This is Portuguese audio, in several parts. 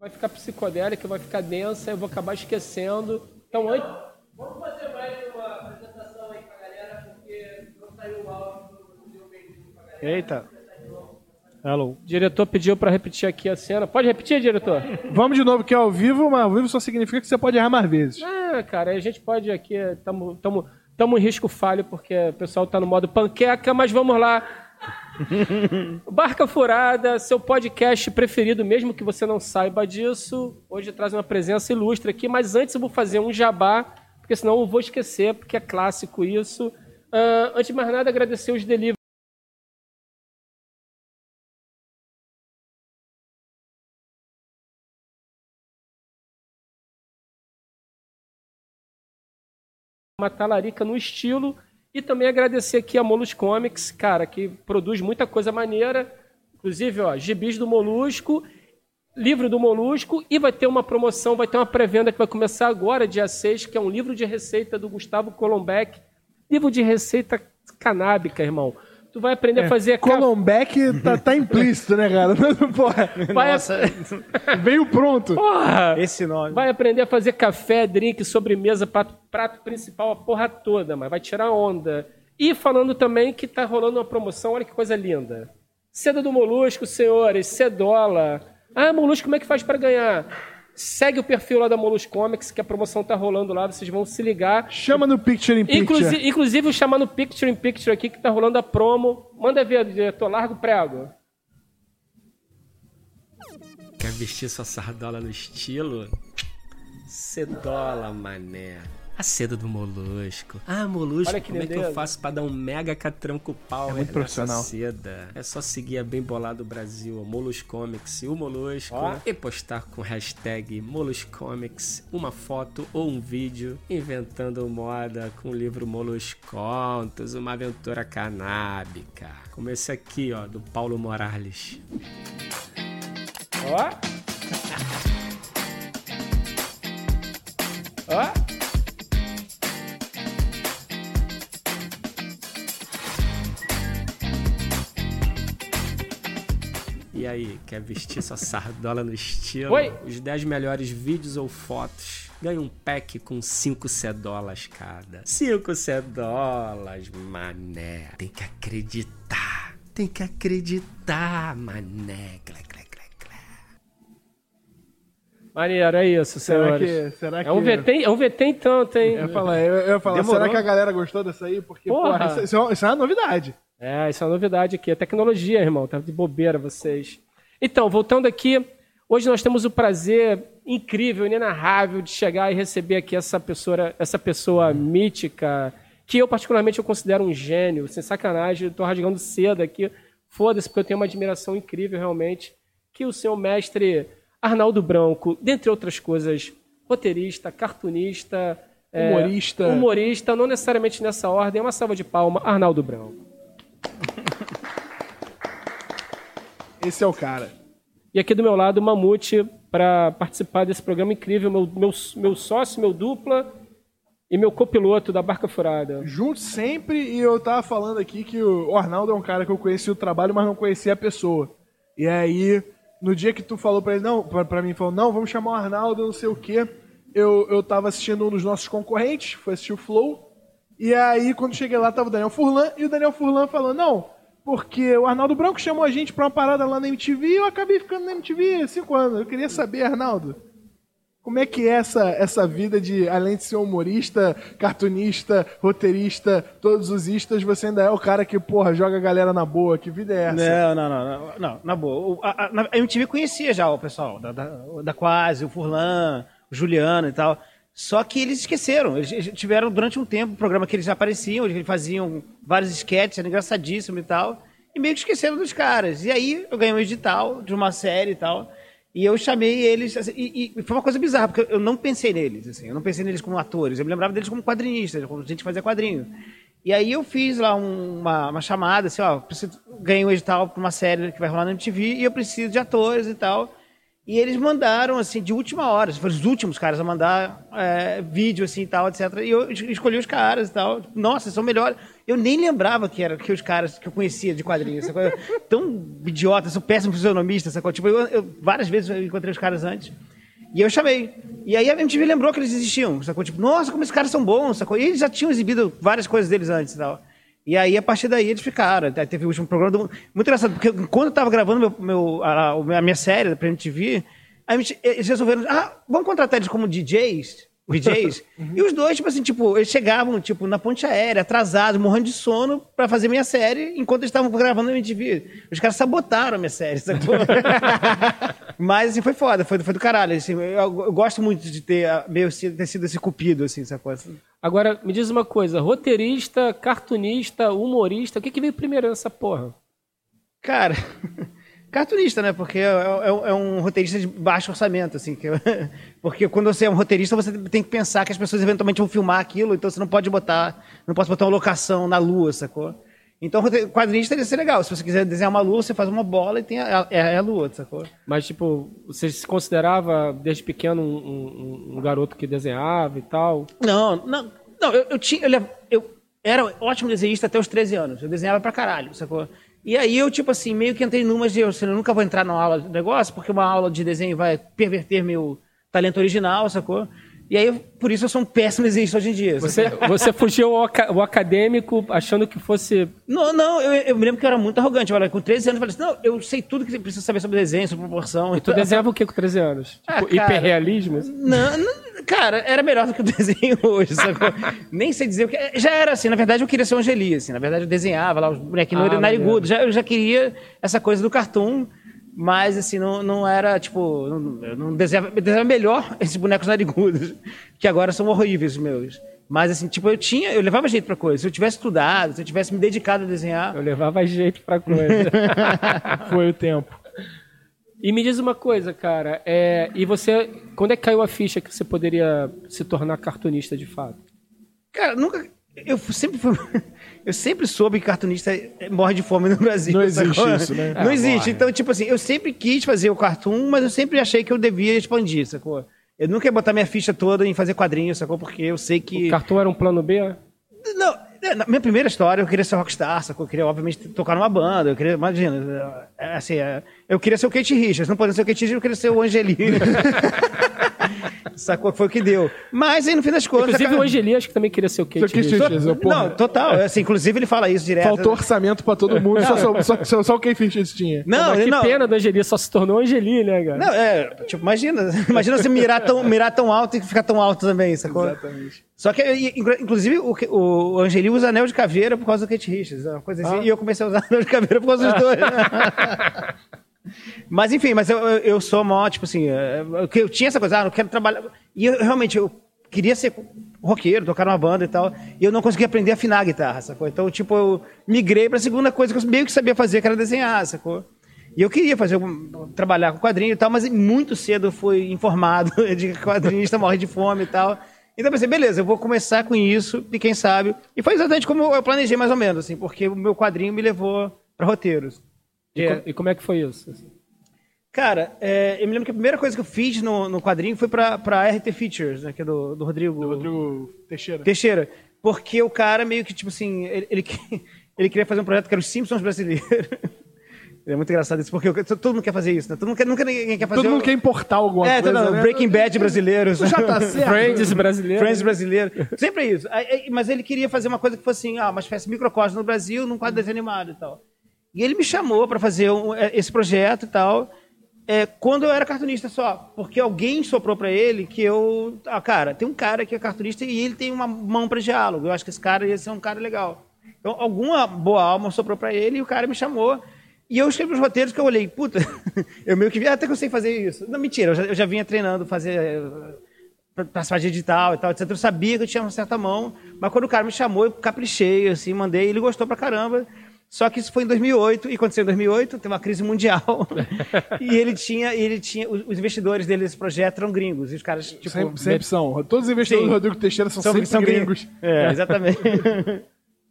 vai ficar psicodélica, vai ficar densa, eu vou acabar esquecendo. Então, antes. Vamos fazer mais uma apresentação aí pra galera, porque não saiu o áudio do pra galera. Eita. Hello. O diretor pediu para repetir aqui a cena. Pode repetir, diretor? Vamos de novo, que é ao vivo, mas ao vivo só significa que você pode errar mais vezes. Ah, cara, a gente pode aqui. Estamos em risco falho, porque o pessoal está no modo panqueca, mas vamos lá. Barca Furada, seu podcast preferido, mesmo que você não saiba disso. Hoje traz uma presença ilustre aqui, mas antes eu vou fazer um jabá, porque senão eu vou esquecer, porque é clássico isso. Uh, antes de mais nada, agradecer os delivery uma talarica no estilo. E também agradecer aqui a Molus Comics, cara, que produz muita coisa maneira. Inclusive, ó, gibis do Molusco, livro do Molusco, e vai ter uma promoção, vai ter uma pré-venda que vai começar agora, dia 6, que é um livro de receita do Gustavo Colombeck. Livro de receita canábica, irmão. Tu vai aprender É, a fazer... Colombeck tá, tá implícito, né, cara? Porra, Vai, Nossa, veio pronto. Porra! esse nome. Vai aprender a fazer café, drink, sobremesa, prato, prato principal, a porra toda, mas vai tirar onda. E falando também que tá rolando uma promoção, olha que coisa linda. Seda do Molusco, senhores, Cedola. Ah, Molusco, como é que faz para ganhar? Segue o perfil lá da Molusco Comics, que a promoção tá rolando lá, vocês vão se ligar. Chama no Picture in Picture. Inclusive, inclusive chamar no Picture in Picture aqui, que tá rolando a promo. Manda ver, diretor, larga o prego. Quer vestir sua sardola no estilo? Cedola, mané. A seda do molusco. Ah, molusco, Olha que como é que eu faço pra dar um mega catranco pau É muito profissional. seda? É só seguir a Bem Bolado Brasil, Molusco Comics e o Molusco Ó. e postar com hashtag Moluscomics uma foto ou um vídeo inventando moda com o livro Molusco Contos, uma aventura canábica. Como esse aqui, ó, do Paulo Morales. Ó. Ó. E aí, quer vestir sua sardola no estilo? Oi. Os 10 melhores vídeos ou fotos. Ganha um pack com 5 cedolas cada. 5 cedolas, mané. Tem que acreditar. Tem que acreditar, mané. Clé, clé, clé, clé. Maneiro, é isso, Será senhores. que, será que... É um VT, é um VT em tanto, hein? Eu ia falar, eu, eu ia falar será que a galera gostou dessa aí? Porque, Porra. porra, isso, isso é uma- isso é uma novidade. É, isso é uma novidade aqui. É tecnologia, irmão. Tá de bobeira vocês. Então, voltando aqui. Hoje nós temos o prazer incrível, inenarrável de chegar e receber aqui essa pessoa, essa pessoa mítica, que eu particularmente eu considero um gênio. Sem sacanagem, tô rasgando cedo aqui. Foda-se, porque eu tenho uma admiração incrível realmente. Que o senhor mestre Arnaldo Branco, dentre outras coisas, roteirista, cartunista, é, Humorista. humorista, não necessariamente nessa ordem. Uma salva de palma, Arnaldo Branco. Esse é o cara. E aqui do meu lado, o Mamute, para participar desse programa incrível, meu, meu, meu sócio, meu dupla e meu copiloto da Barca Furada. Juntos sempre, e eu tava falando aqui que o Arnaldo é um cara que eu conheci o trabalho, mas não conhecia a pessoa. E aí, no dia que tu falou pra ele, não, pra, pra mim, falou, não, vamos chamar o Arnaldo, não sei o quê. Eu, eu tava assistindo um dos nossos concorrentes, foi assistir o Flow. E aí, quando cheguei lá, tava o Daniel Furlan, e o Daniel Furlan falou, não, porque o Arnaldo Branco chamou a gente pra uma parada lá na MTV e eu acabei ficando na MTV há cinco anos. Eu queria saber, Arnaldo, como é que é essa, essa vida de, além de ser humorista, cartunista, roteirista, todos os istas, você ainda é o cara que, porra, joga a galera na boa? Que vida é essa? Não, não, não, não, não, na boa. A, a, a MTV conhecia já o pessoal, da, da, da Quase, o Furlan, o Juliano e tal. Só que eles esqueceram. Eles, tiveram durante um tempo um programa que eles apareciam, eles faziam vários sketches, era engraçadíssimo e tal. E meio que esqueceram dos caras. E aí eu ganhei um edital de uma série e tal. E eu chamei eles. assim, e, e foi uma coisa bizarra, porque eu não pensei neles. Assim, eu não pensei neles como atores. Eu me lembrava deles como quadrinistas, como gente que fazia quadrinho. E aí eu fiz lá um- uma, uma chamada, assim, ó, preciso, ganhei um edital para uma série que vai rolar na MTV e eu preciso de atores e tal. E eles mandaram, assim, de última hora, foram os últimos caras a mandar é, vídeo, assim, e tal, etc. E eu es- escolhi os caras e tal. Nossa, são melhores. Eu nem lembrava que eram que os caras que eu conhecia de quadrinhos. Tão idiota, sou péssimo fisionomista, sacou? Tipo, eu, eu- várias vezes eu encontrei os caras antes. E eu chamei. E aí a MTV lembrou que eles existiam, sacou? Tipo, nossa, como esses caras são bons, sacou? E eles já tinham exibido várias coisas deles antes e tal. E aí, a partir daí, eles ficaram. Teve o último programa. Do... Muito engraçado, porque quando eu tava gravando meu, meu, a, a minha série pra MTV, a MTV, eles resolveram, ah, vamos contratar eles como DJs, VJs. E os dois, tipo assim, tipo, eles chegavam, tipo, na ponte aérea, atrasados, morrendo de sono, pra fazer minha série, enquanto eles estavam gravando a MTV. Os caras sabotaram a minha série, sacou? Mas, assim, foi foda, foi, foi do caralho. Assim, eu, eu gosto muito de ter, meio, sido- ter sido esse cupido, assim, sacou? Agora, me diz uma coisa: roteirista, cartunista, humorista, o que, que veio primeiro nessa porra? Cara, cartunista, né? Porque é, é- é um roteirista de baixo orçamento, assim. que- porque quando você é um roteirista, você tem que pensar que as pessoas eventualmente vão filmar aquilo, então você não pode botar, não pode botar uma locação na lua, sacou? Então, rote- quadrinista ia ser legal. Se você quiser desenhar uma lua, você faz uma bola e tem a, é, é a lua, sacou? Mas, tipo, você se considerava desde pequeno um, um- um garoto que desenhava e tal? Não, não, não, eu, eu tinha. Eu, eu era ótimo desenhista até os 13 anos. Eu desenhava pra caralho, sacou? E aí eu, tipo assim, meio que entrei numas de eu, eu nunca vou entrar numa aula de negócio, porque uma aula de desenho vai perverter meu talento original, sacou? E aí, por isso eu sou um péssimo desenhista hoje em dia. Você, você fugiu ao, aca- ao acadêmico achando que fosse. Não, não, eu, eu me lembro que eu era muito arrogante. Eu, com 13 anos eu falei assim, não, eu sei tudo que você precisa saber sobre desenho, sobre proporção. E tu desenhava o que com 13 anos? Ah, Tipo, cara. hiperrealismo? Não, não, cara, era melhor do que eu desenho hoje, sacou? Nem sei dizer o que. Já era assim, na verdade eu queria ser um Angeli, assim. Na verdade eu desenhava lá os bonequinhos ah, narigudos. Já, eu já queria essa coisa do cartoon, mas assim, não, não era, tipo. Não, eu não desenhava, eu desenhava melhor esses bonecos narigudos, que agora são horríveis os meus. Mas assim, tipo, eu tinha, eu levava jeito pra coisa. Se eu tivesse estudado, se eu tivesse me dedicado a desenhar. Eu levava jeito pra coisa. Foi o tempo. e me diz uma coisa, cara. É, e você. Quando é que caiu a ficha que você poderia se tornar cartunista de fato? Cara, nunca. Eu sempre fui. Eu sempre soube que cartunista morre de fome no Brasil. Não existe sacou? isso, né? Não Ah, existe. morre. Então, tipo assim, eu sempre quis fazer o cartoon, mas eu sempre achei que eu devia expandir, sacou? Eu nunca ia botar minha ficha toda em fazer quadrinhos, sacou? Porque eu sei que. O cartão era um plano B? Não, é, na minha primeira história eu queria ser rockstar, sacou? Eu queria, obviamente, tocar numa banda. Eu queria, imagina, é, assim, é, eu queria ser o Kate Richards. Não podendo ser o Kate Richards, eu queria ser o Angeli. sacou? Foi o que deu. Mas aí, no fim das contas. Inclusive cara- o Angeli acho que também queria ser o Kate Kate Richards. Richards, eu, porra, Não, total. Assim, inclusive ele fala isso direto. Faltou orçamento pra todo mundo, só, só, só, só, só o Kate Richards tinha. Não, Mas que não. pena do Angeli, só se tornou Angeli, né, cara? Não, é, tipo, imagina, imagina você mirar tão, mirar tão alto e ficar tão alto também, sacou? Exatamente. Só que, inclu- inclusive, o, o Angeli usa anel de caveira por causa do Kate Richards, uma coisa assim, e eu comecei a usar anel de caveira por causa dos dois. mas, enfim, mas eu, eu, eu sou mó, tipo assim, é, eu, eu tinha essa coisa, ah, não quero trabalhar. E eu, realmente, eu queria ser roqueiro, tocar numa banda e tal, e eu não conseguia aprender a afinar a guitarra, sacou? Então, tipo, eu migrei pra segunda coisa que eu meio que sabia fazer, que era desenhar, sacou? E eu queria fazer trabalhar com quadrinho e tal, mas muito cedo eu fui informado de que quadrinista morre de fome e tal. Então eu pensei, beleza, eu vou começar com isso, e quem sabe. E foi exatamente como eu planejei mais ou menos, assim, porque o meu quadrinho me levou para roteiros. E, É. co- e como é que foi isso? Cara, é, eu me lembro que a primeira coisa que eu fiz no, no quadrinho foi pra, pra RT Features, né, que é do, do Rodrigo, Rodrigo Teixeira. Teixeira. Porque o cara meio que, tipo assim, ele, ele, ele queria fazer um projeto que era os Simpsons brasileiros. É muito engraçado isso, porque eu- todo mundo quer fazer isso, né? Todo mundo quer, nunca ninguém quer fazer Todo mundo quer importar alguma É, coisa, todo, né? Breaking Bad brasileiros. Já tá certo. Friends brasileiro. Friends brasileiro. Sempre é isso. Mas ele queria fazer uma coisa que fosse assim, ah, uma espécie de microcosmo no Brasil, num quadro desanimado e tal. E ele me chamou para fazer um- é, esse projeto e tal, é, quando eu era cartunista só. Porque alguém soprou para ele que eu. Ah, cara, tem um cara que é cartunista e ele tem uma mão para diálogo. Eu acho que esse cara ia ser um cara legal. Então, alguma boa alma soprou para ele e o cara me chamou. E eu escrevi os roteiros que eu olhei, puta, eu meio que vi, "Ah, até que eu sei fazer isso. Não, mentira, eu já, eu já vinha treinando fazer participar de edital e tal, etc. Eu sabia que eu tinha uma certa mão, mas quando o cara me chamou, eu caprichei, assim, mandei, ele gostou pra caramba. Só que isso foi em 2008, e aconteceu em 2008, teve uma crise mundial, e ele tinha, ele tinha, os investidores dele desse projeto eram gringos, e os caras, tipo... Sempre, sempre são. Todos os investidores Sim. do Rodrigo Teixeira são, sempre gringos. É, exatamente.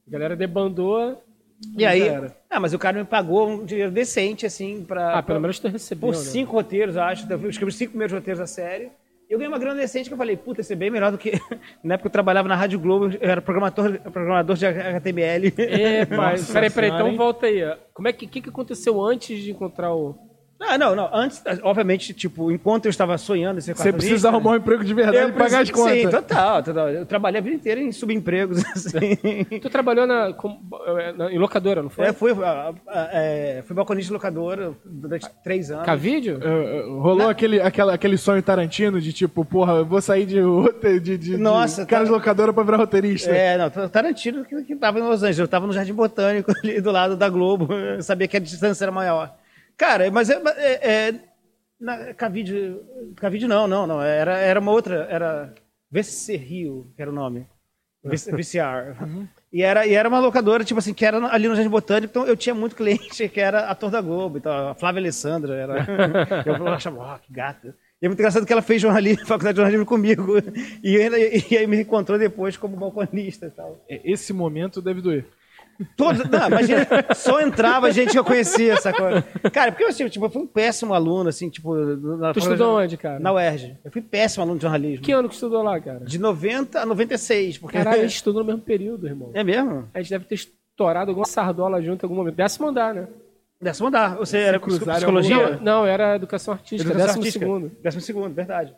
A galera debandou. E aí, era. ah, mas o cara me pagou um dinheiro decente, assim, pra. Ah, pelo menos tu recebeu, Por né? cinco roteiros, eu acho. Eu escrevi os cinco primeiros roteiros da série. Eu ganhei uma grana decente que eu falei, puta, isso é bem melhor do que. Na época eu trabalhava na Rádio Globo, eu era programador, programador de HTML. É, pai. Peraí, peraí, então volta aí. Como é que, que, que aconteceu antes de encontrar o. Ah, não, não. Antes, obviamente, tipo, enquanto eu estava sonhando em ser Você precisa arrumar um emprego de verdade e pagar as contas. Sim, total, total. Eu trabalhei a vida inteira em subempregos, assim. Tu trabalhou na, com- eh, na- em locadora, não foi? É, fui, ah, ah, é, fui balconista de locadora durante três anos. Cavídeo? É, é, rolou aquele, aquela, aquele sonho Tarantino de tipo, porra, eu vou sair de, de, de, Nossa, de cara de locadora pra virar roteirista. É, não, Tarantino que, que tava em Los Angeles. Eu tava no Jardim Botânico ali do lado da Globo. Eu sabia que a distância era maior. Cara, mas é. é, é na, Cavide. Cavide não, não, não. Era, era uma outra. Era. VC Rio, que era o nome. VC VCR. E era, e era uma locadora, tipo assim, que era ali no Jardim Botânico, então eu tinha muito cliente que era ator da Globo. Então, a Flávia Alessandra era. eu achava, ó, que gata. E é muito engraçado que ela fez jornalismo, faculdade de jornalismo comigo. E, ainda- e aí me encontrou depois como balconista e tal. É, Esse momento deve doer. Todos, não, imagina, só entrava gente que eu conhecia, sacou? Cara, porque eu, assim, tipo, eu fui um péssimo aluno, assim, tipo... Na, Tu estudou onde, cara? Na UERJ. Eu fui péssimo aluno de jornalismo. Que ano que estudou lá, cara? De 90 a 96, porque... Caralho, a gente estudou no mesmo período, irmão. É mesmo? A gente deve ter estourado alguma sardola junto em algum momento. Décimo andar, né? Décimo andar. Você era psicologia? Não, não, era educação artística, Educação décimo artística. segundo. Décimo segundo, verdade.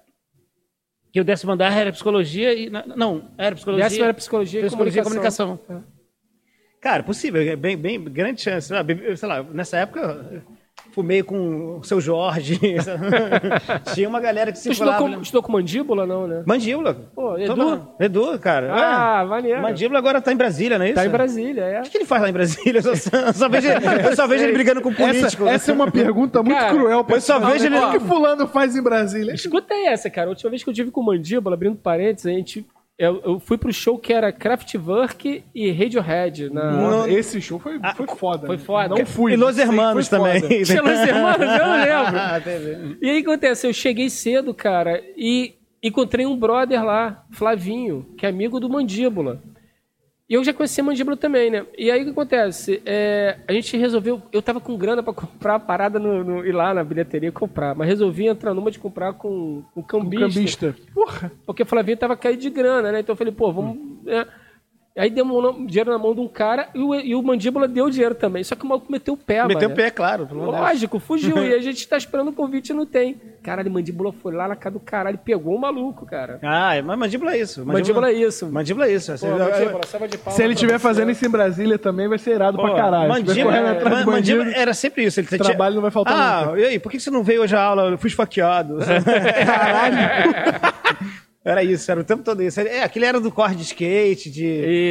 Que o décimo andar era psicologia e... Não, era psicologia... Décimo era psicologia, Psicologia e e comunicação. Cara, possível, é bem, bem grande chance. Sei lá, sei lá, nessa época eu fumei com o seu Jorge. Tinha uma galera que Tu estudou circulava. com, estudou com mandíbula, não, né? Mandíbula. Pô, Edu? Todo- Edu, cara. Ah, É. maneiro. Mandíbula agora tá em Brasília, não é isso? Tá em Brasília, é. O que, que ele faz lá em Brasília? Eu só, eu só vejo, eu só vejo ele brigando com político. Essa, essa é uma pergunta muito Cara, cruel. pra eu só se vejo ele- O que fulano faz em Brasília? Escuta aí essa, cara. A última vez que eu tive com mandíbula, abrindo parênteses, a gente. Eu, eu fui pro show que era Kraftwerk e Radiohead. Na... Nossa, Esse show foi, foi foda. foi né? foda. Não fui. E Los Hermanos também. Tinha Los Hermanos? Eu não lembro. Ah. E aí o que acontece? Eu cheguei cedo, cara, e encontrei um brother lá, Flavinho, que é amigo do Mandíbula. E eu já conhecia Mandíbula também, né? E aí o que acontece? É, a gente resolveu. Eu tava com grana pra comprar a parada no, no- ir lá na bilheteria comprar, mas resolvi entrar numa de comprar com, com Um cambista. cambista. Porra. Porque o Flavinho tava caído de grana, né? Então eu falei, pô, vamos. né? Aí um dinheiro na mão de um cara e o, e o Mandíbula deu dinheiro também. Só que o maluco meteu o pé, Meteu mano. o pé, claro. de Deus. Lógico, fugiu. e a gente tá esperando o convite e não tem. Caralho, mandíbula foi lá na casa do caralho e pegou o maluco, cara. Ah, mas mandíbula é isso. Mandíbula é isso. Mandíbula é isso. Pô, mandíbula, salva de palmas Se ele pra estiver fazendo isso em Brasília também, vai ser irado pra Pô, caralho. Tiver correndo Mandíbula, ma- mandíbula era sempre isso. Ele tinha- Trabalho não vai faltar Ah, nunca. e aí, por que você não veio hoje à aula? Eu fui esfaqueado. Caralho. Era isso, era o tempo todo isso. É, aquele era do corre de skate, de,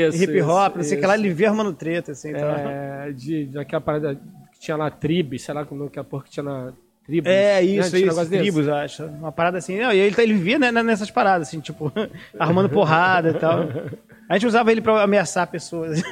Isso, hip hop, isso, não sei o que lá, ele vivia arrumando treta, assim. então. É, de, daquela parada que tinha lá, tribos, sei lá como que é a porra que tinha na tribos. É, né? isso, um isso, negócio desse? tribos, acho. Uma parada assim. Não, e ele, ele vivia né, nessas paradas, assim, tipo, arrumando porrada e tal. A gente usava ele pra ameaçar pessoas.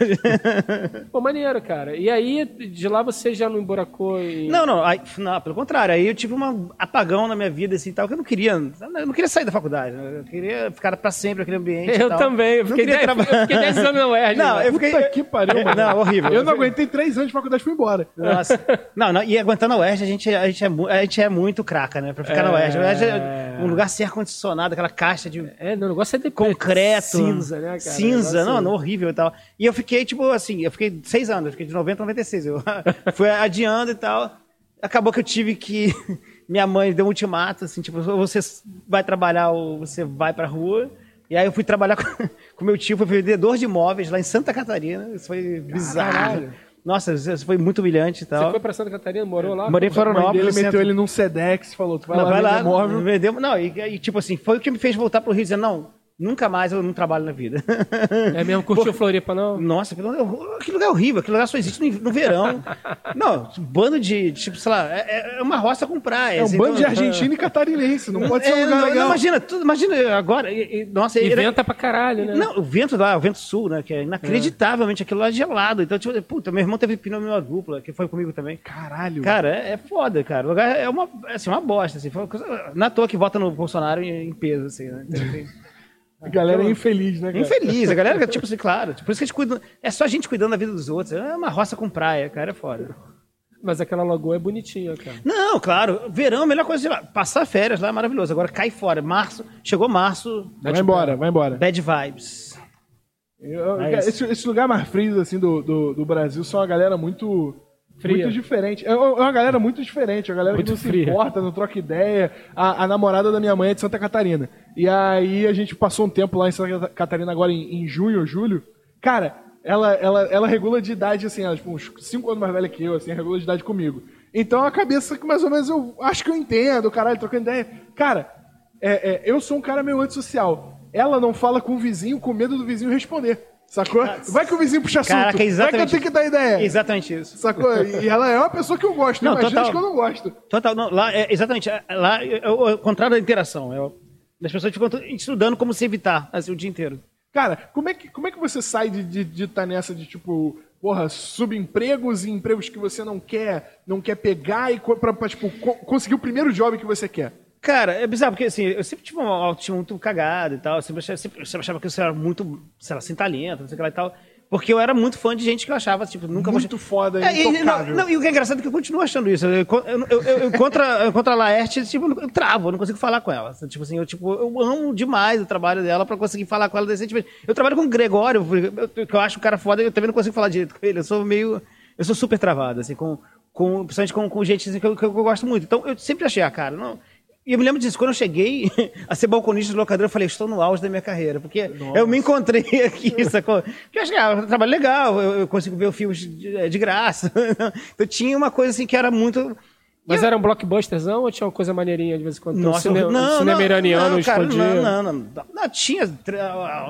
Pô, maneiro, cara. E aí, de lá você já não emburacou e... Não, não, aí- não, pelo contrário, aí eu tive um apagão na minha vida, assim, tal, que eu não queria, eu não queria sair da faculdade, né? eu queria ficar pra sempre naquele ambiente Eu tal. também, eu Não fiquei queria 10 traba- eu fiquei 10 anos na UERJ. Não, mano. eu fiquei... Puta que pariu, mano. Não, horrível. Eu não aguentei três anos de faculdade e fui embora. Nossa. Não, não, e aguentando a UERJ, a gente, a gente, é, a gente é muito craca, né? Pra ficar na UERJ. A UERJ é um lugar sem ar-condicionado, aquela caixa de É, não, o negócio é de concreto. Cinza, né, cara? Cinza, não, não, horrível e tal. E eu fiquei, tipo, assim, eu fiquei seis anos, eu fiquei de 90 a 96. Eu fui adiando e tal. Acabou que eu tive que. Minha mãe deu um ultimato, assim, tipo, você vai trabalhar ou você vai pra rua. E aí eu fui trabalhar com, com meu tio, fui vendedor de imóveis lá em Santa Catarina. Isso foi bizarro. Caralho. Nossa, isso foi muito humilhante e tal. Você foi pra Santa Catarina, morou lá? Morei em mãe Florianópolis. dele no meteu centro. ele num Sedex, falou, tu vai Não, lá vai vender lá, móvel. vendeu. Não, e, e, tipo assim, foi o que me fez voltar pro Rio dizer, não, nunca mais eu não trabalho na vida. É mesmo, curtiu Floripa, não? Nossa, aquele lugar, é- aquele lugar é horrível, aquele lugar só existe no, no verão. Não, bando de, tipo, sei lá, é, é uma roça com praia. É um assim, bando não- de argentino e catarinense, não pode ser um É, lugar não, legal. não, imagina, tudo, imagina agora, e- e- nossa, E era- venta pra caralho, né? não, o vento lá, o vento sul, né, que é inacreditavelmente, aquilo lá é gelado. Então, tipo, puta, meu irmão teve pneumonia dupla, que foi comigo também. Caralho. Cara, é, é foda, cara. O lugar é uma, assim, uma bosta, assim. Foi uma coisa, não é à toa que vota no Bolsonaro em, em peso, assim, né? Então, assim, A galera é infeliz, né, cara? Infeliz, a galera, tipo assim, claro. Por isso que a gente cuida. É só a gente cuidando da vida dos outros. É uma roça com praia, cara, é foda. Mas aquela lagoa é bonitinha, cara. Não, claro. Verão, a melhor coisa, sei lá, passar férias lá é maravilhoso. Agora cai fora. Março, chegou março, Vai embora, vai embora. bad vibes. Eu- É cara, esse, esse lugar mais frio assim, do, do, do Brasil são uma galera muito. Fria. Muito diferente. É é uma galera muito diferente. A galera Muito que não fria. se importa, não troca ideia. A, a namorada da minha mãe é de Santa Catarina. E aí a gente passou um tempo lá em Santa Catarina, agora em, em junho ou julho. Cara, ela, ela, ela regula de idade, assim, ela, tipo, uns 5 anos mais velha que eu, assim, regula de idade comigo. Então a cabeça que mais ou menos eu acho que eu entendo, caralho, trocando ideia. Cara, é, é, eu sou um cara meio antissocial. Ela não fala com o vizinho com medo do vizinho responder. Sacou? Vai que o vizinho puxa assunto. Caraca, Vai que eu exatamente. tenho que dar ideia. Exatamente isso. Sacou? E ela é uma pessoa que eu gosto. Não, Imagina total. que eu não gosto. Total, não, lá, é, exatamente, é, lá é, é o é o contrário da interação. É, o- as pessoas ficam estudando como se evitar assim, o dia inteiro. Cara, como é que, como é que você sai de estar de, de tá nessa de tipo, porra, subempregos e empregos que você não quer, não quer pegar e pra, pra, tipo, co- conseguir o primeiro job que você quer? Cara, é bizarro, porque assim, eu sempre tive uma autoestima muito cagada e tal. Eu sempre achava, sempre, sempre achava que eu era muito, sei lá, sem talento, não sei o que lá e tal. Porque eu era muito fã de gente que eu achava, tipo, nunca vou- Muito foda, É, e, não, não, e o que é engraçado é que eu continuo achando isso. Eu, eu, eu, eu, contra, contra a Laerte, tipo, eu travo, eu não consigo falar com ela. Tipo assim, eu, tipo, eu amo demais o trabalho dela pra conseguir falar com ela decentemente. Eu trabalho com o Gregório, que eu acho um cara foda, eu também não consigo falar direito com ele. Eu sou meio. Eu sou super travado, assim, com, com, principalmente com, com gente assim, que, eu, que eu gosto muito. Então, eu sempre achei, ah, cara, não. E eu me lembro disso, quando eu cheguei a ser balconista de locadora, eu falei, estou no auge da minha carreira. Porque eu me encontrei aqui, sacou? Porque eu achei, ah, um trabalho legal, eu, eu consigo ver filmes de, de graça. Então tinha uma coisa assim que era muito. Mas era um blockbusterzão ou tinha uma coisa maneirinha de vez em quando? Tem um Nossa, cine- não, um cinema não, iraniano não, cara, não, não, não, não. tinha.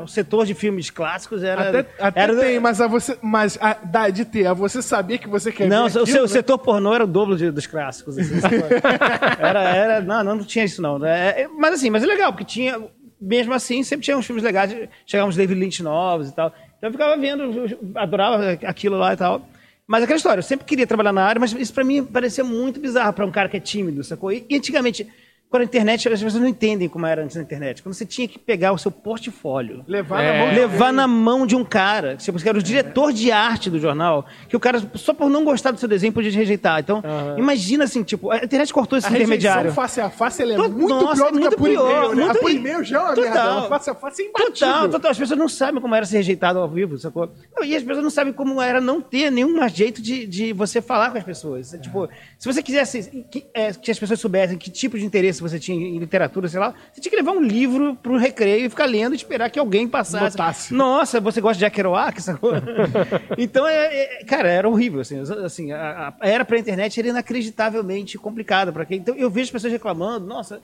O setor de filmes clássicos era. Até, até era tem, mas, a você, mas a, da, de ter, a você saber que você quer Não, o, aquilo, seu- né? setor pornô era o dobro de- dos clássicos. assim, era, era, não, não, não tinha isso não. É, é, mas assim, mas é legal, porque tinha, mesmo assim, sempre tinha uns filmes legais, chegavam uns David Lynch novos e tal. Então eu ficava vendo, eu adorava aquilo lá e tal. Mas aquela história, eu sempre queria trabalhar na área, mas isso pra mim parecia muito bizarro pra um cara que é tímido, sacou? E antigamente, quando a internet, as pessoas não entendem como era antes da internet. Quando você tinha que pegar o seu portfólio, Levar É. na mão. de levar na mão de um cara, tipo, que era o diretor de arte do jornal, que o cara, só por não gostar do seu desenho, podia te rejeitar. Então, imagina assim, tipo, a internet cortou esse A intermediário. face a face ela é To- muito Nossa, pior é do que muito a por e-mail, né? muito- A por e-mail já é uma Total. merda. A face a face é imbatível. Total, total. As pessoas não sabem como era ser rejeitado ao vivo, sacou? E as pessoas não sabem como era não ter nenhum jeito de, de você falar com as pessoas. Tipo, se você quisesse que, é, que as pessoas soubessem que tipo de interesse você tinha em literatura, sei lá, você tinha que levar um livro pro recreio e ficar lendo e esperar que alguém passasse. Notasse. Nossa, você gosta de Kerouac, então, é, é- cara, era horrível. Assim, assim a, a era pra internet era inacreditavelmente complicada para quem. Então, eu vejo as pessoas reclamando, nossa,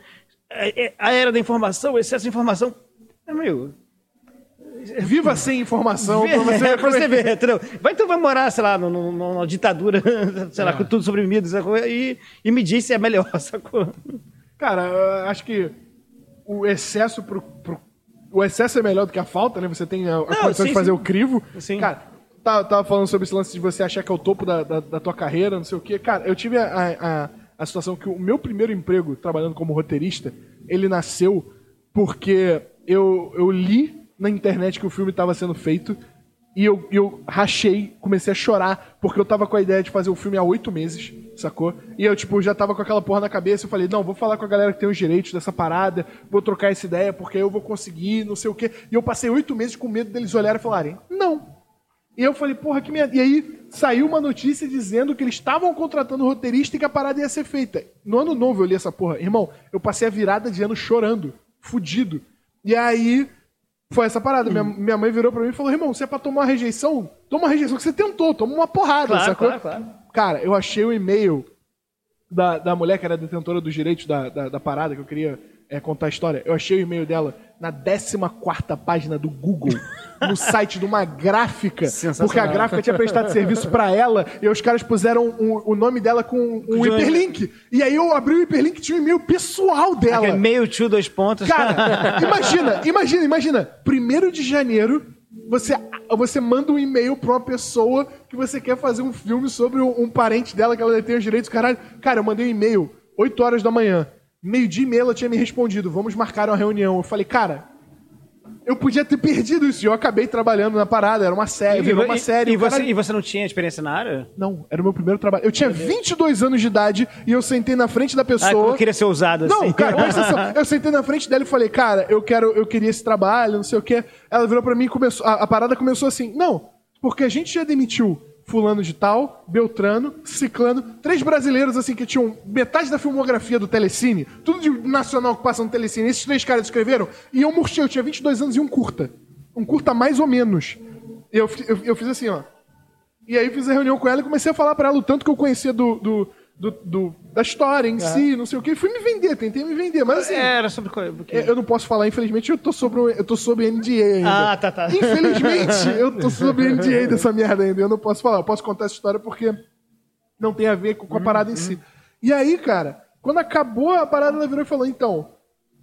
é- é a era da informação, o excesso de informação. É meio, Viva sem informação. Vê- pra você é, ver pra você ver, entendeu? Vai então vai morar, sei lá, numa ditadura, sei É. lá, com tudo suprimido, sacou? E, e me diz se é melhor, sacou? Cara, acho que o excesso pro, pro- O excesso é melhor do que a falta, né? Você tem a, a condição sim, de fazer sim. o crivo. Sim. Cara, tava, tava falando sobre esse lance de você achar que é o topo da, da, da tua carreira, não sei o quê. Cara, eu tive a, a, a situação que o meu primeiro emprego, trabalhando como roteirista, ele nasceu porque eu, eu li na internet que o filme estava sendo feito e eu, eu rachei, comecei a chorar, porque eu tava com a ideia de fazer o filme há oito meses, sacou? E eu, tipo, já tava com aquela porra na cabeça, eu falei, não, vou falar com a galera que tem os direitos dessa parada, vou trocar essa ideia, porque eu vou conseguir, não sei o quê. E eu passei oito meses com medo deles olharem e falarem, não. E eu falei, porra, que merda. E aí saiu uma notícia dizendo que eles estavam contratando roteirista e que a parada ia ser feita. No ano novo eu li essa porra. Irmão, eu passei a virada de ano chorando, fudido. E aí foi essa parada. Minha, minha mãe virou pra mim e falou: irmão, se é pra tomar uma rejeição, toma uma rejeição que você tentou, toma uma porrada, Claro, sacou? claro, claro. Cara, eu achei o e-mail da, da mulher que era detentora dos direitos da, da, da parada, que eu queria é, contar a história. Eu achei o e-mail dela na 14 página do Google, no site de uma gráfica, porque a gráfica tinha prestado serviço pra ela, e os caras puseram um- o nome dela com um De- hiperlink. E aí eu abri o hiperlink e tinha um e-mail pessoal dela. Aquele meio tio, dois pontos. Cara, imagina, imagina, imagina. Primeiro de janeiro, você, você manda um e-mail pra uma pessoa que você quer fazer um filme sobre um, um parente dela que ela detém os direitos. Caralho, cara, eu mandei um e-mail 8 horas da manhã. Meio dia e meia ela tinha me respondido, vamos marcar uma reunião. Eu falei, cara, eu podia ter perdido isso. E eu acabei trabalhando na parada, era uma série, virou uma série. E, você, cara- e você não tinha experiência na área? Não, era o meu primeiro trabalho. Eu tinha 22 anos de idade e eu sentei na frente da Ah, pessoa. eu queria ser ousado assim. Não, cara, presta atenção. Eu sentei na frente dela e falei, cara, eu quero, eu queria esse trabalho, não sei o quê. Ela virou pra mim e começou. A, a parada começou assim, não, porque a gente já demitiu fulano de tal, Beltrano, Ciclano, três brasileiros assim que tinham metade da filmografia do Telecine, tudo de nacional que passa no Telecine. Esses três caras escreveram e eu murchei, eu tinha 22 anos e um curta. Um curta mais ou menos. Eu, eu, eu fiz assim, ó. E aí fiz a reunião com ela e comecei a falar pra ela o tanto que eu conhecia do, do, do- do- da história em si, não sei o quê. E fui me vender, tentei me vender, mas assim. É, Era sobre coisa. porque- Eu não posso falar, infelizmente, eu tô sobre, eu tô sobre NDA ainda. Ah, tá, tá. Infelizmente, eu tô sobre NDA dessa merda ainda. Eu não posso falar. Eu posso contar essa história porque não tem a ver com com a parada em si. E aí, cara, quando acabou a parada, ela virou e falou: então,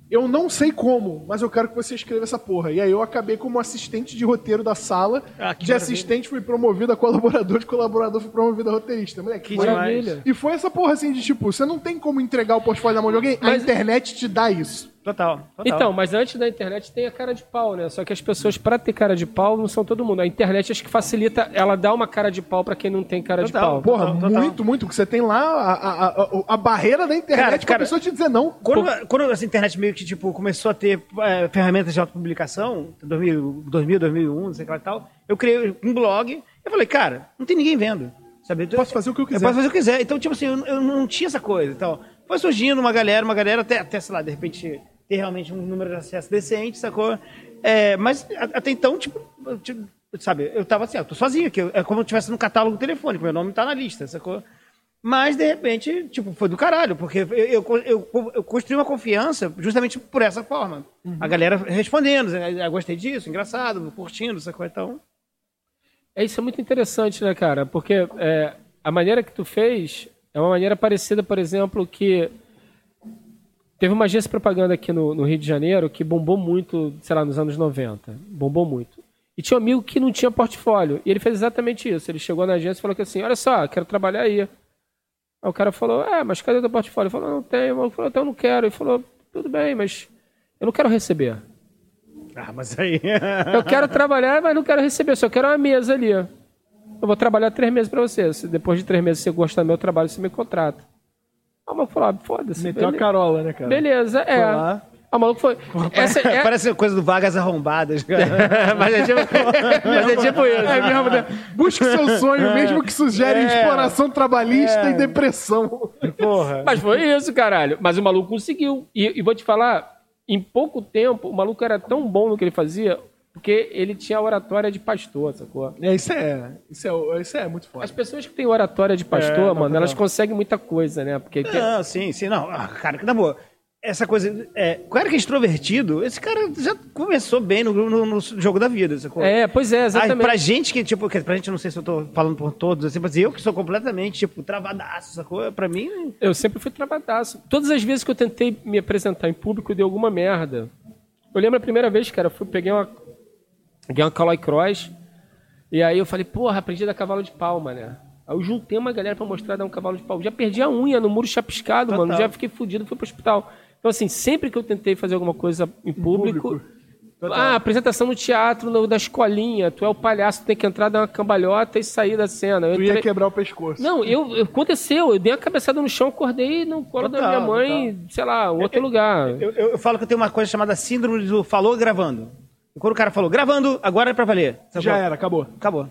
eu não sei como, mas eu quero que você escreva essa porra. E aí eu acabei como assistente de roteiro da sala. Ah, de assistente fui promovido a colaborador, de colaborador fui promovido a roteirista. Moleque, Que. Maravilha. E foi essa porra assim de tipo, você não tem como entregar o portfólio na mão de alguém, a Mas- internet te dá isso. Total, total. Então, mas antes da internet tem a cara de pau, né? Só que as pessoas, pra ter cara de pau, não são todo mundo. A internet acho que facilita, ela dá uma cara de pau pra quem não tem cara de Total. pau. Porra, Total, total. muito, muito. Porque você tem lá a, a, a, a barreira da internet Cara, pra cara, pessoa te dizer não. Quando, quando essa internet meio que tipo, começou a ter é, ferramentas de autopublicação, 2000, 2000, 2001, não sei o que lá e tal, eu criei um blog eu falei, cara, não tem ninguém vendo. Sabe? Eu Posso fazer o que eu quiser. posso fazer o que eu quiser. Então, tipo assim, eu, eu não tinha essa coisa. Então, foi surgindo uma galera, uma galera, até, até sei lá, de repente, ter realmente um número de acesso decente, sacou? É, mas até então, tipo, tipo, sabe, eu tava assim, eu tô sozinho aqui. É como se eu estivesse no catálogo telefônico, meu nome tá na lista, sacou? Mas, de repente, tipo, foi do caralho, porque eu, eu, eu, eu construí uma confiança justamente por essa forma. A galera respondendo, eu gostei disso, engraçado, curtindo, sacou? Então, É, isso é muito interessante, né, cara? Porque é, a maneira que tu fez é uma maneira parecida, por exemplo, que teve uma agência de propaganda aqui no, no Rio de Janeiro que bombou muito, sei lá, nos anos 90. Bombou muito. E tinha um amigo que não tinha portfólio. E ele fez exatamente isso. Ele chegou na agência e falou que assim, olha só, quero trabalhar aí. Aí o cara falou, é, mas cadê teu portfólio? Ele falou, não tenho. Ele falou, então eu não quero. Ele falou, tudo bem, mas eu não quero receber. ah, mas aí. Eu quero trabalhar, mas não quero receber, só quero uma mesa ali. Eu vou trabalhar três meses pra você. Se depois de três meses você gostar do meu trabalho, você me contrata. Aí o maluco falou, ah, foda-se. Meteu a carola, né, cara? Beleza, é. Foi lá. O maluco foi. Essa é... Parece coisa do Vagas Arrombadas, cara. mas, é tipo... mas é tipo isso. É mesmo, né? Busque seu sonho, mesmo que sugere É. exploração trabalhista e depressão. Porra. Mas foi isso, caralho. Mas o maluco conseguiu. E, e vou te falar, em pouco tempo, o maluco era tão bom no que ele fazia, porque ele tinha oratória de pastor, sacou? É, isso é, isso é, isso é muito foda. As pessoas que têm oratória de pastor, É, não, mano, não. elas conseguem muita coisa, né? Porque Não, sim, sim, não. Ah, cara, que na boa. Essa coisa. É, o cara que é extrovertido, esse cara já começou bem no, no- no jogo da vida. Sacou? É, pois é, exatamente. pra gente que, tipo, pra gente, não sei se eu tô falando por todos, assim, mas eu que sou completamente, tipo, travadaço, sacou? Pra mim, Eu sempre fui travadaço. Todas as vezes que eu tentei me apresentar em público, deu alguma merda. Eu lembro a primeira vez, cara, eu fui, peguei uma, peguei uma Caloi Cross, e aí eu falei, porra, aprendi a dar cavalo de palma, né? Aí eu juntei uma galera pra mostrar dar um cavalo de pau. Já perdi a unha no muro chapiscado, Total. mano. Já fiquei fudido, fui pro hospital. Então, assim, sempre que eu tentei fazer alguma coisa em público. público. Ah, apresentação no teatro, no- da escolinha. Tu é o palhaço, tu tem que entrar, dar uma cambalhota e sair da cena. Eu Tu ia quebrar o pescoço. não, eu, eu- aconteceu, eu dei uma cabeçada no chão, acordei no colo da minha mãe, sei lá, outro lugar. eu, eu- eu falo que eu tenho uma coisa chamada síndrome do falou gravando. E quando o cara falou, gravando, agora é pra valer. Sacou? Já era, acabou. Acabou.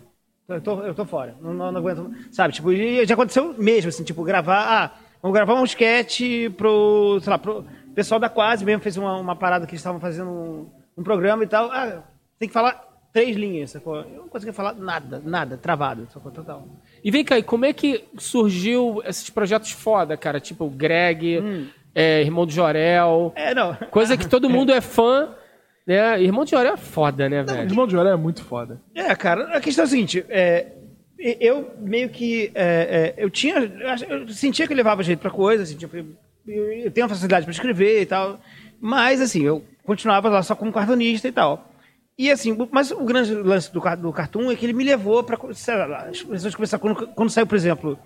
Eu tô, eu tô fora. Não, não, não aguento. Sabe, tipo, já aconteceu mesmo, assim, tipo, gravar. Ah, vamos gravar um sketch pro. Sei lá, pro pessoal da Quase mesmo fez uma, uma parada que eles estavam fazendo um, um programa e tal. Ah, tem que falar três linhas, sacou? Eu não conseguia falar nada, nada, travado, sacou? Total. E vem cá, e como é que surgiu esses projetos foda, cara? Tipo o Greg, é, Irmão do Jorel, É, não. coisa que todo mundo é fã, né? Irmão do Jorel é foda, né, velho? Irmão de Oré é muito foda. É, cara, a questão é a seguinte, é, eu meio que, é, é, eu tinha, eu sentia que eu levava jeito pra coisa, assim, tipo, eu, eu tenho uma facilidade pra escrever e tal, mas, assim, eu continuava lá só como cartunista e tal. E, assim, mas o grande lance do, do cartoon é que ele me levou pra, sei lá, as pessoas começaram, quando, quando saiu, por exemplo,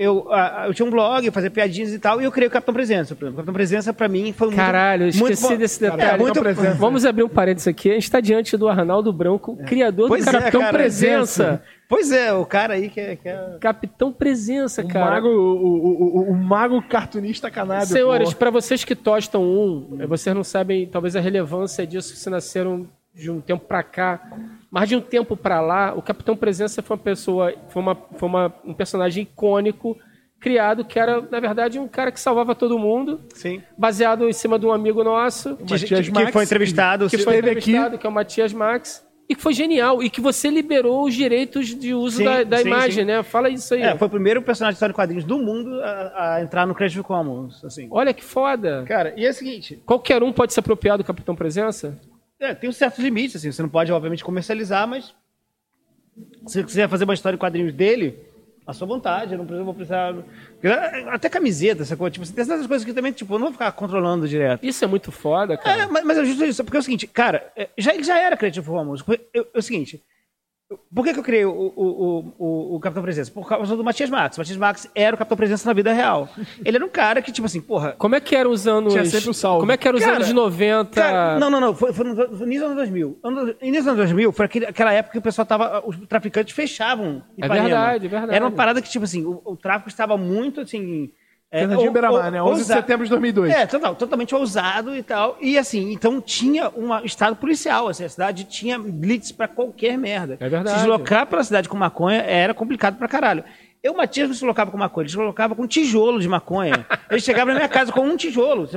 eu, ah, eu tinha um blog, eu fazia piadinhas e tal, e eu criei o Capitão Presença. Por exemplo. O Capitão Presença, pra mim, foi muito... Caralho, eu esqueci muito bom. desse detalhe. é muito presença. Vamos abrir um parênteses aqui. A gente está diante do Arnaldo Branco, criador Pois do é, Capitão cara, Presença. Pois é, o cara aí que é... Que é... Capitão Presença, O cara. mago, o, o, o, o mago cartunista canábio. Senhores, para vocês que tostam um, eh, vocês não sabem talvez a relevância disso se nasceram de um tempo para cá, mas de um tempo para lá, o Capitão Presença foi uma pessoa, foi, uma, foi uma, um personagem icônico criado que era na verdade um cara que salvava todo mundo, Sim. baseado em cima de um amigo nosso Que, Matias que- Max, que foi entrevistado. que foi esteve aqui. entrevistado, que é o Matias Max. E que foi genial. E que você liberou os direitos de uso Sim, da, da sim, imagem, sim. né? Fala isso aí. É, foi o primeiro personagem de história de quadrinhos do mundo a, a entrar no Creative Commons, assim. Olha que foda. Cara, e é o seguinte, Qualquer um pode se apropriar do Capitão Presença? É, tem um certos limites, assim, você não pode, obviamente, comercializar, mas se você quiser fazer uma história de quadrinhos dele, à sua vontade, eu não preciso, vou precisar... Até camiseta, essa coisa, tipo, tem essas coisas que também, tipo, eu não vou ficar controlando direto. Isso é muito foda, É, cara. mas, mas é justo isso, porque é o seguinte, cara, é, já, ele já era Creative Commons. É o seguinte, por que, que eu criei o, o, o, o, Capitão Presença? Por causa do Matias Max. O Matias Max era o Capitão Presença na vida real. Ele era um cara que, tipo assim, porra, Como é que eram os anos. Tinha sempre o salve. Como é que eram os Cara, anos de 90? Cara, não, não, não. Foi, foi no, no início dos anos 2000. Ano- Início dos anos 2000 foi aquele, aquela época que o pessoal tava. Os traficantes fechavam. É Ipanema. verdade, é verdade. Era uma parada que, tipo assim, o, o tráfico estava muito assim. É, Fernandinho Beiramar, né? 11 de ousa- setembro de 2002. É, total, totalmente ousado e tal. E assim, então tinha um estado policial. Assim, a cidade tinha blitz pra qualquer merda. É verdade. Se deslocar pela cidade com maconha era complicado pra caralho. Eu, Matias, não se colocava com maconha, ele se colocava com tijolo de maconha. Ele chegava na minha casa com um tijolo.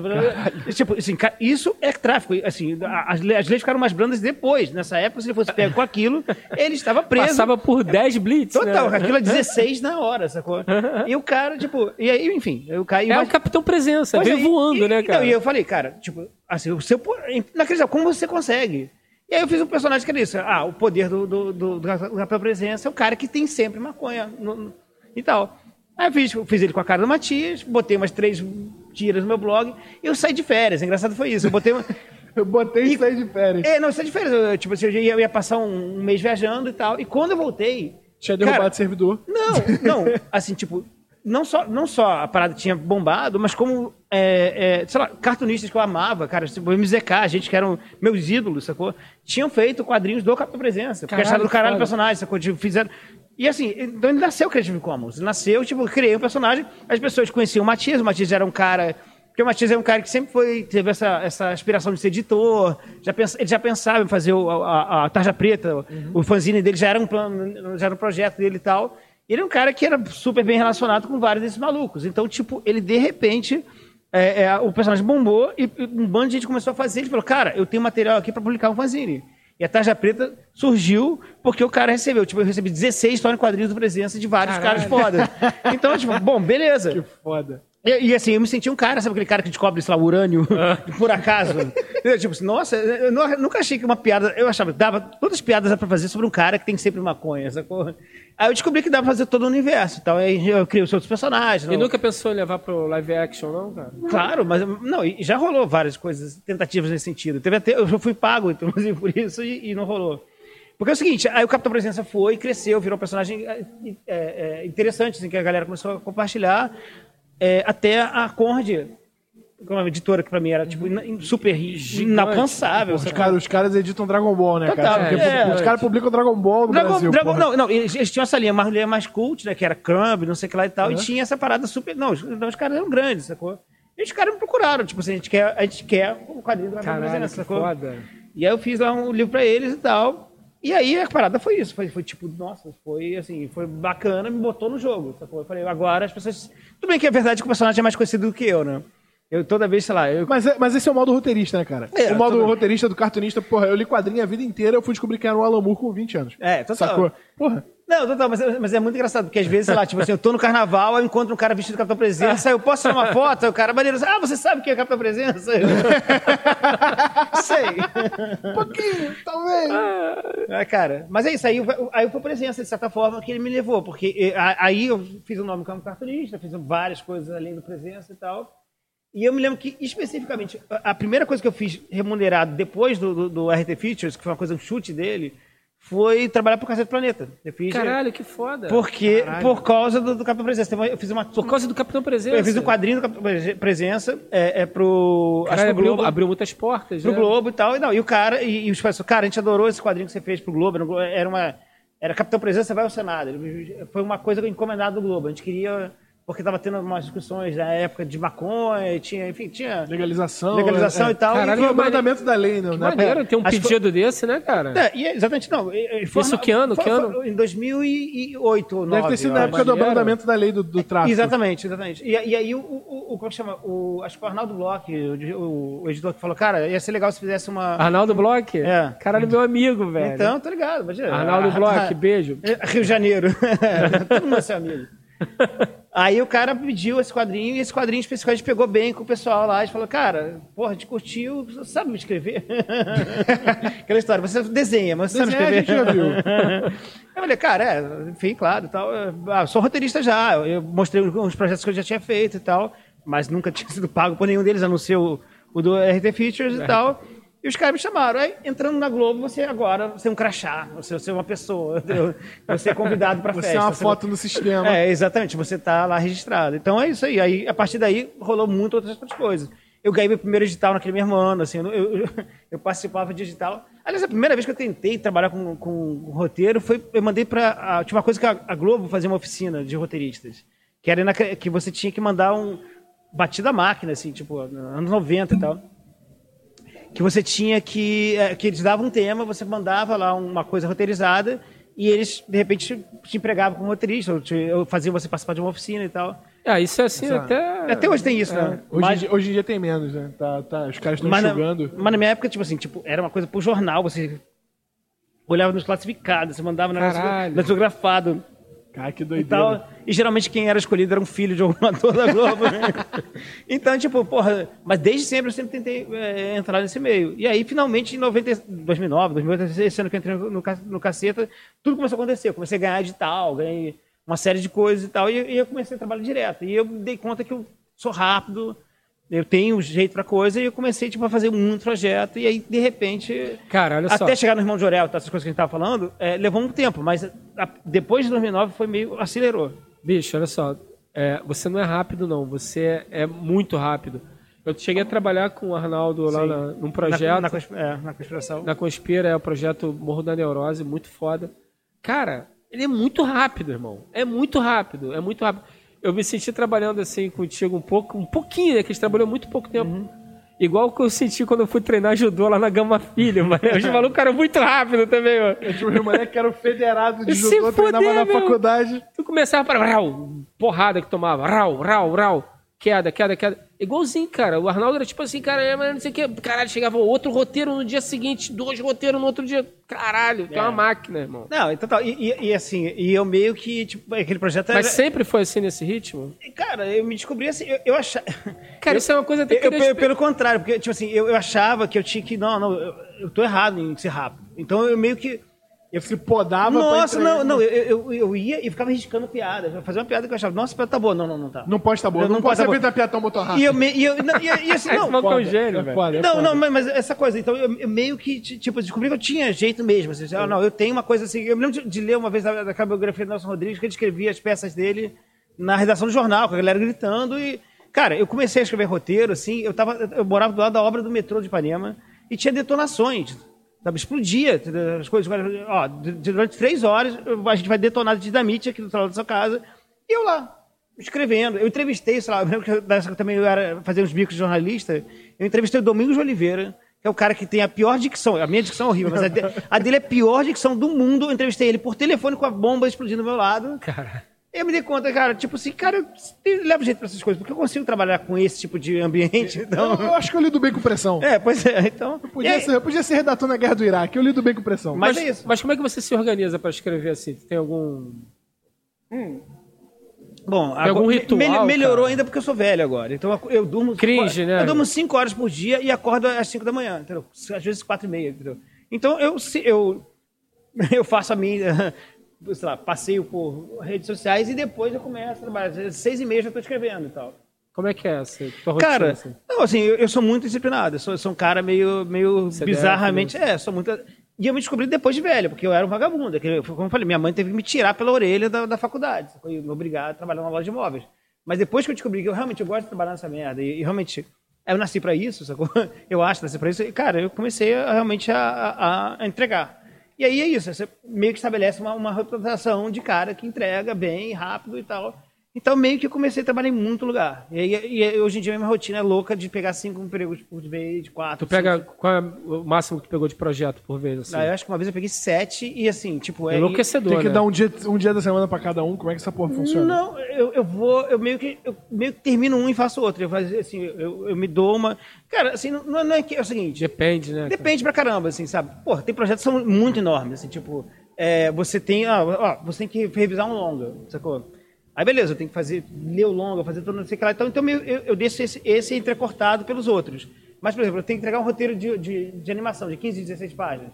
Tipo, assim, isso é tráfico. Assim, as, le- as leis ficaram mais brandas depois. Nessa época, se ele fosse pego com aquilo, ele estava preso. Passava por 10 blitz. Total, né? aquilo é 16 na hora, sacou? E o cara, tipo, e aí, enfim, eu caí. É mas- o Capitão Presença, veio é, voando, e- né, então, cara? e eu falei, cara, tipo, assim, o seu, inacreditável, como você consegue? E aí eu fiz um personagem que era isso. Ah, o poder do, do, do, do Capitão Presença é o cara que tem sempre maconha no- e tal. Aí eu fiz, eu fiz ele com a cara do Matias, botei umas três tiras no meu blog e eu saí de férias. Engraçado foi isso. Eu botei uma... Eu botei isso aí de férias. É, não, saí de férias. Eu, tipo, assim, eu ia, eu ia passar um, um mês viajando e tal. E quando eu voltei... Tinha derrubado cara, o servidor. não, não, assim, tipo, não só, não só a parada tinha bombado, mas como, é, é, sei lá, cartunistas que eu amava, cara, tipo, MZK, gente que eram meus ídolos, sacou? Tinham feito quadrinhos do Capitão Presença, porque acharam do caralho o personagem, sacou? Tipo, fizeram... E assim, então ele nasceu Creative Commons. Nasceu, tipo, criei um personagem, as pessoas conheciam o Matias, o Matias era um cara... Porque o Matias é um cara que sempre foi, teve essa, essa aspiração de ser editor, já pensa, ele já pensava em fazer o- a, a Tarja Preta, o fanzine dele já era um plano, já era um projeto dele e tal. Ele é um cara que era super bem relacionado com vários desses malucos. Então, tipo, ele de repente, é, é, o personagem bombou e um bando de gente começou a fazer. Ele falou, cara, eu tenho material aqui para publicar um fanzine. E a Tarja Preta surgiu porque o cara recebeu. Tipo, eu recebi 16 histórias em quadrinhos do presença de vários caras foda. Então, tipo, bom, beleza. Que foda. E, e, assim, eu me senti um cara, sabe aquele cara que descobre, sei lá, urânio, por acaso? Eu, tipo assim, nossa, eu nu- nunca achei que uma piada. Eu achava que dava. Todas as piadas dá pra fazer sobre um cara que tem sempre maconha, sacou? Aí eu descobri que dá pra fazer todo o universo e tal. Aí eu criei os outros personagens. E não- nunca pensou em levar pro live action, não, cara? Claro, mas não, e já rolou várias coisas, tentativas nesse sentido. Teve até, eu fui pago, inclusive, por isso, e, e não rolou. Porque é o seguinte, aí o Capitão Presença foi, cresceu, virou um personagem é, é, interessante, assim, que a galera começou a compartilhar, é, até a Conrad, é uma editora que pra mim era tipo, ina- super inalcançável. Os, cara, os caras editam Dragon Ball, né, Total, cara? Porque é. os caras publicam Dragon Ball no Dragon, Brasil. Dragon- não, não, eles, eles tinham essa linha mais, linha mais cult, né? Que era Crumb, não sei o que lá e tal, e tinha essa parada super. Não, os, os caras eram grandes, sacou? E os caras me procuraram, tipo assim, a gente quer, a gente quer o quadrinho do Caralho, Presença, que sacou? foda. E aí eu fiz lá um livro pra eles e tal. E aí a parada foi isso. Foi, foi tipo, nossa, foi assim, foi bacana, me botou no jogo. Sacou? Eu falei, agora as pessoas. Tudo bem que é verdade que o personagem é mais conhecido do que eu, né? Eu toda vez, sei lá, eu. Mas, é- mas esse é o modo roteirista, né, cara? É, o modo roteirista do cartunista, porra, eu li quadrinho a vida inteira, eu fui descobrir que era o Alan Moore com 20 anos. É, total. Sacou? Porra. Não, total, mas, é- mas é muito engraçado, porque às vezes, sei lá, tipo assim, eu tô no carnaval, eu encontro um cara vestido de Capitão Presença, eu posso tirar uma foto, o cara, maneiro, ah, você sabe o que é Capitão Presença? Sei. Um pouquinho, talvez. É, cara, mas é isso, aí, eu- aí foi presença, de certa forma, que ele me levou, porque eh, aí eu fiz o nome como cartunista, fiz várias coisas além do presença e tal. E eu me lembro que, especificamente, a primeira coisa que eu fiz remunerado depois do, do, do RT Features, que foi uma coisa, um chute dele, foi trabalhar pro Cacete Planeta. Eu fiz, Caralho, que foda. Porque, Caralho. por causa do, do Capitão Presença. Eu fiz uma. Por causa do Capitão Presença. Eu fiz um quadrinho do Capitão Presen- Presença, é, é pro. Caralho, acho que pro abriu, Globo, abriu muitas portas, pro né? Globo e tal. E, não, e o cara, e, e os pessoas, cara, a gente adorou esse quadrinho que você fez pro Globo. Era, um uma. Era Capitão Presença vai ao Senado. Foi uma coisa encomendada do Globo. A gente queria. Porque tava tendo umas discussões na época de maconha, tinha, enfim, tinha. Legalização. Legalização é, e tal. Caralho, Foi o mandamento da lei, não, Que né? maneiro ter um Acho pedido desse, né, cara? É, e é exatamente, não. foi Isso que ano, foi- que ano? foi Em 2008 ou 2009. Deve ter sido na época do Maneiro. mandamento da lei do, do tráfico. Exatamente, exatamente. E, e aí o, o, o- como é que chama? O, acho que o Arnaldo Bloch, o, o editor que falou, cara, ia ser legal se fizesse uma. Arnaldo Bloch? É. Caralho, meu amigo, velho. Então, tô ligado, imagina. Arnaldo Bloch, beijo. Rio de Janeiro. Todo mundo é seu amigo. Aí o cara pediu esse quadrinho, e esse quadrinho especificamente pegou bem com o pessoal lá. A gente falou, cara, porra, a gente curtiu, você sabe me escrever? Aquela história, você desenha, mas você sabe Desenhar a escrever. gente já viu. Eu falei, cara, é, enfim, claro, e tal. Ah, sou roteirista já. Eu mostrei uns projetos que eu já tinha feito e tal, mas nunca tinha sido pago por nenhum deles, a não ser o, o do RT Features É. e tal. E os caras me chamaram. Aí, entrando na Globo, você agora, você é um crachá, você, você é uma pessoa, entendeu? você é convidado Você festa. é uma você foto no sistema. é, exatamente, você tá lá registrado. Então é isso aí. Aí, a partir daí, rolou muito outras, outras coisas. Eu ganhei meu primeiro edital naquele mesmo ano, assim, eu, eu, eu participava de edital. Aliás, a primeira vez que eu tentei trabalhar com, com roteiro foi, eu mandei pra, tinha uma coisa que a, a Globo fazia uma oficina de roteiristas, que era na, que você tinha que mandar um, batida máquina, assim, tipo, anos 90 e tal que você tinha que. é, que eles davam um tema, você mandava lá uma coisa roteirizada e eles, de repente, te empregavam como roteirista, ou, te, ou faziam você participar de uma oficina e tal. Ah, isso é assim Exato. até... Até hoje tem isso, né? Hoje, Mas- em dia, hoje em dia tem menos, né? Tá, tá, os caras estão na, enxugando. mas na minha época, tipo assim, tipo, era uma coisa pro jornal, você olhava nos classificados, você mandava negócio Caralho. datilografado Cara, que doideira. E geralmente quem era escolhido era um filho de algum ator da Globo. né? então, tipo, porra, mas desde sempre eu sempre tentei é, entrar nesse meio. E aí, finalmente, em 90, 2009, 2008, esse ano que eu entrei no, no caceta, tudo começou a acontecer. Eu comecei a ganhar edital, ganhei uma série de coisas e tal, e, e eu comecei a trabalhar direto. E eu dei conta que eu sou rápido, eu tenho jeito pra coisa, e eu comecei, tipo, a fazer muito projeto, e aí, de repente... Cara, olha só. Até chegar no Irmão de Orel, tá, essas coisas que a gente tava falando, é, levou um tempo, mas a- depois de 2009 foi meio acelerou. Bicho, olha só. é, você não é rápido, não. Você é muito rápido. Eu cheguei a trabalhar com o Arnaldo lá na- num projeto. Na, na, consp- é, na conspiração. Na Conspira é o projeto Morro da Neurose, muito foda. Cara, ele é muito rápido, irmão. É muito rápido, é muito rápido. Eu me senti trabalhando assim contigo um pouco, um pouquinho, né? Que a gente trabalhou muito pouco tempo. Uhum. Igual que eu senti quando eu fui treinar judô lá na Gama Filho, mano. Os malucos eram muito rápido também, mano. Eu tinha um moleque que era o federado de Se judô, treinava fuder, na meu. faculdade. Tu começava para rau, porrada que tomava, rau, rau, rau, queda, queda, queda. Igualzinho, cara. O Arnaldo era tipo assim, cara, é, mas não sei o que. Caralho, chegava outro roteiro no dia seguinte, dois roteiros no outro dia. Caralho, é uma máquina, irmão. Não, então tá. E, e- e assim, e eu meio que, tipo, aquele projeto era. Mas sempre foi assim nesse ritmo? Cara, eu me descobri assim, eu, eu achava. Cara, eu, isso é uma coisa até que eu, eu Pelo contrário, porque, tipo assim, eu, eu achava que eu tinha que. Não, não, eu, eu tô errado em ser rápido. Então eu meio que. Eu se podava pra Nossa, entregar. não, não, eu, eu, eu ia e ficava riscando piada. Eu fazia uma piada que eu achava, nossa, a piada tá boa. Não, não, não tá. Não pode estar boa. Eu Não, não pode tá ser bom. feita piatão botou rápido. E eu, me, e, eu não, e, e assim, Esse não. é um gênio, é velho. foda, é Não, não, mas, essa coisa, então eu, eu meio que, ti- tipo, descobri que eu tinha jeito mesmo. Assim, ah, não, eu tenho uma coisa assim. Eu me lembro de, de ler uma vez da, da biografia do Nelson Rodrigues, que ele escrevia as peças dele na redação do jornal, com a galera gritando. E, cara, eu comecei a escrever roteiro, assim, eu, tava, eu morava do lado da obra do metrô de Ipanema e tinha detonações. Sabe, explodia as coisas. Ó, durante três horas a gente vai detonar de dinamite aqui do lado da sua casa. E eu lá, escrevendo. Eu entrevistei, sei lá, eu lembro que também eu era fazer uns bicos de jornalista. Eu entrevistei o Domingos Oliveira, que é o cara que tem a pior dicção. A minha dicção é horrível, mas a, de- a dele é a pior dicção do mundo. Eu entrevistei ele por telefone com a bomba explodindo do meu lado. Cara, eu me dei conta, cara, tipo assim, cara, eu eu levo jeito pra essas coisas, porque eu consigo trabalhar com esse tipo de ambiente, Eu, então... eu acho que eu lido bem com pressão. É, pois é, então... e Podia, aí- ser, eu podia ser redator na guerra do Iraque. Eu lido bem com pressão. Mas mas, é isso. mas como é que você se organiza pra escrever assim? Tem algum. Bom, Tem algum agora- ritual, mel- melhorou cara? ainda porque eu sou velho agora. Então eu- eu durmo. Cringe, cinco- né? Eu durmo 5 horas por dia e acordo às 5 da manhã, entendeu? Às vezes 4 e meia, entendeu? Então eu, se- eu, eu faço a minha. Sei lá, passeio por redes sociais e depois eu começo a trabalhar. Às 6 e meia já estou escrevendo e tal. Como é que é essa? Cara, assim? não, assim, eu, eu sou muito disciplinado. Eu sou, sou um cara meio, meio bizarramente. É, sou muito. E eu me descobri depois de velho, porque eu era um vagabundo. que eu- Como eu falei, minha mãe teve que me tirar pela orelha da, da faculdade. Foi me obrigar a trabalhar numa loja de imóveis. Mas depois que eu descobri que eu realmente eu gosto de trabalhar nessa merda, e, e realmente eu nasci pra isso, sacou? Eu acho que nasci pra isso, e, cara, eu comecei a, realmente a, a- a entregar. E aí é isso, você meio que estabelece uma, uma reputação de cara que entrega bem, rápido e tal. Então meio que eu comecei a trabalhar em muito lugar. E, e aí, hoje em dia a minha rotina é louca de pegar cinco empregos por vez, quatro. Tu pega cinco. qual é o máximo que tu pegou de projeto por vez, assim? Ah, eu acho que uma vez eu peguei sete e assim, tipo... é- Enlouquecedor, Tem que né? dar um dia, um dia da semana pra cada um. Como é que essa porra funciona? Não, eu, eu vou, eu meio que eu meio que termino um e faço outro. Eu faço assim, eu, eu me dou uma. Cara, assim, não, não é que é o seguinte. Depende, né? cara? Depende pra caramba, assim, sabe? Porra, tem projetos que são muito enormes, assim, tipo, é, você tem, ó, ó, você tem que revisar um longa, sacou? Aí beleza, eu tenho que fazer, o longa, fazer tudo, não sei o que lá. Então, então eu, eu, deixo esse, esse entrecortado pelos outros. Mas, por exemplo, eu tenho que entregar um roteiro de, de, de animação de 15, 16 páginas.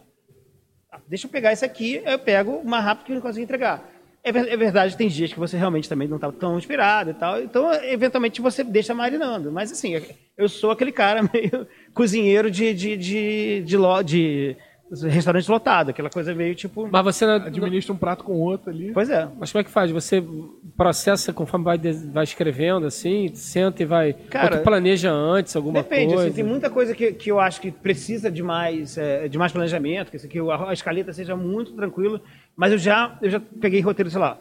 Ah, Deixa eu pegar esse aqui, eu pego o mais rápido que eu consigo entregar. É, é verdade, tem dias que você realmente também não está tão inspirado e tal, então eventualmente você deixa marinando. Mas assim, eu sou aquele cara meio cozinheiro de, de, de, de, de restaurante lotado, aquela coisa meio tipo. Mas você não, Administra um prato com outro ali. Pois é. Mas como é que faz? Você processa conforme vai, de- vai escrevendo, assim, senta e vai. Cara, ou tu planeja antes alguma Depende, coisa? assim, tem muita coisa que, que eu acho que precisa de mais, é, de mais planejamento, que, assim, que a, a escaleta seja muito tranquila, mas eu já, eu já peguei roteiro, sei lá,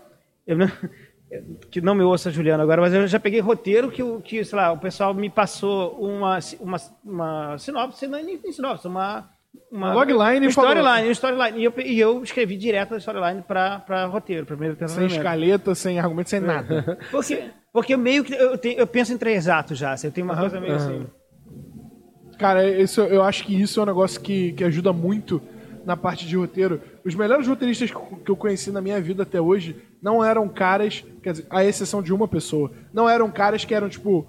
eu não- que não me ouça Juliano agora, mas eu já peguei roteiro que, o- que sei lá, o pessoal me passou uma, uma, uma sinopse, não é nem nem sinopse, uma... Uma logline storyline, um storyline. E eu, e eu escrevi direto a storyline para roteiro, para primeiro Sem escaleta, sem argumento, sem nada. Porque, porque eu meio que eu, tenho- eu penso em três atos já, assim, eu tenho uma coisa meio assim. Cara, isso, eu acho que isso é um negócio que, que ajuda muito na parte de roteiro. Os melhores roteiristas que eu conheci na minha vida até hoje não eram caras, quer dizer, à exceção de uma pessoa, não eram caras que eram, tipo,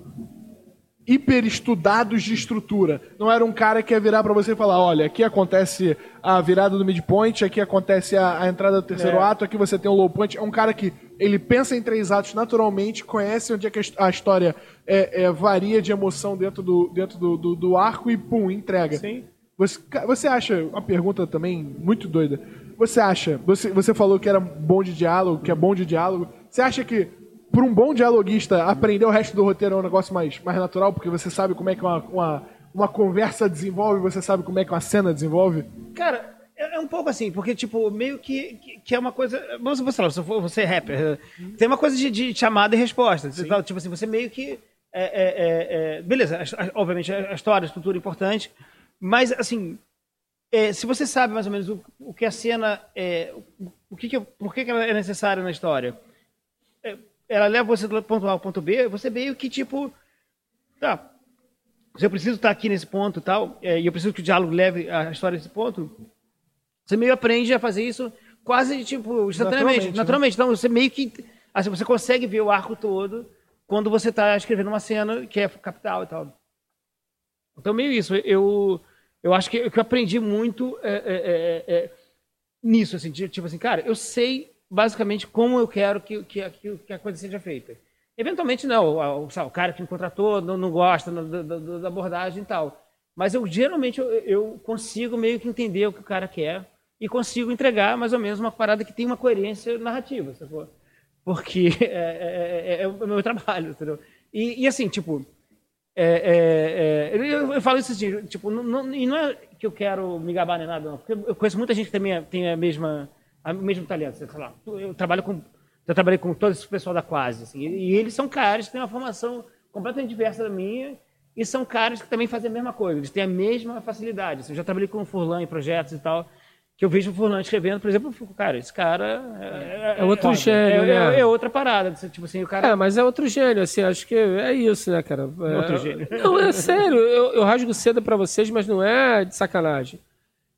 hiper estudados de estrutura. Não era um cara que ia virar pra você e falar, olha, aqui acontece a virada do midpoint, aqui acontece a, a entrada do terceiro É. ato, aqui você tem o low point. É um cara que ele pensa em três atos naturalmente, conhece onde é que a his- a história é, é, varia de emoção dentro do, dentro do, do, do arco e pum, entrega. Sim. Você, você acha, uma pergunta também muito doida, você acha, você, você falou que era bom de diálogo, que é bom de diálogo, você acha que para um bom dialoguista aprender o resto do roteiro é um negócio mais, mais natural, porque você sabe como é que uma, uma, uma conversa desenvolve, você sabe como é que uma cena desenvolve? Cara, é é um pouco assim, porque, tipo, meio que, que, que é uma coisa. Vamos você falar, se for- você é rapper, eh, tem uma coisa de, de chamada e resposta. Você fala, tipo assim, você meio que. é, é, é, beleza, obviamente, a história, a estrutura é importante, mas, assim, é, se você sabe mais ou menos o, o que a cena é. o- O que que, por que, que ela é necessária na história? Ela leva você do ponto A ao ponto B, você meio que, tipo. Tá, se eu preciso estar aqui nesse ponto e tal, é, e eu preciso que o diálogo leve a história a esse ponto, você meio aprende a fazer isso quase, tipo, instantaneamente, Naturalmente, naturalmente. né? Então, você meio que, assim, você consegue ver o arco todo quando você está escrevendo uma cena que é capital e tal. Então, meio isso. Eu, eu acho que, que eu aprendi muito é, é, é, é, nisso, assim, tipo assim, cara, eu sei basicamente como eu quero que, que, que, a coisa seja feita. Eventualmente, não, o, o, cara que me contratou não, não gosta da, da- da- da abordagem e tal. Mas eu geralmente eu, eu consigo meio que entender o que o cara quer e consigo entregar mais ou menos uma parada que tem uma coerência narrativa, sacou? Porque é, é- é- é o meu trabalho, entendeu? E, e assim, tipo, é, é, é, eu, eu falo isso assim, tipo, não, não- e não é que eu quero me gabar nem nada, não. Porque eu conheço muita gente que também é- tem a mesma, o mesmo talento, sei lá. Eu trabalho com, eu trabalhei com todo esse pessoal da Quase, assim, e, e eles são caras que têm uma formação completamente diversa da minha, e são caras que também fazem a mesma coisa, eles têm a mesma facilidade. Assim, eu já trabalhei com o Furlan em projetos e tal, que eu vejo o Furlan escrevendo, por exemplo, eu fico, cara, esse cara é, É outro foda. gênio, é, né? é- é outra parada, tipo assim, o cara É, mas é outro gênio, assim, acho que é isso, né, cara? É, Outro gênio. Não, é sério, eu, eu rasgo cedo pra vocês, mas não é de sacanagem.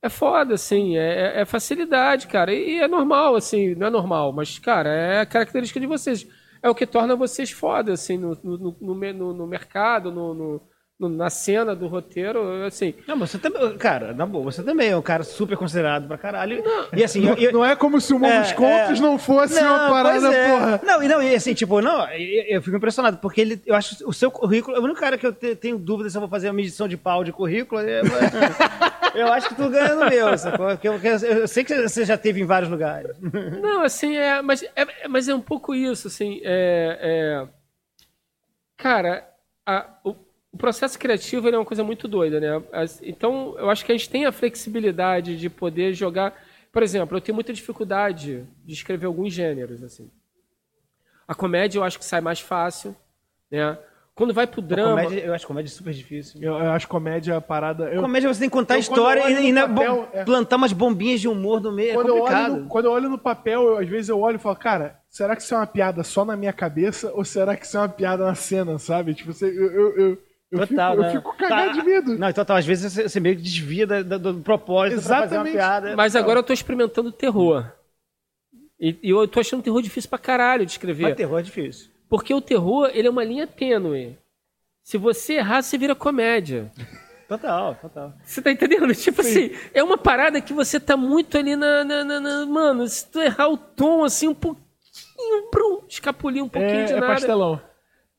É foda, assim, é, é- é facilidade, cara, e é normal, assim, não é normal, mas, cara, é a característica de vocês. É o que torna vocês foda, assim, no, no, no, no me- no- no mercado, no- na cena do roteiro, assim. Não, mas você também, cara, na boa, você também é um cara super considerado pra caralho. E assim, eu, eu- Não é como se o É, dos Contos é. não fosse uma parada, é. porra. Não, e não, e assim, tipo, não, eu, eu fico impressionado, porque ele, eu acho que o seu currículo, o único cara que eu te- tenho dúvida se eu vou fazer uma medição de pau de currículo, eu, eu acho que tu ganha no meu, sacou? Porque eu, eu- eu sei que você já teve em vários lugares. Não, assim, é. Mas é, é- mas é um pouco isso, assim. É, é- cara, a- o, o processo criativo ele é uma coisa muito doida, né? Então, eu acho que a gente tem a flexibilidade de poder jogar. Por exemplo, eu tenho muita dificuldade de escrever alguns gêneros, assim. A comédia eu acho que sai mais fácil, né? Quando vai pro drama. Comédia, eu acho comédia super difícil. Eu, eu acho comédia a parada. Eu, Comédia você tem que contar a eu, quando história eu e, e papel, é. plantar umas bombinhas de humor no meio. quando, é eu olho complicado. no, quando eu olho no papel, eu- às vezes eu olho e falo, cara, será que isso é uma piada só na minha cabeça ou será que isso é uma piada na cena, sabe? Tipo, você, eu, eu, Total, fico, né? eu fico cagado Tá. de medo. Não, então, tá, às vezes você, você meio que desvia da- da- do propósito pra fazer uma Exatamente. piada. Mas agora eu tô experimentando terror. E, e eu tô achando terror difícil pra caralho de escrever. Mas terror é difícil. Porque o terror, ele é uma linha tênue. Se você errar, você vira comédia. Total, total. Você tá entendendo? Tipo assim, é uma parada que você tá muito ali na, na- na- na- Mano, se tu errar o tom assim um pouquinho, brum, escapulir um pouquinho É, de é nada. pastelão.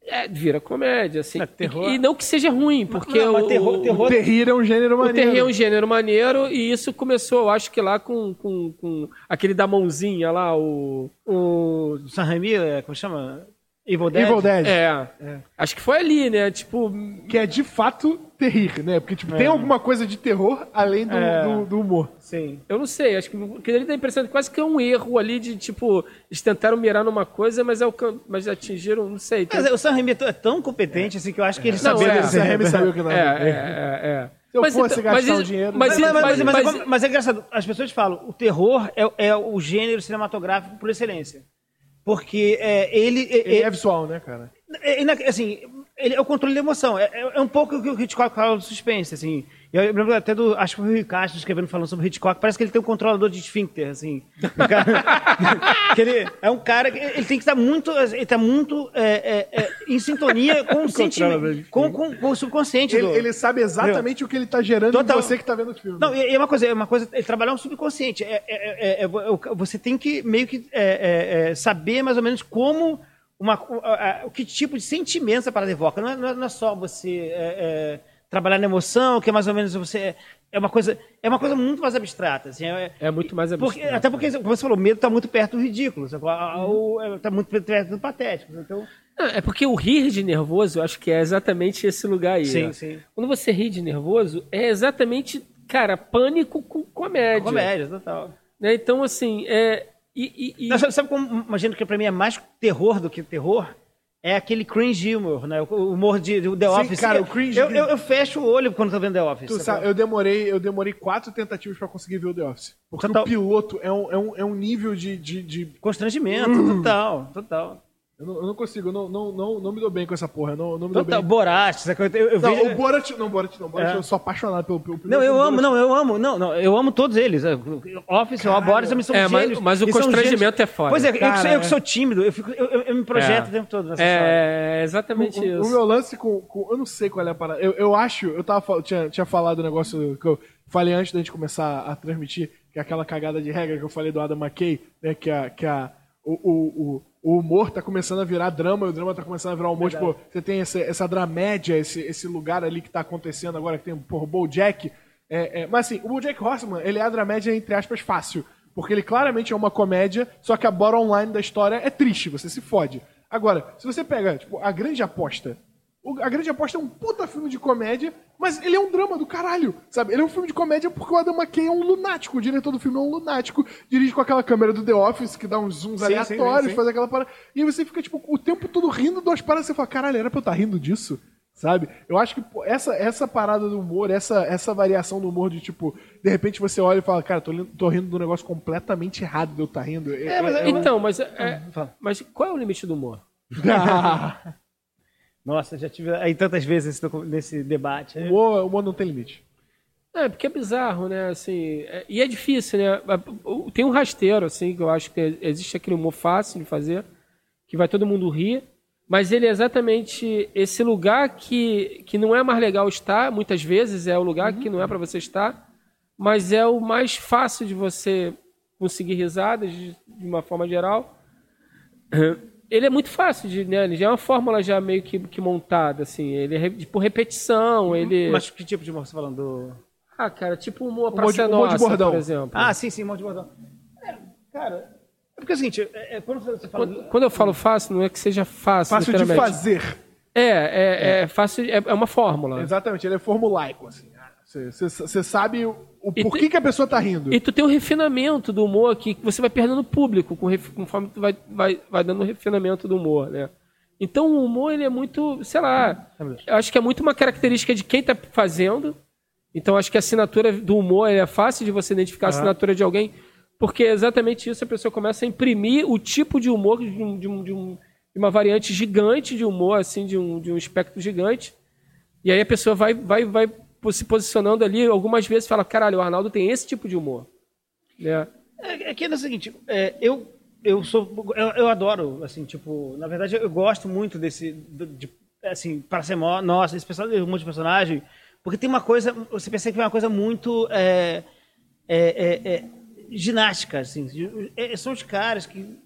É, vira comédia, assim. É, terror- E, e não que seja ruim, porque não, mas o, terror- o- terror- O terrir é um gênero o maneiro. terror é um gênero maneiro e isso começou, eu acho que lá com, com, com aquele da mãozinha lá, o. o O San Remi, é, como chama? Evil Dead? Evil Dead. é, Acho que foi ali, né? Tipo, Que é de fato terrir, né? Porque tipo, tem alguma coisa de terror além do, É. do, do humor. Sim. Eu não sei, acho que ele dá a impressão de quase que é um erro ali de tipo, eles tentaram mirar numa coisa, mas, alcan mas atingiram, não sei. tem- Mas o San Remi é tão- é competente assim que eu acho que ele Não, sabia é. desse Sam Raimi sabia o que não é, é, é, é. Se eu fosse gastar isso- o dinheiro- mas, Mas, mas, mas, mas, mas, mas- é mas é engraçado, as pessoas falam, o terror é, é o gênero cinematográfico por excelência. Porque é, ele, é- Ele é- é visual, né, cara? É, assim, ele é o controle da emoção. É, é- é um pouco o que o Hitchcock fala do suspense, assim. Eu lembro até do. Acho que foi o Rui Castro escrevendo falando sobre o Hitchcock. Parece que ele tem um controlador de esfíncter, assim. O cara- que ele é um cara que ele tem que estar muito. Ele tá muito é, é, é, em sintonia com o sentimento. Com, com, com o subconsciente Ele, do. ele sabe exatamente o que ele tá gerando Total. em você que tá vendo o filme. Não, e e é uma coisa, é uma coisa, é trabalhar um subconsciente. É, é- é- é- é- você tem que meio que é, é, é, saber mais ou menos como uma, o- que tipo de sentimento a parada evoca. Não é, não é- não é só você é, é, trabalhar na emoção, que é mais ou menos você é uma coisa é uma coisa muito mais abstrata. Assim, é, É muito mais porque, abstrato. até porque, como você falou, o medo está muito perto do ridículo, está muito perto do patético. Então, É porque o rir de nervoso, eu acho que é exatamente esse lugar aí. Sim, né? sim. Quando você ri de nervoso, é exatamente, cara, pânico com comédia. comédia, total. Né? Então, assim, é. E, e- e- Não, sabe, sabe como imagino que pra mim é mais terror do que terror? É aquele cringe humor, né? O humor de, do The Sim, Office. cara, Eu- o cringe- Eu, eu, eu fecho o olho quando tô vendo The Office. Tu sacou? sabe, eu demorei, eu demorei quatro tentativas pra conseguir ver o The Office. Porque Total. o piloto é um, é um, é um nível de. de, de- Constrangimento, Hum. total, total. Eu, não, eu não consigo, eu não, não, não, não me dou bem com essa porra. eu Não, não me dou Total. bem. Borat, sacou? eu, eu Não, vejo... o Borat. Não, Borat não. Borat, É. eu sou apaixonado pelo, pelo Não, eu amo, Borat. não, eu amo, não, não, eu amo todos eles. Office, o Boris também são É, mas- gênios. mas o e são constrangimento é foda. Pois é, eu, que Cara, sou, eu que é. sou tímido, eu, fico, eu, eu- eu me projeto É. o tempo todo nessa história. é exatamente O, o isso. meu lance com, com- Eu não sei qual é a parada. Eu, eu acho. Eu tava, tinha, tinha falado o negócio que eu falei antes da gente começar a transmitir, que é aquela cagada de regra que eu falei do Adam McKay, né? Que, a, que a, o, o, o, humor tá começando a virar drama e o drama tá começando a virar humor. Tipo, você tem essa, essa dramédia, esse, esse lugar ali que tá acontecendo agora, que tem porra, o Bojack. É, é, mas assim, o Bojack Horseman, ele é a dramédia, entre aspas, fácil. Porque ele claramente é uma comédia, só que a bottom line da história é triste, você se fode. Agora, se você pega, tipo, a grande aposta. O- A Grande Aposta é um puta filme de comédia, mas ele é um drama do caralho, sabe? Ele é um filme de comédia porque o Adam McKay é um lunático. O diretor do filme é um lunático. Dirige com aquela câmera do The Office, que dá uns zooms Sim, aleatórios, sim, sim. faz aquela parada. E aí você fica, tipo, o tempo todo rindo das paradas. Você fala, caralho, era pra eu estar rindo disso? Sabe? Eu acho que pô, essa, essa parada do humor, essa, essa variação do humor de, tipo, de repente você olha e fala, cara, tô, tô rindo de um negócio completamente errado de eu estar rindo. É, mas é- Então, mas, é- Fala. mas qual é o limite do humor? Nossa, já tive aí tantas vezes nesse debate. o humor, o humor não tem limite. É, porque é bizarro, né? Assim, é- e é difícil, né? Tem um rasteiro, assim, que eu acho que existe aquele humor fácil de fazer, que vai todo mundo rir, Mas ele é exatamente esse lugar que, que não é mais legal estar, muitas vezes é o lugar que não é para você estar, mas é o mais fácil de você conseguir risadas de, de uma forma geral. Ele é muito fácil de, né? Ele já é uma fórmula já meio que, que montada, assim. Ele é tipo repetição, ele. Mas que tipo de humor você tá falando? Do... Ah, cara, tipo humor Humor pra de- ser humor de nossa, bordão. por exemplo. Ah, sim, sim, um monte de bordão. É, cara, é porque é o seguinte, é, é, quando você fala... Quando, quando eu falo fácil, não é que seja fácil, Fácil de fazer. É, é, é. fácil, é, é uma fórmula. Exatamente, ele é formulaico, assim. Você- sabe o E porquê que a pessoa tá rindo. E tu tem um refinamento do humor que você vai perdendo público com conforme tu vai, vai, vai dando um refinamento do humor, né? Então o humor, ele é muito, sei lá, eu acho que é muito uma característica de quem tá fazendo. Então acho que a assinatura do humor é fácil de você identificar a assinatura de alguém, porque é exatamente isso, a pessoa começa a imprimir o tipo de humor de, um, de, um, de, um- de uma variante gigante de humor, assim, de um, de um espectro gigante. E aí a pessoa vai, vai, vai se posicionando ali, algumas vezes fala, caralho, o Arnaldo tem esse tipo de humor. Né? É, é que é o seguinte, é, eu, eu sou, eu, eu adoro, assim, tipo, na verdade eu gosto muito desse, do- de, assim, para ser mó, nossa, esse pessoal, um monte de personagem, porque tem uma coisa, você percebe que é uma coisa muito é, é, é, é, ginástica, assim, de- é, são os caras que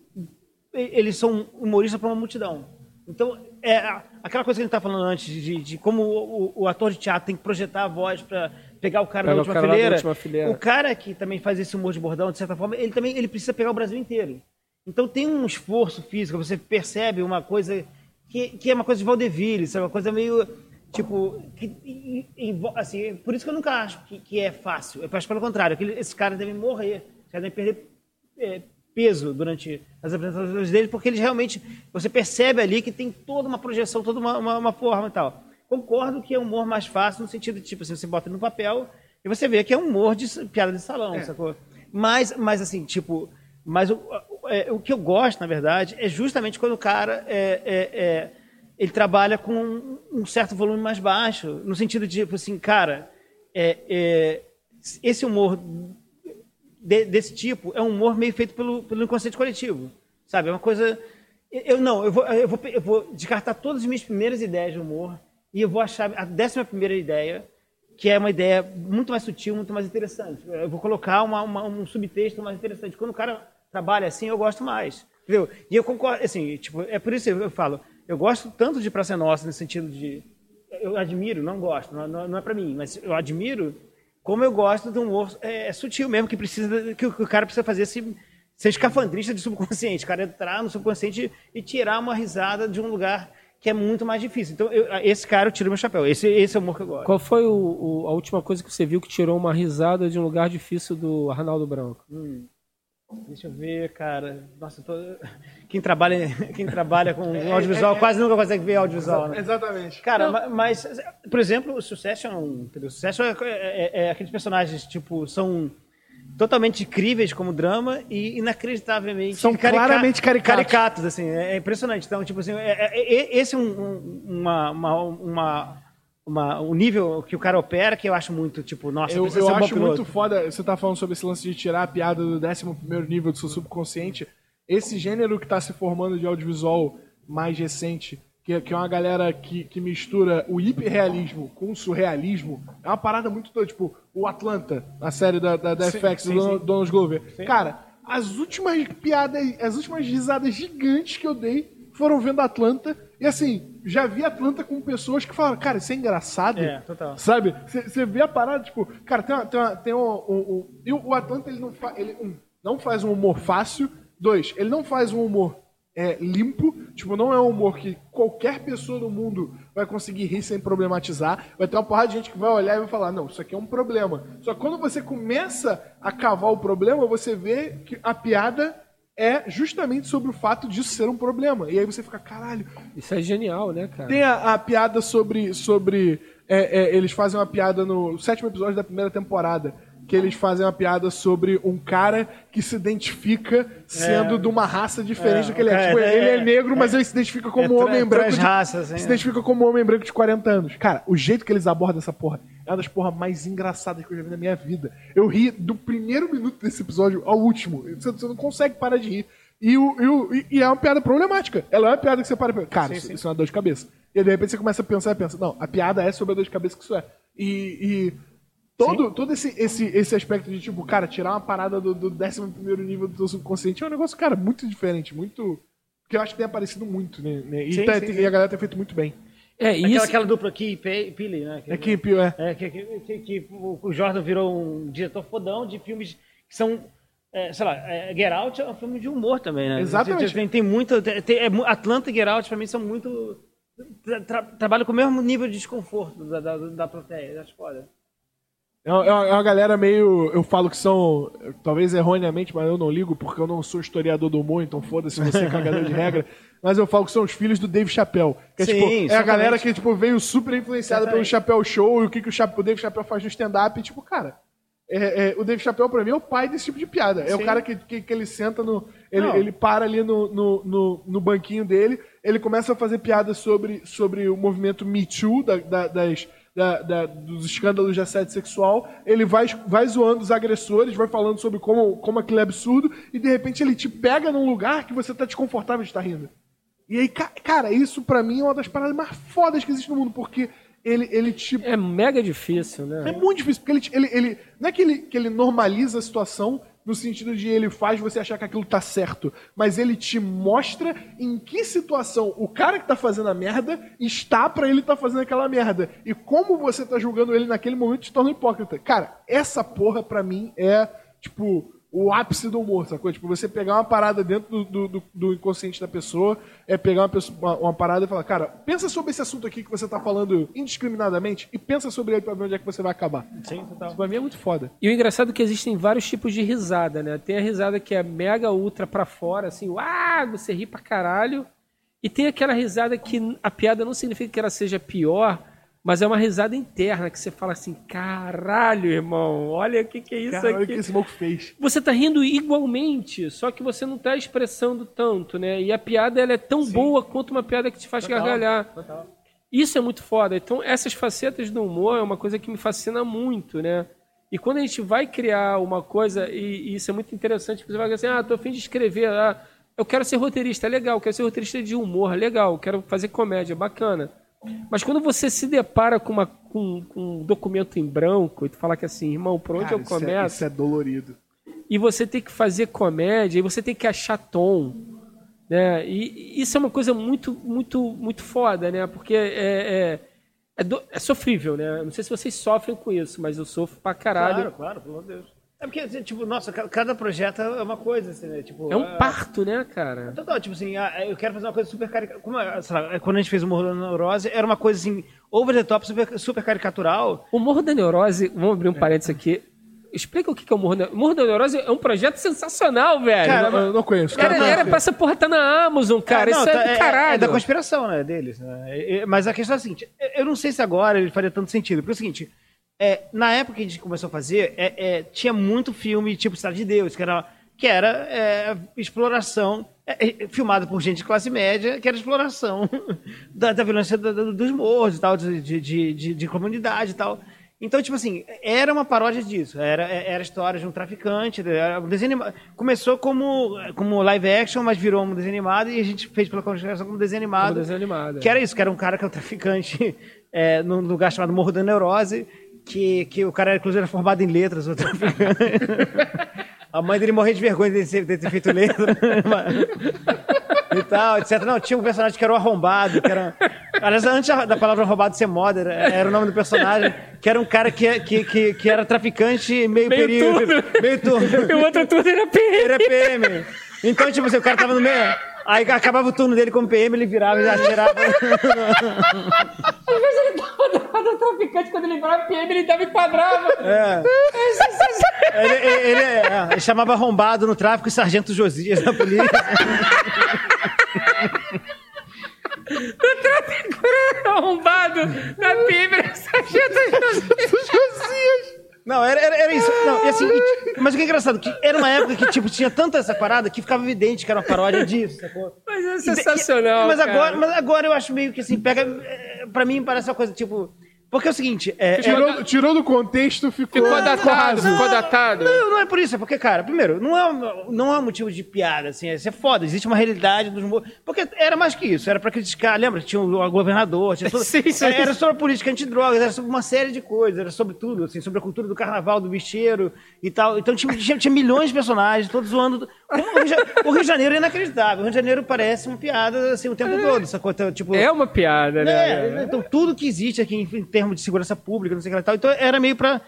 eles são humoristas para uma multidão. Então, é aquela coisa que a gente tá falando antes, de, de como o, o- ator de teatro tem que projetar a voz para pegar o cara, Pega da o última, cara fileira. última fileira. O cara que também faz esse humor de bordão, de certa forma, ele também ele precisa pegar o Brasil inteiro. Então tem um esforço físico, você percebe uma coisa que, que é uma coisa de vaudeville, sabe? Uma coisa meio, tipo, que, assim, por isso que eu nunca acho que, que é fácil. Eu acho pelo contrário, que esses caras devem morrer, esses caras devem perder é, peso durante as apresentações deles, porque eles realmente, você percebe ali que tem toda uma projeção, toda uma, uma, uma forma e tal. Concordo que é um humor mais fácil no sentido de, tipo, assim, você bota no papel e você vê que é um humor de piada de salão, sacou? Mas, mas assim, tipo, mas o, é, o que eu gosto, na verdade, é justamente quando o cara é, é- é- ele trabalha com um, um certo volume mais baixo, no sentido de, tipo assim, cara, é, é, esse humor de- desse tipo é um humor meio feito pelo, pelo inconsciente coletivo, sabe? É uma coisa... Eu não, eu vou, eu, vou, eu vou descartar todas as minhas primeiras ideias de humor e eu vou achar a décima primeira ideia, que é uma ideia muito mais sutil, muito mais interessante. Eu vou colocar uma, uma- um subtexto mais interessante. Quando o cara trabalha assim, eu gosto mais. Entendeu? E eu concordo, assim, tipo, é por isso que eu falo, eu gosto tanto de Praça Nossa, nesse sentido de. Eu admiro, não gosto, não, não é pra mim, mas eu admiro como eu gosto de um humor é, sutil mesmo, que precisa que o, que o cara precisa fazer esse, ser escafandrista de subconsciente, o cara entrar no subconsciente e tirar uma risada de um lugar que é muito mais difícil. Então, eu- esse cara eu tiro meu chapéu. Esse, esse é o humor que eu gosto. Qual foi o, o- a última coisa que você viu que tirou uma risada de um lugar difícil do Arnaldo Branco? Deixa eu ver, cara. Nossa, eu tô... quem, trabalha, quem trabalha com audiovisual quase nunca consegue ver audiovisual, né? Exatamente. Cara, ma- mas, por exemplo, o Succession? O Succession é, é- é aqueles personagens, tipo, são totalmente incríveis como drama e inacreditavelmente São claramente caricatos. caricatos, assim, é é impressionante. Então, tipo assim, é- é- é- esse é um, um- uma, uma, uma, uma- um nível que o cara opera que eu acho muito, tipo, nossa, Eu, eu ser um acho piloto. muito foda. Você tá falando sobre esse lance de tirar a piada do 11 nível do seu subconsciente. Esse gênero que tá se formando de audiovisual mais recente, que, é- que é uma galera que, que mistura o hiperrealismo com o surrealismo, é uma parada muito doida. Tipo, o Atlanta, a série da, da, da Sim, FX sim, do sim. Don- Donald Glover. Cara, as últimas piadas, as últimas risadas gigantes que eu dei foram vendo Atlanta. E assim, já vi Atlanta com pessoas que falaram, cara, isso é engraçado. É, total. Sabe? Você vê a parada, tipo, cara, tem, uma, tem, uma, tem um, um, um- E o o Atlanta, ele, não, fa, ele não faz um humor fácil. Dois, ele não faz um humor é, limpo. Tipo, não é um humor que qualquer pessoa do mundo vai conseguir rir sem problematizar. Vai ter uma porrada de gente que vai olhar e vai falar, não, isso aqui é um problema. Só que quando você começa a cavar o problema, você vê que a piada é justamente sobre o fato disso ser um problema. E aí você fica, caralho, Isso é genial, né, cara? tem a, a piada sobre. sobre é, é, eles fazem uma piada no sétimo episódio da primeira temporada. Que eles fazem uma piada sobre um cara que se identifica sendo de uma raça diferente É, do que ele é. Tipo, é- ele é é- negro, mas ele se identifica como é um homem branco. De, transraça, assim, se é. identifica como um homem branco de 40 anos. Cara, o jeito que eles abordam essa porra é uma das porra mais engraçadas que eu já vi na minha vida. Eu ri do primeiro minuto desse episódio ao último. Você, você não consegue parar de rir. E, o, e, o- e é uma piada problemática. Ela é uma piada que você para e pensa, cara, Sim, isso, sim. isso é uma dor de cabeça. E aí, de repente você começa a pensar e pensa, não, a piada é sobre a dor de cabeça que isso é. E, e todo, todo esse, esse, esse aspecto de, tipo, cara, tirar uma parada do, do 11 nível do subconsciente é um negócio, cara, muito diferente, muito. Que eu acho que tem aparecido muito, né? né? E, Sim, tá- sim, e sim. a galera tem feito muito bem. É, Aquela, isso. aquela dupla aqui, Pe- Pili, né? É que, pior, é. É, que, que, que- que o Jordan virou um diretor fodão de filmes que são, é, sei lá, é, Get Out é um filme de humor também, né? Exatamente. Tem, tem muito, tem, é Atlanta e Get Out pra mim são muito... Tra, tra- trabalham com o mesmo nível de desconforto da, da, da plateia, acho foda. É uma, é uma- é uma galera meio. Eu falo que são. Talvez erroneamente, mas eu não ligo, porque eu não sou historiador do humor, então foda-se você é cagador de regra. Mas eu falo que são os filhos do Dave Chappelle. Que é, Sim, tipo, é a galera que tipo, veio super influenciada pelo. Chappelle Show e o que, que o, Chappelle, o Dave Chappelle faz no stand-up. E, tipo, cara. é- é, o Dave Chappelle, pra mim, é o pai desse tipo de piada. É o Sim. cara que, que, que ele senta no. Ele, ele para ali no, no, no, no banquinho dele, ele começa a fazer piadas sobre, sobre o movimento Me Too, da- da- das, da- da- dos escândalos de assédio sexual. Ele vai, vai zoando os agressores, vai falando sobre como, como aquilo é absurdo, e de repente ele te pega num lugar que você tá desconfortável de estar rindo. E aí, ca- cara, isso pra mim é uma das paradas mais fodas que existe no mundo, porque ele, ele te É mega difícil, é né? muito difícil, porque ele, ele, ele não é que ele, que ele normaliza a situação no sentido de ele faz você achar que aquilo tá certo, mas ele te mostra em que situação o cara que tá fazendo a merda está pra ele tá fazendo aquela merda. E como você tá julgando ele naquele momento te torna hipócrita. Cara, essa porra pra mim é, tipo, o ápice do humor, sacou? Tipo, você pegar uma parada dentro do, do, do- inconsciente da pessoa, é pegar uma, pessoa- uma, uma parada e falar, cara, pensa sobre esse assunto aqui que você tá falando indiscriminadamente e pensa sobre ele pra ver onde é que você vai acabar. Sim, total. Isso pra mim é muito foda. E o engraçado é que existem vários tipos de risada, né? Tem a risada que é mega ultra pra fora, assim, uau, você ri pra caralho. E tem aquela risada que a piada não significa que ela seja pior, mas é uma risada interna, que você fala assim, caralho, irmão, olha o que, que é isso Cara, olha o aqui. que esse maluco fez. Você tá rindo igualmente, só que você não tá expressando tanto, né? E a piada ela é tão boa quanto uma piada que te faz gargalhar. Total. Isso é muito foda. Então, essas facetas do humor é uma coisa que me fascina muito, né? E quando a gente vai criar uma coisa, e, e isso é muito interessante, você vai dizer assim, ah, tô a fim de escrever, ah, eu quero ser roteirista, legal, quero ser roteirista de humor, legal, quero fazer comédia, bacana. Mas quando você se depara com, uma, com, com um documento em branco e tu fala que assim, irmão, por onde Cara, eu isso é- começo? Isso é dolorido. e você tem que fazer comédia, e você tem que achar tom, né? E e isso é uma coisa muito, muito, muito foda, né? Porque é, é, é, do- é sofrível, né? Não sei se vocês sofrem com isso, mas eu sofro pra caralho. Claro, claro, pelo amor de Deus. É porque, assim, tipo, nossa, ca- cada projeto é uma coisa, assim, né? Tipo, É um ah, parto, né, cara? Total, tipo assim, ah, eu quero fazer uma coisa super caricatura. Como, ah, lá, quando a gente fez o Morro da Neurose, era uma coisa assim, over the top, super, super caricatural. O Morro da Neurose, vamos abrir um parênteses aqui. Explica o que que é o Morro da Morro da Neurose é um projeto sensacional, velho. Cara, Eu, não conheço. era, Cara, era pra essa porra estar na Amazon, cara. É, não, isso é tá- do caralho. É, da conspiração, né, deles. né? Mas a questão é a seguinte, eu não sei se agora ele faria tanto sentido, porque é o seguinte, é, na época que a gente começou a fazer, é, é, tinha muito filme tipo Cidade de Deus, que era, que era é, exploração, é, é, filmado por gente de classe média, que era exploração da, da violência da- da- dos morros e tal, de, de, de, de- de comunidade e tal. Então, tipo assim, era uma paródia disso. Era, era a história de um traficante. Era um desenho anima- Começou como, como live action, mas virou um desenho animado e a gente fez pela conspiração como desenho animado. Como desenho animado. Que era isso, que era um cara que é um traficante num lugar chamado Morro da Neurose, que, que o cara, inclusive, era formado em letras, o traficante. A mãe dele morria de vergonha de ter, feito letra. e tal, etc. Não, tinha um personagem que era o arrombado, que era. Aliás, antes da palavra arrombado ser moda, era, era o nome do personagem, que era um cara que, que, que, que era traficante meio, Meio período. turno. Meio turno. E o outro turno era PM. É PM. Então, tipo assim, o cara tava no meio. Aí acabava o turno dele como PM, ele virava e atirava. Às vezes ele lado do traficante, quando ele virava PM, ele dava e quadrava. É. Ele, ele- ele- é, ele chamava arrombado no tráfico e sargento Josias na polícia. O tráfico era arrombado na PM, era sargento Josias. Não, era, era, era isso. Não, e assim, e- mas o que é engraçado, que era uma época que, tipo, tinha tanta essa parada que ficava evidente que era uma paródia disso, sacou? Mas é E- sensacional, mas cara. agora, mas agora eu acho meio que assim, pega. é, Pra mim parece uma coisa tipo. Porque é o seguinte, é, é- Tirou, tirou do contexto, ficou. Ficou datado, ficou datado. Não, não é por isso, é porque, cara, primeiro, não é, um- não é um motivo de piada, assim, isso é foda, existe uma realidade dos Porque era mais que isso, era pra criticar, lembra? Tinha o governador, tinha tudo. Sim, sim. Era sobre política antidrogas, era sobre uma série de coisas, era sobre tudo, assim, sobre a cultura do carnaval, do bicheiro e tal. Então tinha, tinha, tinha milhões de personagens, todos zoando. Como O Rio, o Rio de Janeiro é inacreditável, o Rio de Janeiro parece uma piada, assim, o tempo todo, sacou? Então, Tipo, É uma piada, né? é, então tudo que existe aqui em, em de segurança pública, não sei o que lá e tal, então era meio pra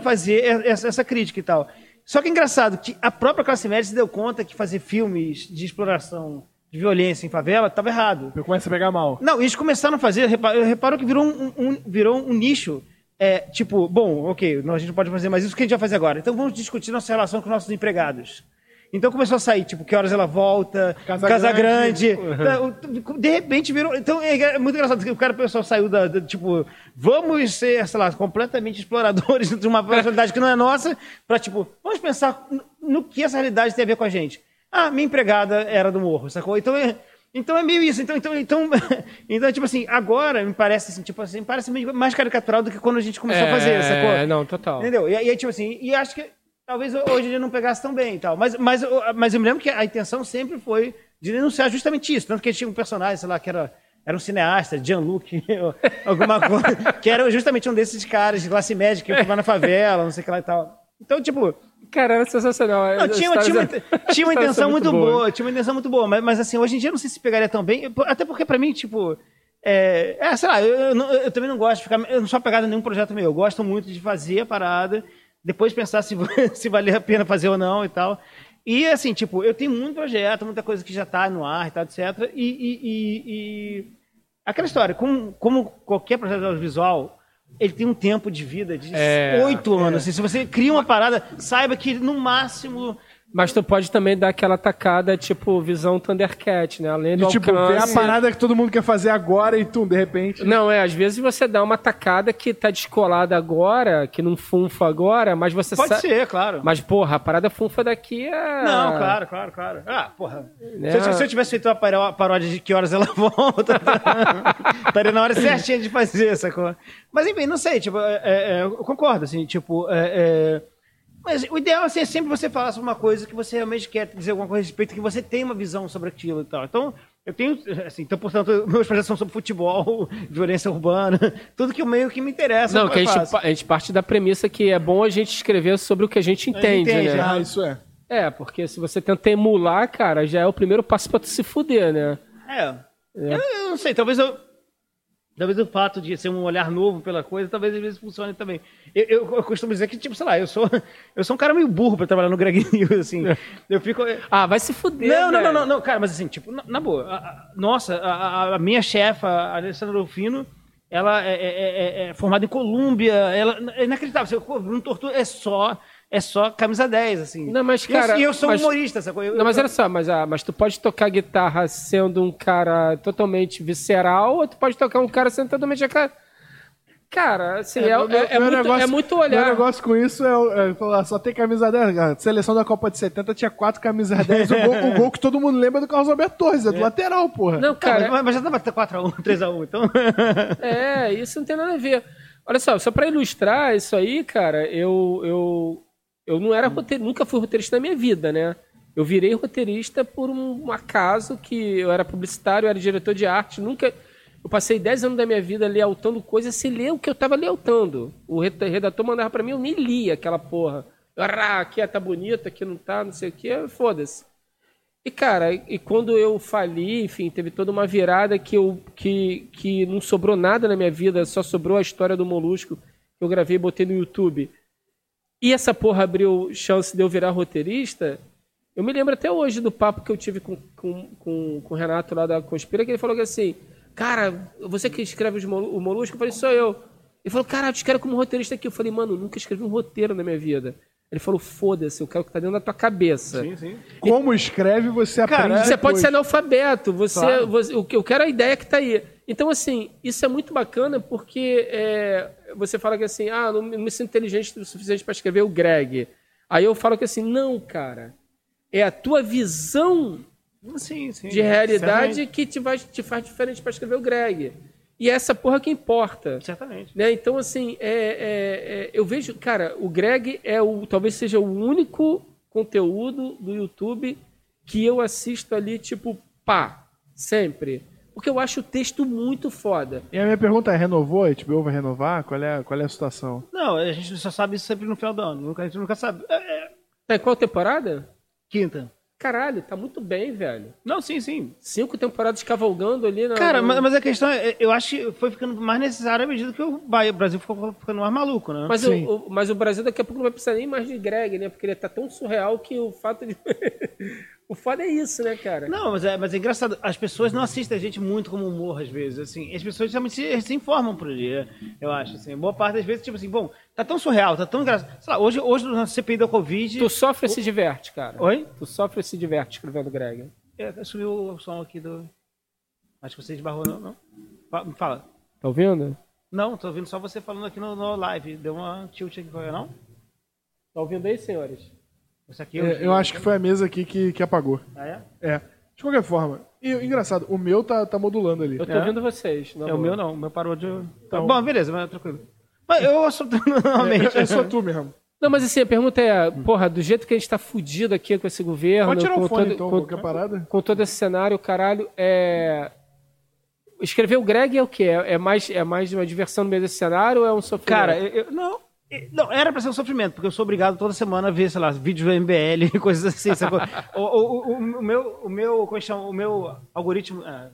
fazer essa, essa crítica e tal. Só que é engraçado que a própria classe média se deu conta que fazer filmes de exploração de violência em favela estava errado. Começa a pegar mal. Não, eles começaram a fazer, repa- reparou que virou um, um- virou um nicho. É, tipo, bom, ok, não, a gente não pode fazer mais isso, o que a gente vai fazer agora? Então vamos discutir nossa relação com nossos empregados. Então começou a sair, tipo, que horas ela volta, Casa Casa, Grande. Grande. Então, De repente virou. Então é muito engraçado que o cara, o pessoal saiu da, da, Tipo, vamos ser, sei lá, completamente exploradores de uma personalidade que não é nossa, pra, tipo, vamos pensar no- que essa realidade tem a ver com a gente. Ah, minha empregada era do morro, sacou? Então é. Então é meio isso. Então, então, então, então, tipo assim, agora me parece assim, tipo assim, parece meio mais caricatural do que quando a gente começou a fazer, sacou? É, não, total. Entendeu? E, e aí, tipo assim, e acho que talvez hoje ele não pegasse tão bem e tal. Mas, mas, eu- mas eu me lembro que a intenção sempre foi de denunciar justamente isso. Tanto que tinha um personagem, sei lá, que era, era um cineasta, Jean-Luc, ou alguma coisa, que era justamente um desses caras de classe média que vai na favela, não sei o que lá e tal. Então, tipo, Cara, era sensacional. não, tinha, tinha, uma, tinha uma intenção muito boa. boas. tinha uma intenção muito boa, mas, mas assim, hoje em dia eu não sei se pegaria tão bem, até porque pra mim, tipo, é, é, sei lá, eu, eu eu também não gosto de ficar, eu não sou apegado a nenhum projeto meu, eu gosto muito de fazer a parada, depois pensar se, se valer a pena fazer ou não e tal. E assim, tipo, eu tenho muito projeto, muita coisa que já tá no ar e tal, etc. E, e- e- e aquela história, como, como qualquer projeto audiovisual, ele tem um tempo de vida de É, oito anos. assim, se você cria uma parada, saiba que no máximo Mas tu pode também dar aquela tacada, tipo, visão Thundercat, né? Além do De, tipo, ver a alcance- parada que todo mundo quer fazer agora e tu, de repente. Não, é, às vezes você dá uma tacada que tá descolada agora, que não funfa agora, mas você Pode sabe. ser, claro. Mas, porra, a parada funfa daqui a. Não, claro, claro, claro. Ah, porra. Né? Se, eu, se eu tivesse feito uma paró- paródia de que horas ela volta, estaria na hora certinha de fazer, sacou? Mas enfim, não sei, tipo, é, é, eu concordo, assim, tipo, é, é, mas o ideal assim, é sempre você falar sobre uma coisa que você realmente quer dizer alguma coisa a respeito, que você tem uma visão sobre aquilo e tal. Então, eu tenho, assim, então, portanto, meus projetos são sobre futebol, violência urbana, tudo que meio que me interessa. Não, que a gente, a gente parte da premissa que é bom a gente escrever sobre o que a gente entende, entende, né? Ah, isso é. É, porque se você tenta emular, cara, já é o primeiro passo pra tu se fuder, né? É. Eu, eu não sei, talvez eu. Talvez o fato de ser um olhar novo pela coisa, talvez às vezes funcione também. Eu, eu, eu costumo dizer que, tipo, sei lá, eu sou, eu sou um cara meio burro pra trabalhar no Greg News, assim. Eu fico. Ah, vai se fuder, Não, não, não, não, não, cara, mas assim, tipo, na, na boa, a- a- nossa, a, a- minha chefa, a Alessandra Rufino, ela é, é- é- é formada em Colômbia, ela é inacreditável, você, pô, Bruno Tortura é só, é só camisa 10, assim. Não, mas, E eu- cara, E eu, sou mas- humorista, sacou? Eu- Não, mas eu- olha só, mas, ah, mas tu pode tocar guitarra sendo um cara totalmente visceral, ou tu pode tocar um cara sendo totalmente. Cara, cara assim, é, é, meu- é meu muito, negócio- é muito Meu olhar. negócio com isso é, o- é falar, só tem camisa 10. A seleção da Copa de 70 tinha quatro camisas 10. O gol, o gol que todo mundo lembra é do Carlos Alberto Torres, é do lateral, porra. Não, Cara, cara, mas, mas já tava 4x1, 3x1, então. é, isso não tem nada a ver. Olha só, só pra ilustrar isso aí, cara, eu, eu, eu não era roteirista, nunca fui roteirista na minha vida, né? Eu virei roteirista por um, acaso que eu era publicitário, eu era diretor de arte, nunca. Eu passei 10 anos da minha vida lealtando coisas sem ler o que eu tava lealtando. O re- redator mandava pra mim, eu nem lia aquela porra. Eu, Ah, aqui tá bonito, aqui não tá, não sei o que, foda-se. E, cara, e quando eu fali, enfim, teve toda uma virada que, eu, que, que não sobrou nada na minha vida, só sobrou a história do Molusco que eu gravei e botei no YouTube. E essa porra abriu chance de eu virar roteirista. Eu me lembro até hoje do papo que eu tive com, com, com, com o Renato lá da Conspira, que ele falou que assim, cara, você que escreve os Molu- o Molusco, eu falei, sou eu. Ele falou, cara, eu te quero como roteirista aqui. Eu falei, mano, eu nunca escrevi um roteiro na minha vida. Ele falou, foda-se, eu quero o que tá dentro da tua cabeça. sim. Como escreve, você aprende Você depois. pode ser analfabeto, você, Claro. você- o que eu quero é a ideia que está aí. Então, assim, isso é muito bacana porque é, você fala que assim, ah, não, me- sinto inteligente o suficiente para escrever o Greg. Aí eu falo que assim, não, cara, é a tua visão Sim, sim. de realidade certamente. que te, vai, te faz diferente para escrever o Greg. E é essa porra que importa. Certamente. Né? Então, assim, é, é- é- eu vejo, cara, o Greg é o, talvez seja o único conteúdo do YouTube que eu assisto ali, tipo, pá, sempre. Porque eu acho o texto muito foda. E a minha pergunta é, renovou? A HBO vai renovar? Qual é, qual é a situação? Não, a gente só sabe isso sempre no final do ano. A gente nunca sabe. É, é, Tá em qual temporada? quinta. Caralho, tá muito bem, velho. Não, sim, sim. Cinco temporadas cavalgando ali na. Cara, mas, mas a questão é, eu acho que foi ficando mais necessário à medida que o o Brasil ficou ficando mais maluco, né? Mas o, Sim. o- mas o Brasil daqui a pouco não vai precisar nem mais de Greg, né? Porque ele tá tão surreal que o fato de. o foda é isso, né, cara? Não, mas é, mas é engraçado. As pessoas não assistem a gente muito como humor, às vezes. Assim, as pessoas realmente se, se informam por dia, eu acho. Assim. Boa parte das vezes, tipo assim, bom, tá tão surreal, tá tão engraçado. Sei lá, hoje, hoje no CPI da Covid. Tu sofre e se diverte, cara. Oi? Tu sofre e se diverte escrevendo Greg. É, subiu o som aqui do. Acho que você esbarrou, não? não? Fala. Tá ouvindo? Não, tô ouvindo só você falando aqui no, no live. Deu uma tilt aqui, foi, não? Tá ouvindo aí, senhores? Isso aqui É, eu acho que foi a mesa aqui que, que apagou. Ah, é? É. De qualquer forma. E engraçado, o meu tá, tá modulando ali. Eu tô É. ouvindo vocês. na É, o meu não, o meu parou de. Então- Bom, beleza, mas tranquilo. Mas eu ouço normalmente. É, é só tu mesmo. Não, mas assim, a pergunta é, porra, do jeito que a gente tá fudido aqui com esse governo, Pode tirar com, o fone todo, então, com, qualquer parada. com todo esse cenário, caralho, é... Escrever o Greg é o quê? É é mais, é mais uma diversão no meio desse cenário ou é um sofrimento? Cara, eu, eu- não. Não, era pra ser um sofrimento, porque eu sou obrigado toda semana a ver, sei lá, vídeos do MBL e coisas assim. o, o, o, o meu, o meu, como é que chama? O meu algoritmo, ah,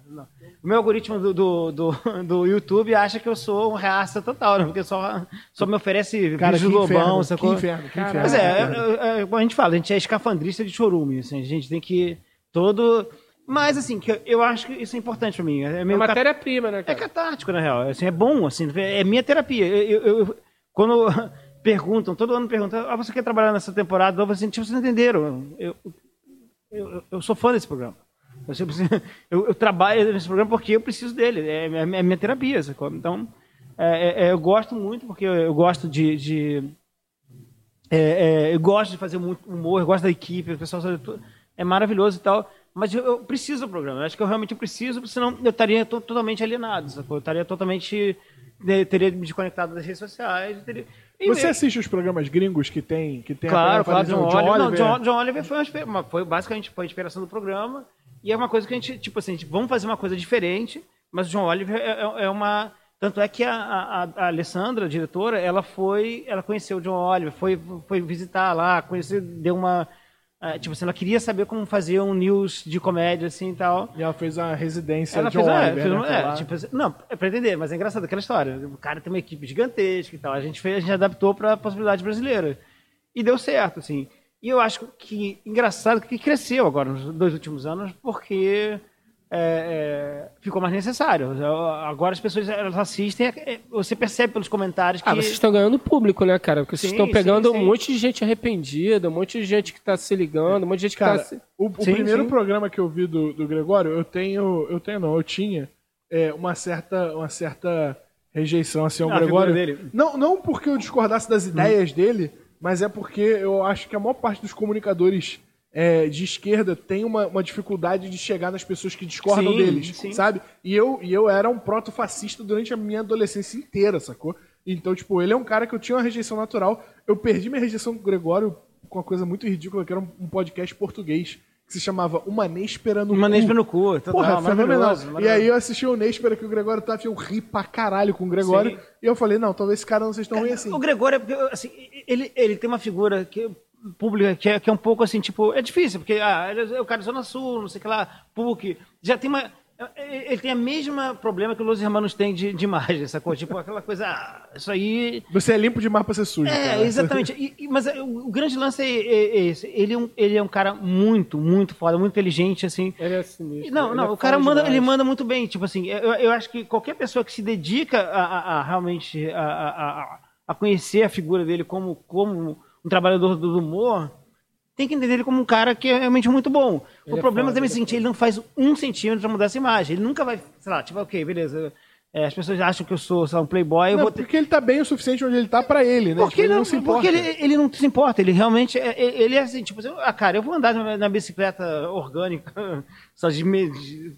o meu algoritmo do, do, do, do YouTube acha que eu sou um reaça total, né? Porque só, só me oferece Cara, que do inferno, Lobão, que sacou? inferno, que inferno. Mas é, que é, é, a gente fala, a gente é escafandrista de chorume, assim, a gente tem que todo... Mas, assim, que eu- acho que isso é importante pra mim. É É matéria-prima, né, é cara? catártico, na real. Assim, é bom, assim, é minha terapia. Eu, eu- eu- quando perguntam, todo ano perguntam, ah, você quer trabalhar nessa temporada? Eu assim, tipo, vocês entenderam. Eu, eu, eu- sou fã desse programa. Eu, eu- eu trabalho nesse programa porque eu preciso dele. É, é é minha terapia, sacou? Então, é, é, eu gosto muito porque eu, eu gosto de... de- é, é, eu gosto de fazer muito humor, eu gosto da equipe, o pessoal. É maravilhoso e tal. Mas eu, eu preciso do programa. Acho que eu realmente preciso, senão eu estaria to- totalmente alienado, sacou? Eu estaria totalmente. Né, teria me desconectado das redes sociais. Teria... Você assiste os programas gringos que tem, que tem Claro, a claro, John, John Oliver. Não? John, John Oliver foi, uma, foi basicamente foi a inspiração do programa. E é uma coisa que a gente, tipo assim, a gente, vamos fazer uma coisa diferente, mas o John Oliver é, é- é uma. Tanto é que a, a- a Alessandra, a diretora, ela foi. Ela conheceu o John Oliver, foi, foi visitar lá, conheceu, deu uma. Ah, tipo assim, ela queria saber como fazer um news de comédia assim e tal. E ela fez a residência Ela John fez, é, Oliver, fez né, uma- foi é, tipo assim, não, é pra entender, mas é engraçado aquela história. O cara tem uma equipe gigantesca e tal. A gente fez, a gente adaptou pra possibilidade brasileira. E deu certo, assim. E eu acho que engraçado que cresceu agora nos dois últimos anos, porque é, é, ficou mais necessário. Agora as pessoas elas assistem, é, você percebe pelos comentários que. Ah, vocês estão ganhando público, né, cara? Porque vocês Sim, estão pegando sim, sim. um monte de gente arrependida, um monte de gente que tá se ligando, um monte de gente que Cara, tá se... o, o Sim, primeiro sim. programa que eu vi do, do Gregório, eu tenho, eu tenho não, eu tinha é, uma certa, uma certa rejeição assim ao Ah, Gregório. dele. Não, não porque eu discordasse das ideias dele, mas é porque eu acho que a maior parte dos comunicadores é, de esquerda tem uma, uma dificuldade de chegar nas pessoas que discordam Sim, deles, sim. sabe? E eu, e eu era um proto-fascista durante a minha adolescência inteira, sacou? Então, tipo, ele é um cara que eu tinha uma rejeição natural. Eu perdi minha rejeição com o Gregório com uma coisa muito ridícula, que era um, um podcast português que se chamava Uma Néspera no Uma Cu. Nespera no cu. total, Porra, fenomenal. maravilhoso, E aí eu assisti o Néspera que o Gregório tava e eu ri pra caralho com o Gregório. Sim. E eu falei, não, talvez esse cara não seja tão ruim assim. O Gregório, é porque, assim, ele, ele tem uma figura que, pública que é, que é um pouco assim, tipo, é difícil, porque ah, ele é o cara da Zona Sul, não sei o que lá, PUC, já tem uma. Ele tem a mesma problema que os Hermanos têm de, de imagem, sacou? Tipo, aquela coisa, ah, isso aí. Você é limpo demais pra ser sujo. É, cara. exatamente. E- e- mas é, o, o grande lance é, é- é esse. Ele é, um, ele é um cara muito, muito foda, muito inteligente, assim. Ele é sinistro. Não, ele não, é o cara manda, demais. ele manda muito bem. Tipo assim, eu, eu acho que qualquer pessoa que se dedica a, a- a realmente a, a- a- a conhecer a figura dele como, como um trabalhador do humor, tem que entender ele como um cara que é realmente muito bom. Ele o é problema foda, também é ele é seguinte, ele não faz um centímetro pra mudar essa imagem. Ele nunca vai, sei lá, tipo, ok, beleza. é, as pessoas acham que eu sou, sei lá, um playboy, eu Não, vou ter... porque ele tá bem o suficiente onde ele tá pra ele, né? Porque, Tipo, ele não, não se importa. porque ele, ele não se importa, ele realmente é, é- ele é assim, tipo, assim, ah, cara, eu vou andar na, na bicicleta orgânica, só de, de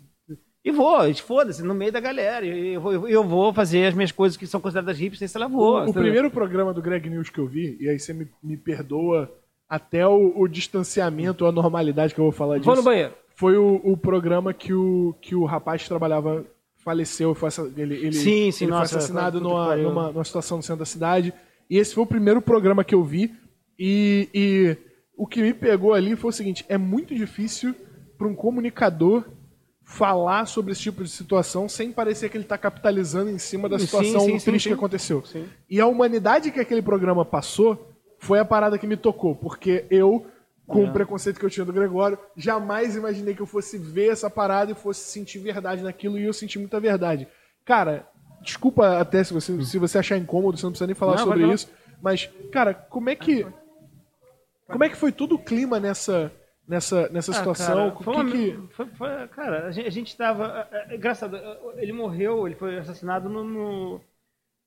E vou, foda-se, no meio da galera. E eu, vou- eu vou fazer as minhas coisas que são consideradas hipsters, sei lá, vou. O, o primeiro programa do Greg News que eu vi, e aí você me, me perdoa até o, o distanciamento, a normalidade que eu vou falar disso. Vou no banheiro. Foi o, o programa que o, que o rapaz trabalhava faleceu, foi, ele, ele, Sim, sim, ele nossa, foi assassinado que numa, numa, numa situação no centro da cidade. E esse foi o primeiro programa que eu vi. E, e o que me pegou ali foi o seguinte: é muito difícil para um comunicador falar sobre esse tipo de situação sem parecer que ele está capitalizando em cima da situação sim, sim, triste sim. que aconteceu. E a humanidade que aquele programa passou foi a parada que me tocou, porque eu, com o preconceito que eu tinha do Gregório, jamais imaginei que eu fosse ver essa parada e fosse sentir verdade naquilo, e eu senti muita verdade. Cara, desculpa até se você, se você achar incômodo, você não precisa nem falar Não, sobre isso, mas, cara, como é que. Como é que foi todo o clima nessa, nessa, nessa Ah, situação? cara, foi que uma- que- foi- foi- cara, a gente, a gente tava. É, engraçado, ele morreu, ele foi assassinado no. no,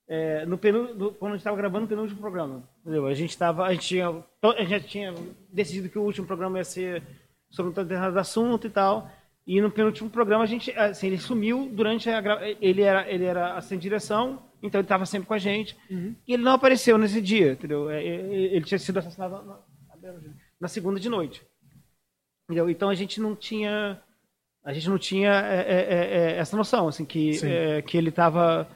é, no penu- no- quando a gente estava gravando o penúltimo programa. Entendeu? A gente tava. A gente tinha. A gente tinha decidido que o último programa ia ser sobre um determinado assunto e tal. E no penúltimo programa a gente. Assim, ele sumiu durante a ele era Ele era de direção, então ele estava sempre com a gente. Uhum. E ele não apareceu nesse dia, entendeu? É, é, Ele tinha sido assassinado na, na segunda de noite. Entendeu? Então a gente não tinha a gente não tinha é, é, é, é, essa noção assim que é, que ele estava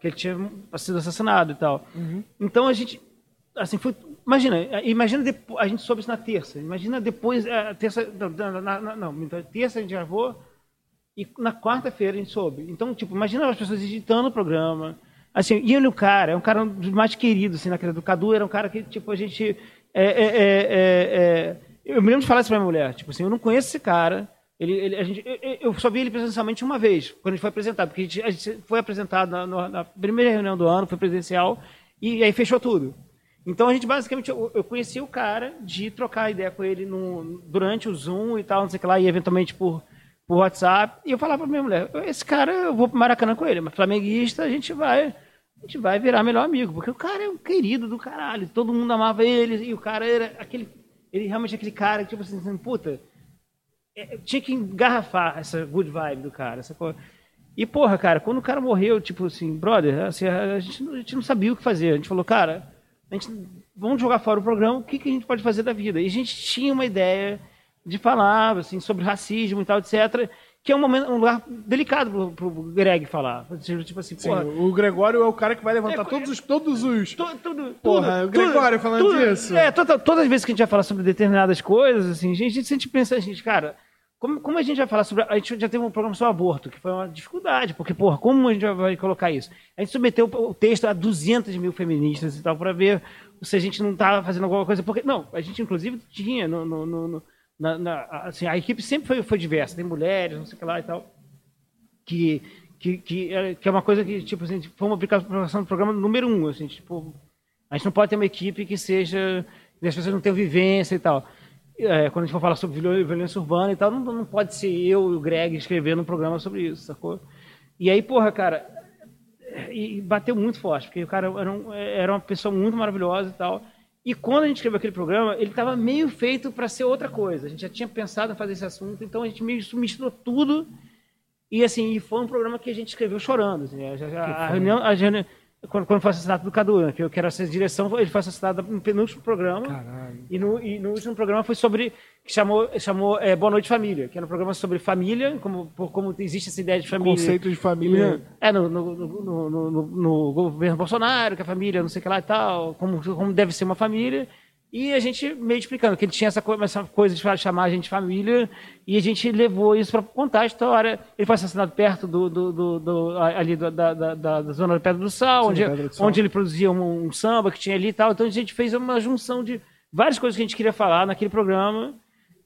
que ele tinha sido assassinado e tal. Então a gente assim foi imagina imagina depo- a gente soube isso na terça imagina depois a terça não, na, na- não então, terça a gente gravou e na quarta-feira a gente soube. Então, tipo, imagina as pessoas editando o programa. Assim, e ele, o cara, é um cara dos mais queridos, assim, na carreira do Cadu, era um cara que, tipo, a gente. É, é, é, é, é, eu me lembro de falar isso pra minha mulher. Tipo assim, eu não conheço esse cara. Ele, ele, a gente, eu, eu- só vi ele presencialmente uma vez, quando a gente foi apresentado, porque a gente, a gente foi apresentado na, na primeira reunião do ano, foi presencial, e aí fechou tudo. Então a gente basicamente, eu, eu conheci o cara de trocar ideia com ele no, durante o Zoom e tal, não sei o que lá, e eventualmente por, por WhatsApp, e eu falava pra minha mulher, esse cara, eu vou pro Maracanã com ele, mas flamenguista, a gente vai, a gente vai virar melhor amigo, porque o cara é um querido do caralho, todo mundo amava ele, e o cara era aquele, ele realmente é aquele cara que, tipo assim, puta, é, tinha que engarrafar essa good vibe do cara, essa coisa. E, porra, cara, quando o cara morreu, tipo assim, brother, assim, a, gente, a gente não sabia o que fazer. A gente falou, cara, a gente, vamos jogar fora o programa, o que, que a gente pode fazer da vida? E a gente tinha uma ideia de falar, assim, sobre racismo e tal, etc., que é um, momento, um lugar delicado pro, pro Greg falar. Tipo assim, Sim, o Gregório é o cara que vai levantar É, todos os. Todos os Tu- tudo, Porra, tudo, o Gregório tudo, falando tudo, disso. É, toda- todas as vezes que a gente vai falar sobre determinadas coisas, assim, a gente sempre pensa, a gente, cara, como, como a gente vai falar sobre. A gente já teve um programa sobre aborto, que foi uma dificuldade, porque, porra, como a gente vai colocar isso? A gente submeteu o texto a 200 mil feministas e tal, para ver se a gente não estava fazendo alguma coisa. Porque, não, a gente, inclusive, tinha no- no- no- na, na- assim, a equipe sempre foi, foi diversa, tem mulheres, não sei o que lá e tal que, que, que, é, que é uma coisa que, tipo assim, foi uma aplicação do programa número um, assim, tipo, a gente não pode ter uma equipe que seja, que as pessoas não tenham vivência e tal. É, quando a gente for falar sobre viol- violência urbana e tal, não, não pode ser eu e o Greg escrevendo um programa sobre isso, sacou? E aí, porra, cara, e bateu muito forte, porque o cara era, um- era uma pessoa muito maravilhosa e tal. E quando a gente escreveu aquele programa, ele estava meio feito para ser outra coisa. A gente já tinha pensado em fazer esse assunto, então a gente meio misturou tudo e assim, foi um programa que a gente escreveu chorando. assim, a, a- a reunião, a reunião- quando, quando foi assassinado do Cadu, né, que eu quero essa direção, ele foi assassinado no penúltimo programa. E no, e no último programa foi sobre. que chamou, chamou é, Boa Noite Família, que era um programa sobre família, como, como existe essa ideia de família. conceitos de família. É, no, no, no, no- no- no governo Bolsonaro, que a família, não sei o que lá e tal, como, como deve ser uma família. E a gente meio explicando que ele tinha essa, co- essa coisa de chamar a gente de família, e a gente levou isso para contar a história. Ele foi assassinado perto do, do, do- do- ali da, da, da, zona da Pedra do Sal, Sim, onde, do Sal. onde ele produzia um, um samba que tinha ali e tal. Então a gente fez uma junção de várias coisas que a gente queria falar naquele programa.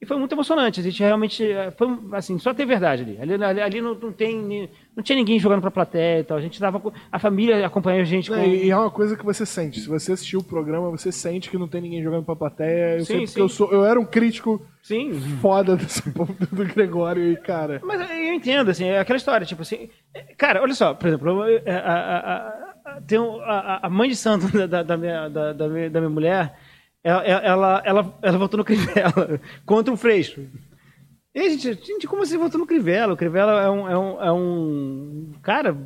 E foi muito emocionante. A gente realmente. eh, Foi, assim, só tem verdade ali. Ali, ali, ali não, não, tem, não tinha ninguém jogando pra plateia e tal. A gente tava. com- A família acompanhou a gente com. E, é uma coisa que você sente. Se você assistiu o programa, você sente que não tem ninguém jogando pra plateia. Eu Sim, sei porque sim. eu, sou, eu era um crítico Sim. foda desse povo do Gregório e, cara. Mas eu entendo, assim, é aquela história, tipo assim. é, Cara, olha só, por exemplo, eu- a, a- a- a- tem um- a, a mãe de santo da, da- da minha, da, da minha mulher, ela, ela, ela, ela votou no crime dela contra um freixo. E gente, gente, como você votou no Crivella? O Crivella é um, é um, é um cara.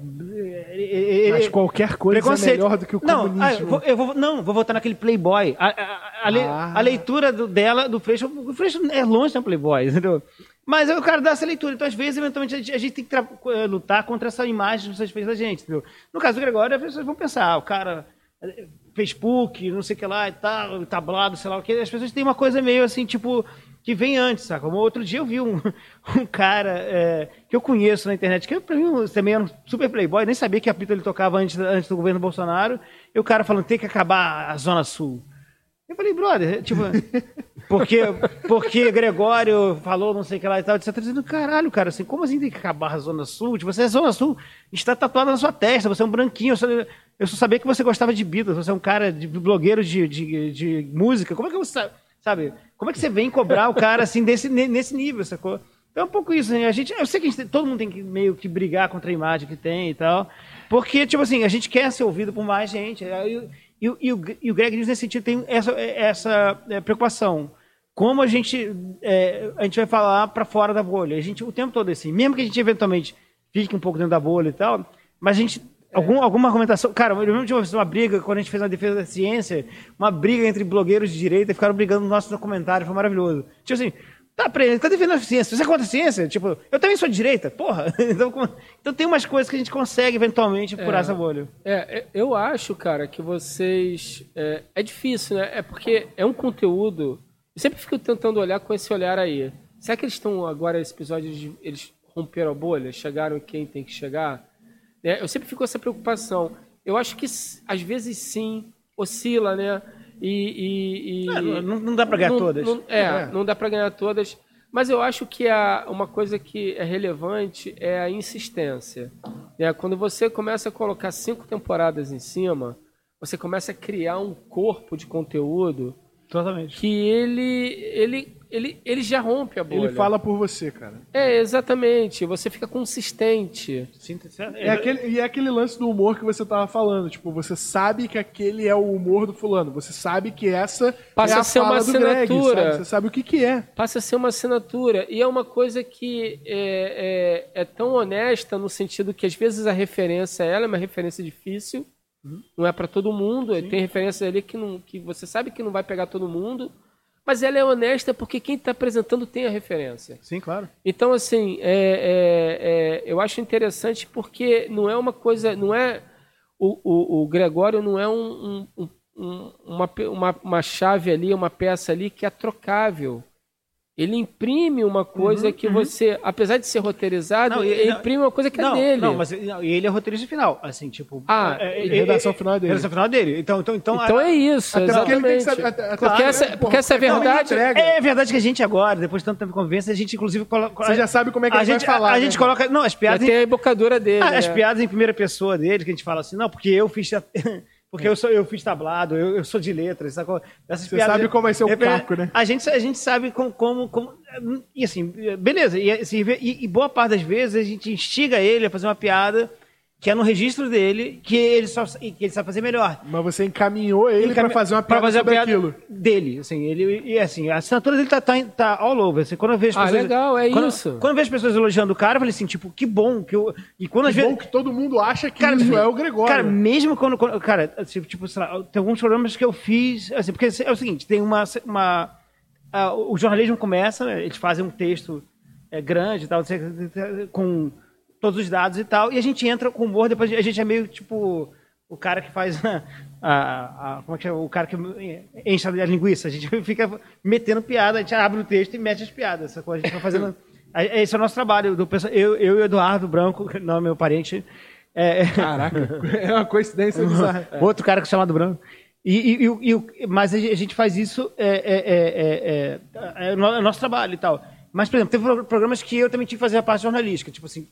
ele- Mas ele- qualquer coisa é melhor do que o não, comunismo. ah, eu vou, eu vou- não, vou votar naquele Playboy. A, a- a le- Ah. a leitura do- dela, do Freixo, o Freixo é longe de um Playboy, entendeu? Mas é o cara dá essa leitura. Então, às vezes, eventualmente, a gente, a gente tem que eh, lutar contra essa imagem que vocês fez da gente, entendeu? No caso do Gregório, as pessoas vão pensar, ah, o cara, Facebook, não sei o que lá e tal, tablado, sei lá o que. As pessoas têm uma coisa meio assim, tipo, que vem antes, saca? Como outro dia eu vi um, um cara eh, que eu conheço na internet, que pra mim também era um super playboy, nem sabia que apito ele tocava antes, antes do governo Bolsonaro, e o cara falando, tem que acabar a Zona Sul. Eu falei, brother, tipo, porque, porque Gregório falou não sei o que lá e tal, etc. Dizendo, caralho, cara, assim, como assim tem que acabar a Zona Sul? Tipo, você é Zona Sul, está tatuada na sua testa, você é um branquinho, eu só, eu só sabia que você gostava de Beatles, você é um cara de blogueiro de, de, de música, como é que você sabe, sabe? Como é que você vem cobrar o cara assim desse, ne- nesse nível, sacou? Então é um pouco isso, né? A gente, eu sei que gente todo mundo tem que meio que brigar contra a imagem que tem e tal, porque, tipo assim, a gente quer ser ouvido por mais gente. Aí, E, o- e o, e o Greg News, nesse sentido, tem essa, essa é, preocupação. Como a gente, é, a gente vai falar para fora da bolha? A gente, o tempo todo assim, mesmo que a gente eventualmente fique um pouco dentro da bolha e tal, mas a gente. Algum, alguma argumentação. Cara, eu lembro de uma uma briga, quando a gente fez uma defesa da ciência, uma briga entre blogueiros de direita e ficaram brigando no nosso documentário, foi maravilhoso. Tipo assim, tá, pre- tá defendendo a ciência, você é contra a ciência? Tipo, eu também sou de direita, porra. Então, então tem umas coisas que a gente consegue eventualmente furar essa bolha. É, é, eu acho, cara, que vocês. É, é difícil, né? É porque é um conteúdo. Eu sempre fico tentando olhar com esse olhar aí. Será que eles estão agora, esse episódio, eles, eles romperam a bolha? Chegaram em quem tem que chegar? É, eu sempre fico com essa preocupação. Eu acho que às vezes sim, oscila, né? E. e- e- É, não- não dá pra ganhar não- todas. não- é, É. não dá pra ganhar todas. Mas eu acho que a, uma coisa que é relevante é a insistência. né? Quando você começa a colocar cinco temporadas em cima, você começa a criar um corpo de conteúdo Totalmente. que ele, ele, ele, ele já rompe a bolha. Ele fala por você, cara. É, exatamente. Você fica consistente. É aquele, e é aquele lance do humor que você tava falando. Tipo, você sabe que aquele é o humor do fulano. Você sabe que essa Passa é a a ser uma do Greg, assinatura. sabe? Você sabe o que que é. passa a ser uma assinatura. E é uma coisa que é, é, é tão honesta no sentido que às vezes a referência ela é uma referência difícil, não é para todo mundo. Tem referências ali que, não, que você sabe que não vai pegar todo mundo, mas ela é honesta porque quem está apresentando tem a referência. Sim, claro. Então, assim, é, é, é, eu acho interessante porque não é uma coisa, não é o, o, o Gregório não é um, um- um- uma, uma, uma chave ali, uma peça ali que é trocável. Ele imprime uma coisa que você, apesar de ser roteirizado, Não, ele não- imprime uma coisa que não, é dele. Não, mas não, e ele é roteirista final, assim, tipo... Ah, é, e redação final é dele. Redação final é dele. Então, então, então, então é isso, Até porque ele tem que exatamente. saber- até- até porque porque, essa, porra, porque essa é verdade. É verdade que a gente agora, depois de tanto tempo de convivência, a gente inclusive coloca... Você já sabe como é que a vai gente, falar, A, né? gente coloca... Não, as Já piadas... tem a embocadura dele. Ah, as né? piadas em primeira pessoa dele, que a gente fala assim, não, porque eu fiz. Porque eu, sou, eu fiz tablado, eu, eu sou de letras, sacou? Essas Você sabe como vai ser o É, caco, né? A gente, a gente sabe como, como, como- E assim, beleza. E, assim, e, e boa parte das vezes a gente instiga ele a fazer uma piada que é no registro dele, que ele, só, que ele sabe fazer melhor. Mas você encaminhou ele pra Encami- fazer uma piada fazer a sobre piada aquilo. Dele, assim, ele, e assim, a assinatura dele tá, tá, tá all over. Assim, quando eu vejo Ah, pessoas- legal, é quando, isso. Quando eu vejo pessoas elogiando o cara, eu falei assim, tipo, que bom. Que eu, e quando às Que vezes. bom que todo mundo acha que Cara, isso é o Gregório. Cara, mesmo quando, quando- Cara, assim, tipo, sei lá, tem alguns programas que eu fiz. Assim, porque é o seguinte, tem uma. uma o jornalismo começa, né, eles fazem um texto é, grande e tal, sei- com todos os dados e tal, e a gente entra com humor, depois a gente é meio tipo. O cara que faz a, a- a- como é que é? O cara que enche a linguiça. A gente fica metendo piada, a gente abre o texto e mete as piadas. A gente vai fazendo. Esse é o nosso trabalho. Eu, eu e o Eduardo Branco, não é meu parente. é- Caraca, é uma coincidência bizarra. Outro cara que é chamado Branco. E, e- e e mas a gente faz isso, é, é, é, é, é, é o no- é o nosso trabalho e tal. Mas, por exemplo, teve pro- programas que eu também tive que fazer a parte jornalística. Tipo assim,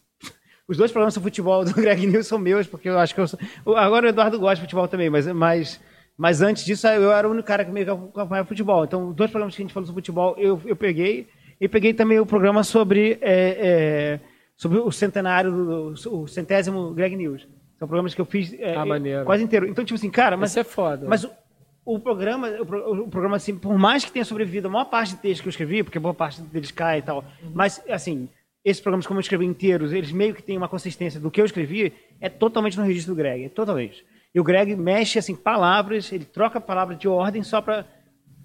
os dois programas sobre futebol do Greg News são meus, porque eu acho que eu sou... Agora o Eduardo gosta de futebol também, mas, mas, mas antes disso eu era o único cara que meio que acompanhava futebol. Então, os dois programas que a gente falou sobre futebol, eu, eu peguei. E peguei também o programa sobre, é, é, sobre o centenário, do, o centésimo Greg News. São programas que eu fiz é, Ah, é, quase inteiro. Então, tipo assim, cara, mas Isso é foda. mas o- o programa, o, o programa, assim, por mais que tenha sobrevivido a maior parte de texto que eu escrevi, porque boa parte deles cai e tal, mas, assim, esses programas, como eu escrevi inteiros, eles meio que têm uma consistência do que eu escrevi, é totalmente no registro do Greg, é totalmente. E o Greg mexe, assim, palavras, ele troca palavras de ordem só pra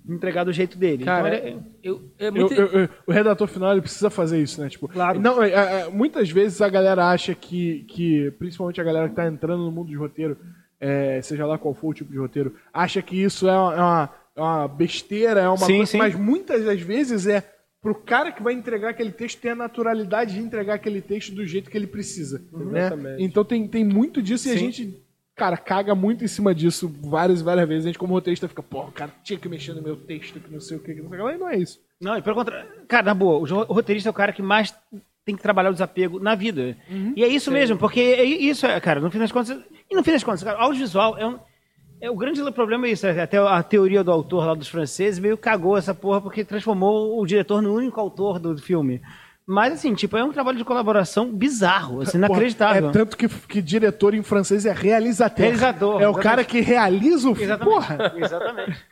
entregar do jeito dele. Cara, então, ele- eu, é Eu- muito... eu- eu- o redator final ele precisa fazer isso, né? Tipo, Claro. Não, é, é, muitas vezes a galera acha que, que, principalmente a galera que tá entrando no mundo de roteiro, é, seja lá qual for o tipo de roteiro, acha que isso é uma, é uma- é uma besteira, é uma Sim, coisa, sim. mas muitas das vezes é pro cara que vai entregar aquele texto ter a naturalidade de entregar aquele texto do jeito que ele precisa. Né? Então tem, tem muito disso e a Sim. gente, cara, caga muito em cima disso várias e várias vezes. A gente, como roteirista, fica, pô, o cara tinha que mexer no meu texto, que não sei o que, que não sei o que. Mas não é isso. Não, e pelo contrário. Cara, na boa, o o roteirista é o cara que mais tem que trabalhar o desapego na vida. E é isso mesmo, porque é isso, é, cara, no fim das contas. E no fim das contas, cara, o audiovisual é um. É, o grande problema é isso, é, até a teoria do autor lá dos franceses meio cagou essa porra porque transformou o diretor no único autor do filme. Mas assim, tipo, é um trabalho de colaboração bizarro, assim, inacreditável. Porra, é tanto que, que diretor em francês é realizateur. Realizador, É o exatamente. cara que realiza o filme. Exatamente. Porra! Exatamente.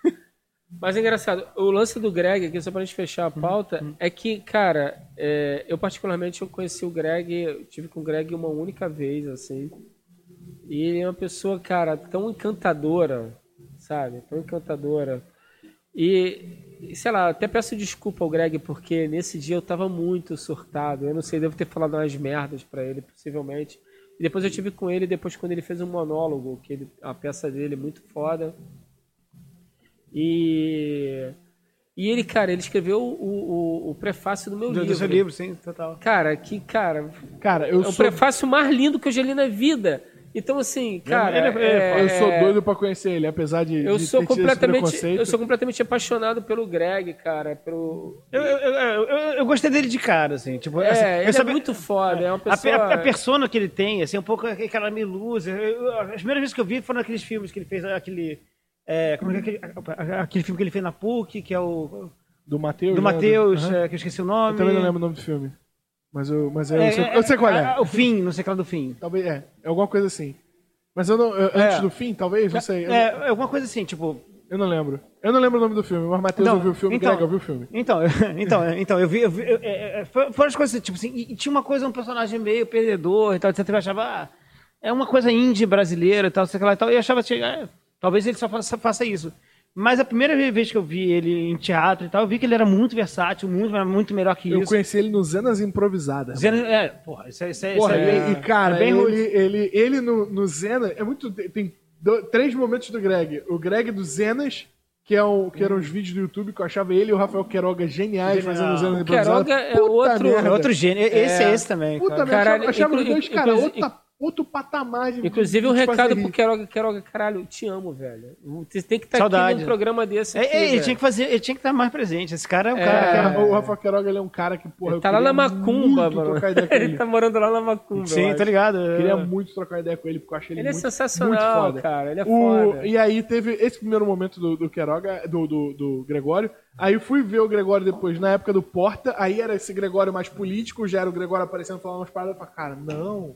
Mas é engraçado, o lance do Greg, aqui só pra gente fechar a pauta, é que, cara, é, eu particularmente eu conheci o Greg, eu tive com o Greg uma única vez, assim. E ele é uma pessoa, cara, tão encantadora, sabe? Tão encantadora. E, sei lá, até peço desculpa ao Greg, porque nesse dia eu tava muito surtado. Eu não sei, devo ter falado umas merdas pra ele, possivelmente. E depois eu tive com ele, depois quando ele fez um monólogo, que ele, a peça dele é muito foda. E, e ele, cara, ele escreveu o, o, o prefácio do meu Do, livro. do seu livro, sim, total. Cara, que, cara, Cara, eu é o sou, prefácio mais lindo que eu já li na vida. Então, assim, cara, Ele é- é- eu sou doido pra conhecer ele, apesar de, Eu de sou ter tido esse completamente, preconceito. eu sou completamente apaixonado pelo Greg, cara, pelo Eu, eu, eu, eu, eu gostei dele de cara, assim. Tipo, assim, É, eu ele é muito foda, é uma A, pessoa a, a persona que ele tem, assim, um pouco aquela meio loser. Eu- eu- As primeiras vezes que eu vi foram aqueles filmes que ele fez, aquele. é, como é que é aquele, aquele filme que ele fez na PUC, que é o. Do Matheus. Do né? Matheus, Aham. é, que eu esqueci o nome. Eu também não lembro o nome do filme. Mas eu, mas eu, É, sei, é, eu sei qual é. é, O fim, não sei qual é do fim. Talvez, é. É alguma coisa assim. Mas eu não. eu- Antes do fim, talvez? Não sei. Eu, É, é alguma coisa assim, tipo. eu não lembro. Eu não lembro o nome do filme, mas Matheus Não, ouviu o filme, então- Greg ouviu o filme. Então, eu- então, então eu vi. Eu vi eu- é, é, foram as coisas, tipo assim, e, e tinha uma coisa, um personagem meio perdedor e tal, etc. Eu achava, ah, é uma coisa indie brasileira e tal, sei lá e tal. E eu achava assim, ah, talvez ele só faça, faça isso. Mas a primeira vez que eu vi ele em teatro e tal, eu vi que ele era muito versátil, muito, muito melhor que Eu isso. conheci ele no Zenas Improvisadas. Dizendo, é, porra, isso é. Isso é, Porra, isso é e, e, cara, é bem ele, ruim. ele, ele no, no Zena é muito. Tem do- três momentos do Greg. O Greg do Zenas, que, é um, que eram os vídeos do YouTube que eu achava ele e o Rafael Queiroga geniais Genial. fazendo Zenas Improvisadas. Queiroga é outro- merda. É outro gênio. Esse é É. esse também. Puta cara. merda, Caralho, eu achava, achava inclu- os dois, cara, inclusive- outra, outro patamar de Inclusive, um de recado pro rir. Queiroga. Queiroga, caralho, te amo, velho. Você tem que estar Saudade. aqui num programa desse É, aqui, é, ele velho. tinha que fazer, ele tinha que estar mais presente. Esse cara é um É. cara é- O Rafael Queiroga ele é um cara que, porra, Ele eu tá lá na Macumba, mano. Ele ele. tá morando lá na Macumba. eu Sim, tô ligado. Eu Queria muito trocar ideia com ele, porque eu acho ele, Ele é muito, sensacional, muito foda. cara. Ele é O- foda. E aí teve esse primeiro momento do, do Queiroga, do, do, do Gregório. Aí eu fui ver o Gregório depois, na época do Porta. Aí era esse Gregório mais político, já era o Gregório aparecendo falando umas paradas. Eu falei, cara, não.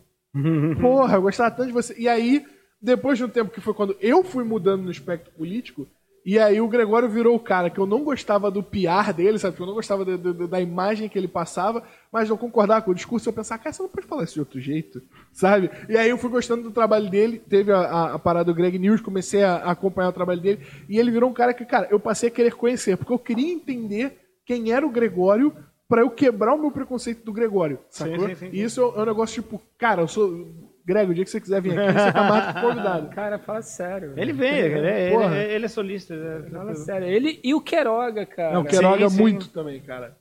Porra, eu gostava tanto de você. E aí, depois de um tempo que foi quando eu fui mudando no espectro político, e aí o Gregório virou o cara que eu não gostava do piar dele, sabe? Eu não gostava da- da- da imagem que ele passava, mas eu concordava com o discurso. Eu pensava, cara, você não pode falar isso de outro jeito, sabe? E aí eu fui gostando do trabalho dele. Teve a, a- a parada do Greg News, comecei a, a acompanhar o trabalho dele. E ele virou um cara que, cara, eu passei a querer conhecer, porque eu queria entender quem era o Gregório pra eu quebrar o meu preconceito do Gregório, sacou? sim, sim, sim. E isso é um negócio tipo, cara, eu sou. Greg, o dia que você quiser vir aqui, você tá mais convidado. Cara, fala sério. Ele vem, ele, é- ele, ele é solista. é- Fala sério. Ele e o Queiroga, cara. Não, o sim. muito também, cara.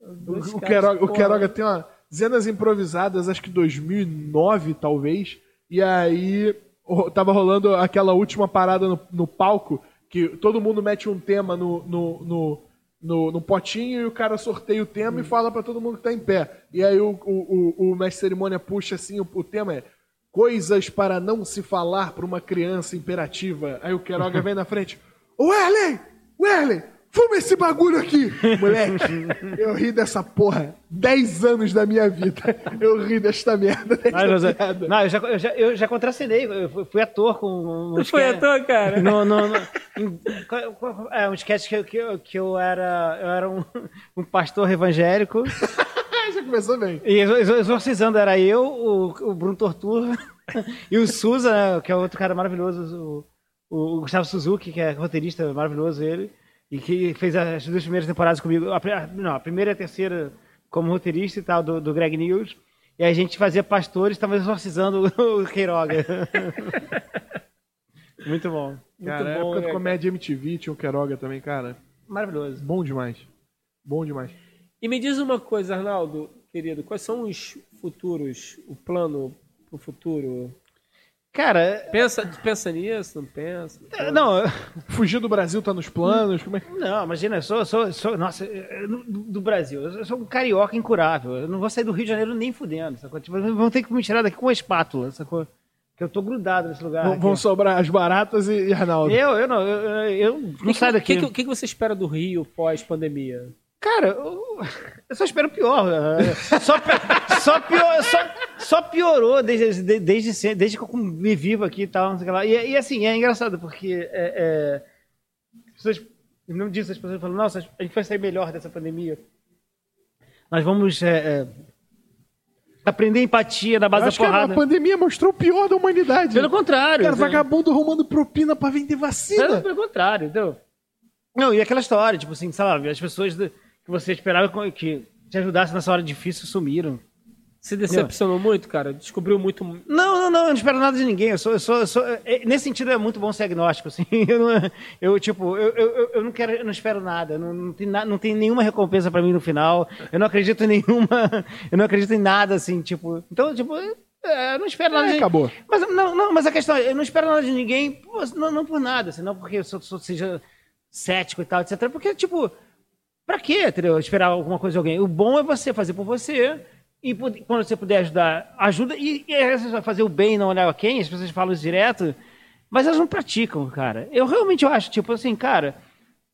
Dois O, o caras, Queiroga, o porra. Queiroga tem uma. Zenas improvisadas, acho que 2009, talvez. E aí tava rolando aquela última parada no, no palco, que todo mundo mete um tema no, no, no, no- no potinho e o cara sorteia o tema e fala pra todo mundo que tá em pé. E aí o, o, o, o mestre cerimônia puxa assim, o, o tema é coisas para não se falar pra uma criança imperativa. Aí o Queiroga vem na frente. Ô Werley! Fuma esse bagulho aqui! Moleque, eu ri dessa porra 10 anos da minha vida. Eu ri desta merda. desta piada. não, eu já, eu já, eu já contracenei, eu fui- ator com um Tu foi ator, cara? No, no, no- em- é, um sketch que, eu- que, que eu era, eu era um, um pastor evangélico já começou bem. e exor- exor- exorcizando era eu, o, o Bruno Torturra e o Suza, né, que é outro cara maravilhoso, o, o Gustavo Suzuki, que é roteirista maravilhoso ele, e que fez as duas primeiras temporadas comigo, a, não, a primeira e a terceira como roteirista e tal, do, do Greg News. E a gente fazia pastores, estava exorcizando o Queiroga. Muito bom. Cara, Muito época bom, do né, Comédia MTV, tinha o Queiroga também, cara. Maravilhoso. Bom demais. Bom demais. E me diz uma coisa, Arnaldo, querido, quais são os futuros, o plano pro futuro? Cara, Pensa, pensa nisso, não pensa? não, Fugir do Brasil tá nos planos? Como é que... Não, imagina, eu sou, sou, sou nossa, do, Brasil, eu sou um carioca incurável. Eu não vou sair do Rio de Janeiro nem fudendo, sacou? Tipo, vão ter que me tirar daqui com uma espátula, sacou? Que eu tô grudado nesse lugar. Vão, vão sobrar as baratas e, e Arnaldo. Eu, eu não, eu, eu, eu não que, saio que, daqui. que, que, que você espera do Rio pós-pandemia? Cara, eu, eu só espero pior. eh, Só, só, pior, só, só piorou desde, de- desde, desde que eu me vivo aqui e tal. Não sei lá. E, e assim, é engraçado, porque é, é, as pessoas, em nome disso, as pessoas falam, nossa, a gente vai sair melhor dessa pandemia. Nós vamos é, é, aprender empatia na Eu base acho da que a porrada. pandemia mostrou o pior da humanidade. Pelo contrário. Cara, assim. vagabundo arrumando propina pra vender Não, vacina. pelo contrário, entendeu? Não, e aquela história, tipo assim, sabe, as pessoas que você esperava que te ajudassem nessa hora difícil sumiram. Se decepcionou muito, cara? Descobriu muito. Não, não, não, eu não espero nada de ninguém. Eu sou, eu sou, eu sou- é, nesse sentido é muito bom ser agnóstico, assim. Eu, não, eu tipo, eu, eu, eu não quero, eu não espero nada. Não, não, tem, na- não tem nenhuma recompensa pra mim no final. Eu não acredito em nenhuma, eu não acredito em nada, assim, tipo. Então, tipo, é, eu não espero nada É, de acabou. Mas não, não, mas a questão é, eu não espero nada de ninguém, não, não por nada, assim, não porque eu sou, sou- seja cético e tal, etc. Porque, tipo, Pra quê, entendeu? Esperar alguma coisa de alguém. O bom é você fazer por você. E quando você puder ajudar, ajuda. E, e fazer o bem e não olhar a quem, as pessoas falam isso direto, mas elas não praticam, cara. Eu realmente acho, tipo assim, cara.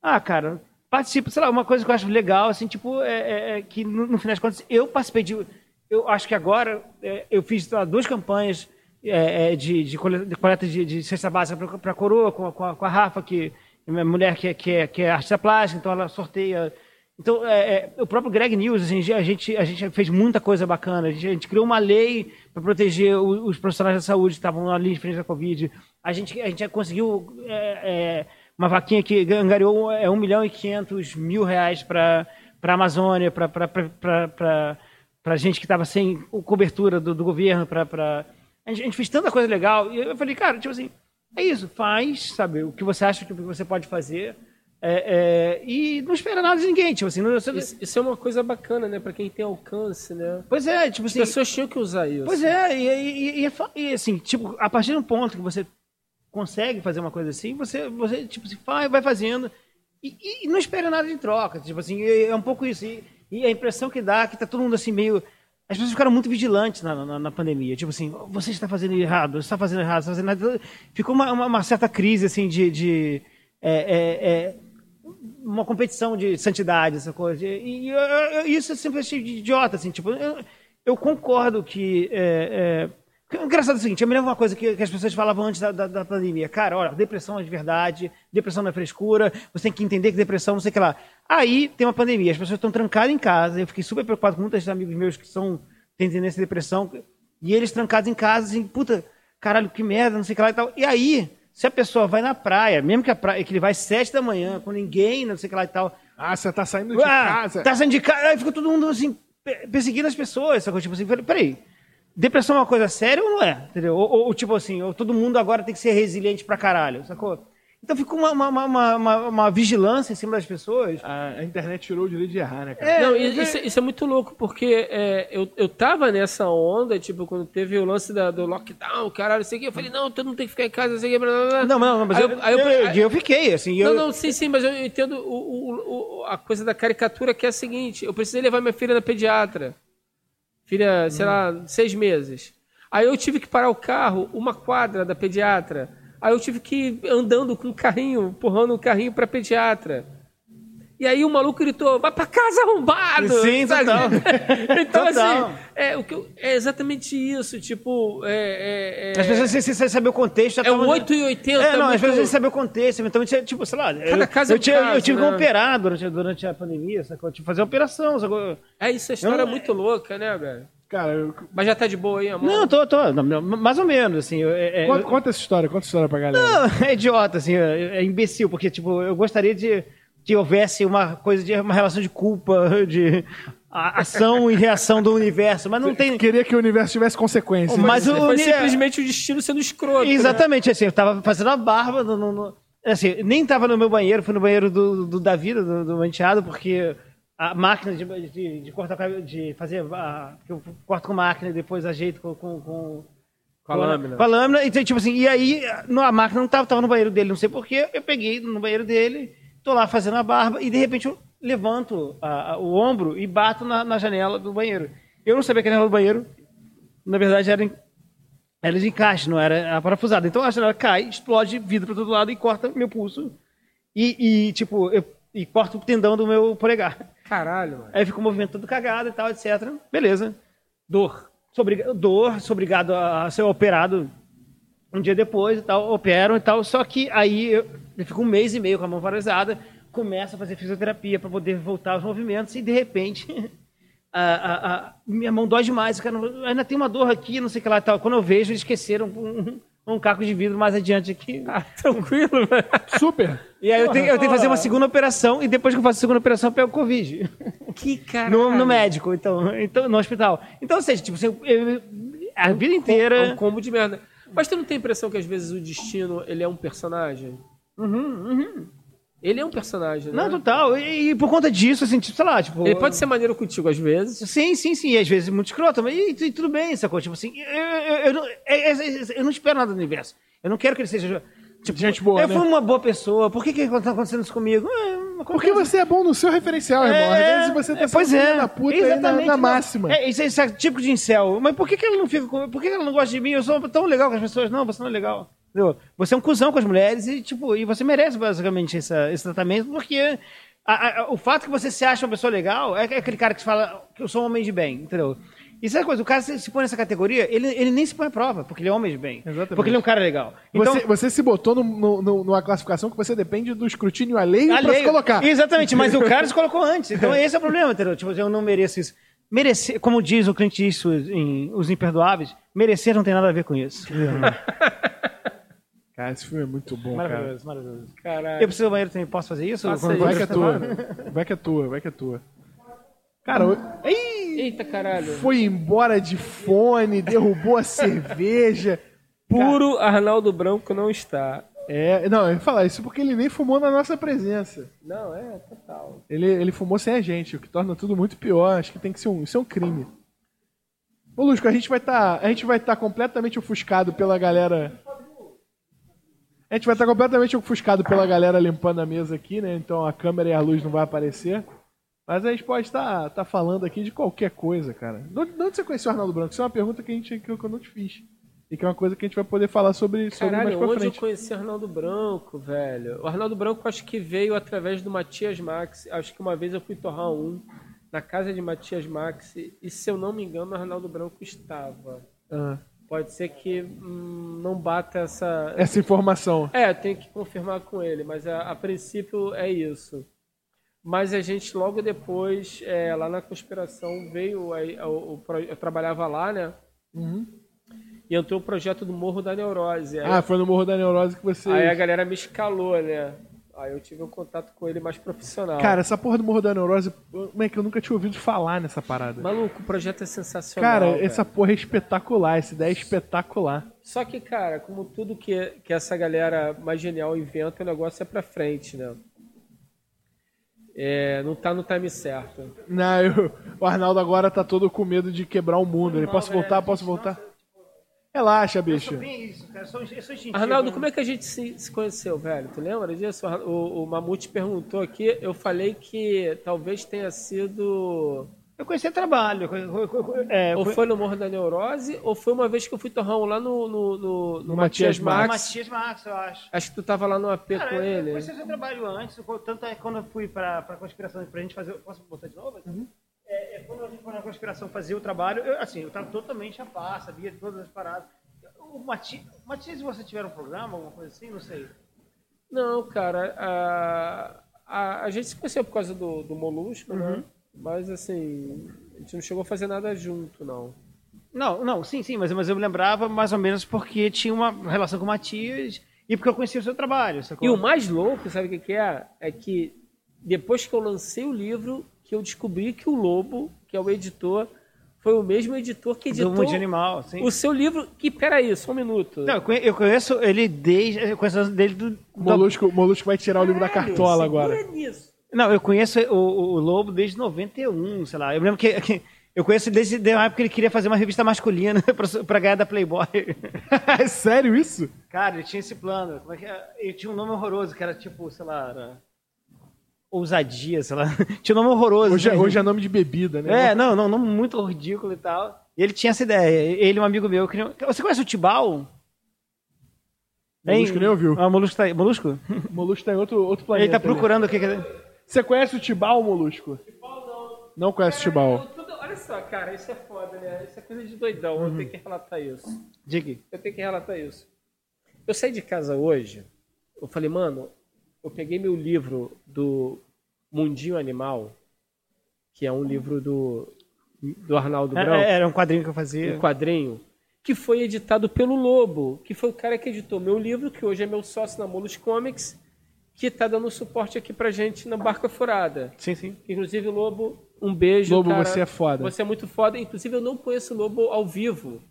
Ah, cara, participa, sei lá, uma coisa que eu acho legal, assim, tipo, é, é- é que no, no final das contas, eu participei de. Eu acho que agora é, eu fiz lá, duas campanhas é, é, de, de cole- de coleta de, de cesta básica para a coroa, com com, a, com a Rafa, que minha mulher que é, que, é, que é artista plástica, então ela sorteia. Então, é, é, o próprio Greg News, assim, a, gente, a gente fez muita coisa bacana. A gente, a gente criou uma lei para proteger o- os profissionais da saúde que estavam linha de frente da Covid. A gente, a gente conseguiu é, é, uma vaquinha que angariou é, 1 milhão e 500 mil reais para a Amazônia, para para gente que estava sem cobertura do, do governo, para a gente, a gente fez tanta coisa legal. E eu falei, cara, tipo assim, é isso, faz, sabe, o que você acha que você pode fazer. É, é, e não espera nada de ninguém, tipo assim, não, você- Isso, isso é uma coisa bacana, né? Pra quem tem alcance, né? pois é, tipo As assim, pessoas tinham que usar isso. pois é, e, e- e- e é e, assim, tipo, a partir do ponto que você consegue fazer uma coisa assim, você, você tipo, se vai, vai fazendo e, não espera nada de troca, tipo assim, é, um pouco isso. E, e a impressão que dá é que tá todo mundo assim meio as pessoas ficaram muito vigilantes na, na, na pandemia. Tipo assim, você está fazendo errado, você está fazendo errado, você está fazendo errado. Ficou uma, uma, uma certa crise, assim, de... de é, é, é, uma competição de santidade, essa coisa. E, eu- eu- isso eu sempre achei idiota, assim, tipo, eu, eu concordo que. É, é, que- Engraçado é o seguinte, eu me lembro uma coisa que, que as pessoas falavam antes da, da, da pandemia. Cara, olha, depressão é de verdade, depressão não é frescura, você tem que entender que depressão, não sei o que lá. Aí tem uma pandemia, as pessoas estão trancadas em casa, eu fiquei super preocupado com muitos amigos meus que são, têm tendência à depressão, e eles trancados em casa, assim, puta, caralho, que merda, não sei o que lá e tal. E aí, se a pessoa vai na praia, mesmo que, a praia, que ele vai sete da manhã, com ninguém, não sei o que lá e tal, Ah, você tá saindo de ah, casa. Tá saindo de casa. Aí fica todo mundo assim, pe- perseguindo as pessoas. Sacou? Tipo assim, peraí. Depressão é uma coisa séria ou não é? Entendeu? Ou, ou, tipo assim, ou todo mundo agora tem que ser resiliente pra caralho, sacou? Então ficou uma, uma, uma, uma, uma vigilância em cima das pessoas. A, a internet tirou o direito de errar, né, cara? É, Não, é, e- isso, isso é muito louco, porque é, eu, eu tava nessa onda, tipo, quando teve o lance da- do lockdown, caralho, não sei o quê, eu falei, não, todo mundo tem que ficar em casa, não sei o quê, blá, blá, blá. Não, não, não, mas Aí eu, aí eu, eu, eu fiquei, assim. Eu, Não, não, sim, sim, mas eu entendo o, o- o- a coisa da caricatura que é a seguinte: eu precisei levar minha filha na pediatra. Filha, sei lá, seis meses. Aí eu tive que parar o carro uma quadra da pediatra. Aí eu tive que ir andando com o carrinho, empurrando o carrinho pra pediatra. E aí o maluco gritou, vai pra casa arrombado! Sim, sabe? total. então, Total. assim, é, o que eu- é exatamente isso. Tipo, é. é, é Às vezes, sem, sem saber o contexto... é o tava- 8 e 80. É, não, muito- às vezes sem saber o contexto. Então, tipo, sei lá... Cada eu, caso é eu, um tinha- caso, eu tive né? que operar durante, durante a pandemia, sacou? Eu tive que fazer operação, sacou? É isso, a história Eu é não- muito louca, né, velho? Cara, eu- Mas já tá de boa aí, amor? Não, tô, tô. não, mais ou menos, assim. eu- é- é- conta, conta essa história, conta essa história pra galera. Não, é idiota, assim, é, é imbecil, porque, tipo, eu gostaria de que houvesse uma coisa de uma relação de culpa, de a- ação e reação do universo, mas não tem. Queria que o universo tivesse consequências. Mas o- Foi uni- simplesmente o destino sendo escroto. né? Exatamente, assim, eu tava fazendo a barba, no, no- no- assim, nem tava no meu banheiro, fui no banheiro do, do Davi, do, do enteado, porque a máquina de, de, de cortar, cabelo- de fazer, a, que eu corto com máquina e depois ajeito com, com, com Com a lâmina. Com a lâmina, e tipo assim, e aí a máquina não tava, tava no banheiro dele, não sei porquê, eu peguei no banheiro dele, tô lá fazendo a barba, e de repente eu levanto a- a- o ombro e bato na, na janela do banheiro. Eu não sabia que a janela do banheiro, na verdade, era, em- era de encaixe, não era parafusada. Então a janela cai, explode vidro para todo lado e corta meu pulso. E, e, tipo, eu, e corta o tendão do meu polegar. Caralho, mano. Aí fica o movimento todo cagado e tal, etc. Beleza. Dor. Obriga- dor, sou obrigado a ser operado um dia depois e tal, operam e tal. Só que aí eu, eu fico um mês e meio com a mão paralisada, começo a fazer fisioterapia para poder voltar aos movimentos e de repente a, a- a- minha mão dói demais, cara, ainda tem uma dor aqui, não sei o que lá e tal. Quando eu vejo, eles esqueceram um, um caco de vidro mais adiante aqui. Ah, tranquilo, velho. Super. E aí eu tenho, eu tenho que fazer uma segunda operação e depois que eu faço a segunda operação eu pego Covid. Que caralho. No, no médico, então, então, no hospital. Então, ou seja, tipo, assim, eu- a vida inteira. É um combo de merda. Mas tu não tem a impressão que às vezes o destino, ele é um personagem? Ele é um personagem, né? Não, total. E, e por conta disso, assim, tipo, sei lá, tipo. Ele pode ser maneiro contigo às vezes. Sim, sim, sim. E às vezes muito escroto, mas e, e tudo bem, sacou? Tipo assim, eu, eu, eu, não, é- é- eu não espero nada do universo. Eu não quero que ele seja. Tipo, Gente boa, Eu né? fui uma boa pessoa, por que que tá acontecendo isso comigo? É, Porque você é bom no seu referencial, irmão. Às vezes você tá é, pois sendo é. da puta aí na, Exatamente, na não. máxima. É, isso é, isso é típico de incel. Mas por que, que ela não fica com... Por que, que ela não gosta de mim? Eu sou tão legal com as pessoas. Não, você não é legal. Entendeu? Você é um cuzão com as mulheres e, tipo, e você merece basicamente essa- esse tratamento, porque a- a- o fato que você se acha uma pessoa legal é aquele cara que fala que eu sou um homem de bem, entendeu? Isso é coisa, o cara se, se põe nessa categoria, ele, ele nem se põe à prova, porque ele é homem de bem. Exatamente. Porque ele é um cara legal. Então, Você, você se botou no- no- no- numa classificação que você depende do escrutínio alheio, pra se Alheio. colocar. Exatamente, mas o cara se colocou antes. Então esse é o problema, entendeu? Tipo, eu não mereço isso. Merecer, como diz o Clint Eastwood em Os Imperdoáveis, merecer não tem nada a ver com isso. Cara, esse filme é muito bom, cara. Maravilhoso, maravilhoso. Caralho. Eu preciso do banheiro também, posso fazer isso? Faça isso. Vai que é tua. Vai. Que é tua, vai que é tua. Cara, Ih, Eita caralho. foi embora de fone, derrubou a cerveja. Puro Arnaldo Branco não está. É, não, eu ia falar isso porque ele nem fumou na nossa presença. Não, é total. Ele, ele fumou sem a gente, o que torna tudo muito pior. Acho que tem que ser um, isso é um crime. Ô, Lusco, a gente vai estar, a gente vai estar completamente ofuscado pela galera. A gente vai estar completamente ofuscado pela galera limpando a mesa aqui, né? Então a câmera e a luz não vai aparecer. Mas a gente pode estar, estar falando aqui de qualquer coisa, cara. De onde de onde você conheceu o Arnaldo Branco? Isso é uma pergunta que, a gente, que eu não te fiz. E que é uma coisa que a gente vai poder falar sobre, sobre mais Caralho, pra onde frente. eu conheci o Arnaldo Branco, velho? O Arnaldo Branco acho que veio através do Matias Max. Acho que uma vez eu fui torrar um na casa de Matias Max. E se eu não me engano, o Arnaldo Branco estava. Ah, Pode ser que hum, não bata essa. essa informação. É, tem que confirmar com ele, mas a, a princípio é isso. Mas a gente logo depois, é, lá na conspiração, veio. aí, o- pro- eu trabalhava lá, né? E entrou o projeto do Morro da Neurose. Aí, Ah, foi no Morro da Neurose que você. aí a galera me escalou, né? Aí eu tive um contato com ele mais profissional. Cara, essa porra do Morro da Neurose, como é que eu nunca tinha ouvido falar nessa parada? Maluco, o projeto é sensacional. Cara, velho. essa porra é espetacular, essa ideia é espetacular. Só que, cara, como tudo que, que essa galera mais genial inventa, o negócio é pra frente, né? É, não tá no time certo. Não, eu- o Arnaldo agora tá todo com medo de quebrar o mundo. Ele, posso voltar? Posso voltar? Relaxa, bicho. Bem isso, cara. Sou, eu sou instintivo. Arnaldo, como é que a gente se, se conheceu, velho? Tu lembra disso? O, o Mamute perguntou aqui, eu falei que talvez tenha sido. Eu conheci trabalho. É, ou foi no Morro da Neurose, ou foi uma vez que eu fui torrão lá no, no, no, no, no Matias Max. Matias Max, eu acho. Acho que tu tava lá no AP Cara, com eu, ele. Eu conheci seu trabalho antes, tanto é quando eu fui pra, pra conspiração, pra gente fazer. Posso botar de novo? Uhum. É, é, quando a gente foi na conspiração fazer o trabalho, eu, assim, eu tava totalmente a par, sabia de todas as paradas. O Matias, Matias, se você tiver um programa, alguma coisa assim, não sei. Não, cara, a, a, a gente se conheceu por causa do, do Molusco, né? uhum. né? Mas assim, a gente não chegou a fazer nada junto, não. Não, não, sim, sim, mas, mas eu me lembrava mais ou menos porque tinha uma relação com o Matias e porque eu conhecia o seu trabalho. Sacou? E o mais louco, sabe o que, que é? É que depois que eu lancei o livro, que eu descobri que o Lobo, que é o editor, foi o mesmo editor que editou Do Animal, sim. o seu livro. Que, peraí, só um minuto. Não, eu conheço ele desde. Eu conheço dele do. Molusco, Molusco vai tirar o livro da cartola agora. Nisso. Não, eu conheço o, o, Lobo desde 91, sei lá. Eu lembro que, que eu conheço desde a época que ele queria fazer uma revista masculina pra, pra ganhar da Playboy. é sério isso? Cara, ele tinha esse plano. Como é que é? Ele tinha um nome horroroso, que era tipo, sei lá, era... Ousadia, sei lá. tinha um nome horroroso. Hoje, é, hoje é nome de bebida, né? É, não, não, nome muito ridículo e tal. E ele tinha essa ideia. Ele um amigo meu. Queria... Você conhece o Tibau? Molusco nem ouviu. Ah, Molusco tá aí. Molusco? Molusco tá em outro, outro planeta. Ele tá procurando o que... Você conhece o Tibau, Molusco? Tibau não. Não conhece o Tibau. Olha só, cara, isso é foda, né? Isso é coisa de doidão. Uhum. Eu tenho que relatar isso. Diga. Eu tenho que relatar isso. Eu saí de casa hoje, eu falei, mano, eu peguei meu livro do Mundinho Animal, que é um livro do, do Arnaldo é, Branco. Era um quadrinho que eu fazia. Um quadrinho que foi editado pelo Lobo, que foi o cara que editou meu livro, que hoje é meu sócio na Molus Comics, que está dando suporte aqui pra gente na Barca Furada. Sim, sim. Inclusive, Lobo, um beijo. Lobo, cara. você é foda. Você é muito foda. Inclusive, eu não conheço o Lobo ao vivo.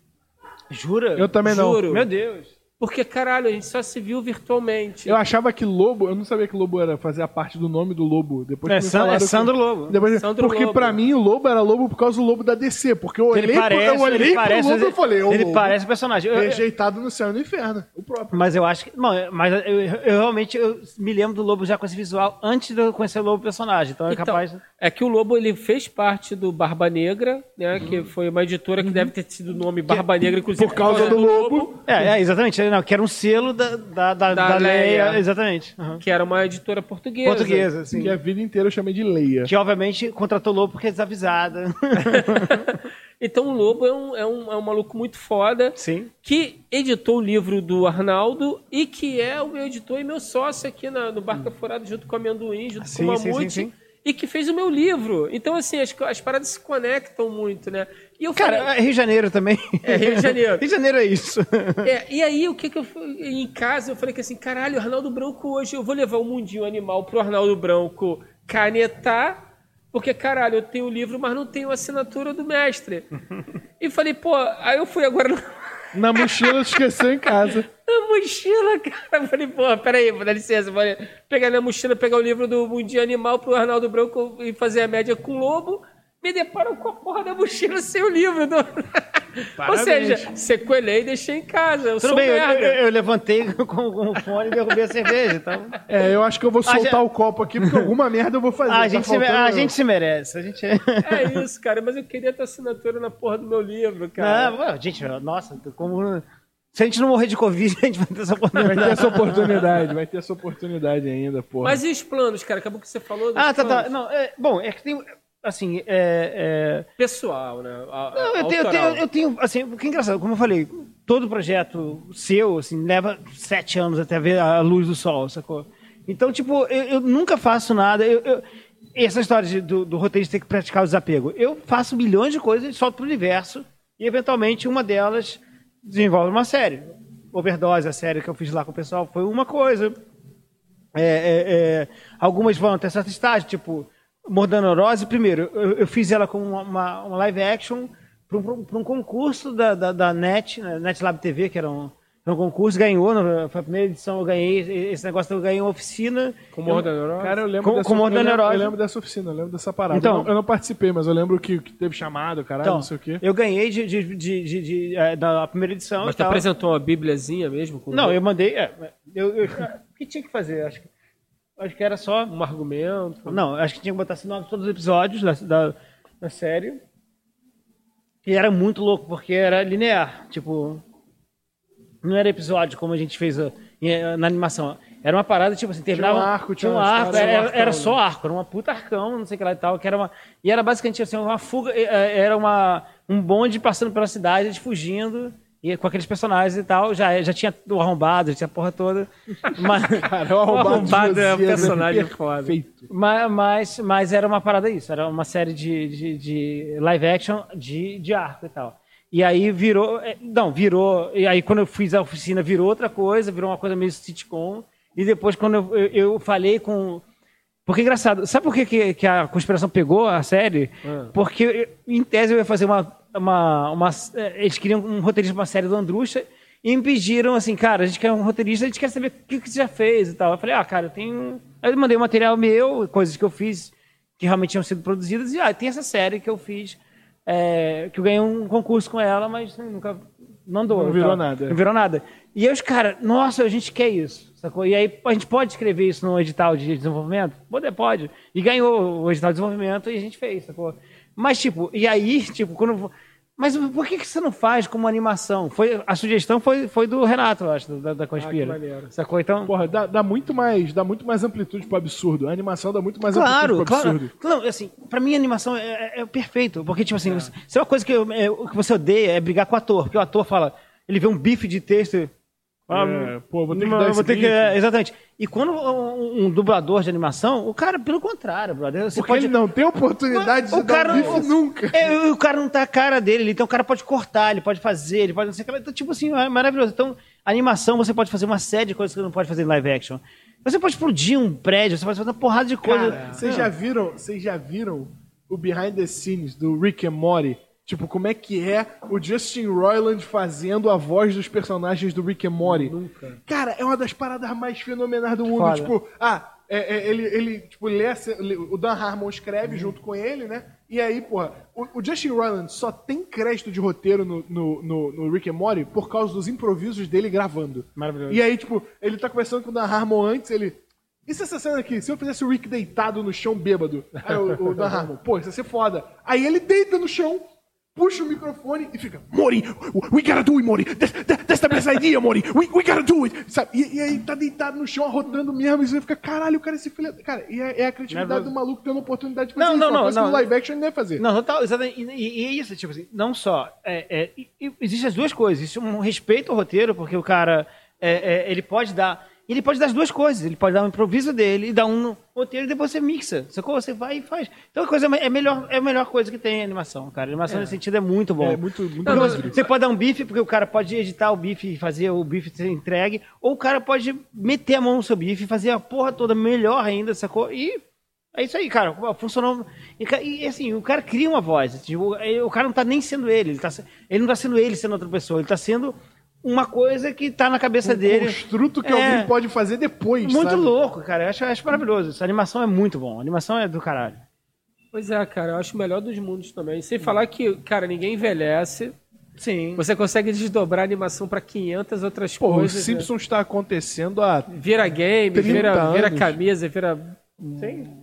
Jura? Eu também não. Juro. Meu Deus. Porque, caralho, a gente só se viu virtualmente. Eu achava que Lobo, eu não sabia que Lobo era fazer a parte do nome do Lobo. Depois é, que San, é Sandro que, Lobo. Depois, Sandro porque Lobo. pra mim o Lobo era Lobo por causa do Lobo da DC. Porque eu olhei, ele parece, eu olhei ele pro parece, Lobo e falei, Ele Lobo, parece personagem. Eu, Rejeitado no céu e no inferno. O próprio. Mas eu acho que. Não, mas eu, eu realmente eu me lembro do Lobo já com esse visual antes de eu conhecer o Lobo personagem. Então é Então, capaz. É que o Lobo ele fez parte do Barba Negra, né? Que foi uma editora que deve ter sido o nome Barba Negra, inclusive Por causa do Lobo. É, é, exatamente. Não, que era um selo da, da, da, Da da Leia. Leia. Exatamente. Uhum. que era uma editora portuguesa. Portuguesa, sim. Que a vida inteira eu chamei de Leia. Que obviamente contratou o Lobo porque é desavisada. Então o Lobo é um, é, um, é um maluco muito foda Sim. que editou o livro do Arnaldo e que é o meu editor e meu sócio aqui na, no Barca Furada junto com o Amendoim, junto Sim, com o sim, Mamute. sim, sim. E que fez o meu livro. Então, assim, as, as paradas se conectam muito, né? E eu Cara, falei, é Rio de Janeiro também. É, Rio de Janeiro. Rio de Janeiro é isso. É, e aí, o que que eu fui- em casa, eu falei que assim, caralho, o Arnaldo Branco hoje, eu vou levar o Mundinho Animal pro Arnaldo Branco canetar, porque, caralho, eu tenho o livro, mas não tenho a assinatura do mestre. E falei, pô, aí eu fui agora na, mochila esqueceu em casa. na mochila, cara. Eu falei, pô, peraí, dá licença, vou pegar na mochila, pegar o livro do Mundinho Animal pro Arnaldo Branco e fazer a média com o Lobo. Me deparo com a porra da mochila sem o livro. do- Ou seja, sequelei e deixei em casa. Eu Tudo sou bem, eu, merda. eu- eu levantei com, com o fone e derrubei a cerveja. Então... É, eu acho que eu vou soltar gente- o copo aqui, porque alguma merda eu vou fazer. A, Tá gente se, faltando a gente se merece. A gente é. Isso, cara, mas eu queria ter assinatura na porra do meu livro, cara. Não, gente, nossa, como. Se a gente não morrer de Covid, a gente vai ter essa Vai ter oportunidade. essa oportunidade, vai ter essa oportunidade ainda, porra. Mas e os planos, cara? Acabou que você falou dos Ah, tá, tá. planos. Não, é, bom, é que tem. Assim, é. é Pessoal, né? A- não, eu, tenho, eu, tenho, eu tenho. Assim, o que é engraçado, como eu falei, todo projeto seu, assim, leva sete anos até ver a luz do sol, sacou? Então, tipo, eu, eu nunca faço nada. Eu, eu- essa história de- do, do roteiro de ter que praticar o desapego. Eu faço milhões de coisas e solto pro universo, e eventualmente uma delas desenvolve uma série. Overdose, a série que eu fiz lá com o pessoal, foi uma coisa. É, é, é, algumas vão até certo estágio, tipo, Mordanorose, primeiro, eu, eu fiz ela com uma, uma- uma live action para um, um concurso da, da, da NET, né, NetLab TV, que era um, era um concurso, ganhou, na- foi a primeira edição, eu ganhei, esse negócio eu ganhei uma oficina. Com Morro da Neurose? Cara, eu lembro, Com- dessa, com eu, lembro, Neurose. eu lembro dessa oficina, eu lembro dessa parada. Então- eu, não, eu não participei, mas eu lembro que, que teve chamado, caralho, Então, não sei o quê. eu ganhei de, de, de, de- de, é, da primeira edição. Mas tu tal. apresentou uma bíbliazinha mesmo? Com Não, eu mandei. é, eu, eu- o que tinha que fazer? Acho que, acho que era só. Um argumento? Não, acho que tinha que botar sinopse de todos os episódios da, da, na série. E era muito louco, porque era linear. Tipo, não era episódio como a gente fez uh, em- na animação. Era uma parada, tipo assim, terminava. um arco, tinha tinha um arco, era, era né? só arco, era uma puta arcão, não sei o que lá e tal, que era uma. E era basicamente assim, uma fuga, eh, era uma, um bonde passando pela cidade, eles fugindo, e com aqueles personagens e tal. Já, já tinha o arrombado, já tinha a porra toda. Mas, Cara, o arrombado, arrombado é um personagem foda. perfeito. mas, mas, mas era uma parada isso, era uma série de, de, de live action de, de arco e tal. E aí virou. eh, Não, virou. E aí quando eu fiz a oficina virou outra coisa, virou uma coisa meio sitcom. E depois quando eu, eu, eu falei com. Porque é engraçado, sabe por que, que, que a conspiração pegou a série? Porque, em tese, eu ia fazer uma. Uma, uma eh, eles queriam um roteirista para uma série do Andrucha e me pediram assim, cara, a gente quer um roteirista, a gente quer saber o que, que você já fez e tal. Eu falei, ah, cara, eu tenho. Aí eu mandei um material meu, coisas que eu fiz que realmente tinham sido produzidas, e ah, tem essa série que eu fiz, é, que eu ganhei um concurso com ela, mas nunca não andou. Não virou tal. nada. Não virou nada. E aí os caras, nossa, a gente quer isso, sacou? E aí a gente pode escrever isso no edital de desenvolvimento? Pode, pode. E ganhou o edital de desenvolvimento e a gente fez, sacou? Mas, tipo, e aí, tipo, quando. Mas por que, que você não faz como animação? Foi, a sugestão foi, foi do Renato, eu acho, da, da Conspira. maneiro. sacou? Então. Porra, dá, dá muito mais, dá muito mais amplitude pro absurdo. A animação dá muito mais Claro, amplitude pro claro. absurdo. Não, assim, pra mim a animação é, é- é perfeito. Porque, tipo assim, você- se é uma coisa que, eu- é, o que você odeia é brigar com o ator. Porque o ator fala, ele vê um bife de texto. Ah, É, pô, vou ter que não, dar vou ter que- é, Exatamente. E quando um, um dublador de animação, o cara, pelo contrário, brother. Você Porque pode. ele não tem oportunidade de o dar cara um nunca. É, o cara não tá a cara dele, então o cara pode cortar, ele pode fazer, ele pode não sei o que. Então, tipo assim, é maravilhoso. Então, animação, você pode fazer uma série de coisas que você não pode fazer em live action. Você pode explodir um prédio, você pode fazer uma porrada de coisa. Cara, vocês já viram, vocês já viram o behind the scenes do Rick and Morty? Tipo, como é que é o Justin Roiland fazendo a voz dos personagens do Rick and Morty? Nunca. Cara, é uma das paradas mais fenomenais do mundo. Foda. Tipo, ah, é- é- ele, ele, tipo, lê, o Dan Harmon escreve junto com ele, né? E aí, porra, o, o Justin Roiland só tem crédito de roteiro no, no, no, no Rick and Morty por causa dos improvisos dele gravando. Maravilhoso. E aí, tipo, ele tá conversando com o Dan Harmon antes, ele... E se essa cena aqui, se eu fizesse o Rick deitado no chão bêbado? Aí o, o Dan Harmon, pô, isso ia ser foda. Aí ele deita no chão, puxa o microfone e fica, Mori, we gotta do it, Mori. That's, that- that's the best idea, Mori. We, we gotta do it. Sabe? E, e aí tá deitado no chão, arrotando mesmo, e você fica, caralho, o cara esse filho... Cara, e é, é a criatividade Nervoso. do maluco tendo a oportunidade de fazer Não, isso. não, não, não. no live action ele não ia fazer. Não, total, exatamente. E, é isso, tipo assim, não só. É, é, existem as duas coisas. Existe um respeito ao roteiro, porque o cara é, é, ele pode dar. Ele pode dar as duas coisas. Ele pode dar um improviso dele e dar um no roteiro e depois você mixa. Sacou? Você vai e faz. Então a coisa é melhor, é a melhor coisa que tem a animação, cara. A animação nesse sentido é muito bom. É muito, muito Não, você pode dar um bife, porque o cara pode editar o bife e fazer o bife ser entregue, ou o cara pode meter a mão no seu bife e fazer a porra toda melhor ainda, sacou? E é isso aí, cara. Funcionou. E, e, assim, o cara cria uma voz. Tipo, é, o cara não tá nem sendo ele. Ele, tá, ele não tá sendo ele sendo outra pessoa. Ele tá sendo uma coisa que tá na cabeça dele. Construto que É. alguém pode fazer depois, Muito sabe? louco, cara. Eu acho, eu acho maravilhoso. Essa animação é muito bom. A animação é do caralho. Pois é, cara, eu acho o melhor dos mundos também. Sem falar que, cara, ninguém envelhece. Sim. Você consegue desdobrar a animação pra 500 outras Pô, o coisas. né? Simpsons está acontecendo há Vira game, 30 vira, vira camisa, vira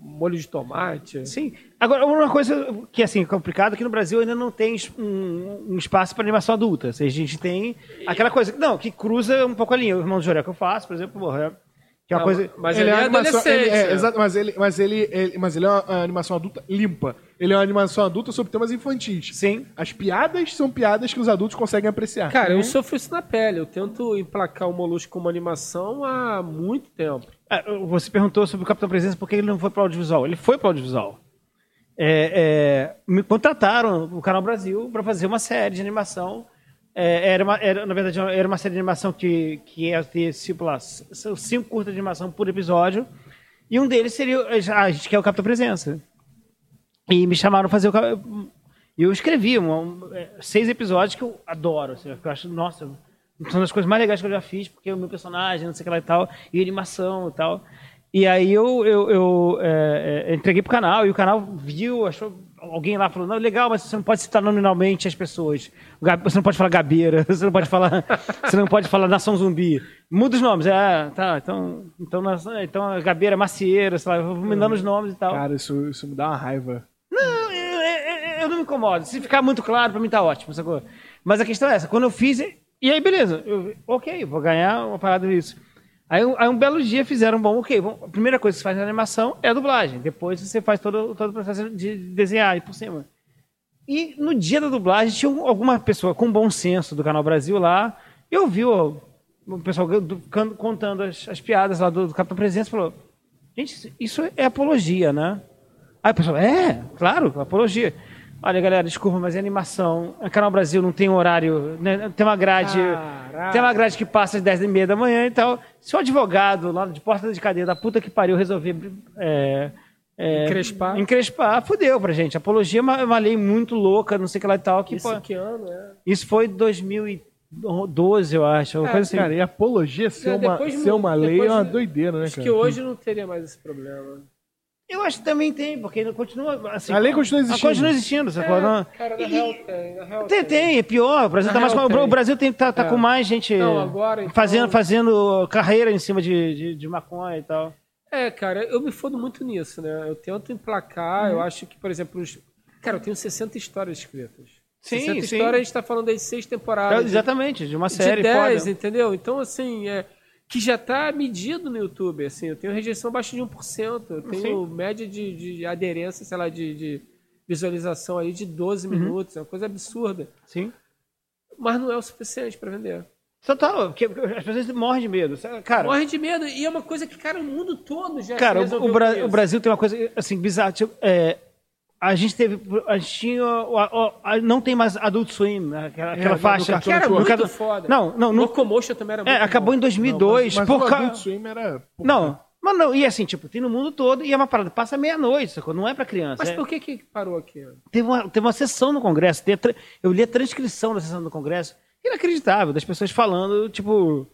molho de tomate. Sim. Agora, uma coisa que assim, é complicada, que no Brasil ainda não tem um, um espaço para animação adulta. Ou seja, a gente tem aquela coisa, não, que cruza um pouco a linha. O Irmão do Joré que eu faço, por exemplo, porra, é- que é uma Não, coisa... Mas ele ele, é, é animação, ele- é, né? exato, mas ele, mas ele, ele- mas ele é uma, uma animação adulta limpa. Ele é uma animação adulta sobre temas infantis. Sim. As piadas são piadas que os adultos conseguem apreciar. Cara, eu sofro isso na pele. Eu tento emplacar o Molusco como animação há muito tempo. É, Você perguntou sobre o Capitão Presença, por que ele não foi para o audiovisual? Ele foi para o audiovisual. É, é, me contrataram o Canal Brasil para fazer uma série de animação. É, era, uma, era, na verdade, era uma série de animação que, que ia ter tipo, lá, cinco curtas de animação por episódio. E um deles seria. ah, A gente quer o Capitão Presença. E me chamaram para fazer o. E eu escrevi um, é, seis episódios que eu adoro. Assim, que eu acho, nossa, são das coisas mais legais que eu já fiz, porque é o meu personagem, não sei o que lá e tal, e animação e tal. E aí eu, eu, eu, é, é, entreguei pro canal, e o canal viu, achou. Alguém lá falou, não, legal, mas você não pode citar nominalmente as pessoas. Você não pode falar Gabeira, você não pode falar. você não pode falar Nação Zumbi. Muda os nomes. É, tá, então. Então, nação- então a Gabeira, Macieira, sei lá, eu vou me dando os nomes e tal. Cara, isso, isso me dá uma raiva. Não, é, é- é- incomoda. Se ficar muito claro, pra mim tá ótimo, sacou? Mas a questão é essa, quando eu fiz, e aí beleza, eu, ok, vou ganhar uma parada disso. Aí, um- aí um belo dia fizeram, bom, ok, bom, a primeira coisa que você faz na animação é a dublagem, depois você faz todo, todo o processo de desenhar e por cima. E no dia da dublagem tinha um- alguma pessoa com bom senso do Canal Brasil lá, e ouviu o pessoal contando as, as piadas lá do, do Capitão Presença falou: Gente, isso é apologia, né? Aí o pessoal, é, claro, apologia. Olha, galera, desculpa, mas é animação. O Canal Brasil não tem horário, né? tem uma grade. Caraca. Tem uma grade que passa às 10 e meia da manhã e tal. Se o advogado lá de porta de cadeia da puta que pariu resolver. É, é, Encrespar. Encrespar, fudeu pra gente. Apologia é uma, é uma lei muito louca, não sei o que lá e tal. Que, Isso pô, que ano, é? isso foi em 2012, eu acho. É, coisa assim. Cara, e apologia ser É, uma, ser uma lei depois- é uma doideira, né, Acho cara? que hoje não teria mais esse problema. Eu acho que também tem, porque não continua. Assim, A lei continua existindo. Continua existindo, sacou? Não- cara, na E- real tem, na real Tem, tem, é pior. O Brasil, Na tá mais, com- o tem. Brasil tem, tá, tá É. com mais gente Não, agora, então- fazendo, fazendo carreira em cima de, de, de maconha e tal. É, cara, eu me fodo muito nisso, né? Eu tento emplacar, Uhum. eu acho que, por exemplo, os... cara, eu tenho 60 histórias escritas. Sim, 60 sim. histórias, a gente tá falando das seis É, temporadas. exatamente, de uma de série 10, foda. entendeu? Então, assim, é, que já tá medido no YouTube, assim, eu tenho rejeição abaixo de 1%, eu tenho média de, de aderência, sei lá, de, de visualização aí de 12 Uhum. minutos, é uma coisa absurda. Sim. Mas não é o suficiente pra vender. Total, porque as pessoas morrem de medo. Cara, Morre de medo, e é uma coisa que, cara, o mundo todo já cara o, Bra- isso. o Brasil tem uma coisa assim, bizarra. Tipo, é, a gente teve. A gente tinha. o- o- a- não tem mais Adult Swim, né? aquela, aquela no faixa. Que era muito foda. Não, não, no, Locomotion também era muito é, acabou bom. em 2002. mas, por mas o ca- Adult Swim era... Não, mas não, e assim, tipo, tem no mundo todo e é uma parada, passa meia-noite, sacou? Não é pra criança. Mas é- por que que parou aqui? teve, uma, teve uma sessão no Congresso, a tra- eu li a transcrição da sessão do Congresso, inacreditável, das pessoas falando, tipo,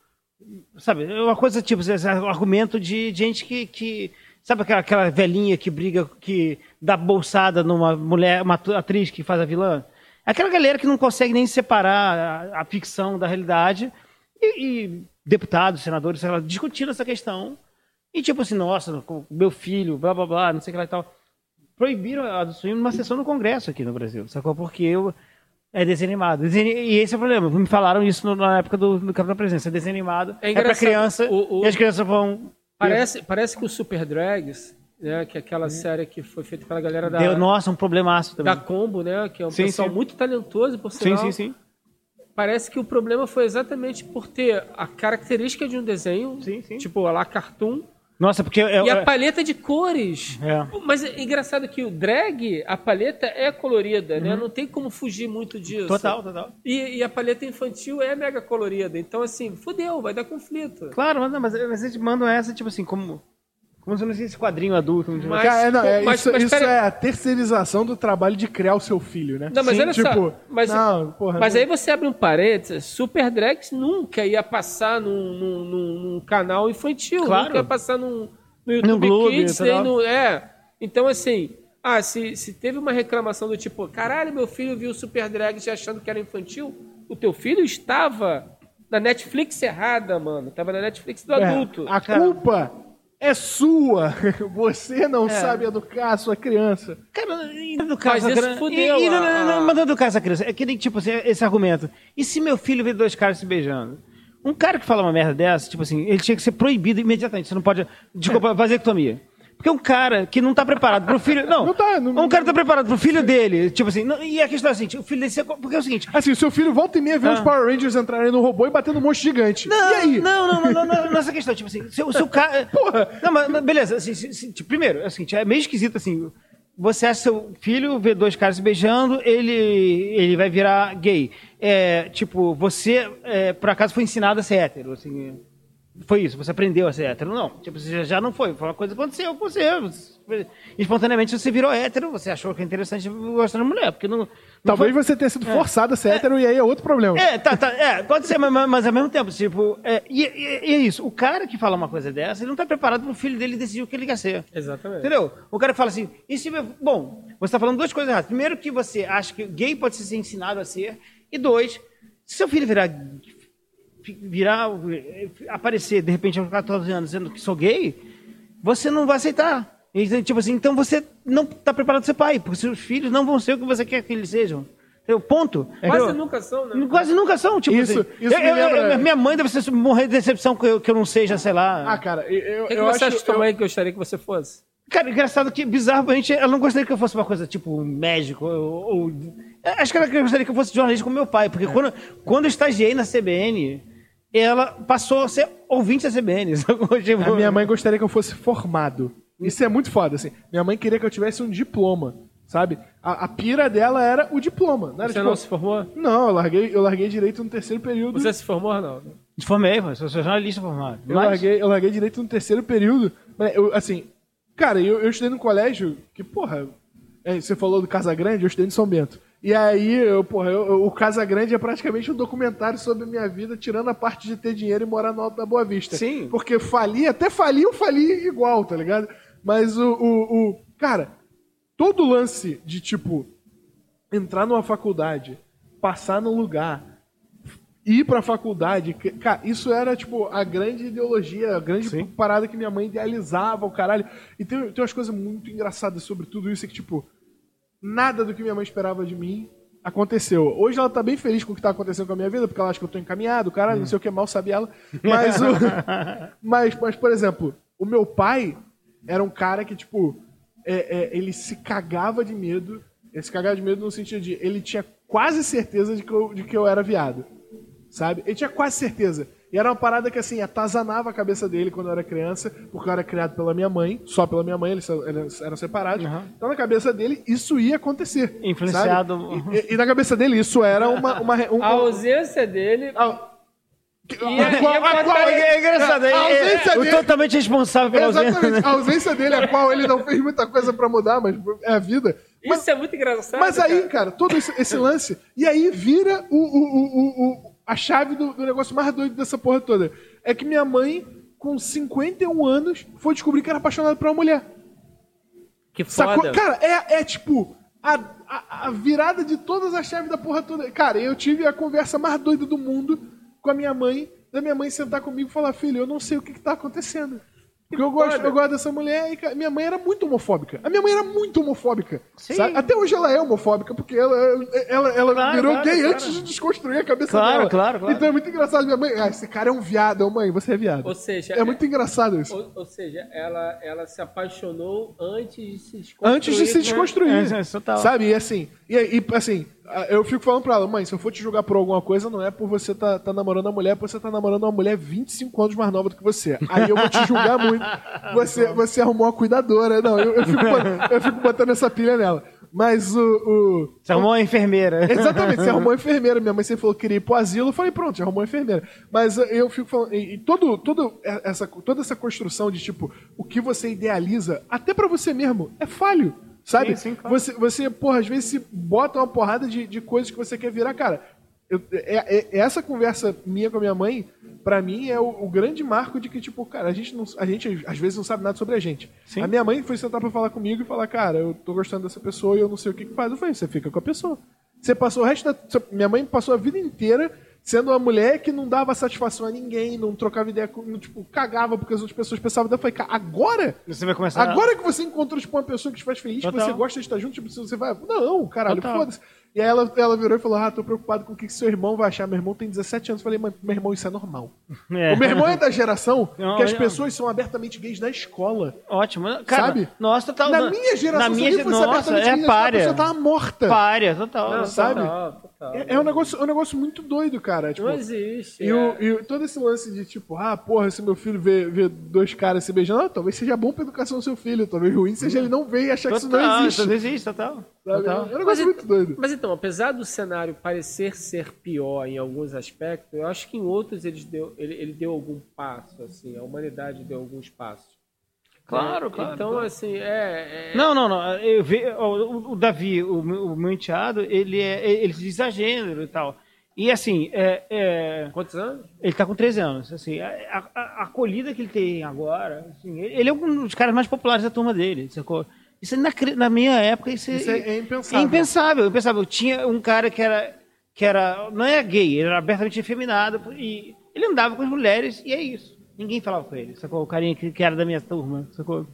sabe, é uma coisa tipo, esse argumento de gente que, que sabe aquela, aquela velhinha que briga, que dá bolsada numa mulher, uma atriz que faz a vilã? Aquela galera que não consegue nem separar a, a ficção da realidade e, e deputados, senadores, sei lá, discutindo essa questão e tipo assim, nossa, meu filho, blá blá blá, não sei o que lá e tal proibiram a do swing numa sessão no Congresso aqui no Brasil, sacou? Porque eu é desenho animado. Desenho- e esse é o problema. Me falaram isso na época do, do Campo da Presença. É desenho animado, É é, pra criança, O- o- e as crianças vão... Parece, parece que o Super Drags, né, que é aquela série que foi feita pela galera da, Deu, nossa, um problemaço também. da Combo, né, que é um Sim, pessoal sim. muito talentoso, por Sim, sinal. sim, sim. Parece que o problema foi exatamente por ter a característica de um desenho, Sim, sim. tipo lá cartoon, Nossa, porque... É, e a paleta de cores. É. Mas é engraçado que o drag, a paleta é colorida, né? Não tem como fugir muito disso. Uhum. Total, total. E, e a paleta infantil é mega colorida. Então, assim, fudeu, vai dar conflito. Claro, mas, não, mas, mas eles mandam essa, tipo assim, como... Como se não esse quadrinho adulto. não Mas- Cara, é, não, é, mas- isso, mas isso é a terceirização do trabalho de criar o seu filho, né? Não, mas Sim, olha tipo, só. Mas, não, porra, mas não- aí você abre um parênteses: Super Drags nunca ia passar num, num- num- num canal infantil. Claro. Nunca ia passar num, no YouTube Globo, Kids. no, é. Então, assim. Ah, se, se teve uma reclamação do tipo, caralho, meu filho viu Super Drags achando que era infantil, o teu filho estava na Netflix errada, mano. Tava na Netflix do É, adulto. a culpa é sua. Você não sabe educar a sua criança. Cara, e do caso Mas isso criança- fudeu e, e, não, não, não, a- mas não do caso da criança. É que nem, tipo assim, esse argumento. E se meu filho vê dois caras se beijando? Um cara que fala uma merda dessa, tipo assim, ele tinha que ser proibido imediatamente. Você não pode. Desculpa, vasectomia. Porque um cara que não tá preparado pro filho. Não, Não tá, não- um cara tá preparado pro filho dele. Tipo assim, não- e a questão é a seguinte: o filho dele. se- Porque é o seguinte. Assim, o seu filho volta e meia vê Ah. os Power Rangers entrarem no robô e batendo um monstro gigante. Não, e aí? Não, não, não, não, não, não, essa questão, tipo assim, se, o- se o cara. Porra! Não, mas, mas beleza, assim, se- se- tipo, primeiro, é o seguinte, é meio esquisito assim. Você acha seu filho vê dois caras se beijando, ele, ele vai virar gay. É, tipo, você, é, por acaso, foi ensinado a ser hétero, assim. Foi isso, você aprendeu a ser hétero. Não, tipo, você já- já não foi. Foi uma coisa que aconteceu com você. Você- Espontaneamente você virou hétero, você achou que é interessante gostar de mulher, porque não. não Talvez foi- você tenha sido forçado a ser hétero e aí é outro problema. é, tá, tá, é, pode ser, mas, mas- ao mesmo tempo, tipo, é, e, e- e é isso, o cara que fala uma coisa dessa, ele não tá preparado pro filho dele decidir o que ele quer ser. Exatamente. Entendeu? O cara fala assim, e se, bom, você tá falando duas coisas erradas. Primeiro que você acha que gay pode ser ensinado a ser, e dois, se seu filho virar, virar, aparecer, de repente, aos 14 anos, dizendo que sou gay, você não vai aceitar. E, tipo assim, então você não tá preparado para ser pai, porque seus filhos não vão ser o que você quer que eles sejam. Entendeu? Ponto. Quase Entendeu? nunca são, né? Quase nunca são, tipo Isso- assim. isso Eu- me eu- eu- lembra- minha mãe deve ser, morrer de decepção que eu, que eu não seja, sei lá. Ah, cara, eu, eu, que, que eu você acho... acha que eu- gostaria que você fosse? Cara, engraçado que, bizarramente, ela não gostaria que eu fosse uma coisa tipo médico ou. ou- acho que ela gostaria que eu fosse jornalista como meu pai, É. porque quando, quando eu estagiei na CBN, ela passou a ser ouvinte da CBN. A minha mãe gostaria que eu fosse formado. Isso é muito foda, assim. Minha mãe queria que eu tivesse um diploma, sabe? A, a pira dela era o diploma. Não era Você tipo, não se formou? Não, eu larguei, eu larguei direito no terceiro período. Você se formou, Arnaldo? Me formei, pô, sou, jornalista formado. Eu, Mas- larguei, eu larguei direito no terceiro período. Mas, eu, assim, cara, eu, eu estudei num colégio que, porra, é, você falou do Casa Grande, eu estudei em São Bento. E aí, eu, porra, eu- eu- o Casa Grande é praticamente um documentário sobre a minha vida, tirando a parte de ter dinheiro e morar no Alto da Boa Vista. Sim. Porque fali, até fali, eu fali igual, tá ligado? Mas o, o, o- Cara, todo lance de, tipo, entrar numa faculdade, passar num lugar, ir pra faculdade, cara, isso era, tipo, a grande ideologia, a grande Sim. parada que minha mãe idealizava, o caralho. E tem, tem umas coisas muito engraçadas sobre tudo isso, é que, tipo, nada do que minha mãe esperava de mim aconteceu. Hoje ela tá bem feliz com o que tá acontecendo com a minha vida, porque ela acha que eu tô encaminhado, caralho, não sei o que, mal sabe ela. Mas, o, mas, mas, por exemplo, o meu pai era um cara que, tipo, é, é, ele se cagava de medo. Ele se cagava de medo no sentido de ele tinha quase certeza de que eu, de que eu era viado. Sabe? Ele tinha quase certeza. E era uma parada que, assim, atazanava a cabeça dele quando eu era criança, porque eu era criado pela minha mãe, só pela minha mãe, eles, eles eram separados. Uhum. Então, na cabeça dele, isso ia acontecer. Influenciado. E, e- e na cabeça dele, isso era uma. uma, um, A ausência dele. a- que- a qual- a É, é engraçado, A é, ausência é, o dele- totalmente responsável pela ausência. Exatamente. A ausência dele, a qual ele não fez muita coisa pra mudar, mas é a vida. Mas, Isso é muito engraçado. mas aí, cara. cara, todo esse, esse lance. E aí vira o, o, o- o- a chave do, do negócio mais doido dessa porra toda. É que minha mãe, com 51 anos, foi descobrir que era apaixonada por uma mulher. Que Sacou? foda. Cara, é, é tipo. A, a, a virada de todas as chaves da porra toda. Cara, eu tive a conversa mais doida do mundo com a minha mãe, da minha mãe sentar comigo e falar, filho, eu não sei o que, que tá acontecendo. Porque eu gosto, eu gosto dessa mulher e cara, minha mãe era muito homofóbica. A minha mãe era muito homofóbica. Até hoje ela é homofóbica, porque ela, ela, ela Claro, virou claro, gay claro. antes de desconstruir a cabeça Claro, dela. claro, claro. Então é muito engraçado. Minha mãe, ah, esse cara é um viado. Eu, mãe, você é viado. Ou seja, é muito engraçado isso. Ou, ou seja, ela, ela se apaixonou antes de se desconstruir. Antes de se né? desconstruir. É, é, total. Sabe? E assim, e, e, assim, eu fico falando pra ela, mãe, se eu for te julgar por alguma coisa, não é por você tá, tá namorando uma mulher, é por você tá namorando uma mulher 25 anos mais nova do que você. Aí eu vou te julgar muito. Você, você arrumou uma cuidadora. Não, eu, eu, fico, botando- eu fico botando essa pilha nela. Mas o. o- Você arrumou uma enfermeira. Exatamente, você arrumou uma enfermeira. Minha mãe sempre falou que queria ir pro asilo. Eu falei, pronto, já arrumou uma enfermeira. Mas eu fico falando. E, e todo, todo essa, toda essa construção de tipo, o que você idealiza, até pra você mesmo, é falho. Sabe? Sim, sim, claro. Você, você, porra, às vezes se bota uma porrada de, de coisas que você quer virar. Cara, eu- é, é- essa conversa minha com a minha mãe, pra mim, é o, o grande marco de que, tipo, cara, a gente, não, a gente às vezes não sabe nada sobre a gente. Sim. A minha mãe foi sentar pra falar comigo e falar, cara, eu tô gostando dessa pessoa e eu não sei o que, que faz. Eu falei, você fica com a pessoa. Você passou o resto da. Minha mãe passou a vida inteira sendo uma mulher que não dava satisfação a ninguém, não trocava ideia com. não, Tipo, cagava porque as outras pessoas pensavam. Eu falei, cara, agora? Você vai começar. Agora que você encontrou tipo, uma pessoa que te faz feliz, que Total. você gosta de estar junto, tipo, você vai. Não, caralho, foda-se. E aí ela, ela virou e falou: Ah, tô preocupado com o que, que seu irmão vai achar. Meu irmão tem 17 anos. Eu falei, mas meu irmão, isso é normal. É. O meu irmão é da geração Não, que as não. pessoas são abertamente gays na escola. Ótimo. Cara, Sabe? Nossa, total. na minha geração, na minha se alguém fosse Nossa, abertamente é gay na escola, a párea. pessoa tava morta. Párea, total. Não, sabe? Total, total. É, é um negócio, é um negócio muito doido, cara. Tipo, Não existe. E, é. o, e todo esse lance de tipo, ah, porra, se meu filho vê, vê dois caras se beijando, ah, talvez seja bom pra educação do seu filho, talvez ruim seja ele não ver e achar que isso não Total, existe. isso não existe, total. total. É um negócio Mas, muito doido. mas então, apesar do cenário parecer ser pior em alguns aspectos, eu acho que em outros ele deu, ele, ele deu algum passo, assim, a humanidade deu alguns passos. Claro, É, claro. Então, claro. assim, é. é- Não, não, não. Eu vi, o, o Davi, o, meu- o meu enteado, ele, é, ele se diz a gênero e tal. E assim, é, é, Quantos anos? ele tá com 13 anos. Assim, a, a- a acolhida que ele tem agora, assim, ele é um dos caras mais populares da turma dele, sacou? Isso é inacre- na minha época, isso, Isso é, é é impensável. impensável. impensável. Tinha um cara que era, que era, não é gay, ele era abertamente efeminado e ele andava com as mulheres e é isso. Ninguém falava com ele, sacou? O carinha que, que era da minha turma, sacou?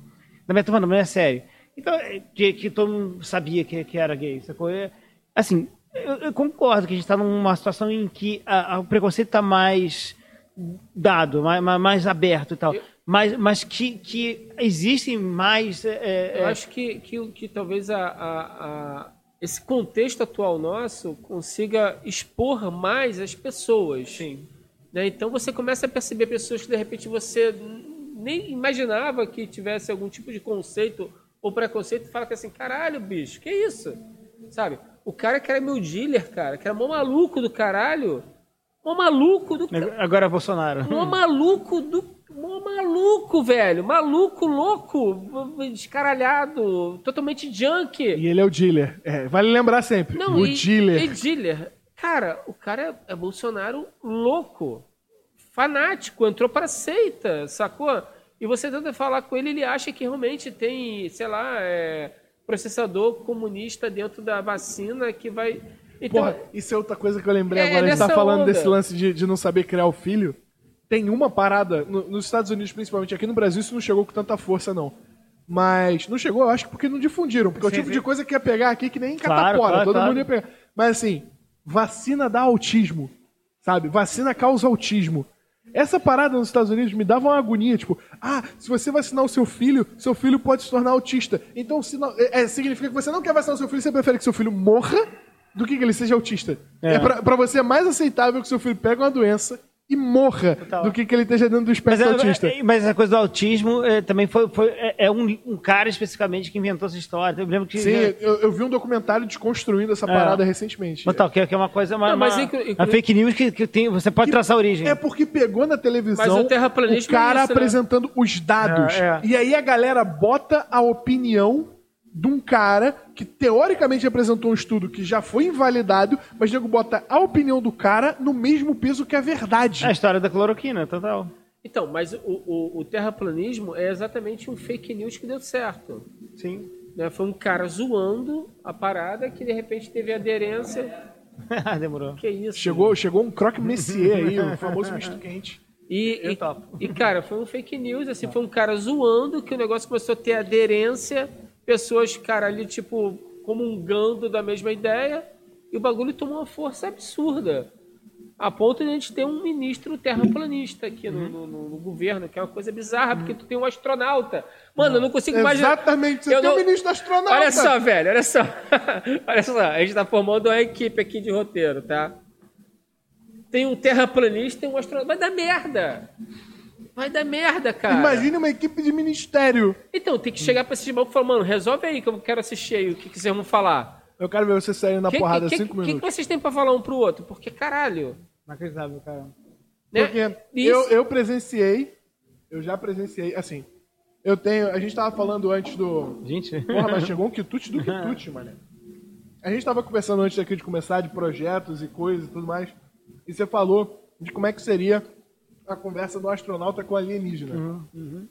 da minha turma não, é sério. Então, é, que, que todo mundo sabia que, que era gay, sacou? É, Assim, eu, eu concordo que a gente está numa situação em que a- a- o preconceito está mais dado, mais, mais- aberto e tal. Eu- Mas, mas que, que existem mais. é, Eu é, acho que, que, que talvez a, a- a- esse contexto atual nosso consiga expor mais as pessoas. Sim. Né? Então você começa a perceber pessoas que de repente você nem imaginava que tivesse algum tipo de conceito ou preconceito e fala que assim, caralho, bicho, que isso? Sabe? O cara que era meu dealer, cara, que era mó maluco do caralho, mó maluco do Agora Bolsonaro. Mó maluco do. Mó maluco, velho. Maluco, louco, descaralhado, totalmente junk. E ele é o dealer. É, vale lembrar sempre. Não, o e, dealer. E dealer. Cara, o cara é Bolsonaro louco. Fanático, entrou para seita, sacou? E você tenta falar com ele, ele acha que realmente tem, sei lá, é, processador comunista dentro da vacina que vai. Então, Porra, isso é outra coisa que eu lembrei É, agora. A gente tá falando onda. desse lance de, de não saber criar o filho. Tem uma parada, no- nos Estados Unidos principalmente, aqui no Brasil isso não chegou com tanta força, não. Mas não chegou, eu acho que porque não difundiram. Porque é o Sim, tipo sim. de coisa que ia pegar aqui que nem Claro, catapora. claro, todo claro. mundo ia pegar. Mas assim, vacina dá autismo. Sabe? Vacina causa autismo. Essa parada nos Estados Unidos me dava uma agonia, tipo, ah, se você vacinar o seu filho, seu filho pode se tornar autista. Então, se não- é, é, significa que você não quer vacinar o seu filho, você prefere que seu filho morra do que que ele seja autista. É, É. pra você é mais aceitável que seu filho pegue uma doença e morra Total. do que que ele esteja dentro do Mas, espectro é- autista. é- mas a coisa do autismo é, também foi, foi- é, é um, um cara especificamente que inventou essa história. Eu lembro que. Sim, eu, eu vi um documentário desconstruindo essa parada recentemente. Total, que, é- que é uma coisa. Uma, Não, mas uma- inclu- inclu- uma fake news que, que tem, você pode traçar a origem. É porque pegou na televisão Mas o terraplanismo o cara é isso, né? apresentando os dados. É, é. E aí a galera bota a opinião de um cara que teoricamente apresentou um estudo que já foi invalidado, mas o nego bota a opinião do cara no mesmo peso que a verdade. É a história da cloroquina, total. Então, mas o, o, o terraplanismo é exatamente um fake news que deu certo. Sim. né? Foi um cara zoando a parada que de repente teve aderência. Demorou. Que isso? Chegou, chegou um croque messier aí, o famoso misto quente. E, Eu e, topo. e, cara, foi um fake news, assim, foi um cara zoando que o negócio começou a ter aderência, pessoas, cara, ali, tipo, comungando da mesma ideia, e o bagulho tomou uma força absurda. A ponto de a gente ter um ministro terraplanista aqui no, no- no- no governo, que é uma coisa bizarra, porque tu tem um astronauta. Mano, eu não consigo imaginar. Exatamente, você Eu tem não- o ministro astronauta. Olha só, velho, olha só. olha só, a gente tá formando uma equipe aqui de roteiro, tá? Tem um terraplanista e um astronauta. Vai dar merda! Vai dar merda, cara. Imagine uma equipe de ministério. Então, tem que chegar pra esses malucos e falar, mano, resolve aí que eu quero assistir aí. O que, que vocês vão falar? Eu quero ver você saindo na que, porrada que, cinco que, que minutos. vocês têm pra falar um pro outro? Porque, caralho. Inacreditável, cara. Né? Porque eu, eu presenciei, eu já presenciei, assim, eu tenho, a gente tava falando antes do... Gente. Porra, mas chegou um quitute do quitute, mané. A gente tava conversando antes aqui de começar de projetos e coisas e tudo mais, e você falou de como é que seria a conversa do astronauta com o alienígena. Uhum,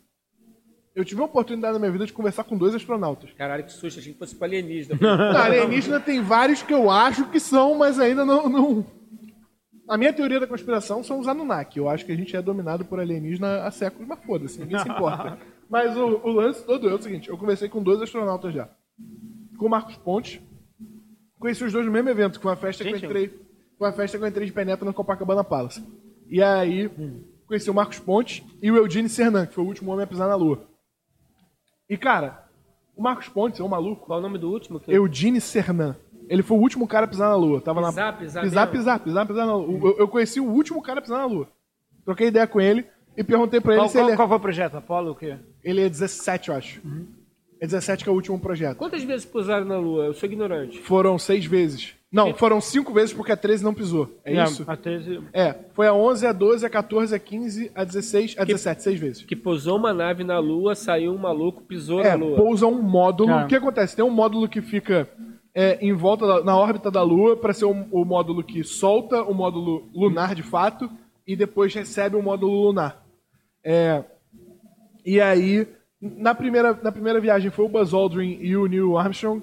Eu tive a oportunidade na minha vida de conversar com dois astronautas. Caralho, que susto, achei que fosse pra alienígena. Não, alienígena tem vários que eu acho que são, mas ainda não, não. A minha teoria da conspiração são os Anunnaki. Eu acho que a gente é dominado por alienígena há séculos, mas foda-se, ninguém se importa. Mas o, o lance todo é o seguinte: eu conversei com dois astronautas já. Com o Marcos Pontes. Conheci os dois no mesmo evento, que foi uma festa que eu Gente, entrei. Foi uma festa que eu entrei de penetra no Copacabana Palace. E aí, conheci o Marcos Pontes e o Eugene Cernan, que foi o último homem a pisar na Lua. E, cara, o Marcos Pontes é um maluco. Qual o nome do último? Que Eugene Cernan. Ele foi o último cara a pisar na Lua. Tava Pisar, na... pisar pisar, pisar, pisar, pisar na Lua. Eu, eu conheci o último cara a pisar na Lua. Troquei ideia com ele e perguntei pra ele Qual, se ele qual, é... qual foi o projeto? Apolo o quê? Ele é 17, eu acho. É 17 que é o último projeto. Quantas vezes pousaram na Lua? Eu sou ignorante. Foram seis vezes. Não, foram cinco vezes porque a 13 não pisou. É isso? A 13... É, foi a 11, a 12, a 14, a 15, a 16, a 17, seis vezes. Que pousou uma nave na Lua, saiu um maluco, pisou É, na Lua. pousa um módulo. É. O que acontece? Tem um módulo que fica é, em volta da, na órbita da Lua para ser o, o módulo que solta o módulo lunar de fato e depois recebe o módulo lunar. É, e aí, na primeira, na primeira viagem foi o Buzz Aldrin e o Neil Armstrong.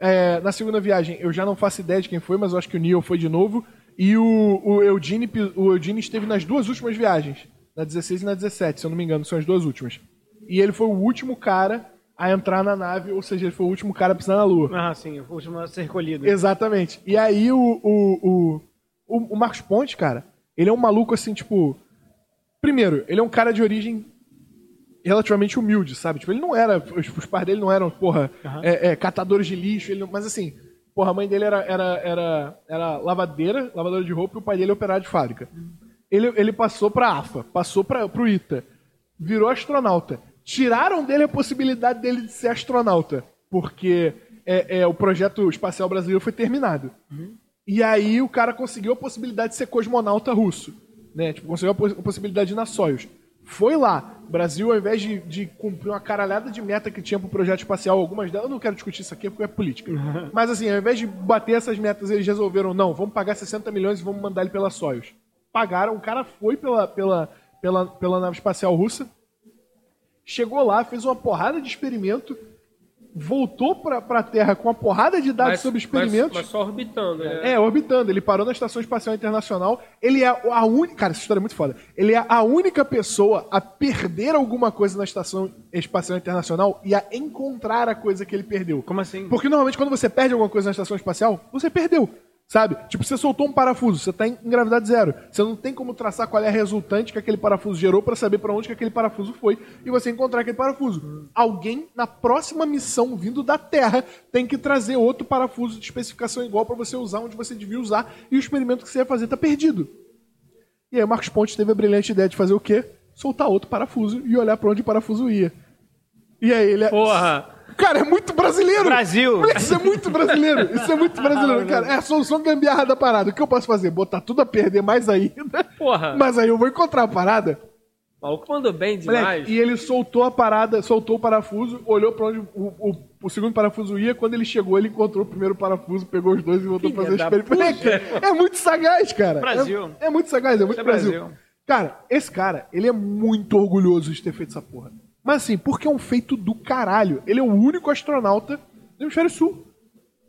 É, na segunda viagem, eu já não faço ideia de quem foi, mas eu acho que o Neil foi de novo. E o, o, Eugene, o Eugene esteve nas duas últimas viagens, na 16 e na 17, se eu não me engano, são as duas últimas. E ele foi o último cara a entrar na nave, ou seja, ele foi o último cara a pisar na Lua. Ah, sim, o último a ser recolhido. Exatamente. E aí o, o, o, o, o Marcos Ponte, cara, ele é um maluco assim, tipo. Primeiro, ele é um cara de origem relativamente humilde, sabe? Tipo, ele não era. Os, os pais dele não eram, porra, Aham. é, é, catadores de lixo, ele mas assim, porra, a mãe dele era, era, era, era lavadeira, lavadora de roupa, e o pai dele é operário de fábrica. Ele, ele passou pra AFA, passou pra, pro ITA, virou astronauta. Tiraram dele a possibilidade dele de ser astronauta, porque é, é, o projeto espacial brasileiro foi terminado. E aí o cara conseguiu a possibilidade de ser cosmonauta russo. Né? Tipo, conseguiu a, poss- a possibilidade de ir na Soyuz. Foi lá. O Brasil, ao invés de, de cumprir uma caralhada de meta que tinha pro projeto espacial, algumas delas, eu não quero discutir isso aqui porque é política. Mas assim, ao invés de bater essas metas, eles resolveram, não, vamos pagar 60 milhões e vamos mandar ele pela Soyuz. Pagaram, o cara foi pela, pela, pela, pela nave espacial russa, chegou lá, fez uma porrada de experimento, voltou pra, pra Terra com uma porrada de dados sobre experimentos. Mas, mas só orbitando, né? É, orbitando. Ele parou na Estação Espacial Internacional. Ele é a única. Cara, essa história é muito foda. Ele é a única pessoa a perder alguma coisa na Estação Espacial Internacional e a encontrar a coisa que ele perdeu. Como assim? Porque normalmente quando você perde alguma coisa na estação espacial, você perdeu. Sabe? Tipo, você soltou um parafuso, você está em gravidade zero. Você não tem como traçar qual é a resultante que aquele parafuso gerou para saber para onde que aquele parafuso foi e você encontrar aquele parafuso. Alguém na próxima missão vindo da Terra tem que trazer outro parafuso de especificação igual para você usar onde você devia usar e o experimento que você ia fazer tá perdido. E aí o Marcos Pontes teve a brilhante ideia de fazer o quê? Soltar outro parafuso e olhar para onde o parafuso ia. E aí ele Porra! Cara, é muito brasileiro. Brasil. Moleque, Isso é muito brasileiro. Isso é muito brasileiro, cara. É a solução gambiarra da parada. O que eu posso fazer? Botar tudo a perder mais ainda. Porra! Mas aí eu vou encontrar a parada. O maluco mandou bem demais. Moleque, e ele soltou a parada, soltou o parafuso, olhou pra onde o, o- o segundo parafuso ia. Quando ele chegou, ele encontrou o primeiro parafuso, pegou os dois e voltou Filha a fazer o experimento. Moleque, É muito sagaz, cara. Brasil. É, é muito sagaz, é muito é Brasil. Brasil. Cara, esse cara, ele é muito orgulhoso de ter feito essa porra. Mas assim, porque é um feito do caralho. Ele é o único astronauta do hemisfério sul.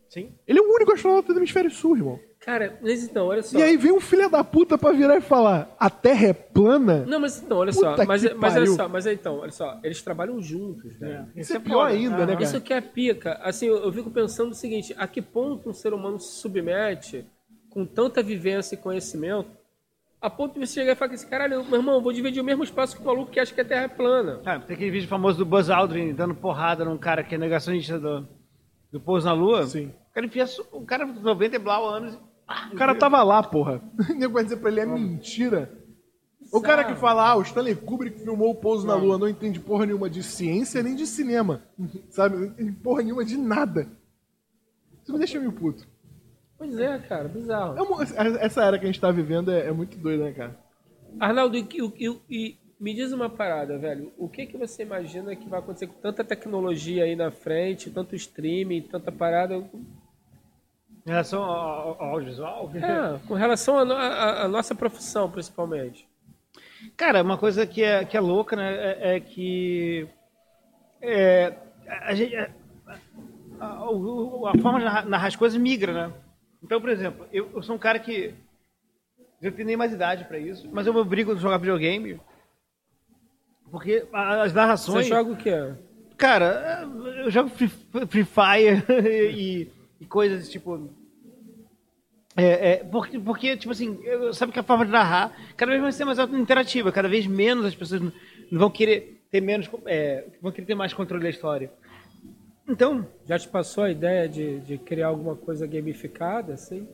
Sim. Ele é o único astronauta do hemisfério sul, irmão. Cara, mas então, olha só. E aí vem um filho da puta pra virar e falar: a Terra é plana? Não, mas então, olha Puta só. Mas, mas olha só, mas então, olha só. Eles trabalham juntos, né? Isso é pior ainda, né, cara? Isso que é pica. Assim, eu, eu fico pensando o seguinte: a que ponto um ser humano se submete com tanta vivência e conhecimento a ponto de você chegar e falar assim, caralho, meu irmão, vou dividir o mesmo espaço que o maluco que acha que a Terra é plana. Ah, tem aquele vídeo famoso do Buzz Aldrin dando porrada num cara que é negacionista do, do pouso na Lua. Sim. O cara enfia o cara com 90 e blau anos. e- O cara tava lá, porra. Ninguém vai dizer pra ele, é mentira. O cara que fala, ah, o Stanley Kubrick filmou o pouso na lua, não entende porra nenhuma de ciência nem de cinema. Sabe? Não entende porra nenhuma de nada. Isso me deixa meio puto. Pois é, cara, bizarro. É essa era que a gente tá vivendo é, é muito doida, né, cara? Arnaldo, e, e- e me diz uma parada, velho. O que, que você imagina que vai acontecer com tanta tecnologia aí na frente, tanto streaming, tanta parada? Em relação ao, audiovisual. É, com relação à no- à- à nossa profissão, principalmente. Cara, uma coisa que é, que é louca, né? É, é que. É, a, gente, a, a- a forma de narrar, narrar as coisas migra, né? Então, por exemplo, eu, eu sou um cara que. Eu tenho nem mais idade pra isso, mas eu me obrigo a jogar videogame. Porque as Você narrações. joga o quê? Cara, eu jogo Free, Free Fire e, e coisas tipo. É, é, porque, porque, tipo assim, eu- sabe que a forma de narrar cada vez vai ser mais interativa, cada vez menos as pessoas não não vão querer ter menos. É, vão querer ter mais controle da história. Então, Já te passou a ideia de, de criar alguma coisa gamificada, assim?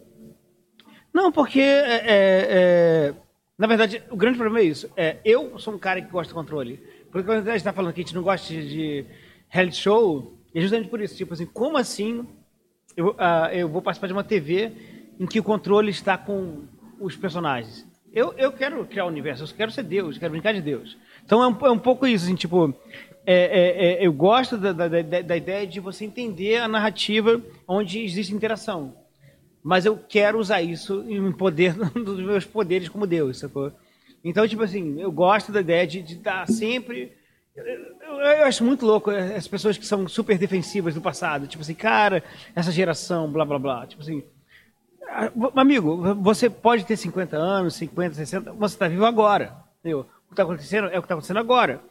Não, porque é, é, é, na verdade o grande problema é isso. É, eu sou um cara que gosta de controle. Porque quando a gente está falando que a gente não gosta de, reality show, é justamente por isso. Tipo assim, como assim eu, ah, eu vou participar de uma TV em que o controle está com os personagens? Eu, eu quero criar o universo, eu quero ser Deus, quero brincar de Deus. Então é um, é um pouco isso, assim, tipo, é, é, é, eu gosto da, da, da, ideia de você entender a narrativa onde existe interação mas eu quero usar isso em poder dos meus poderes como Deus, sacou? Então, tipo assim, eu gosto da ideia de estar sempre. Eu, eu- eu acho muito louco as pessoas que são super defensivas do passado. Tipo assim, cara, essa geração, blá blá blá. Tipo assim. ah, Amigo, você pode ter 50 anos, 50, 60, você está vivo agora. Entendeu? O que está acontecendo é o que está acontecendo agora.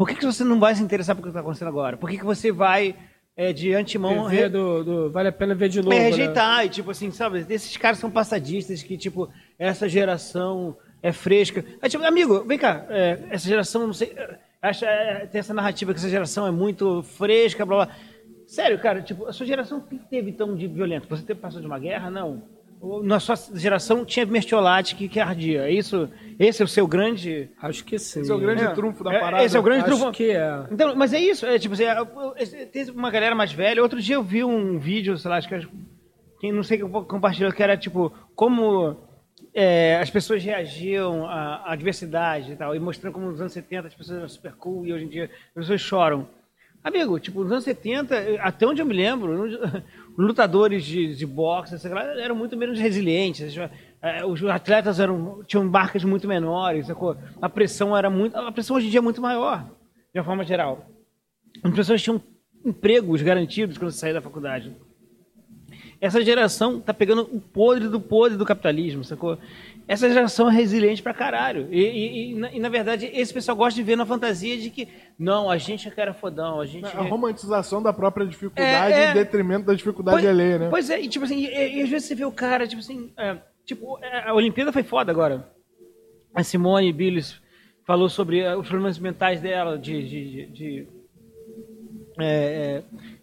Por que, que você não vai se interessar por que está acontecendo agora? Por que, que você vai é, de antemão re- do, do- vale a pena ver de novo. é, né? rejeitar? E tipo assim, sabe? Esses caras são passadistas que, tipo, essa geração é fresca. É, tipo, amigo, vem cá, é, essa geração, não sei. é, Acha, é, tem essa narrativa que essa geração é muito fresca, blá blá. Sério, cara, tipo, a sua geração o que teve tão de violento? Você teve passou de uma guerra? Não. Na sua geração tinha mertiolate que, que ardia. É isso? Esse é o seu grande. Acho que sim. Esse é o grande É. trunfo da É, parada. esse é o grande Acho trunfo. que é. Então, mas é isso, é tipo assim, é, é, tem uma galera mais velha. Outro dia eu vi um vídeo, sei lá, acho que quem não sei que compartilhou, que era tipo, como é, as pessoas reagiam à, à diversidade e tal, e mostrando como nos anos 70 as pessoas eram super cool e hoje em dia as pessoas choram. Amigo, tipo, nos anos 70, até onde eu me lembro, lutadores de, de boxe eram muito menos resilientes. eh, Os atletas eram, tinham marcas muito menores? A pressão era muito. A pressão hoje em dia é muito maior, de uma forma geral. As pessoas tinham empregos garantidos quando saíram da faculdade. Essa geração tá pegando o podre do podre do capitalismo, sacou? Essa geração é resiliente pra caralho. E, e- e, na, e, na verdade, esse pessoal gosta de ver na fantasia de que, não, a gente é que era fodão, a gente. A romantização da própria dificuldade É, é. em detrimento da dificuldade alheia, né? Pois é, e tipo assim, e, às vezes você vê o cara, tipo assim, é, tipo, é, a Olimpíada foi foda agora. A Simone Biles falou sobre é, os problemas mentais dela, de. de, de- de- é,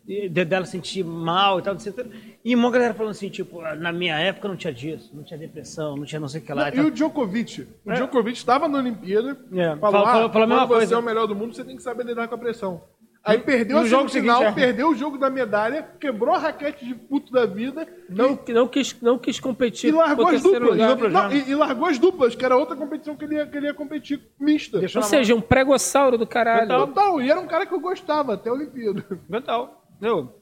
é, de- dela sentir mal e tal, etc. E uma galera falando assim, tipo, na minha época não tinha disso, não tinha depressão, não tinha não sei o que lá. E tal. o Djokovic? O É. Djokovic estava na Olimpíada, É, falou, falou- ah, falou- falou a mesma quando você coisa. é o melhor do mundo, você tem que saber lidar com a pressão. Aí perdeu no a jogo semifinal, seguinte, é. perdeu o jogo da medalha, quebrou a raquete de puto da vida Não, não, quis, não quis competir e largou as duplas. lugar. Não, e, e largou as duplas, que era outra competição que ele ia, que ele ia competir mista. Deixou Ou mão. seja, um pregossauro do caralho. Total, e era um cara que eu gostava até a Olimpíada. Mental. Entendeu?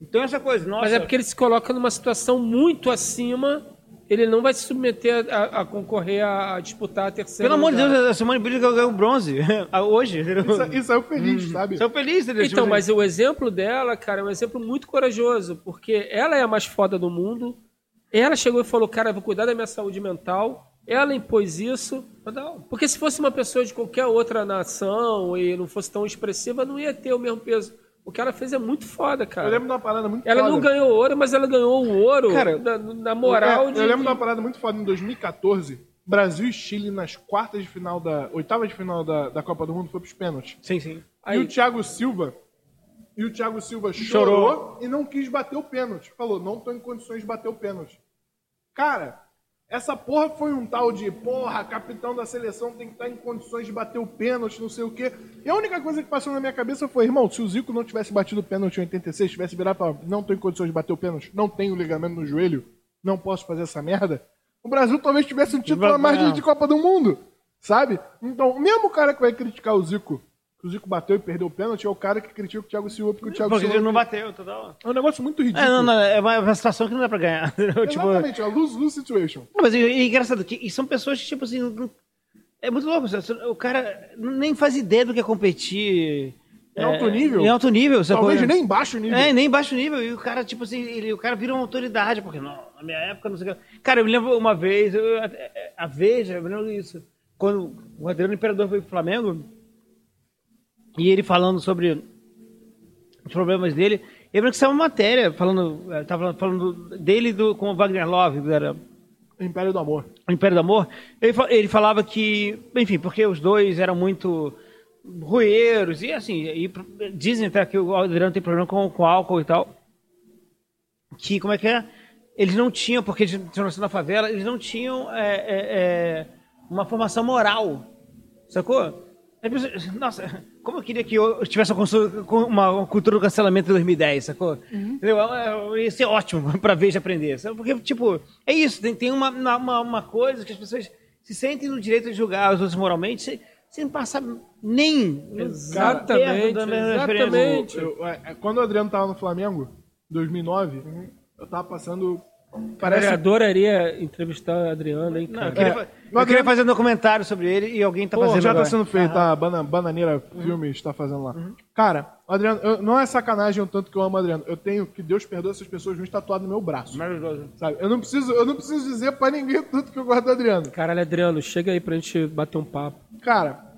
Então essa coisa, nossa. Mas é porque ele se coloca numa situação muito acima, ele não vai se submeter a, a concorrer a, a disputar a terceira. Pelo amor de. Deus, a Simone Biles ganhou o bronze. Hoje. E, sa- e saiu feliz, sabe? Sou feliz, entendeu? Tipo Então, assim, mas o exemplo dela, cara, é um exemplo muito corajoso, porque ela é a mais foda do mundo. Ela chegou e falou, cara, eu vou cuidar da minha saúde mental. Ela impôs isso. Porque se fosse uma pessoa de qualquer outra nação e não fosse tão expressiva, não ia ter o mesmo peso. O que ela fez é muito foda, cara. Eu lembro de uma parada muito Ela foda. não ganhou ouro, mas ela ganhou o ouro Cara, na, na moral É, de. Eu lembro de uma parada muito foda em 2014. Brasil e Chile nas quartas de final da. oitava de final da, da Copa do Mundo foi pros pênaltis. Sim, sim. E o Thiago Silva. E o Thiago Silva chorou, e não quis bater o pênalti. Falou, não tô em condições de bater o pênalti. Cara, essa porra foi um tal de, porra, capitão da seleção tem que estar em condições de bater o pênalti, não sei o quê. E a única coisa que passou na minha cabeça foi, irmão, se o Zico não tivesse batido o pênalti em 86, tivesse virado falado, não tô em condições de bater o pênalti, não tenho ligamento no joelho, não posso fazer essa merda, o Brasil talvez tivesse um título a mais de, Copa do Mundo, sabe? Então, o mesmo cara que vai criticar o Zico, que o Zico bateu e perdeu o pênalti, é o cara que critica o Thiago Silva porque o Thiago Porque Silva... ele não bateu, total. É um negócio muito ridículo. É, não, não, é uma, é uma situação que não dá pra ganhar. tipo, Exatamente, é uma lose-lose situation. Não, Mas é, é engraçado que e são pessoas que, tipo assim, não- é muito louco. O cara nem faz ideia do que é competir. Em alto nível? Em alto nível? Talvez nem em baixo nível. É, nem baixo nível. E o cara, tipo assim, ele, o cara vira uma autoridade, porque não, na minha época, não sei o que. Cara, eu me lembro uma vez, eu- a, a Veja, eu me lembro disso. Quando o Adriano Imperador foi pro Flamengo, e ele falando sobre os problemas dele, eu lembro que saiu uma matéria falando, eh, tava falando dele do, com o Wagner Love, que era Império do Amor. Império do Amor, ele, ele falava que, enfim, porque os dois eram muito rueiros, e assim, e dizem até que o Adriano tem problema com, com álcool e tal, que, como é que é? Eles não tinham, porque eles tinham nascido na favela, eles não tinham é, é, é, uma formação moral, sacou? Nossa, como eu queria que eu tivesse uma, cultura do cancelamento em 2010, sacou? Entendeu? É, Ia ser ótimo pra ver e aprender. sabe? Porque, tipo, é isso, tem, tem uma, uma, uma coisa que as pessoas se sentem no direito de julgar os outros moralmente sem, sem passar nem Exatamente, exatamente. Eu- eu- é, quando o Adriano tava no Flamengo, em 2009, eu tava passando... Parece... Eu adoraria entrevistar a Adriana, hein, Não, cara. eu queria, É, o eu queria Adriano- fazer um documentário sobre ele e alguém tá Pô, fazendo já tá agora. sendo feito, a Bana, Bananeira Filmes está fazendo lá. Cara, o Adriano, eu- não é sacanagem o tanto que eu amo o Adriano. Eu tenho, que Deus perdoe essas pessoas, um tatuado no meu braço. Maravilhoso. Sabe? Eu não preciso, eu não preciso dizer pra ninguém o tanto que eu gosto do Adriano. Caralho, Adriano, chega aí pra gente bater um papo. Cara,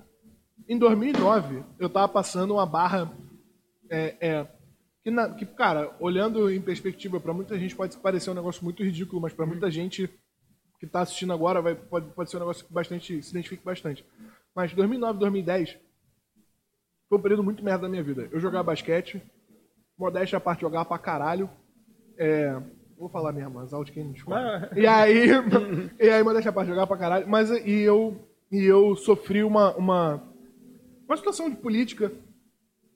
Em 2009, eu tava passando uma barra. É, é, que, na- que, cara, olhando em perspectiva, pra muita gente pode parecer um negócio muito ridículo, mas pra muita gente que tá assistindo agora vai, pode, pode ser um negócio que bastante, se identifique bastante. Mas 2009, 2010 foi um período muito merda da minha vida. Eu jogava basquete, modéstia à parte, jogava pra caralho. É, vou falar mesmo, as aulas quem não discorda. E aí, e aí, modéstia à parte, jogava pra caralho. Mas e eu, e eu sofri uma, uma, uma situação de política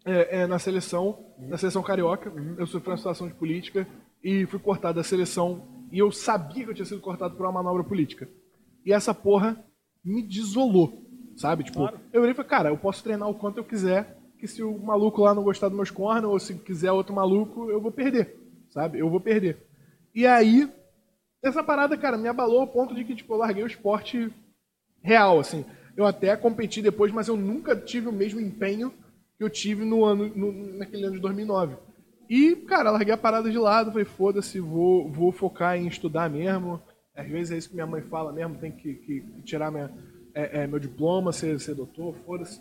é, é, na seleção, na seleção carioca. Eu sofri uma situação de política e fui cortado da seleção. E eu sabia que eu tinha sido cortado por uma manobra política. E essa porra me desolou, sabe? Tipo, eu virei e falei, cara, eu posso treinar o quanto eu quiser, que se o maluco lá não gostar dos meus cornos, ou se quiser outro maluco, eu vou perder, sabe? Eu vou perder. E aí, essa parada, cara, me abalou ao ponto de que, tipo, eu larguei o esporte real, assim. Eu até competi depois, mas eu nunca tive o mesmo empenho que eu tive no ano, no- naquele ano de 2009. E, cara, larguei a parada de lado, falei, foda-se, vou, vou focar em estudar mesmo. Às vezes é isso que minha mãe fala mesmo, tem que, que- que tirar minha, é, é, meu diploma, ser, ser doutor, foda-se.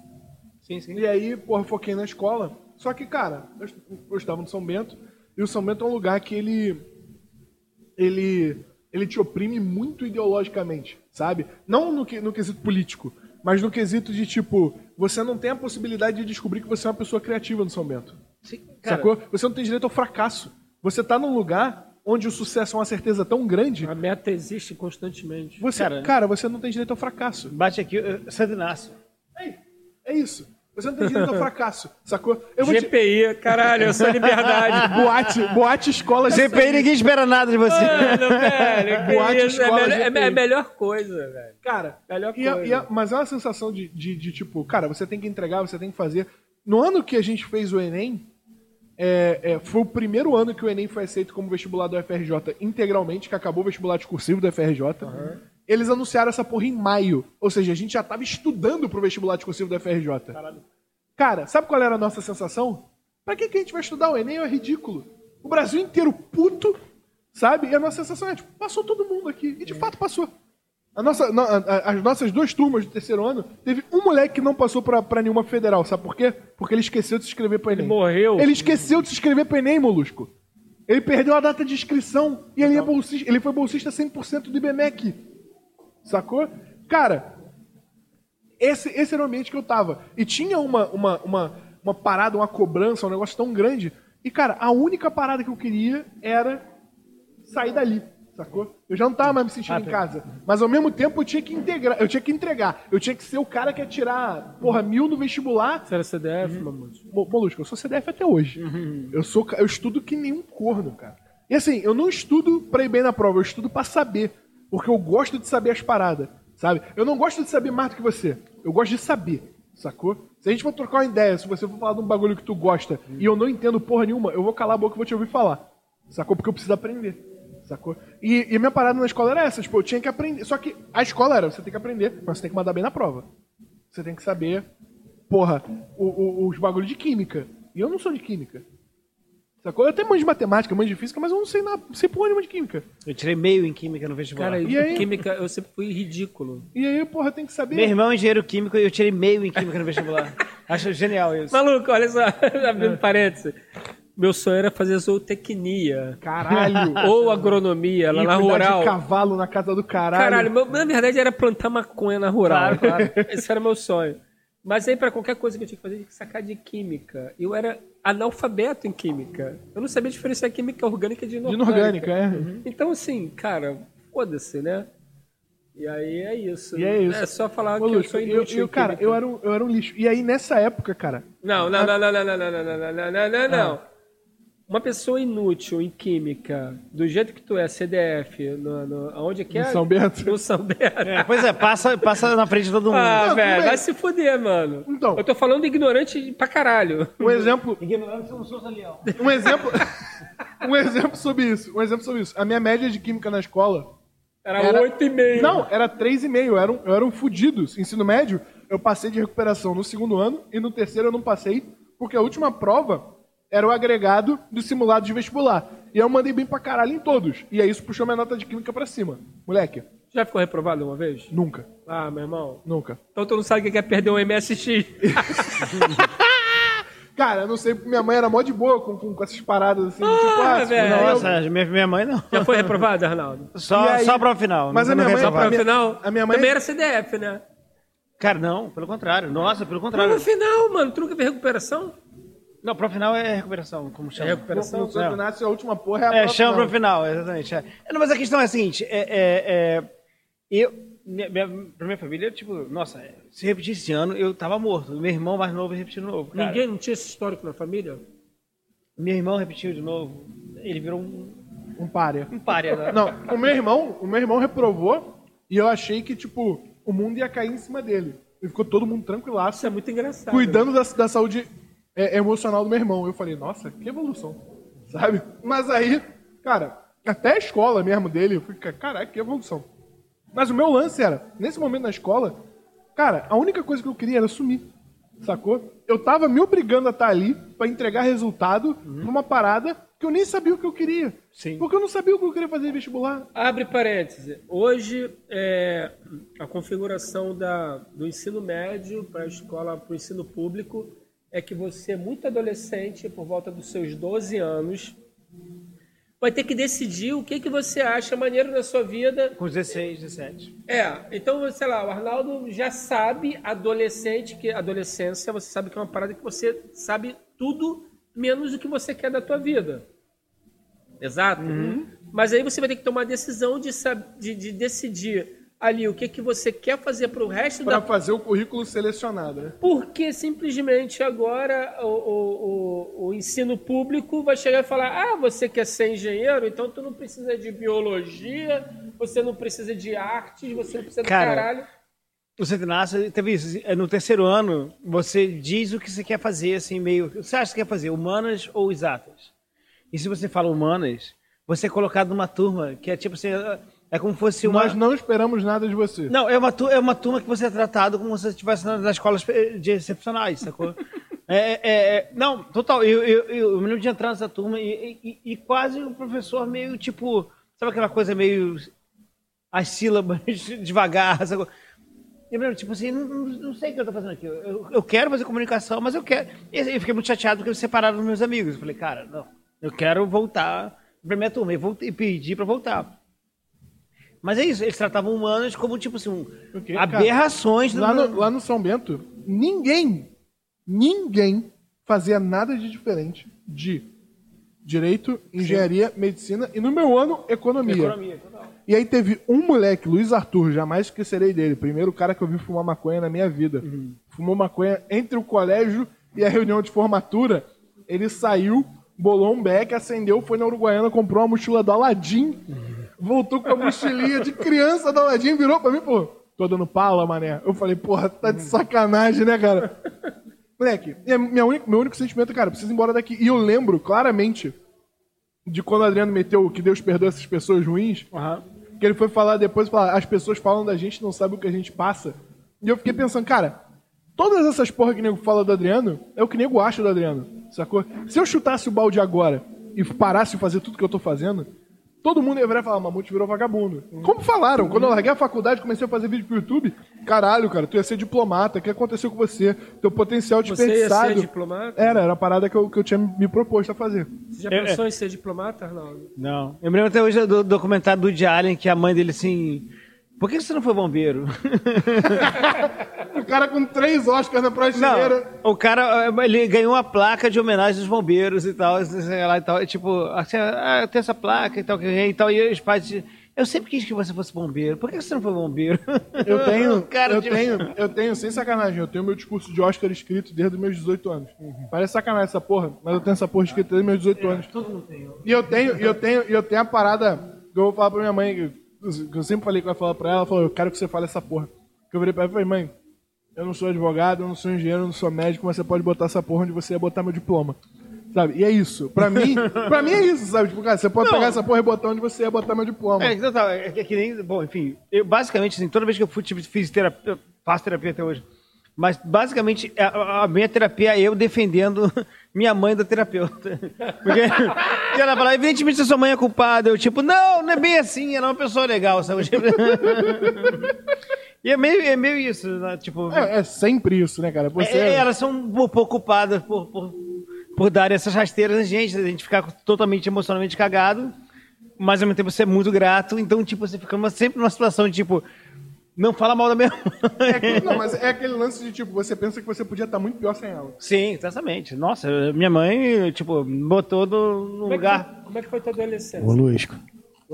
Sim, sim. E aí, porra, foquei na escola. Só que, cara, eu, eu estava no São Bento, e o São Bento é um lugar que ele. Ele. Ele te oprime muito ideologicamente, sabe? Não no, que- no quesito político, mas no quesito de, tipo, você não tem a possibilidade de descobrir que você é uma pessoa criativa no São Bento. Sim, cara, Sacou? Você não tem direito ao fracasso. Você tá num lugar onde o sucesso é uma certeza tão grande, A meta existe constantemente. você, Cara, cara, você não tem direito ao fracasso. Bate aqui, Santo Inácio. É, é isso. Você não tem direito ao fracasso, sacou? Eu vou te... GPI, caralho, eu sou liberdade. Boate, boate escola de GPI, ninguém espera nada de você. Mano, velho, que Boate, isso, é, escola, melhor- é GPI. a melhor coisa, velho. Cara, Melhor e a- coisa. e a- mas é uma sensação de, de, de, tipo, cara, você tem que entregar, você tem que fazer. No ano que a gente fez o Enem, é, é, foi o primeiro ano que o Enem foi aceito como vestibular do FRJ integralmente, que acabou o vestibular discursivo do FRJ. Eles anunciaram essa porra em maio. Ou seja, a gente já tava estudando pro vestibular discursivo do FRJ. Cara, sabe qual era a nossa sensação? Pra que, que a gente vai estudar o Enem? É ridículo. O Brasil inteiro puto, sabe? E a nossa sensação é, tipo, passou todo mundo aqui. E de fato passou. A nossa, no- a- a- as nossas duas turmas do terceiro ano, teve um moleque que não passou pra, pra nenhuma federal. Sabe por quê? Porque ele esqueceu de se inscrever pro Enem. morreu. Ele esqueceu de se inscrever pro Enem, molusco. Ele perdeu a data de inscrição e ele, é bolsista, ele foi bolsista 100% do IBMEC. Sacou? Cara, esse, esse era o ambiente que eu tava. E tinha uma, uma, uma, uma parada, uma cobrança, um negócio tão grande. E, cara, a única parada que eu queria era sair dali. Sacou? Eu já não tava mais me sentindo em casa. Mas ao mesmo tempo eu tinha que integrar, eu tinha que entregar. Eu tinha que ser o cara que ia tirar, porra, mil no vestibular Você era CDF? Mo- Molusco, eu sou CDF até hoje. Eu sou, eu estudo que nem um corno, cara. E assim, eu não estudo pra ir bem na prova, eu estudo pra saber. Porque eu gosto de saber as paradas, sabe? Eu não gosto de saber mais do que você. Eu gosto de saber, sacou? Se a gente for trocar uma ideia, se você for falar de um bagulho que tu gosta e eu não entendo porra nenhuma, eu vou calar a boca e vou te ouvir falar. Sacou? Porque eu preciso aprender. Sacou? E, e a minha parada na escola era essa, tipo, eu tinha que aprender. Só que a escola era, você tem que aprender, mas você tem que mandar bem na prova. Você tem que saber, porra, o- o- os bagulhos de química. E eu não sou de química. Sacou? Eu até manjo de matemática, manjo de física, mas eu não sei nada, não sei porra nenhuma de química. Eu tirei meio em química no vestibular. Cara, E aí? química, eu sempre fui ridículo. E aí, porra, tem que saber. Meu irmão é engenheiro químico e eu tirei meio em química no vestibular. Acho genial isso. Maluco, olha só, abrindo parênteses. Meu sonho era fazer zootecnia. Caralho. Ou agronomia, lá E na rural. de cavalo na casa do caralho. Caralho, meu- na verdade era plantar maconha na rural. Claro, Esse era meu sonho. Mas aí, pra qualquer coisa que eu tinha que fazer, eu tinha que sacar de química. Eu era analfabeto em química. Eu não sabia diferenciar química orgânica de De inorgânica. inorgânica, é. Então, assim, cara, foda-se, né? E aí é isso. E é isso. É só falar Ô, que eu Lúcio, sou eu, inútil. eu, em cara, eu era, um, eu era um lixo. E aí, nessa época, cara. Não, não, não, não, não, não, não, não, não, não, não, não, não. Uma pessoa inútil em química, do jeito que tu é, CDF, no, no, aonde que é? No São Bento. No São Bento. É, pois é, passa, passa na frente de todo mundo. Ah, Não, velho, vai se fuder, mano. Então. Eu tô falando ignorante pra caralho. Um exemplo. Ignorante não sou leão. Um exemplo. um exemplo sobre isso. Um exemplo sobre isso. A minha média de química na escola. Era Era- oito e meio. Não, era 3,5. Eu era um, eu era um fudido. Ensino médio, eu passei de recuperação no segundo ano e no terceiro eu não passei, porque a última prova era o agregado do simulado de vestibular. E eu mandei bem pra caralho em todos. E aí isso puxou minha nota de química pra cima. Moleque. Já ficou reprovado uma vez? Nunca, Ah, meu irmão. nunca. Então tu não sabe o que é perder um MSX. Cara, eu não sei, minha mãe era mó de boa com, com, com essas paradas assim, tipo, ah, se velho. fuder, eu- Nossa, minha, minha mãe não. Já foi reprovado, Arnaldo? Só, aí- só pra final. Mas Não- a minha mãe- Só pra minha- final? a minha mãe- Também era CDF, né? Cara, não, pelo contrário. Nossa, pelo Mas contrário. no final, mano, tu nunca fez recuperação? Não, pro final é recuperação, como chama. É recuperação? Santo Inácio, a última porra é a É, chama pro final, exatamente. É. Não, mas a questão é a seguinte, é, é, é, eu, minha, minha, pra minha família, tipo, nossa, se repetir esse ano, eu tava morto. Meu irmão mais novo repetiu de novo. cara. Ninguém não tinha esse histórico na família? Meu irmão repetiu de novo. Ele virou um, Um párea. um párea. né? Não, o meu irmão, o meu irmão reprovou e eu achei que, tipo, o mundo ia cair em cima dele. E ficou todo mundo tranquilaço, Isso é muito engraçado. cuidando da, da saúde é, emocional do meu irmão. Eu falei, nossa, que evolução, sabe? Mas aí, cara, até a escola mesmo dele, eu fiquei, caraca, que evolução. Mas o meu lance era, nesse momento na escola, cara, a única coisa que eu queria era sumir, sacou? Eu tava me obrigando a estar ali pra entregar resultado numa parada que eu nem sabia o que eu queria. Sim. Porque eu não sabia o que eu queria fazer em vestibular. Abre parêntese. Hoje, é, a configuração da, do ensino médio para a escola, para o ensino público, é que você, muito adolescente, por volta dos seus 12 anos, vai ter que decidir o que, que você acha maneiro na sua vida Com 16, 17. É, então, sei lá, o Arnaldo já sabe, adolescente, que adolescência, você sabe que é uma parada que você sabe tudo menos o que você quer da tua vida. Exato? Mas aí você vai ter que tomar a decisão de, de, de decidir ali o que, que você quer fazer pro resto Pra da... fazer o currículo selecionado, né? Porque simplesmente agora o, o, o, o ensino público vai chegar e falar ah, você quer ser engenheiro, então tu não precisa de biologia, você não precisa de artes, você não precisa do Cara, caralho. O Santo Inácio teve isso. é, No terceiro ano, você diz o que você quer fazer, assim, meio. Você acha que quer fazer humanas ou exatas? E se você fala humanas, você é colocado numa turma que é tipo assim. É como se fosse uma. Nós não esperamos nada de você. Não, é uma, é uma turma que você é tratado como se você estivesse nas escolas de excepcionais, sacou? é, é, é- não, total. Eu, eu, eu, eu me lembro de entrar nessa turma e, e- e quase o professor meio tipo. Sabe aquela coisa meio. As sílabas devagar, sacou? Eu me lembro, tipo assim, não, não- sei o que eu tô fazendo aqui. Eu, eu quero fazer comunicação, mas eu quero. E eu fiquei muito chateado porque me separaram dos meus amigos. Eu falei, cara, não, eu quero voltar pra minha turma. E, voltei, e pedi pra voltar. Mas é isso, eles tratavam humanos como, tipo assim, um, Ok, cara. aberrações do Lá no, lá no São Bento, ninguém, ninguém fazia nada de diferente de direito, engenharia, medicina e no meu ano, economia. economia. total. E aí teve um moleque, Luiz Arthur, jamais esquecerei dele. Primeiro cara que eu vi fumar maconha na minha vida. Fumou maconha entre o colégio e a reunião de formatura. Ele saiu, bolou um beck, acendeu, foi na Uruguaiana, comprou uma mochila do Aladim. Voltou com a mochilinha de criança do Aladim, virou pra mim, pô, tô dando pala, mané. Eu falei, porra, tá de sacanagem, né, cara? Moleque, a minha única- meu único sentimento, cara, preciso ir embora daqui. E eu lembro claramente de quando o Adriano meteu que Deus perdoa essas pessoas ruins. Aham. Que ele foi falar depois, falar, as pessoas falam da gente, não sabem o que a gente passa. E eu fiquei pensando, cara, todas essas porra que o nego fala do Adriano, é o que o nego acha do Adriano, sacou? Se eu chutasse o balde agora e parasse de fazer tudo que eu tô fazendo, todo mundo ia virar e falar, Mamute virou vagabundo. Como falaram, quando eu larguei a faculdade, comecei a fazer vídeo pro YouTube, caralho, cara, tu ia ser diplomata, o que aconteceu com você? Teu potencial Você ia ser desperdiçado. diplomata? Era, era a parada que eu, que eu tinha me proposto a fazer. Você já É, pensou em ser diplomata, Arnaldo? Não. Eu me lembro até hoje do documentário do Woody Allen, que a mãe dele assim. Por que você não foi bombeiro? O cara com três Oscars na prateleira. Não, o cara, eh, ele ganhou uma placa de homenagem dos bombeiros e tal, sei lá e tal. E, tipo, assim, ah, eu tenho essa placa e tal, e tal. E os pais eu sempre quis que você fosse bombeiro. Por que você não foi bombeiro? Eu tenho, Cara, eu tipo- tenho, eu tenho, sem sacanagem, eu tenho meu discurso de Oscar escrito desde os meus 18 anos. Parece sacanagem essa porra, mas eu tenho essa porra escrita desde os meus 18 anos. Todo mundo tem. E eu tenho, e eu tenho, e eu tenho a parada que eu vou falar pra minha mãe, eu sempre falei que eu ia falar pra ela, ela falou, eu quero que você fale essa porra. Que eu virei pra ela e falei, mãe, eu não sou advogado, eu não sou engenheiro, eu não sou médico, mas você pode botar essa porra onde você ia botar meu diploma. Sabe? E é isso. Pra mim, pra mim é isso, sabe? Tipo, cara, você pode Não. pegar essa porra e botar onde você ia botar meu diploma. É, então tá, é que, é que nem. Bom, enfim, eu basicamente, assim, toda vez que eu fui, tipo, fiz terapia, faço terapia até hoje. Mas basicamente, a, a minha terapia é eu defendendo minha mãe da terapeuta. Porque ela fala, evidentemente sua mãe é culpada. Eu, tipo, não, não é bem assim, ela é uma pessoa legal, sabe? E é meio, é meio isso, né? Tipo, É, é sempre isso, né, cara? Você é, elas são um pouco culpadas por, por, por dar essas rasteiras a gente, a gente ficar totalmente emocionalmente cagado, mas ao mesmo tempo você é muito grato, então, tipo, você fica sempre numa situação de, tipo, não fala mal da minha mãe. É aquele, não, mas é aquele lance de tipo, você pensa que você podia estar muito pior sem ela. Sim, exatamente. Nossa, minha mãe, tipo, me botou no, Como é, lugar que, como é que foi tua adolescência? Ô, Luísco.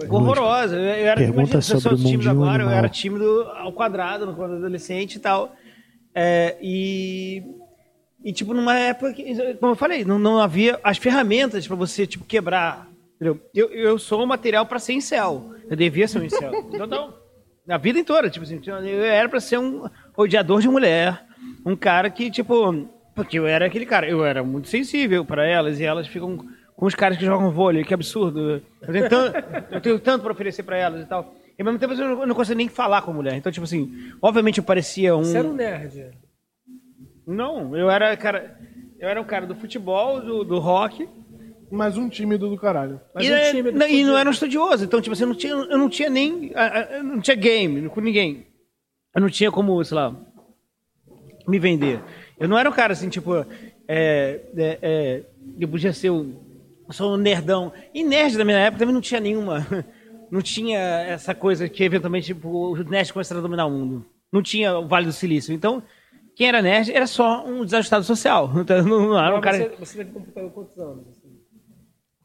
horrorosa. Eu, eu era, Pergunta imagina, se eu sobre sou o tímido agora, eu animal. era tímido ao quadrado quando adolescente e tal. É, e, e, tipo, numa época que, como eu falei, não, não havia as ferramentas pra você, tipo, quebrar. Entendeu? Eu, eu sou um material pra ser incel. Eu devia ser um incel. Então, não. A vida inteira, tipo assim, eu era pra ser um odiador de mulher. Um cara que, tipo. Porque eu era aquele cara, eu era muito sensível pra elas e elas ficam com os caras que jogam vôlei, que absurdo. Eu tenho tanto, eu tenho tanto pra oferecer pra elas e tal. E ao mesmo tempo eu não, eu não consigo nem falar com a mulher. Então, tipo assim, obviamente eu parecia um. Você era um nerd. Não, eu era, cara. Eu era um cara do futebol, do, do rock. Mas um tímido do caralho. Mas e, um é- time do não, e não era um estudioso. Então, tipo assim, eu não tinha, eu não tinha nem. Eu não tinha game com ninguém. Eu não tinha como, sei lá, me vender. Eu não era um cara assim, tipo. É, é, é, eu podia ser um. Eu sou um nerdão. E nerd da minha época também não tinha nenhuma. Não tinha essa coisa que eventualmente tipo, os nerds começaram a dominar o mundo. Não tinha o Vale do Silício. Então, quem era nerd era só um desajustado social. Então, não, não era um cara você, você teve computador quantos anos?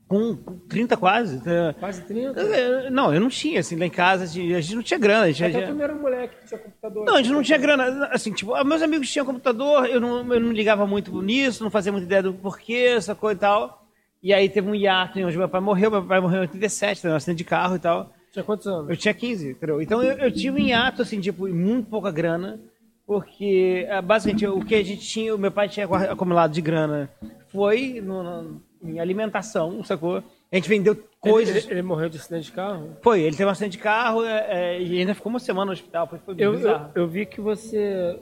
Assim? com 30 quase. É, Quase 30? Eu- Não, eu não tinha, assim, lá em casa, a gente, a gente não tinha grana. A gente, Até já- era um moleque que tinha computador. Não, a gente não tinha grana. Assim, tipo, ah, meus amigos tinham computador, eu não, eu não ligava muito nisso, não fazia muita ideia do porquê, essa coisa e tal. E aí teve um hiato onde meu pai morreu, meu pai morreu em 87, teve um acidente de carro e tal. Tinha quantos anos? Eu tinha 15, entendeu? Então eu, eu tive um hiato, assim, tipo, muito pouca grana, porque ah, basicamente o que a gente tinha, o meu pai tinha acumulado de grana foi no, no- em alimentação, sacou? A gente vendeu coisas. Ele, ele morreu de acidente de carro? Foi, ele teve um acidente de carro é, é, e ainda ficou uma semana no hospital. Foi, foi Eu, eu, eu vi que você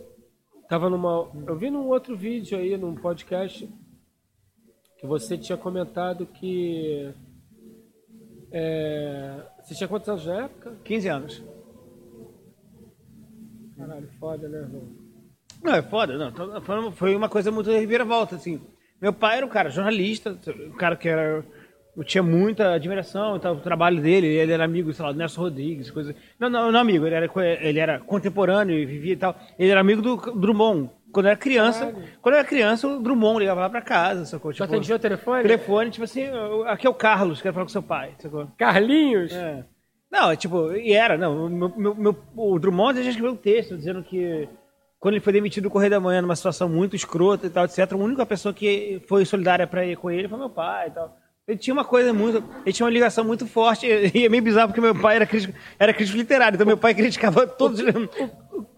tava numa. Eu vi num outro vídeo aí, num podcast, que você tinha comentado que. é, você tinha quantos anos na época? 15 anos. Caralho, foda, né, irmão? Não, é foda, não. Tô- Foi uma- Foi uma coisa muito reviravolta, assim. Meu pai era um cara jornalista, um cara que era. Eu tinha muita admiração, então, o trabalho dele, ele era amigo, sei lá, do Nelson Rodrigues, coisa. Não, não, não amigo, ele era, ele era contemporâneo e vivia e tal. Ele era amigo do Drummond. Quando eu era criança, Caralho. quando eu era criança, o Drummond ligava lá pra casa, sacou? Tipo, atendia o telefone? telefone, tipo assim, "Eu- aqui é o Carlos, quero falar com seu pai, sacou? Carlinhos? É. Não, é tipo, e era, não, meu, meu- meu- o Drummond já escreveu um texto dizendo que quando ele foi demitido do Correio da Manhã numa situação muito escrota e tal, etc., a única pessoa que foi solidária pra ir com ele foi meu pai e tal. Ele tinha uma coisa muito. Ele tinha uma ligação muito forte. E é meio bizarro porque meu pai era crítico, era crítico literário, então meu pai criticava todos.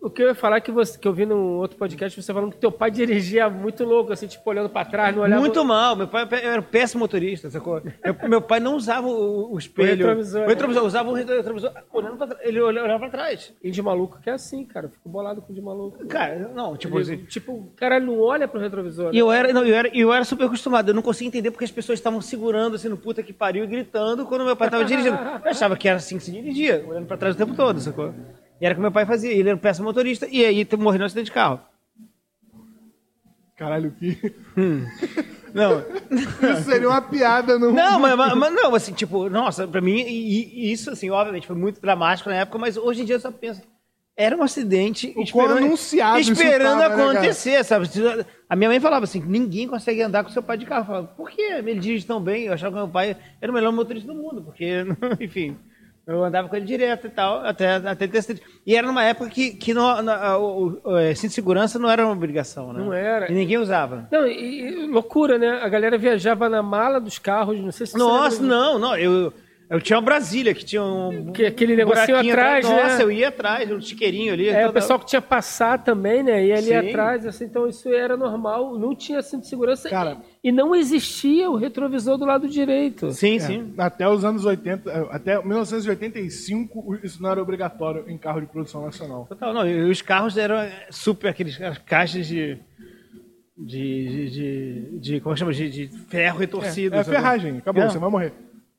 O que eu ia falar é que, você, que eu vi num outro podcast, você falando que teu pai dirigia muito louco, assim, tipo, olhando pra trás, não olhava... Muito mal. Meu pai era um péssimo motorista, sacou? Meu, meu pai não usava o, o espelho. retrovisor, O né? retrovisor. Usava o retrovisor olhando pra trás. Ele olhava pra trás. E de maluco que é assim, cara. Eu fico bolado com de maluco. Cara, não, tipo Ele- assim. tipo, o cara não olha pro retrovisor. E né? eu era, não, eu era, eu era super acostumado. Eu não conseguia entender porque as pessoas estavam segurando assim no puta que pariu e gritando quando meu pai estava dirigindo. Eu achava que era assim que se dirigia, olhando pra trás o tempo todo, sacou? E era o que meu pai fazia. Ele era um péssimo motorista e aí morreu no acidente de carro. Caralho, que. Não, Isso seria uma piada, não. não, mas, mas- não, assim, tipo, nossa, pra mim, e, e isso, assim, obviamente, foi muito dramático na época, mas hoje em dia eu só penso. Era um acidente O quão anunciado esperando tava, né, acontecer, sabe? A minha mãe falava assim: ninguém consegue andar com seu pai de carro. Eu falava, por que ele dirige tão bem? Eu achava que meu pai era o melhor motorista do mundo, porque, enfim, eu andava com ele direto e tal, até, até acidente. E era numa época que, que não, na- o, o, é, cinto de segurança não era uma obrigação, né? Não era. E ninguém usava. Não, e, e loucura, né? A galera viajava na mala dos carros, não sei se você Nossa, não, não, eu. Eu tinha uma Brasília que tinha um. Que- aquele negocinho buraquinho atrás, né? Nossa, eu ia atrás, um chiqueirinho ali. É, então, o pessoal que tinha passar também, né? E ali Sim. atrás, assim, então isso era normal, não tinha cinto de segurança Cara. e não existia o retrovisor do lado direito. Sim, É, sim. Até os anos 80, eh, até 1985, isso não era obrigatório em carro de produção nacional. Total, não, e os carros eram super aqueles caixas de. de, de, de, de- como é que chama? De, de ferro retorcido. É, é ferragem, acabou, É. você vai morrer.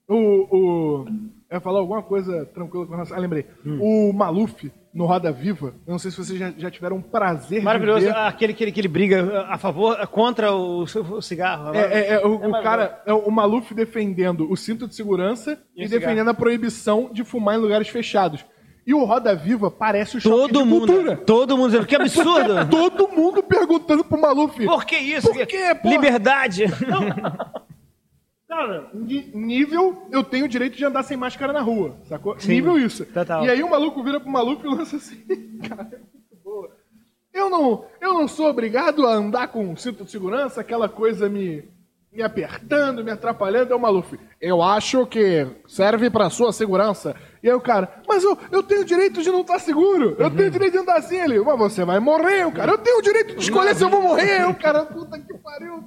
O, o, eu ia falar alguma coisa tranquila com relação. Ah, lembrei. Hum. O Maluf, no Roda Viva, eu não sei se vocês já, já tiveram um prazer Maravilhoso. de ver. Aquele que ele, que ele briga a favor, contra o, o cigarro. É, é, é, o, o maravilhoso. cara, é o Maluf defendendo o cinto de segurança E e, o defendendo a proibição de fumar em lugares fechados. E o Roda Viva parece o choque Todo de mundo. cultura. Todo mundo dizendo que absurdo. Todo mundo perguntando pro Maluf. Por que isso? Por quê, porra? Liberdade. Cara, nível eu tenho o direito de andar sem máscara na rua, sacou? Sim, nível isso. total. E aí o maluco vira pro maluco e lança assim, cara, é muito boa. Eu não, eu não sou obrigado a andar com cinto de segurança, aquela coisa me, me apertando, me atrapalhando. É o Maluf. Eu acho que serve pra sua segurança. E aí o cara, mas eu, eu tenho o direito de não estar seguro. Eu tenho o direito de andar assim. Ele, mas você vai morrer, o cara. Eu tenho o direito de escolher se eu vou morrer. O cara, puta que pariu.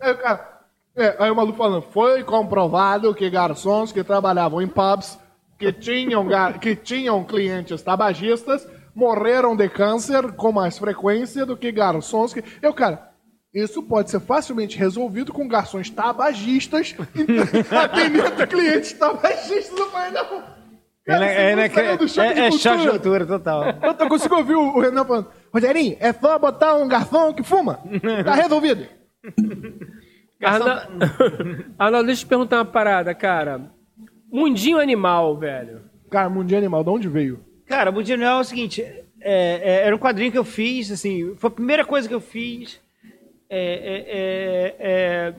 Aí o cara. É, aí o maluco falando, foi comprovado que garçons que trabalhavam em pubs, que tinham, que tinham clientes tabagistas, morreram de câncer com mais frequência do que garçons que. Eu, cara, isso pode ser facilmente resolvido com garçons tabagistas atendendo clientes tabagistas. Eu falei, não. Cara, É, de é, é choque de cultura. altura total. Eu tô- consigo ouvir o o Renan falando, Rogerinho, é só botar um garçom que fuma. Tá resolvido. Arna... Arnaldo, deixa eu te perguntar uma parada, cara. Mundinho animal, velho. Cara, Mundinho Animal, de onde veio? Cara, o Mundial é o seguinte: é, é, era um quadrinho que eu fiz, assim, foi a primeira coisa que eu fiz. É, é, é, é-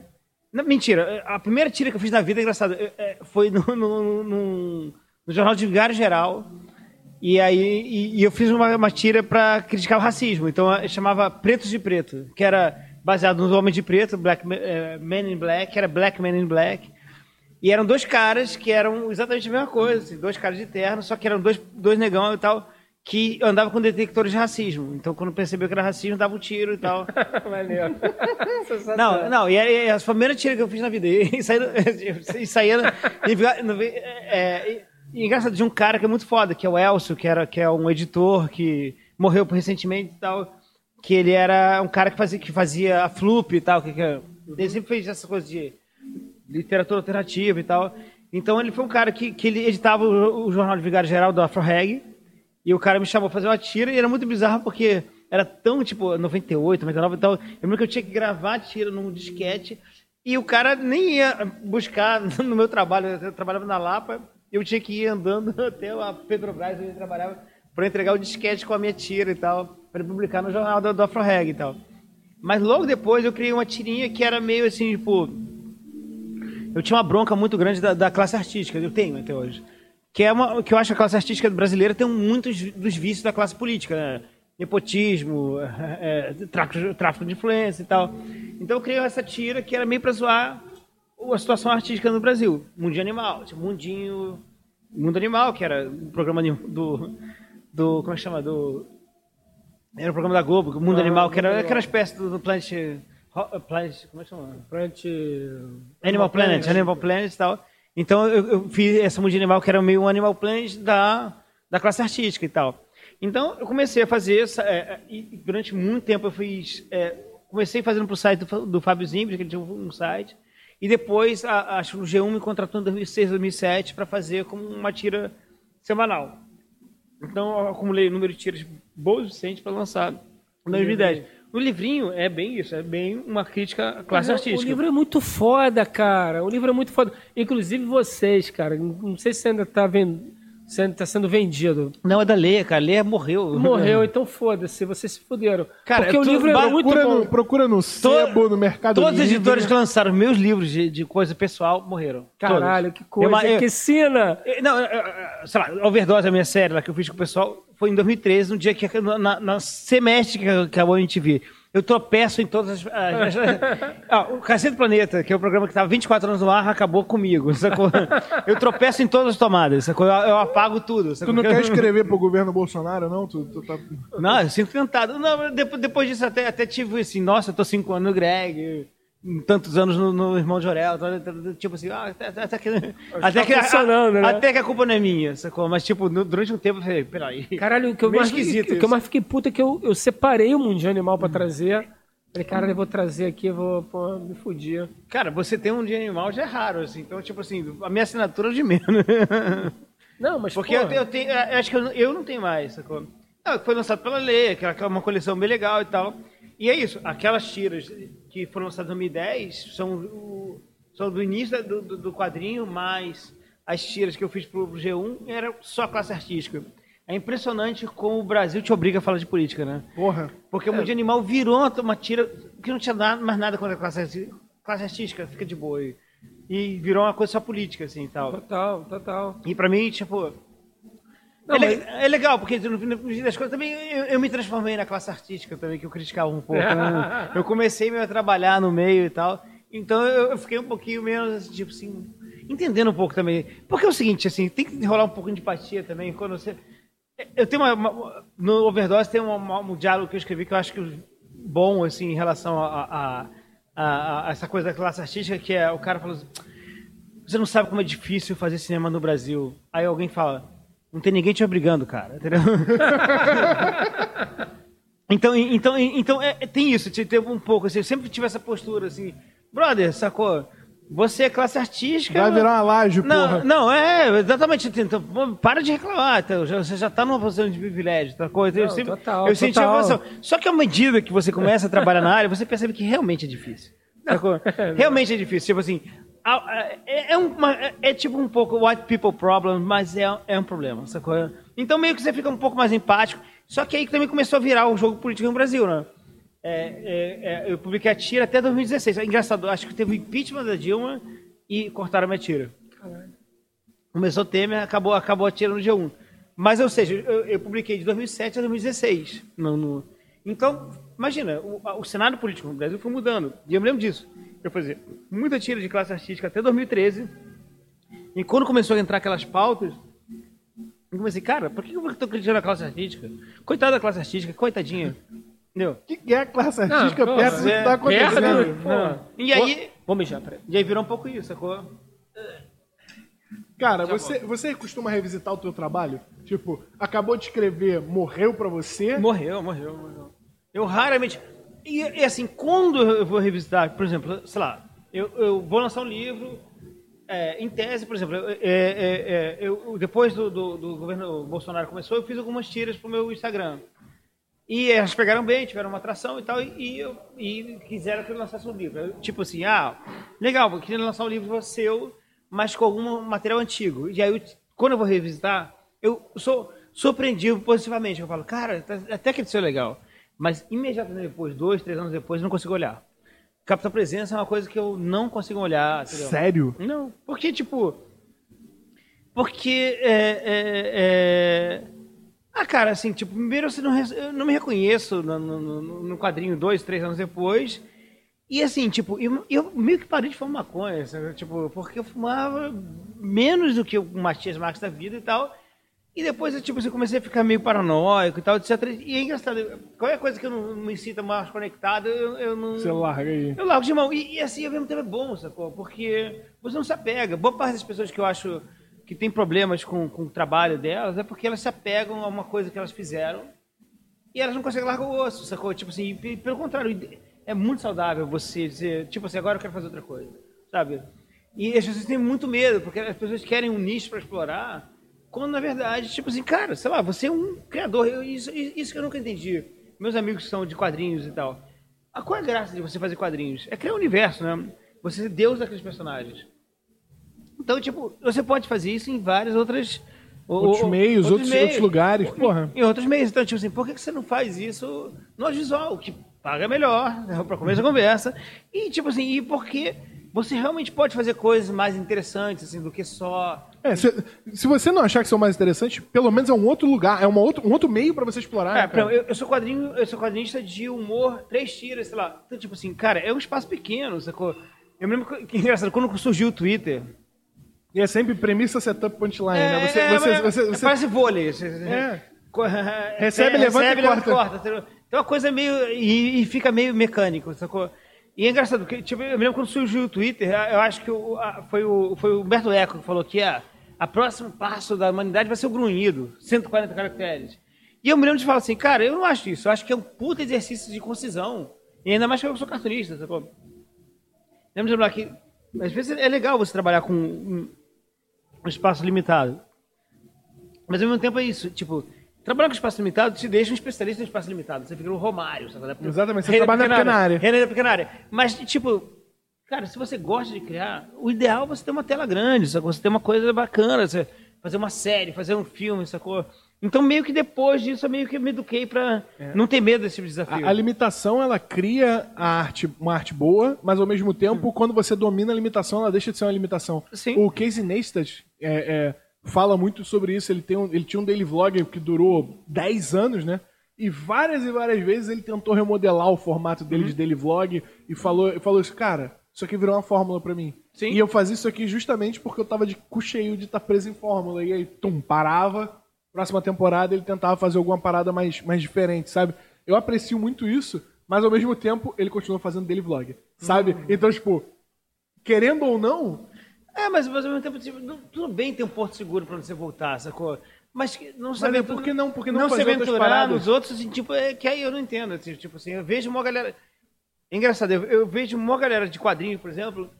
não, mentira, a primeira tira que eu fiz na vida, engraçado, foi no, no, no- no Jornal de Vigário Geral. E aí e, e eu fiz uma, uma tira pra criticar o racismo. Então eu chamava Pretos de Preto, que era baseado nos Homens de Preto, Black, eh, Men in Black, era Black Men in Black. E eram dois caras que eram exatamente a mesma coisa, assim, dois caras de terno, só que eram dois, dois negão e tal, que andavam com detectores de racismo. Então, quando percebeu que era racismo, dava um tiro e tal. Maneiro. Não, não, e é, é a primeira tira que eu fiz na vida. E saía, e saía e é, é, e engraçado, de um cara que é muito foda, que é o Elcio, que, era, que é um editor que morreu recentemente e tal. Que ele era um cara que fazia, que fazia a Flup e tal. Que, que, ele sempre fez essa coisa de literatura alternativa e tal. Então ele foi um cara que, que ele editava o, o jornal de Vigário Geral do Afro Reg. E o cara me chamou pra fazer uma tira e era muito bizarro porque era tão, tipo, 98, 99 e tal. Eu lembro que eu tinha que gravar a tira num disquete e o cara nem ia buscar no meu trabalho. Eu trabalhava na Lapa, eu tinha que ir andando até a Petrobras, onde eu trabalhava, para entregar o disquete com a minha tira e tal, para publicar no jornal do, do Afro Reg e tal. Mas logo depois eu criei uma tirinha que era meio assim, tipo. Eu tinha uma bronca muito grande da, da classe artística, eu tenho até hoje. Que, é uma, que eu acho que a classe artística brasileira tem muitos dos vícios da classe política, né? Nepotismo, é, tráfico, de influência e tal. Então eu criei essa tira que era meio pra zoar a situação artística no Brasil. Mundinho Animal, tipo, Mundinho. Mundo Animal, que era um programa do. do como é que chama? Do. Era um programa da Globo, Mundo Ah, Animal, que era, uma espécie do, do Planet. Ro- Planet. Como é que chama? Planet... Animal Planet, Animal Planet e tal. Então eu, eu fiz essa Mundo Animal que era meio um Animal Planet da, da classe artística e tal. Então eu comecei a fazer essa. é, e durante muito tempo eu fiz. é, comecei fazendo para o site do, do Fábio Zimbres, que ele tinha um site. E depois a, acho que o G1 me contratou em 2006, 2007 para fazer como uma tira semanal. Então eu acumulei número de tiras boas o suficiente para lançar em 2010. O livrinho é bem isso, é bem uma crítica à classe Mas, artística. O livro é muito foda, cara. O livro é muito foda. Inclusive vocês, cara. Não sei se ainda tá, vendo, se ainda tá sendo vendido. Não, é da Leia, cara. Leia morreu. Morreu, então foda-se. Vocês se fuderam. Cara, Porque o livro é muito bom. no, procura no sebo, no Mercado Todos os editores que lançaram meus livros de, de coisa pessoal morreram. Caralho, Todos. que coisa. Eu eu- Que cena. Eh, Não, eh, eh, sei lá, Overdose, a minha série lá que eu fiz com o pessoal, foi em 2013, no dia que, na, na- semestre que acabou a MTV. Eu tropeço em todas as. as- as- Ah, o Cacete do Planeta, que é o programa que estava 24 anos no ar, acabou comigo. Sacou? Eu tropeço em todas as tomadas, sacou? Eu, eu apago tudo. Tu Sacou? não quer escrever pro governo Bolsonaro, não? Tu, tu tá... Não, eu sinto tentado. Não, depois, depois disso até, até tive assim, nossa, eu tô cinco anos no Greg, tantos anos no, no Irmão de Orel, tá- tá- tá- tipo assim, ah, até, até que, até, que, funcionando, né? até que a culpa não é minha, sacou? Mas tipo, no- durante um tempo eu falei, peraí. Caralho, o que eu, mais, esquisito o que eu mais fiquei puta é que eu, eu separei o Mundinho Animal pra trazer. Falei, cara, eu vou trazer aqui, eu vou pô, me fudir. Cara, você tem um de animal já é raro, assim. Então, tipo assim, a minha assinatura é de menos. Não, mas Porque eu, tenho- eu tenho, eu acho que eu, eu não tenho mais, sacou? Não, foi lançado pela lei, aquela que é uma coleção bem legal e tal. E é isso, aquelas tiras que foram lançadas em 2010 são, o- são do início do, do- do quadrinho, mas as tiras que eu fiz pro G1 era só classe artística. É impressionante como o Brasil te obriga a falar de política, né? Porra. Porque o Mundo de Animal virou uma, uma tira que não tinha nada, mais nada contra a classe, classe artística, fica de boa. E, e virou uma coisa só política, assim, tal. Total, total. E pra mim, tipo... Não, é, le- é legal, porque no fim no fim das contas também eu, eu me transformei na classe artística também, que eu criticava um pouco. né? Eu comecei meio a trabalhar no meio e tal. Então eu, eu fiquei um pouquinho menos, tipo assim, entendendo um pouco também. Porque é o seguinte, assim, tem que rolar um pouco de empatia também quando você. Eu tenho uma. uma- no Overdose tem um, um diálogo que eu escrevi que eu acho que bom, assim, em relação a, a- a- a essa coisa da classe artística, que é o cara falando. assim, Você não sabe como é difícil fazer cinema no Brasil. Aí alguém fala, não tem ninguém te obrigando, cara. Entendeu? então, então, então é, é- tem isso, tem um pouco, assim, eu sempre tive essa postura, assim, brother, sacou? Você é classe artística. Vai virar uma laje, porra. Não, não, é, exatamente. Então, pô, para de reclamar. então, já- você já está numa posição de privilégio. Tá, coisa. eu Não, sempre, total, eu senti total. a posição. Só que à medida que você começa a trabalhar na área, você percebe que realmente é difícil. sacou? realmente é difícil. Tipo assim, é, é uma- é- é tipo um pouco white people problem, mas é, é um problema, sacou? Então meio que você fica um pouco mais empático. Só que aí que também começou a virar o jogo político no Brasil, né? É, é, é, eu publiquei a tira até 2016. É engraçado, acho que teve o impeachment da Dilma e cortaram a minha tira. Começou o Temer, acabou, acabou a tira no G1. Mas, ou seja, eu, eu publiquei de 2007 a 2016. No, no- Então, imagina, o, o cenário político no Brasil foi mudando. E eu me lembro disso. Eu fazia muita tira de classe artística até 2013. E quando começou a entrar aquelas pautas, eu comecei, cara, por que eu estou criticando a classe artística? Coitada da classe artística, coitadinha. Entendeu? O que que é a classe artística Não, perto do que é, tá acontecendo? perto. E aí, Vou mijar, peraí. e aí virou um pouco isso, sacou? Cara, você, você costuma revisitar o teu trabalho? Tipo, acabou de escrever, morreu pra você? Morreu, morreu, morreu. Eu raramente. E, e assim, quando eu vou revisitar, por exemplo, sei lá, eu, eu vou lançar um livro, é, em tese, por exemplo, é, é, é, eu, depois do, do, do governo Bolsonaro começou, eu fiz algumas tiras pro meu Instagram. E elas pegaram bem, tiveram uma atração e tal, e, e, e quiseram que eu lançasse um livro. Eu, tipo assim, ah, legal, eu queria lançar um livro seu, mas com algum material antigo. E aí, eu, quando eu vou revisitar, eu sou surpreendido positivamente. Eu falo, cara, tá- até que isso é legal. Mas imediatamente depois, dois, três anos depois, eu não consigo olhar. Capta Presença é uma coisa que eu não consigo olhar. entendeu? Sério? Não, porque, tipo. Porque. É, é, é... Ah, cara, assim, tipo, primeiro você não, eu não me reconheço no, no, no- quadrinho dois, três anos depois. E assim, tipo, eu, eu meio que parei de fumar maconha, sabe? tipo, porque eu fumava menos do que o Matias Marques da vida e tal. E depois, eu, tipo, assim, comecei a ficar meio paranoico e tal, etc. E é engraçado, qualquer coisa que eu não me sinta mais conectado, eu, eu não. Você larga aí. Eu largo de mão. E, e assim, ao mesmo tempo é bom, sacou? Porque você não se apega. Boa parte das pessoas que eu acho que tem problemas com, com o trabalho delas é porque elas se apegam a uma coisa que elas fizeram e elas não conseguem largar o osso, sacou? Tipo assim, pelo contrário, é muito saudável você dizer, tipo assim, agora eu quero fazer outra coisa, sabe? E as pessoas têm muito medo, porque as pessoas querem um nicho para explorar, quando na verdade, tipo assim, cara, sei lá, você é um criador, eu- isso, isso que eu nunca entendi. Meus amigos que são de quadrinhos e tal. Ah, qual é a graça de você fazer quadrinhos? É criar um universo, né? Você ser Deus daqueles personagens. Então, tipo, você pode fazer isso em várias outras... Outros o- o- meios, outros- outros lugares, porra. Em outros meios. Então, tipo assim, por que que você não faz isso no audiovisual, que paga melhor, né, para começar a conversa? E, tipo assim, e porque você realmente pode fazer coisas mais interessantes, assim, do que só... É, se, se você não achar que são mais interessantes, pelo menos é um outro lugar, é uma outro, um outro meio pra você explorar. É, né, cara? eu, eu sou quadrinho, eu sou quadrinista de humor, três tiras, sei lá. Então, tipo assim, cara, é um espaço pequeno, sacou? Eu me lembro que, que engraçado, quando surgiu o Twitter. E é sempre premissa, setup, punchline, É, né? Você, é, você, é, você, é, você- Parece vôlei. Você, É. co- Recebe, levanta e corta. entendeu? Então a coisa é meio. E, e fica meio mecânico, sacou? E é engraçado, porque tipo, eu me lembro quando surgiu o Twitter, eu acho que o- a- foi, o, foi o Humberto Eco que falou que a, a próximo passo da humanidade vai ser o grunhido, 140 caracteres. E eu me lembro de falar assim, cara, eu não acho isso, eu acho que é um puta exercício de concisão. E ainda mais que eu sou cartunista, sacou? Lembra de lembrar que, às vezes é legal você trabalhar com um espaço limitado. Mas ao mesmo tempo é isso, tipo, trabalhar com espaço limitado te deixa um especialista em espaço limitado. Você fica no Romário, sabe? Exatamente, você da trabalha na pequena área. Rei da pequena área. Mas, tipo, cara, se você gosta de criar, o ideal é você ter uma tela grande, sacou? Você ter uma coisa bacana, você fazer uma série, fazer um filme, sacou? Então, meio que depois disso, eu meio que me eduquei pra não ter medo desse desafio. A, a limitação, ela cria a arte, uma arte boa, mas ao mesmo tempo, quando você domina a limitação, ela deixa de ser uma limitação. Sim. O Casey Neistat é, é, fala muito sobre isso. Ele, tem um, ele tinha um daily vlog que durou 10 anos, né? E várias e várias vezes ele tentou remodelar o formato dele Uhum. de daily vlog e falou, falou isso, cara, isso aqui virou uma fórmula pra mim. Sim. E eu fazia isso aqui justamente porque eu tava de cu cheio de estar preso em fórmula. E aí, tum, parava. Próxima temporada ele tentava fazer alguma parada mais, mais diferente, sabe? Eu aprecio muito isso, mas ao mesmo tempo ele continua fazendo daily vlog, sabe? Uhum. Então, tipo, querendo ou não, É, mas, mas ao mesmo tempo, tipo, tudo bem ter um porto seguro pra você voltar, sacou? Mas não Mas saber é, por que não- por que não não se aventurar nos outros, assim, tipo, é, que aí eu não entendo. assim, Tipo assim, eu vejo uma galera. É engraçado, eu, eu vejo uma galera de quadrinho, por exemplo,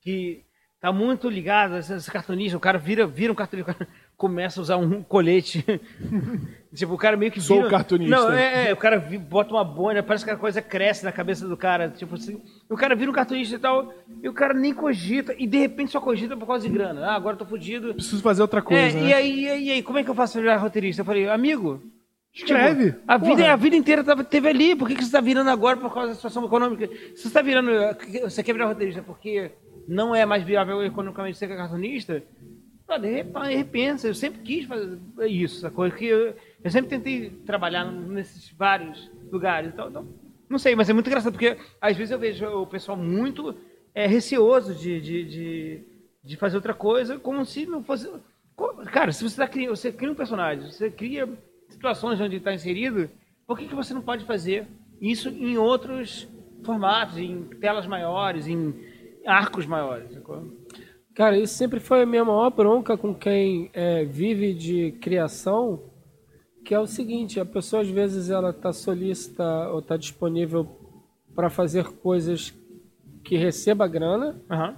que tá muito ligada, esse, esse cartunista, o cara vira, vira um cartunista, começa a usar um colete. tipo, o cara meio que Sou vira... cartunista. Não, é, é, o cara bota uma boina, parece que a coisa cresce na cabeça do cara, tipo assim. O cara vira um cartunista e tal, e o cara nem cogita, e de repente só cogita por causa de grana. Ah, agora eu tô fudido. preciso fazer outra coisa, É, né? e, aí, e aí, e aí, como é que eu faço pra virar roteirista? Eu falei, amigo, Escreve. a Porra. vida, a vida inteira tava, teve ali. Por que, que você está virando agora por causa da situação econômica? Você está virando. Você quer virar roteirista porque não é mais viável economicamente ser cartunista? Repensa. Eu sempre quis fazer isso, sacou? Que eu, eu sempre tentei trabalhar nesses vários lugares. Então, então, não sei, mas é muito engraçado porque às vezes eu vejo o pessoal muito é, receoso de, de, de, de fazer outra coisa, como se não fosse. Cara, se você, tá, você cria um personagem, você cria situações onde está inserido, por que, que você não pode fazer isso em outros formatos, em telas maiores, em arcos maiores? sacou? Cara, isso sempre foi a minha maior bronca com quem é, vive de criação, que é o seguinte, a pessoa às vezes ela está solícita ou está disponível para fazer coisas que receba grana, Aham.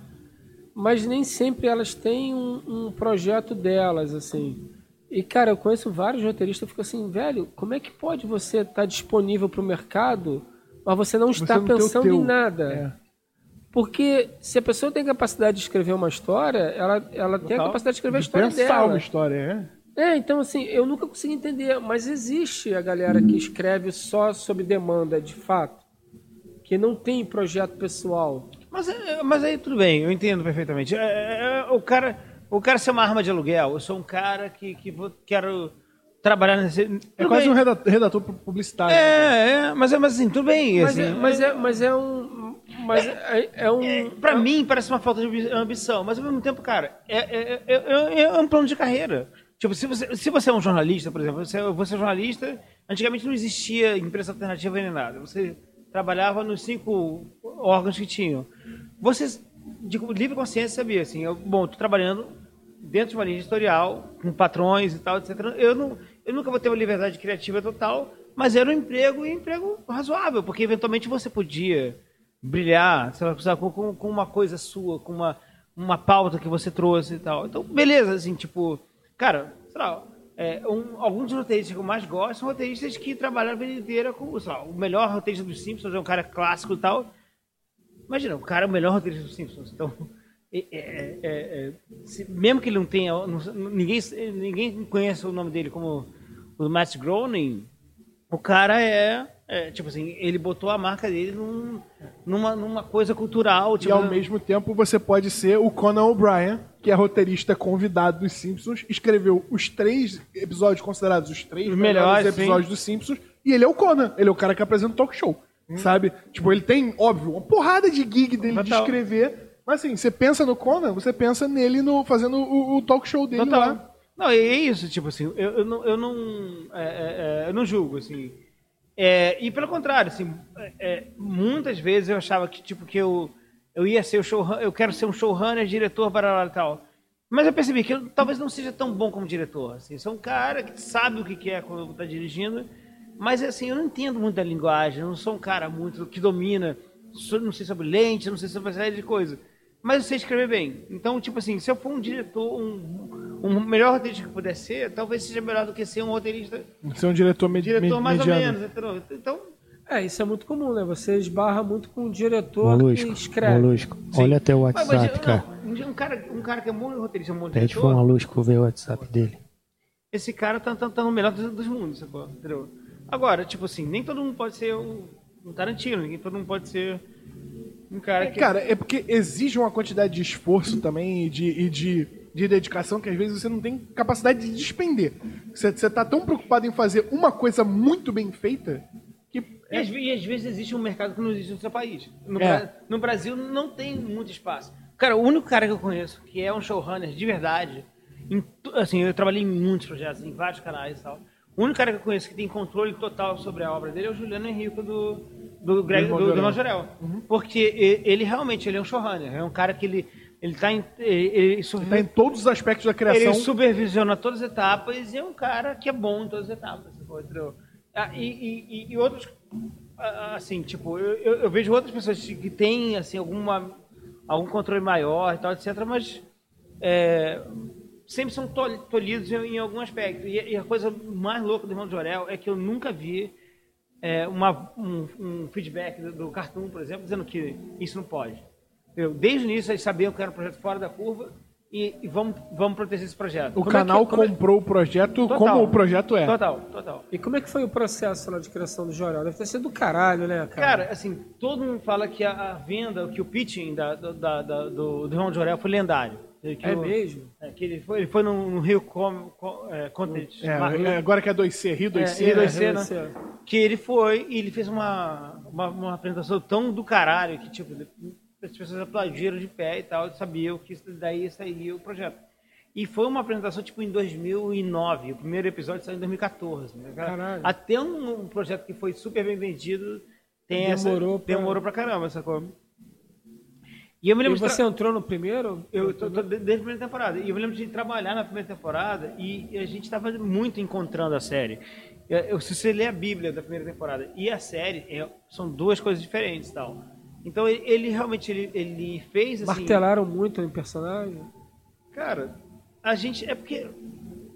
mas nem sempre elas têm um, um projeto delas, assim. E, cara, eu conheço vários roteiristas, eu fico assim, velho, como é que pode você estar disponível para o mercado, mas você não está não tem o pensando em nada? É. Porque se a pessoa tem capacidade de escrever uma história, ela, ela tem a capacidade de escrever a De história pensar dela. uma história, é. É, então assim, eu nunca consegui entender, mas existe a galera que escreve só sob demanda, de fato, que não tem projeto pessoal. Mas, é, mas aí tudo bem, eu entendo perfeitamente. É, é, é, o cara, o cara ser uma arma de aluguel. Eu sou um cara que, que vou, quero trabalhar nesse. É tudo quase bem. um redator, redator publicitário. É, é, mas, é- mas assim, tudo bem. Mas, assim, é, mas, é, mas é um. Mas é, é um. É, pra mim parece uma falta de ambi- ambição, mas ao mesmo tempo, cara, é, é, é, é- é um plano de carreira. Tipo, se você, se você é um jornalista, por exemplo, você, você é jornalista, antigamente não existia imprensa alternativa nem nada. Você trabalhava nos cinco órgãos que tinham. Você, de livre consciência, sabia assim, eu, bom, tô trabalhando dentro de uma linha editorial, com patrões e tal, etc. Eu, não, eu nunca vou ter uma liberdade criativa total, mas era um emprego e um emprego razoável, porque eventualmente você podia brilhar, sei lá, sabe, com, com, uma coisa sua, com uma, uma pauta que você trouxe e tal. Então, beleza, assim, tipo, cara, sei lá, é, um, alguns roteiristas que eu mais gosto são roteiristas que trabalharam a vida inteira com, sei lá, o melhor roteirista dos Simpsons é um cara clássico e tal. Imagina, o cara é o melhor roteirista dos Simpsons. Então, é, é, é, é, se- mesmo que ele não tenha, não- ninguém, ninguém conhece o nome dele como o Matt Groening, o cara é, é, tipo assim, ele botou a marca dele num- numa, numa coisa cultural. E Tipo, ao mesmo tempo você pode ser o Conan O'Brien, que é roteirista convidado dos Simpsons, escreveu os três episódios considerados os três Os melhores, episódios dos Simpsons, e ele é o Conan, ele é o cara que apresenta o talk show. Sabe? Tipo, ele tem, óbvio, uma porrada de gig dele de Total. escrever. Mas assim, você pensa no Conan, você pensa nele no, fazendo o, o talk show dele lá. Total. Não, é isso, tipo assim, eu, eu não, eu não, é, é, é, eu não julgo, assim. É, e pelo contrário, assim, é, muitas vezes eu achava que, tipo, que eu, eu ia ser o showrunner, eu quero ser um showrunner, diretor, baralho e tal. Mas eu percebi que eu talvez não seja tão bom como diretor, assim. Sou um cara que sabe o que é quando está dirigindo, Mas assim, eu não entendo muito da linguagem, não sou um cara muito que domina, não sei sobre lente, não sei sobre uma série de coisas. Mas eu sei escrever bem. Então, tipo assim, se eu for um diretor, um, um melhor roteirista que puder ser, talvez seja melhor do que ser um roteirista, é um diretor, med diretor me- mais ou mediano. menos. entendeu? Então, É, isso é muito comum, né? Você esbarra muito com o diretor Molusco, que escreve. Molusco, olha até o mas, WhatsApp, mas, cara. não, um cara, um cara que é bom roteirista, um bom Pede pro diretor, Molusco ver o WhatsApp dele. esse cara tá, tá, tá no melhor dos, dos mundos, sacou? Entendeu? Agora, tipo assim, nem todo mundo pode ser um, um Tarantino, nem todo mundo pode ser um cara É, que... cara, é porque exige uma quantidade de esforço também e de, e de, de dedicação que às vezes você não tem capacidade de despender. Você, você tá tão preocupado em fazer uma coisa muito bem feita que. E às, e às vezes existe um mercado que não existe no seu país. No, É. No Brasil não tem muito espaço. Cara, o único cara que eu conheço que é um showrunner de verdade, em assim, eu trabalhei em muitos projetos, em vários canais e tal. O único cara que eu conheço que tem controle total sobre a obra dele é o Juliano Henrique do, do, Greg, do, do Jorel. Jorel. Porque ele realmente ele é um showrunner. É um cara que ele, ele tá em. Ele, ele, Tá em todos os aspectos da criação. ele supervisiona todas as etapas e é um cara que é bom em todas as etapas. Entendeu? Ah, e, e- e- outros, ah, assim, tipo, eu, eu- vejo outras pessoas que têm, assim, alguma, algum controle maior e tal, etc., mas é, sempre são tol- tolhidos em, em algum aspecto. E, e a coisa mais louca do Irmão de Jorel é que eu nunca vi é, uma- um, um feedback do, do Cartoon, por exemplo, dizendo que isso não pode. Eu, desde o início eles sabiam que era um projeto fora da curva e, e vamos, vamos proteger esse projeto. O Como é que- canal como é- comprou o projeto Total. como o projeto é. Total, total. E como é que foi o processo lá de criação do Jorel? Deve ter sido do caralho, né, cara? Cara, assim, todo mundo fala que a, a venda, que o pitching da, da- da- do, do João de Jorel foi lendário. Que é o- mesmo? é, que ele foi, ele foi no, no Rio Com, Com, é, Content. É, é, agora que é 2C, Rio 2C. É, Rio né? 2C, né? Rio 2C. que ele foi e ele fez uma, uma, uma apresentação tão do caralho que, tipo, as pessoas aplaudiram de pé e tal, sabiam que isso daí sairia o projeto. E foi uma apresentação, tipo, em 2009. O primeiro episódio saiu em 2014. Né? Caralho. Até um, um projeto que foi super bem vendido tem Demorou essa, pra- demorou pra caramba, sacou? E eu me E lembro tra- você entrou no primeiro? eu tô, tô de- desde a primeira temporada. E eu me lembro de trabalhar na primeira temporada e a gente estava muito encontrando a série. Eu, eu- se você ler a Bíblia da primeira temporada e a série, é- são duas coisas diferentes e tal. Então ele, ele realmente ele, ele fez assim. Martelaram muito em personagem? Cara, a gente. É porque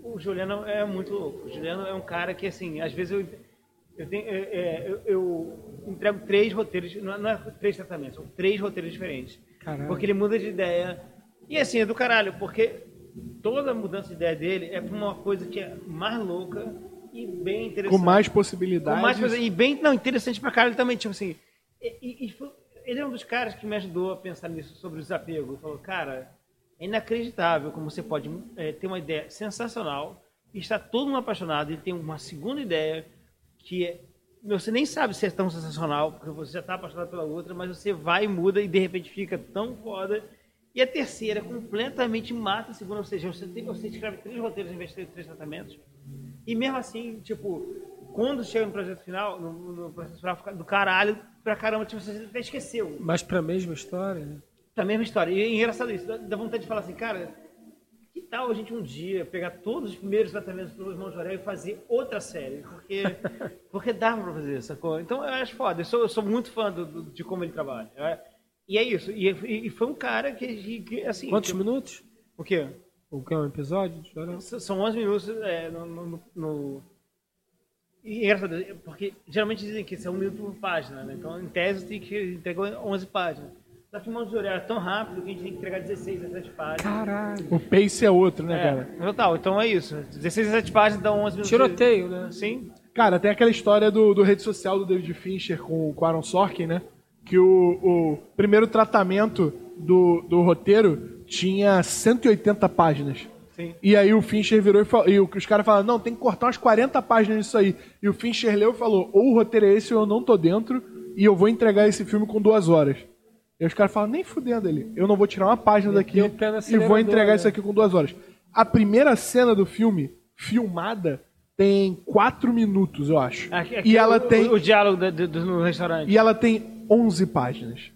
o Juliano é muito louco. O Juliano é um cara que, assim, às vezes eu. Eu, tenho, é, é, eu, eu entrego três roteiros, não é, não é três tratamentos, são três roteiros diferentes. Caralho. Porque ele muda de ideia. E assim, é do caralho, porque toda mudança de ideia dele é pra uma coisa que é mais louca e bem interessante. Com mais possibilidades. Com mais coisa, e bem não, interessante pra caralho também, tipo assim. E, e- foi- ele é um dos caras que me ajudou a pensar nisso sobre o desapego. Ele falou, cara, é inacreditável como você pode é, ter uma ideia sensacional e está todo mundo apaixonado e tem uma segunda ideia que é, você nem sabe se é tão sensacional, porque você já está apaixonado pela outra, mas você vai e muda e de repente fica tão foda. E a terceira completamente mata a segunda, ou seja, você, tem, você escreve três roteiros em vez de três tratamentos. E mesmo assim, tipo, quando chega no projeto final, no, no processo final, do caralho pra caramba, tipo, você até esqueceu. Mas pra mesma história, né? Pra mesma história. E é engraçado isso, dá vontade de falar assim, cara, que tal a gente um dia pegar todos os primeiros tratamentos do Irmão Jorel e fazer outra série? Porque, porque dá pra fazer, sacou? Então eu acho foda, eu sou, eu sou muito fã do, do- de como ele trabalha. é. E é isso, e, e foi um cara que, que assim... Quantos que- minutos? O quê? O que é um episódio? São 11 minutos é, no, no- no- E é engraçado, porque geralmente dizem que isso é um minuto por página, né? Então, em tese, tem que entregou 11 páginas. Só que o Mão de Jorel é tão rápido que a gente tem que entregar 16 a 7 páginas. Caralho. O pace é outro, né, É, cara? total. Então é isso. 16 a 7 páginas dão 11 minutos. Tiroteio, né? Sim. Cara, tem aquela história do, do rede social do David Fincher com, com o Aaron Sorkin, né? Que o, o primeiro tratamento do, do roteiro tinha 180 páginas. Sim. E aí o Fincher virou e, falou, e o- os caras falaram, não, tem que cortar umas 40 páginas disso aí. E o Fincher leu e falou, ou o roteiro é esse ou eu não tô dentro e eu vou entregar esse filme com duas horas. E os caras falam, nem fudendo ele, eu não vou tirar uma página daqui e vou entregar né? isso aqui com duas horas. A primeira cena do filme, filmada, tem quatro minutos, eu acho. Aqui- aqui e ela o, tem... O, diálogo da- do- do- no restaurante. E ela tem 11 páginas.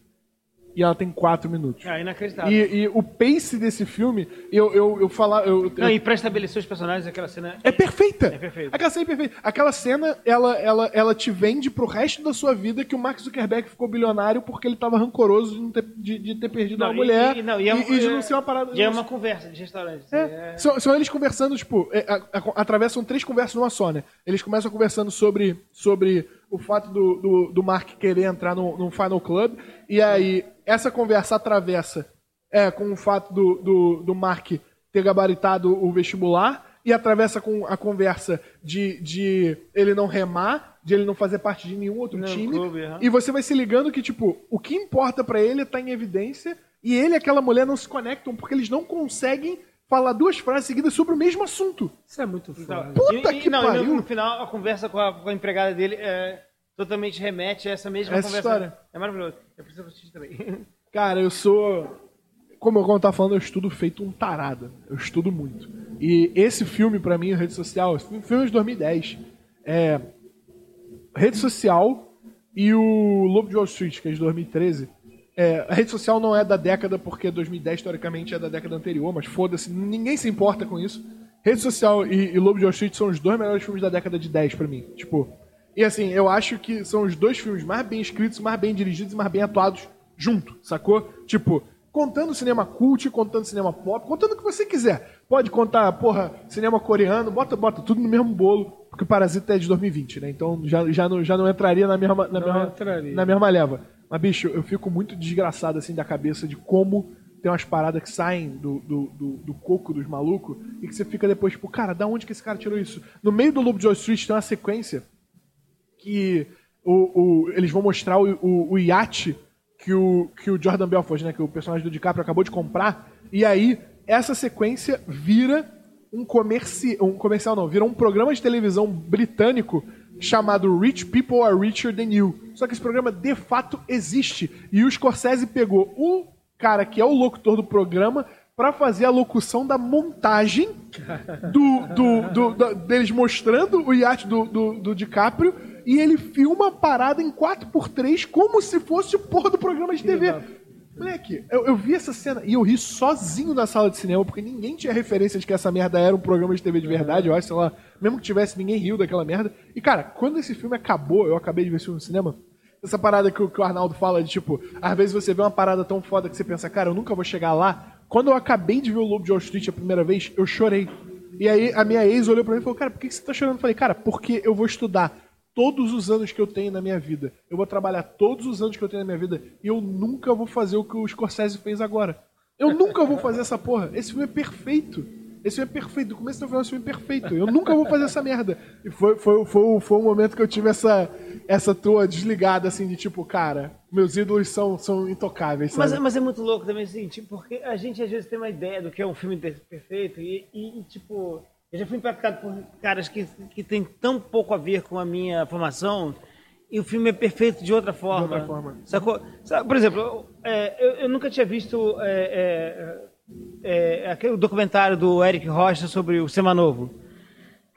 E ela tem 4 minutos. Ah, inacreditável. E, e o pace desse filme, eu, eu, eu falar. Eu, eu- Não, e pra estabelecer os personagens, aquela cena. é perfeita. É perfeita. Aquela cena é perfeita. Aquela cena, ela, ela, ela te vende pro resto da sua vida que o Mark Zuckerberg ficou bilionário porque ele tava rancoroso de, não ter, de, de ter perdido Não, uma e- mulher e- não, e, é e de é- não ser uma parada. E é uma conversa de restaurante. É. É. São, são eles conversando, tipo, é, a- a- atravessam três conversas numa só, né? Eles começam conversando sobre, sobre o fato do, do, do Mark querer entrar no, no Final Club, e aí essa conversa atravessa é, com o fato do, do, do Mark ter gabaritado o vestibular, e atravessa com a conversa de, de ele não remar, de ele não fazer parte de nenhum outro Não, time. clube, aham. E você vai se ligando que, tipo, o que importa pra ele tá em evidência e ele e aquela mulher não se conectam porque eles não conseguem falar duas frases seguidas sobre o mesmo assunto. Isso é muito Então, foda. Puta e, que não, e pariu. no, no final, a conversa com a, com a empregada dele é, totalmente remete a essa mesma Essa conversa. história. É maravilhoso. Eu preciso assistir também. Cara, eu sou. Como eu tava falando, eu estudo feito um tarado. Eu estudo muito. E esse filme, pra mim, rede social, esse filme filme é de 2010. É. Rede social e o Lobo de Wall Street, que é de 2013. É, a rede social não é da década, porque 2010, teoricamente, é da década anterior, mas foda-se, ninguém se importa com isso. Rede social e, e Lobo de Wall Street são os dois melhores filmes da década de 10 pra mim. Tipo, e assim, eu acho que são os dois filmes mais bem escritos, mais bem dirigidos e mais bem atuados junto, sacou? Tipo, contando cinema cult, contando cinema pop, contando o que você quiser. Pode contar, porra, cinema coreano, bota, bota tudo no mesmo bolo, porque Parasita é de 2020, né? Então já, já, não, já não entraria na mesma, na, Não mesma, entraria. na mesma leva. Mas, bicho, eu fico muito desgraçado assim da cabeça de como tem umas paradas que saem do, do, do, do coco dos malucos e que você fica depois, tipo, cara, da onde que esse cara tirou isso? No meio do Lobo de Wall Street tem uma sequência que o, o- eles vão mostrar o, o, o iate que o, que o Jordan Belfort, né, que o personagem do DiCaprio acabou de comprar, e aí essa sequência vira um, comerci um comercial, não, vira um programa de televisão britânico chamado Rich People Are Richer Than You. Só que esse programa de fato existe. E o Scorsese pegou um cara que é o locutor do programa para fazer a locução da montagem do, do, do- da- deles mostrando o iate do, do, do DiCaprio e ele filma a parada em 4x3 como se fosse o porra do programa de TV. Moleque, eu, eu vi essa cena e eu ri sozinho na sala de cinema, porque ninguém tinha referência de que essa merda era um programa de TV de verdade, eu acho, sei lá. Mesmo que tivesse, ninguém riu daquela merda. E, cara, quando esse filme acabou, eu acabei de ver esse filme no cinema, essa parada que, o- que o Arnaldo fala de, tipo, às vezes você vê uma parada tão foda que você pensa, cara, eu nunca vou chegar lá. Quando eu acabei de ver o Lobo de Wall Street a primeira vez, eu chorei. E aí a minha ex olhou pra mim e falou, cara, por que você tá chorando? Eu falei, cara, porque eu vou estudar todos os anos que eu tenho na minha vida. Eu vou trabalhar todos os anos que eu tenho na minha vida e eu nunca vou fazer o que o Scorsese fez agora. Eu nunca vou fazer essa porra. Esse filme é perfeito. Esse filme é perfeito. Do começo ao final, esse filme é perfeito. Eu nunca vou fazer essa merda. E foi, foi, foi, o- foi o momento que eu tive essa, essa tua desligada, assim, de tipo, cara, meus ídolos são, são intocáveis? Mas, mas é muito louco também, assim, tipo, porque a gente às vezes tem uma ideia do que é um filme per- perfeito e, e, e, tipo, eu já fui impactado por caras que, que tem tão pouco a ver com a minha formação e o filme é perfeito de outra forma. outra forma. Sacou? Por exemplo, eu, é, eu, eu nunca tinha visto é, é, é, aquele documentário do Eric Rocha sobre o Semanovo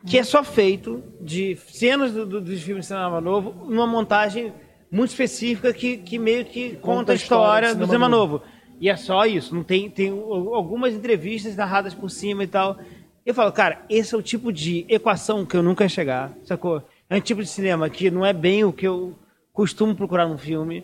que é só feito de cenas do, do, dos filmes de cinema novo numa montagem muito específica que, que meio que conta, a história, do cinema novo. E é só isso, não tem, tem algumas entrevistas narradas por cima e tal. Eu falo, cara, esse é o tipo de equação que eu nunca ia chegar, sacou? É um tipo de cinema que não é bem o que eu costumo procurar num filme.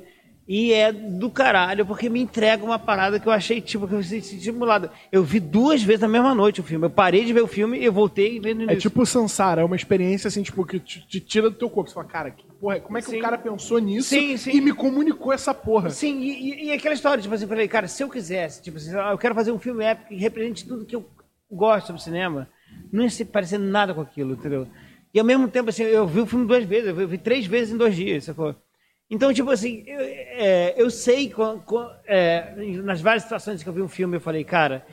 E é do caralho, porque me entrega uma parada que eu achei, tipo, que eu me senti estimulado. Eu vi duas vezes na mesma noite o filme. Eu parei de ver o filme e eu voltei vendo É tipo Sansara, é uma experiência assim, tipo, que te, te tira do teu corpo. Você fala, cara, que porra, como é que Sim. o cara pensou nisso Sim, sim. e me comunicou essa porra? Sim, e, e- e aquela história, tipo assim, eu falei, cara, se eu quisesse, tipo assim, eu quero fazer um filme épico que represente tudo que eu gosto sobre cinema, não ia se parecer nada com aquilo, entendeu? E ao mesmo tempo, assim, eu vi o filme duas vezes, eu vi, três vezes em dois dias, sacou? Então, tipo assim, eu, é, eu sei, quan- quan- é, nas várias situações que eu vi um filme, eu falei, cara,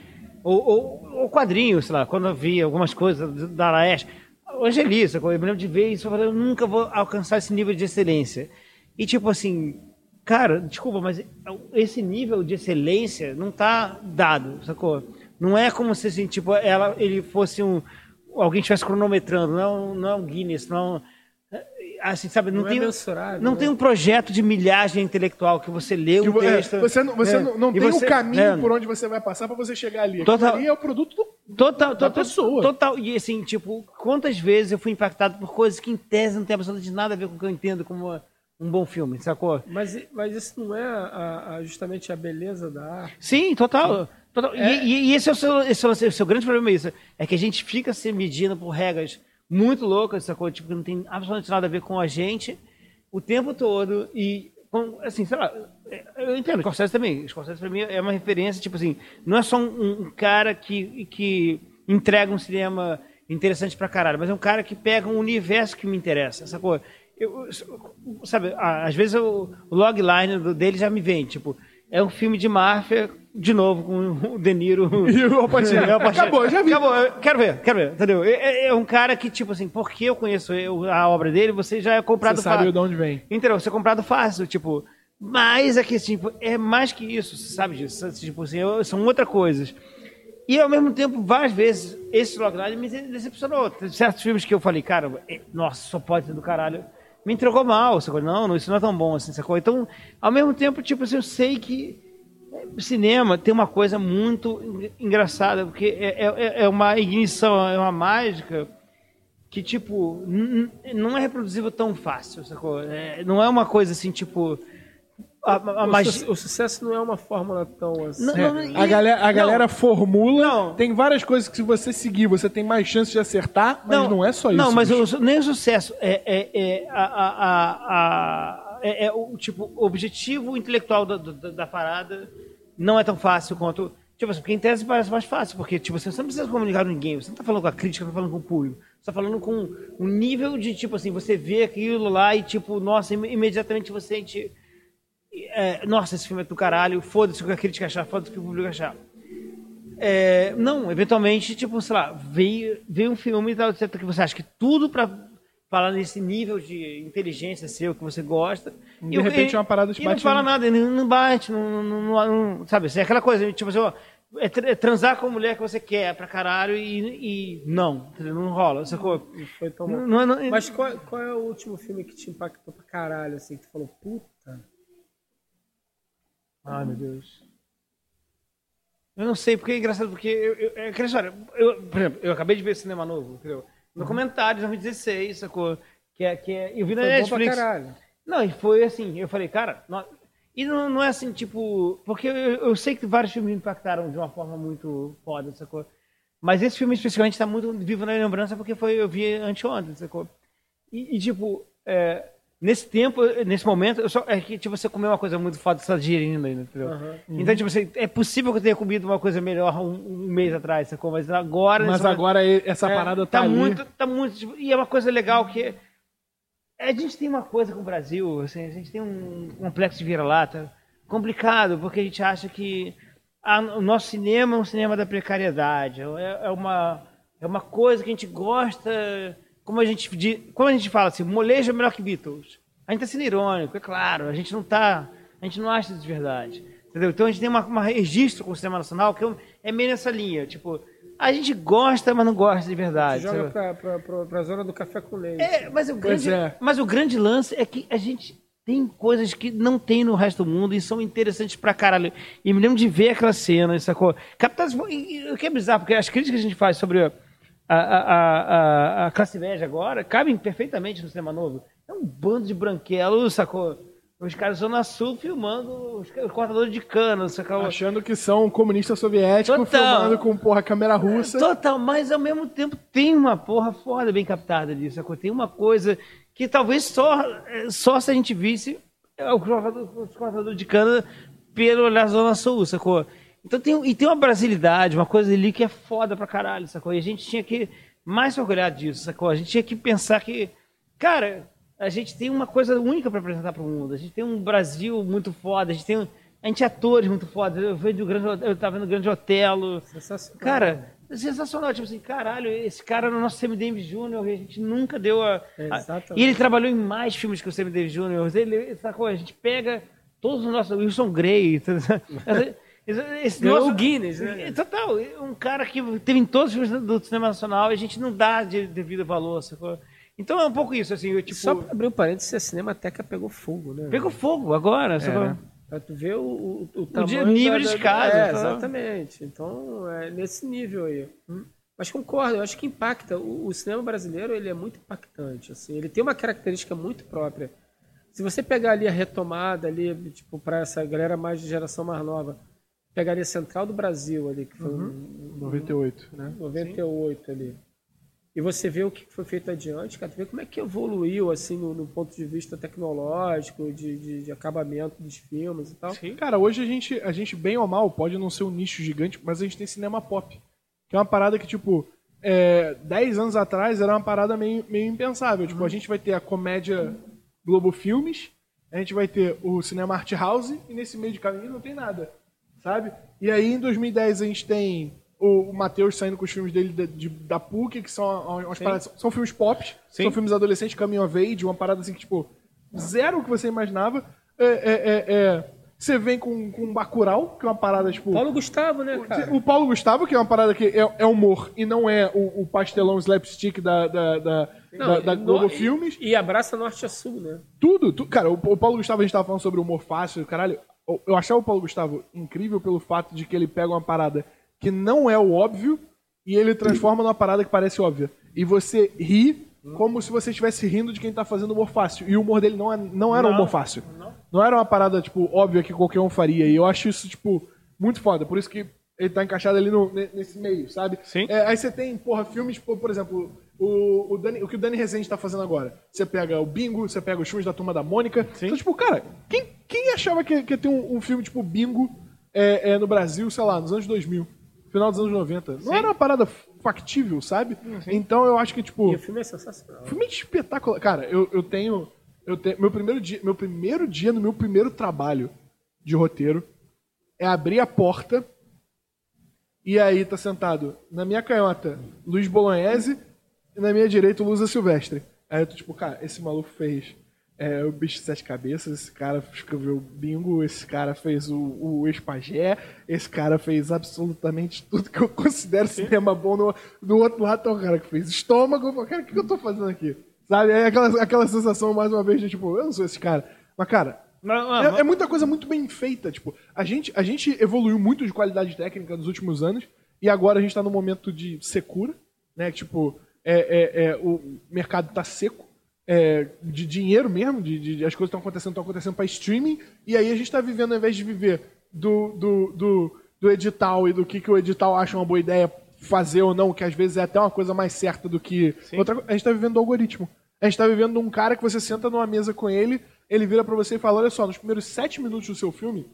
ou, ou quadrinho, sei lá, quando eu vi algumas coisas da Laeste, o Angeli, sacou? eu me lembro de ver isso, eu falei, eu nunca vou alcançar esse nível de excelência. E tipo assim, cara, desculpa, mas esse nível de excelência não tá dado, sacou? Não é como se assim, tipo, ela, ele fosse um. Alguém estivesse cronometrando, não, é um- não é um Guinness, não. é- assim, sabe, não, Não é tem, mensurável, não né? tem um projeto de milhagem intelectual que você lê Que o é, texto. você não, você é, não, não tem você- o caminho é, por onde você vai passar pra você chegar ali. Aquilo Total. ali é o produto do Total, da total, pessoa. Total. E assim, tipo, quantas vezes eu fui impactado por coisas que em tese não tem absolutamente nada a ver com o que eu entendo como um bom filme, sacou? Mas, mas isso não é a- a- justamente a beleza da arte? Sim, total. Total. E, e- esse é o seu, esse é o seu, seu grande problema, é isso. É que a gente fica se medindo por regras muito loucas, sacou? Tipo, que não tem absolutamente nada a ver com a gente o tempo todo. E, assim, sei lá, eu entendo, Scorsese também. Scorsese pra mim é uma referência, tipo assim, não é só um, um cara que, que entrega um cinema interessante pra caralho, mas é um cara que pega um universo que me interessa, sacou? Eu, eu- sabe, às vezes eu- o logline dele já me vem, tipo, é um filme de máfia, de novo, com o De Niro. E o Al Pacino. Al Pacino. Acabou, já vi. Acabou, eu quero ver, quero ver, entendeu? É, é- é um cara que, tipo assim, porque eu conheço a obra dele, você já é comprado Você sabe fácil. de onde vem. Entendeu? Você é comprado fácil, tipo. Mas é que, tipo, é mais que isso, você sabe disso. Tipo assim, são outras coisas. E ao mesmo tempo, várias vezes, esse logline me decepcionou. Tem certos filmes que eu falei, cara, é- nossa, só pode ser do caralho. Me entregou mal, sacou? Não, não, isso não é tão bom assim, sacou? Então, ao mesmo tempo, tipo assim, eu sei que cinema tem uma coisa muito en- engraçada, porque é, é, é uma ignição, é uma mágica que, tipo, não é reproduzível tão fácil, sacou? É, não é uma coisa assim, tipo. A, a, a O, magia- su- o sucesso não é uma fórmula tão assim. Não, É, não, a e- galera, a não. galera formula. Não. Tem várias coisas que se você seguir, você tem mais chance de acertar, mas não, é só isso. Não, mas o- nem o sucesso. É, é, é, a, a, a, a- é, é o tipo, objetivo intelectual da, da, da parada não é tão fácil quanto. Tipo assim, porque em tese parece mais fácil, porque tipo, assim, você não precisa comunicar com ninguém, você não está falando com a crítica, você tá falando com o público. Você está falando com um nível de, tipo assim, você vê aquilo lá e, tipo, nossa, im- imediatamente você sente. é, nossa, esse filme é do caralho, foda-se o que a crítica achar, foda-se o que o público achar. É, não, eventualmente, tipo, sei lá, veio, veio um filme e tal, que você acha que tudo pra falar nesse nível de inteligência seu que você gosta. De e repente e- uma parada te e não bate fala nada, não, não bate, não, não, não- não- sabe, assim, é aquela coisa, tipo assim, ó, é, é transar com a mulher que você quer pra caralho e, e não, não rola, sacou? Foi tão não, não- Mas qual, qual é o último filme que te impactou pra caralho, assim, que tu falou, puta? Ai, meu Deus. Eu não sei, porque é engraçado, porque eu, eu, é aquela história. Eu, por exemplo, eu acabei de ver cinema novo, entendeu? Documentário de 2016, sacou? Que é, que é, eu vi na Foi Netflix. caralho. Não, e foi assim, eu falei, cara, nó- e não, não é assim, tipo, porque eu, eu sei que vários filmes me impactaram de uma forma muito foda, sacou? Mas esse filme especificamente está muito vivo na lembrança porque foi eu vi anteontem, sacou? E, e, tipo, é, nesse tempo, nesse momento, eu só, é que tipo, você comeu uma coisa muito foda, você tá digerindo ainda, entendeu? Aham. Então, tipo, assim, é possível que eu tenha comido uma coisa melhor um, um mês atrás, sacou? Mas agora... Mas momento- agora e- essa é, parada tá, tá ali. muito, tá muito. tipo, e é uma coisa legal que a gente tem uma coisa com o Brasil, assim, a gente tem um complexo de vira-lata complicado, porque a gente acha que a- o nosso cinema é um cinema da precariedade, é, é uma é uma coisa que a gente gosta, como a gente como a gente fala assim, molejo é melhor que Beatles. A gente tá sendo irônico, é claro, a gente não tá, a gente não acha isso de verdade. Entendeu? Então a gente tem uma, uma registro com o cinema nacional que é- meio nessa linha, tipo, a gente gosta, mas não gosta de verdade. Tu joga sabe? pra, pra, pra, pra zona do café com leite. É, mas o, grande, é. mas o grande lance é que a gente tem coisas que não tem no resto do mundo e são interessantes pra caralho. E me lembro de ver aquela cena, sacou? E, o que é bizarro, porque as críticas que a gente faz sobre a, a, a, a, classe média agora cabem perfeitamente no cinema novo. É um bando de branquelos, sacou? Os caras Zona Sul filmando os, os cortadores de cana, sacou? Achando que são comunistas soviéticos Total. filmando com porra câmera russa. Total, mas ao mesmo tempo tem uma porra foda bem captada disso, sacou? Tem uma coisa que talvez só, só se a gente visse é, o cortador, o cortador de cana pelo olhar Zona Sul, sacou? Então tem, e tem uma brasilidade, uma coisa ali que é foda pra caralho, sacou? E a gente tinha que mais se orgulhar disso, sacou? A gente tinha que pensar que, cara, a gente tem uma coisa única pra apresentar pro mundo. A gente tem um Brasil muito foda, a gente tem, a gente é atores muito foda. Eu vejo o grande, eu tava vendo o Grande Otelo, Sensacional. Cara, sensacional. Tipo assim, caralho, esse cara no nosso Sammy Davis Jr., a gente nunca deu a. a- Exatamente. e ele trabalhou em mais filmes que o Sammy Davis Jr. Ele, sacou? A gente pega todos os nossos. Wilson Grey. Esse, Ganhou nosso- o Guinness, né? Total, um cara que teve em todos os filmes do cinema nacional e a gente não dá de devido valor, sacou? Então é um pouco isso, assim, eu, tipo. Só pra abrir um parênteses, a Cinemateca pegou fogo, né? Pegou fogo agora. só É, né? Pra tu ver o, o, o tamanho nível da- de da- escada, É, exatamente. Então, é nesse nível aí. Mas concordo, eu acho que impacta. O, o cinema brasileiro, ele é muito impactante, assim. Ele tem uma característica muito própria. Se você pegar ali a retomada ali, tipo, para essa galera mais de geração mais nova, pegaria Central do Brasil ali, que foi um, 98, né? 98 ali. E você vê o que foi feito adiante, cara, tu vê como é que evoluiu, assim, no, no ponto de vista tecnológico, de, de, de acabamento dos filmes e tal. Cara, hoje a gente, a gente, bem ou mal, pode não ser um nicho gigante, mas a gente tem cinema pop. Que é uma parada que, tipo, é, 10 anos atrás era uma parada meio, meio impensável. Tipo, a gente vai ter a comédia Globo Filmes, a gente vai ter o cinema Art House, e nesse meio de caminho não tem nada, sabe? E aí, em 2010, a gente tem o, o Matheus saindo com os filmes dele da, de- da PUC, que são umas paradas, são filmes pop, são filmes adolescentes, Coming of Age, uma parada assim que, tipo, zero o que você imaginava. É, é, é, é, você vem com, com Bacurau, que é uma parada, tipo... Paulo Gustavo, né, cara? O Paulo Gustavo, que é uma parada que é, é humor e não é o, o pastelão slapstick da, da, da, da, da no- Globo e- Filmes. E abraça Norte a Sul, né? Tudo, tu- cara, o, o Paulo Gustavo, a gente tava falando sobre humor fácil, caralho. Eu, achava o Paulo Gustavo incrível pelo fato de que ele pega uma parada que não é o óbvio e ele transforma numa parada que parece óbvia. E você ri como se você estivesse rindo de quem tá fazendo humor fácil. E o humor dele não, é, não era um humor fácil. Não era uma parada, tipo, óbvia que qualquer um faria. E eu acho isso, tipo, muito foda. Por isso que ele tá encaixado ali no- ne- nesse meio, sabe? Sim. É, aí você tem, porra, filmes, por, por exemplo, o, o, Dani- o que o Dani Rezende tá fazendo agora. Você pega o Bingo, você pega os filmes da Turma da Mônica. Então, tipo, cara, quem, quem achava que, que ia ter um, um filme tipo Bingo é, é, no Brasil, sei lá, nos anos 2000? Final dos anos 90. Não era uma parada factível, sabe? Então eu acho que, tipo... E o filme é sensacional. Filme espetacular. Cara, eu, eu tenho. Eu tenho. Meu primeiro dia. Meu primeiro dia no meu primeiro trabalho de roteiro é abrir a porta e aí tá sentado na minha canhota Luiz Bolognese e na minha direita o Lusa Silvestre. Aí eu tô tipo, cara, esse maluco fez é, o Bicho de Sete Cabeças, esse cara escreveu Bingo, esse cara fez o, o Espagé, esse cara fez absolutamente tudo que eu considero cinema bom. No, do outro lado tá o cara que fez Estômago. Cara, o que eu tô fazendo aqui? Sabe? É aquela, aquela sensação, mais uma vez, de tipo, eu não sou esse cara. Mas, cara, Mas- mas- é, é muita coisa muito bem feita. Tipo, a gente, a gente evoluiu muito de qualidade técnica nos últimos anos e agora a gente tá num momento de secura, né? Tipo, é, é, é, o mercado tá seco. é, de dinheiro mesmo, de, de- as coisas estão acontecendo, estão acontecendo para streaming, e aí a gente tá vivendo, ao invés de viver do, do, do, do edital e do que, que o edital acha uma boa ideia fazer ou não, que às vezes é até uma coisa mais certa do que outra coisa, a gente tá vivendo do algoritmo. A gente tá vivendo um cara que você senta numa mesa com ele, ele vira pra você e fala: olha só, nos primeiros sete minutos do seu filme,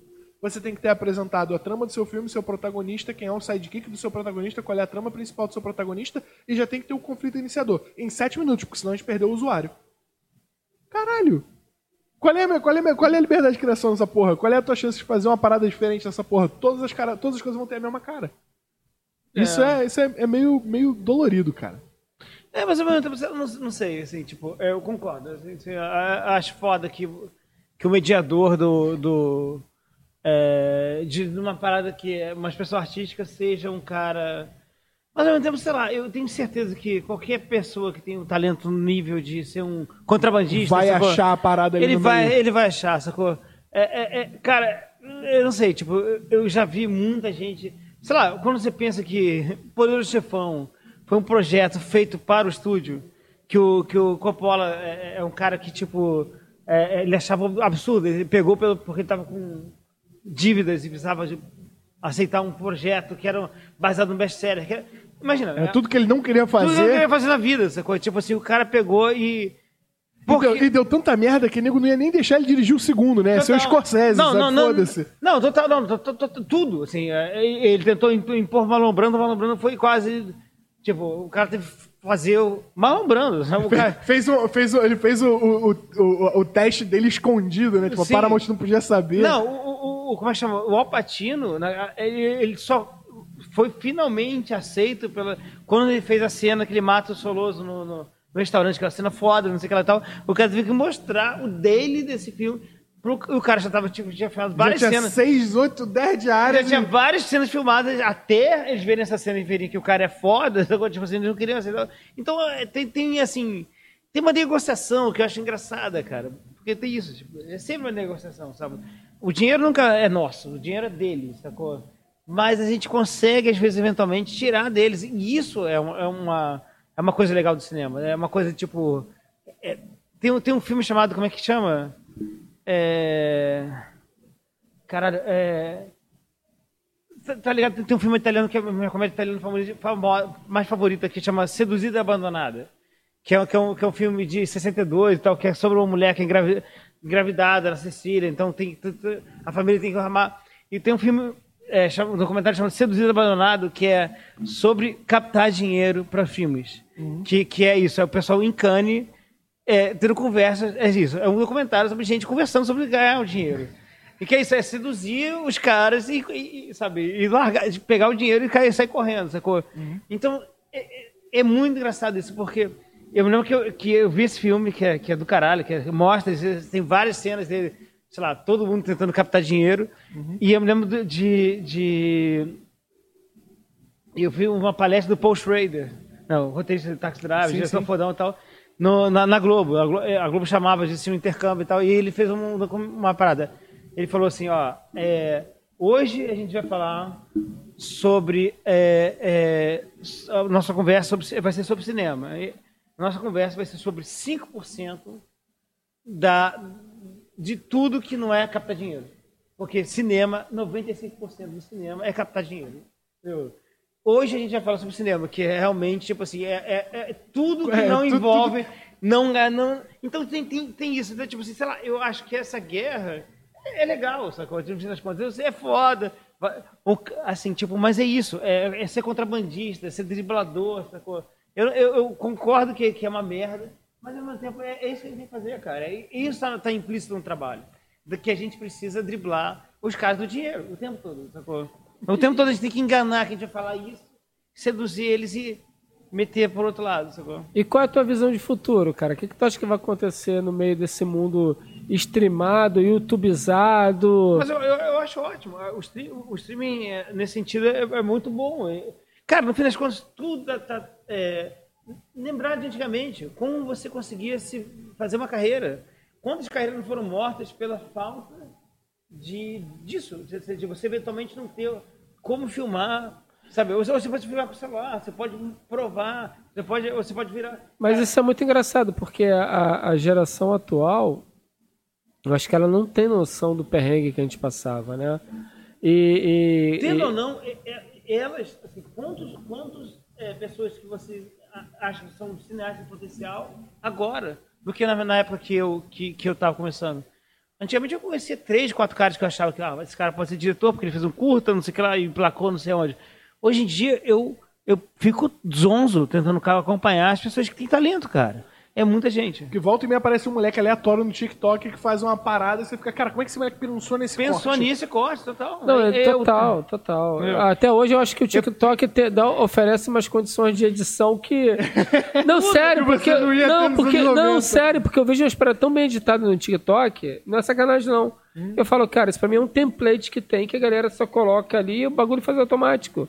você tem que ter apresentado a trama do seu filme, seu protagonista, quem é o sidekick do seu protagonista, qual é a trama principal do seu protagonista, e já tem que ter o conflito iniciador. Em sete minutos, porque senão a gente perdeu o usuário. Caralho! Qual é, a minha- qual, é a minha- qual é a liberdade de criação dessa porra? Qual é a tua chance de fazer uma parada diferente dessa porra? Todas as, cara, todas as coisas vão ter a mesma cara. Isso é, isso é, é meio, meio dolorido, cara. É, mas ao mesmo tempo, eu não, não sei, assim, tipo, eu concordo. assim, assim, acho foda que, que o mediador do. do é, de uma parada que é uma expressão artística seja um cara. Mas ao mesmo tempo, sei lá, eu tenho certeza que qualquer pessoa que tem um talento no nível de ser um contrabandista. Vai sacou? achar a parada ali ele vai, meio. ele vai achar, sacou? É, é- é, cara, eu não sei, tipo, eu- já vi muita gente. Sei lá, quando você pensa que Poderoso Chefão foi um projeto feito para o estúdio, que o, que o Coppola é, é um cara que, tipo, é, é, ele achava absurdo, ele pegou pelo, porque ele tava com dívidas e precisava de aceitar um projeto que era baseado no best-seller. era- Imagina, É tudo que ele não queria tudo que ele fazer. queria fazer na vida, sacou? Tipo assim, o cara pegou e. E deu, e deu tanta merda que o nego não ia nem deixar ele dirigir o segundo, né? Seu Total. Scorsese, não, sabe? não, não, Foda-se. Não, total, não, tudo, assim, é, ele tentou imp- impor Marlon Brando, Marlon Brando foi quase, tipo, o cara teve que fazer o Marlon Brando, sabe? O cara, Fez o, fez o, ele fez o, o, o, o- o teste dele escondido, né? Tipo, Sim. a Paramount não podia saber. não, o, o- como é que chama? O Alpatino, ele, ele só foi finalmente aceito pela, quando ele fez a cena que ele mata o Soloso no, no- no restaurante, aquela cena foda, não sei o que lá e tal, o cara teve que mostrar o dele desse filme, pro, o cara já tava, tipo, tinha filmado Já várias tinha cenas. 6, 8, 10 diárias. Já tinha várias cenas filmadas até eles verem essa cena e verem que o cara é foda. Tipo assim, eles não queriam aceitar. Então, é, tem, tem assim. tem uma negociação que eu acho engraçada, cara. Porque tem isso, tipo, é sempre uma negociação, sabe? O dinheiro nunca é nosso, o dinheiro é deles, sacou? Mas a gente consegue, às vezes, eventualmente, tirar deles. E isso é uma, é uma, é uma coisa legal do cinema. É uma coisa, tipo... é- tem, um- tem um filme chamado, como é que chama? É... Caralho, é... Tá- ligado? Tem- um filme italiano que é minha comédia italiana favorita, mais favorita, que chama Seduzida e Abandonada. Que é, que, é um, que é um filme de 62 e tal, que é sobre uma mulher que é engravi- engravidada na Sicília, então tem, a família tem que arrumar. E tem um filme, é, um documentário chamado Seduzido Abandonado, que é sobre captar dinheiro para filmes. Que, que é isso, é o pessoal em Cannes é, tendo conversas, é isso, é um documentário sobre gente conversando sobre ganhar o dinheiro. E que é isso, é seduzir os caras e, e- sabe, e largar, pegar o dinheiro e cair, sair correndo, sacou? Então, é, é- é muito engraçado isso, porque eu me lembro que eu, que eu vi esse filme, que é, que é do caralho, que é- mostra, tem várias cenas dele, sei lá, todo mundo tentando captar dinheiro, e eu me lembro de... de eu vi uma palestra do Paul Schrader, não, roteirista de Taxi Driver, Sim, diretor fodão e tal, no, na, na Globo. A Globo, a Globo chamava de um intercâmbio e tal, e ele fez um- uma parada. Ele falou assim, ó, é, hoje a gente vai falar sobre é, é, a nossa conversa sobre, vai ser sobre cinema. E nossa conversa vai ser sobre 5% da, de tudo que não é captar dinheiro. Porque cinema, 95% do cinema é captar dinheiro. Entendeu? Hoje a gente vai falar sobre cinema, que é realmente, tipo assim, é, é- é tudo que É, não tudo- envolve. Não, é- não, então tem, tem, tem isso. Então, tipo assim, sei lá, eu acho que essa guerra é legal, sacou? No fim das contas, é foda. Assim, tipo, mas é isso. É, é ser contrabandista, é ser driblador, sacou? Eu, eu, eu concordo que, que é uma merda, mas ao mesmo tempo é, é isso que a gente tem que fazer, cara. É, isso tá, tá implícito no trabalho. De que a gente precisa driblar os caras do dinheiro o tempo todo, sacou? O tempo todo a gente tem que enganar que a gente vai falar isso, seduzir eles e meter por outro lado, sacou? E qual é a tua visão de futuro, cara? O que, que tu acha que vai acontecer no meio desse mundo streamado, youtubizado? Mas eu, eu, eu acho ótimo. O, stream, o streaming, é, nesse sentido, é, é muito bom. Cara, no fim das contas, tudo tá. É, lembrar de antigamente, como você conseguia se fazer uma carreira. Quantas carreiras não foram mortas pela falta de, disso? De, de você eventualmente não ter como filmar. Sabe? Ou você pode filmar com o celular, você pode provar, você pode, você pode virar. Mas isso é muito engraçado, porque a, a geração atual, eu acho que ela não tem noção do perrengue que a gente passava, né? E, e- Tendo e- ou não, é- é- elas, assim, quantos, quantos é, pessoas que você acha que são cineastas de potencial agora, do que na, na época que eu que, que eu estava começando? Antigamente eu conhecia três, quatro caras que eu achava que ah, esse cara pode ser diretor porque ele fez um curta, não sei o que lá, e emplacou não sei onde. Hoje em dia eu, eu fico zonzo tentando acompanhar as pessoas que têm talento, cara. É muita gente. Que volta e meia aparece um moleque aleatório no TikTok que faz uma parada e você fica, cara, como é que esse moleque pensou nesse Pensou corte? nisso e corte, total. Não, é Eu- total, total. Eu- Até hoje eu acho que o TikTok te- dá- oferece umas condições de edição que. Não, sério, que você porque. não ia ter Não, porque. Não, 90. sério, porque eu vejo umas paradas tão bem editadas no TikTok, não é sacanagem, não. Hum. Eu falo, cara, isso pra mim é um template que tem, que a galera só coloca ali e o bagulho faz automático.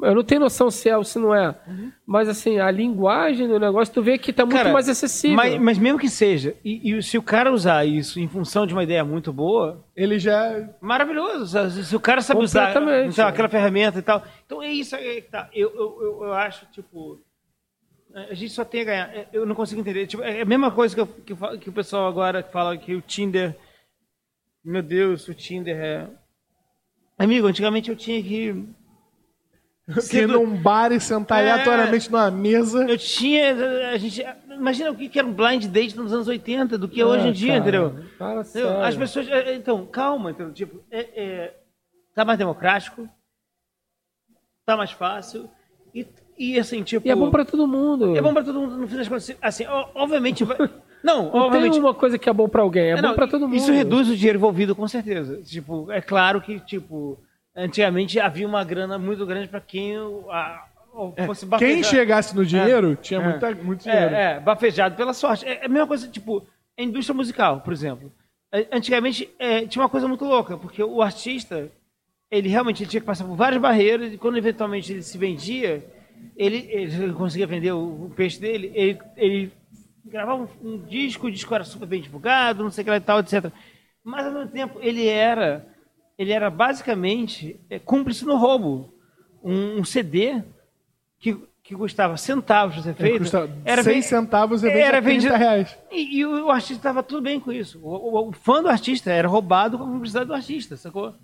Eu não tenho noção se é ou se não é. Uhum. Mas assim, a linguagem do negócio, tu vê que tá muito Cara, mais acessível. Mas, mas mesmo que seja, e, e se o cara usar isso em função de uma ideia muito boa, Ele já. maravilhoso. Se, se o cara sabe usar então, aquela ferramenta e tal. Então é isso aí que tá. Eu, eu, eu, eu acho, tipo. A gente só tem a ganhar. É, Eu não consigo entender. Tipo, é a mesma coisa que, eu- que, eu que o pessoal agora fala que o Tinder. Meu Deus, o Tinder é. Amigo, antigamente eu tinha que. Ir num bar e sentar É. aleatoriamente numa mesa. Eu tinha. A gente, imagina o que era um blind date nos anos 80 do que é hoje Ah, em dia, cara, entendeu? Entendeu? sério. As pessoas. é, é, Então, calma, entendeu? Tipo, é, é, tá mais democrático, tá mais fácil. E, e assim, tipo. E é bom pra todo mundo. é bom pra todo mundo, no fim das contas. Assim, obviamente. vai- Não, Não tem obviamente. uma coisa que é bom pra alguém, é, É, bom não, pra todo mundo. Isso reduz o dinheiro envolvido, com certeza. Tipo, é claro que, tipo, antigamente havia uma grana muito grande pra quem a, o- fosse Quem bafejar. chegasse no dinheiro tinha É. muita, muito dinheiro. É, é, bafejado pela sorte. É a mesma coisa, tipo, a indústria musical, por exemplo. É, Antigamente é, tinha uma coisa muito louca, porque o artista, ele realmente ele tinha que passar por várias barreiras, e quando eventualmente ele se vendia, ele, ele conseguia vender o, o peixe dele, ele, ele gravava um, um disco, o disco era super bem divulgado, não sei o que lá e tal, etc. Mas ao mesmo tempo ele era, ele era basicamente é, cúmplice no roubo. Um, um CD que, que custava centavos de ser feito. Era 6 ven- centavos e era a 30 vendido- reais. E, e o artista estava tudo bem com isso. O, o- o fã do artista era roubado com a publicidade do artista, sacou?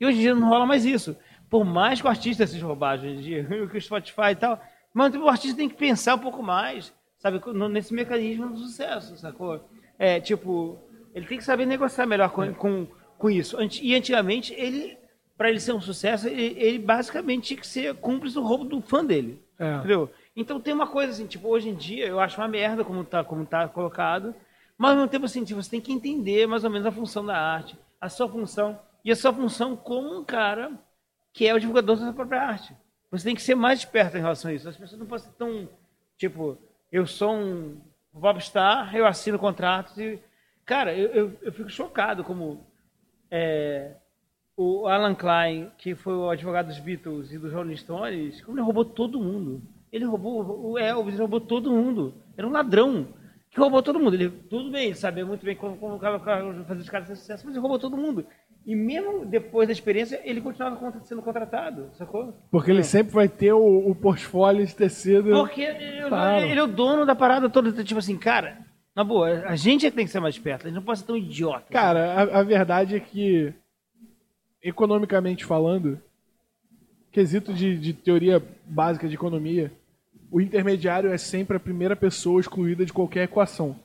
E hoje em dia não rola mais isso. Por mais que o artista seja roubado hoje em dia, que o Spotify e tal, mas o artista tem que pensar um pouco mais, sabe, nesse mecanismo do sucesso, sacou? É, tipo, ele tem que saber negociar melhor com, com, com isso. E antigamente, ele, para ele ser um sucesso, ele, ele basicamente tinha que ser cúmplice do roubo do fã dele. É. Entendeu? Então tem uma coisa assim, tipo, hoje em dia eu acho uma merda como tá, como tá colocado, mas ao mesmo tempo assim, tipo, você tem que entender mais ou menos a função da arte, a sua função, e a sua função como um cara que é o divulgador da sua própria arte. Você tem que ser mais esperto em relação a isso. As pessoas não podem ser tão, tipo, eu sou um popstar, eu assino contratos e... Cara, eu, eu, eu fico chocado como é, o Alan Klein, que foi o advogado dos Beatles e dos Rolling Stones, como ele roubou todo mundo. Ele roubou o Elvis, ele roubou todo mundo. Era um ladrão que roubou todo mundo. Ele, tudo bem, ele sabia muito bem como, como fazer os caras ter sucesso, mas ele roubou todo mundo. E mesmo depois da experiência, ele continuava sendo contratado, sacou? Porque ele sempre vai ter o, o portfólio de tecido. Porque ele, Claro. ele é o dono da parada toda. Tipo assim, cara, na boa, a gente é que tem que ser mais esperto. A gente não pode ser tão idiota. Cara, a, a verdade é que, economicamente falando, quesito de, de teoria básica de economia, o intermediário é sempre a primeira pessoa excluída de qualquer equação.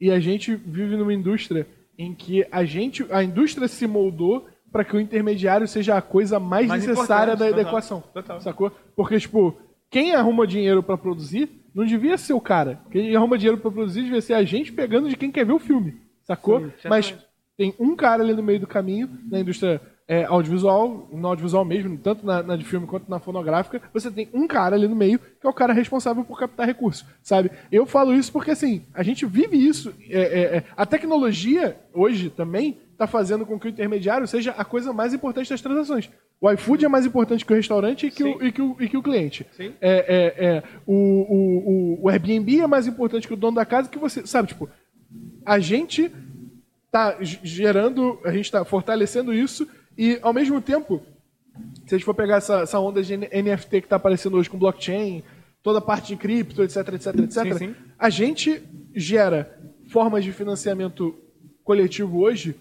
E a gente vive numa indústria em que a gente, a indústria se moldou para que o intermediário seja a coisa mais, Mais necessária da, importante, da total, equação. total. Sacou? Porque, tipo, quem arruma dinheiro para produzir não devia ser o cara. Quem arruma dinheiro para produzir devia ser a gente pegando de quem quer ver o filme. Sacou? Sim, Mas tem um cara ali no meio do caminho, na indústria é, audiovisual, no audiovisual mesmo, tanto na, na de filme quanto na fonográfica, você tem um cara ali no meio que é o cara responsável por captar recursos, sabe? Eu falo isso porque, assim, a gente vive isso. É, é, é, a tecnologia, hoje, também, está fazendo com que o intermediário seja a coisa mais importante das transações. O iFood é mais importante que o restaurante e que, o, e que, o, e que o cliente. Sim. É, é, é, o, o, o, Airbnb é mais importante que o dono da casa que você. Sabe, tipo, a gente tá g- gerando, a gente tá fortalecendo isso e ao mesmo tempo, se a gente for pegar essa, essa onda de NFT que tá aparecendo hoje com blockchain, toda a parte de cripto, etc, etc, etc, sim. a gente gera formas de financiamento coletivo hoje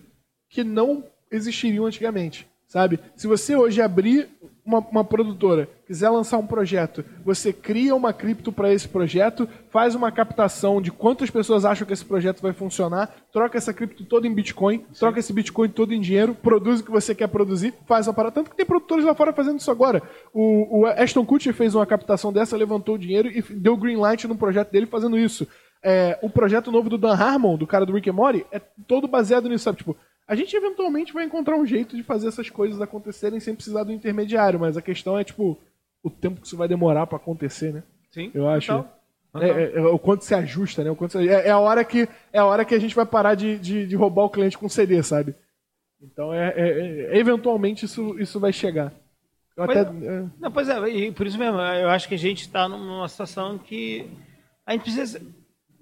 que não existiriam antigamente, sabe? Se você hoje abrir uma, uma produtora, quiser lançar um projeto, você cria uma cripto para esse projeto, faz uma captação de quantas pessoas acham que esse projeto vai funcionar, troca essa cripto toda em Bitcoin, troca esse Bitcoin todo em dinheiro, produz o que você quer produzir, faz a parada. Tanto que tem produtores lá fora fazendo isso agora. O, o Ashton Kutcher fez uma captação dessa, levantou o dinheiro e deu green light no projeto dele fazendo isso. É, o projeto novo do Dan Harmon, do cara do Rick and Morty, é todo baseado nisso, sabe? Tipo, a gente eventualmente vai encontrar um jeito de fazer essas coisas acontecerem sem precisar do intermediário, mas a questão é, tipo, o tempo que isso vai demorar pra acontecer, né? Sim, Eu acho. total. É, é- é o quanto se ajusta, né? O quanto se- é, é a hora que, é a hora que a gente vai parar de, de, de roubar o cliente com CD, sabe? Então, é, é- é- eventualmente, isso, isso vai chegar. Eu Mas- até, Não, pois é, e por isso mesmo, eu acho que a gente está numa situação que a gente precisa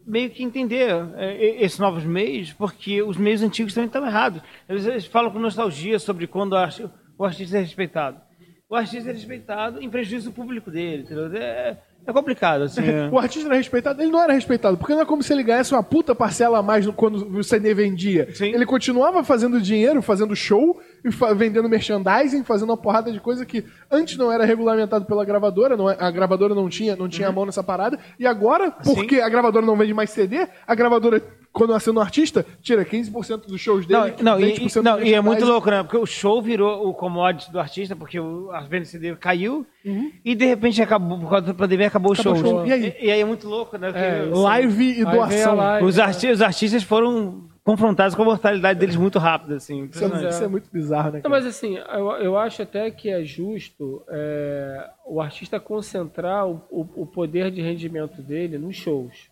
meio que entender é, esses novos meios, porque os meios antigos também estão errados. Eles, eles falam com nostalgia sobre quando o arti- o artista é respeitado. O artista é respeitado em prejuízo do público dele, entendeu? É, é complicado, assim. é. O artista era respeitado? Ele não era respeitado, porque não é como se ele ganhasse uma puta parcela a mais quando o CD vendia. Sim. Ele continuava fazendo dinheiro, fazendo show, vendendo merchandising, fazendo uma porrada de coisa que antes não era regulamentado pela gravadora, não é- a gravadora não tinha, não Uhum. tinha a mão nessa parada, e agora, porque a gravadora não vende mais CD, a gravadora, quando assina um artista, tira 15% dos shows Não, dele, não, e, 20% não, do e é muito louco, né? Porque o show virou o commodity do artista, porque o, a venda de CD caiu, Uhum. e de repente acabou, por causa da pandemia, acabou o Acabou show. o show. E aí? E, aí é muito louco, né? Porque, É, assim, Live e doação. live. os, arti os artistas foram confrontados com a mortalidade deles muito rápido, assim. Isso é, impressionante. isso é muito bizarro, né? Não, mas assim, eu, eu acho até que é justo é, o artista concentrar o, o, o poder de rendimento dele nos shows.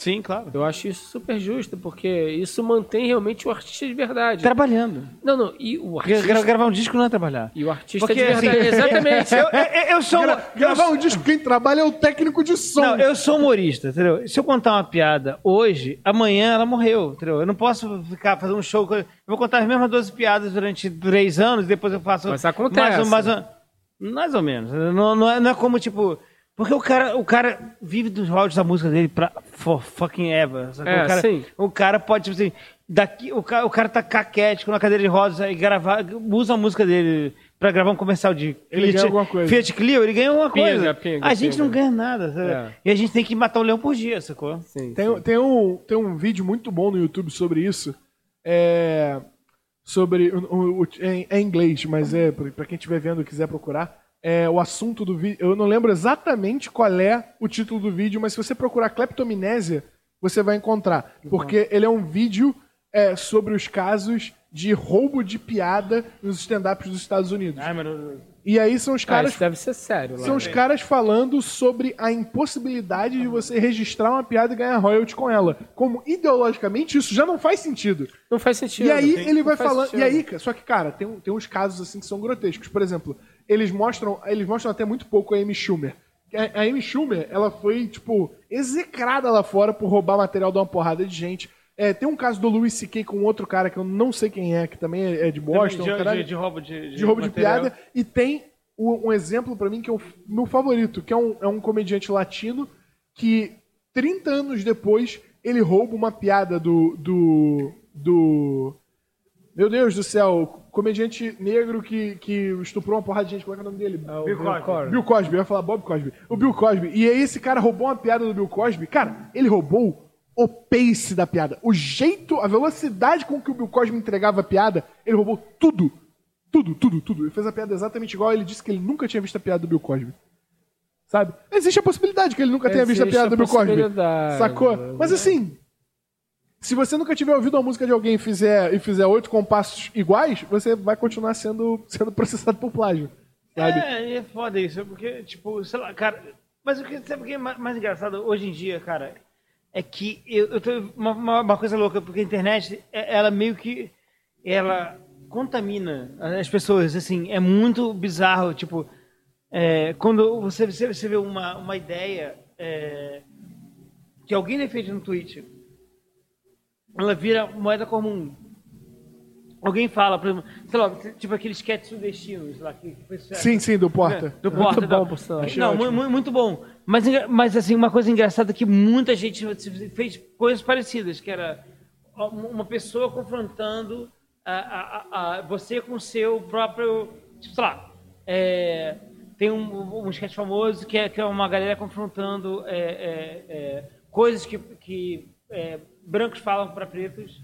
Sim, claro. Eu acho isso super justo, porque isso mantém realmente o artista de verdade. Trabalhando. Não, não, e o artista... gra- gravar um disco não é trabalhar. E o artista Porque, de verdade, assim, exatamente. Eu, eu, eu sou. Gra- gravar um disco, quem trabalha é o técnico de som. Não, eu sou humorista, entendeu? Se eu contar uma piada hoje, amanhã ela morreu, entendeu? Eu não posso ficar fazendo um show. Eu vou contar as mesmas 12 piadas durante três anos, depois eu faço. Mas acontece. Mais, um- mais, um- mais ou menos. Não, não, é, não é como, tipo. Porque o cara, o cara vive dos royalties da música dele pra for fucking ever. sabe? É, o, cara, sim. o cara pode, tipo assim, daqui, o, cara, o cara tá caquético na cadeira de rodas e gravar, usa a música dele pra gravar um comercial de Ele ganha alguma coisa. Fiat Clio, ele ganha alguma Pinga, coisa. pinga, a gente pinga. não ganha nada. sabe? É. E a gente tem que matar um leão por dia, sacou? Sim, Tem, tem, um, tem um vídeo muito bom no YouTube sobre isso. É, sobre. o- o- o- é, é em inglês, mas é pra quem estiver vendo e quiser procurar. É, o assunto do vídeo. Eu não lembro exatamente qual é o título do vídeo, mas se você procurar cleptominésia, você vai encontrar. Porque ele é um vídeo é, sobre os casos de roubo de piada nos stand-ups dos Estados Unidos. Ai. E aí são os Cara, caras isso deve ser sério. Lá. são os caras falando sobre a impossibilidade de você registrar uma piada e ganhar royalty com ela. Como ideologicamente isso já não faz sentido. Não faz sentido. E aí Sim, ele vai falando. sentido. E aí, cara, só que, cara, tem, tem uns casos assim que são grotescos. Por exemplo, eles mostram. Eles mostram até muito pouco a Amy Schumer. A, a Amy Schumer, ela foi, tipo, execrada lá fora por roubar material de uma porrada de gente. É, tem um caso do Louis C.K. com outro cara que eu não sei quem é, que também é é de Boston. de, de, de roubo de, de roubo de material. piada. E tem o- um exemplo pra mim que é o meu favorito, que é um, é um comediante latino que 30 anos depois ele rouba uma piada do. do. do. Meu Deus do céu, comediante negro que, que estuprou uma porrada de gente, como é que é o nome dele? Bill Cosby. Bill Cosby, eu ia falar Bob Cosby. O Bill Cosby. E aí esse cara roubou uma piada do Bill Cosby. Cara, ele roubou o pace da piada. O jeito, a velocidade com que o Bill Cosby entregava a piada, ele roubou tudo. Tudo, tudo, tudo. Ele fez a piada exatamente igual. Ele disse que ele nunca tinha visto a piada do Bill Cosby. Sabe? Existe a possibilidade que ele nunca tenha visto a Existe piada a do Bill Cosby. Sacou? Mas assim, se você nunca tiver ouvido uma música de alguém e fizer, e fizer oito compassos iguais, você vai continuar sendo, sendo processado por plágio. Sabe? É, é foda isso, porque, tipo, sei lá, cara. Mas o que, sabe o que é ma- mais engraçado hoje em dia, cara? É que eu, eu tô. Uma, uma- uma coisa louca, porque a internet, é- ela meio que. Ela contamina as pessoas, assim, é muito bizarro, tipo. é, quando você, você, você vê uma, uma ideia é, que alguém defende no Twitter, ela vira moeda comum. Alguém fala, por exemplo, sei lá, tipo aqueles sketches sudestinos lá que. Sim, sim, do Porta. Do Porta. bom, tal. por sinal. Não, ótimo. mu- mu- muito bom. Mas, mas assim, uma coisa engraçada é que muita gente fez coisas parecidas, que era uma pessoa confrontando a, a- a- você com o seu próprio. Tipo, sei lá. é, tem um, um sketch famoso que é, que é uma galera confrontando é, é, é, coisas que, que é, brancos falam para pretos.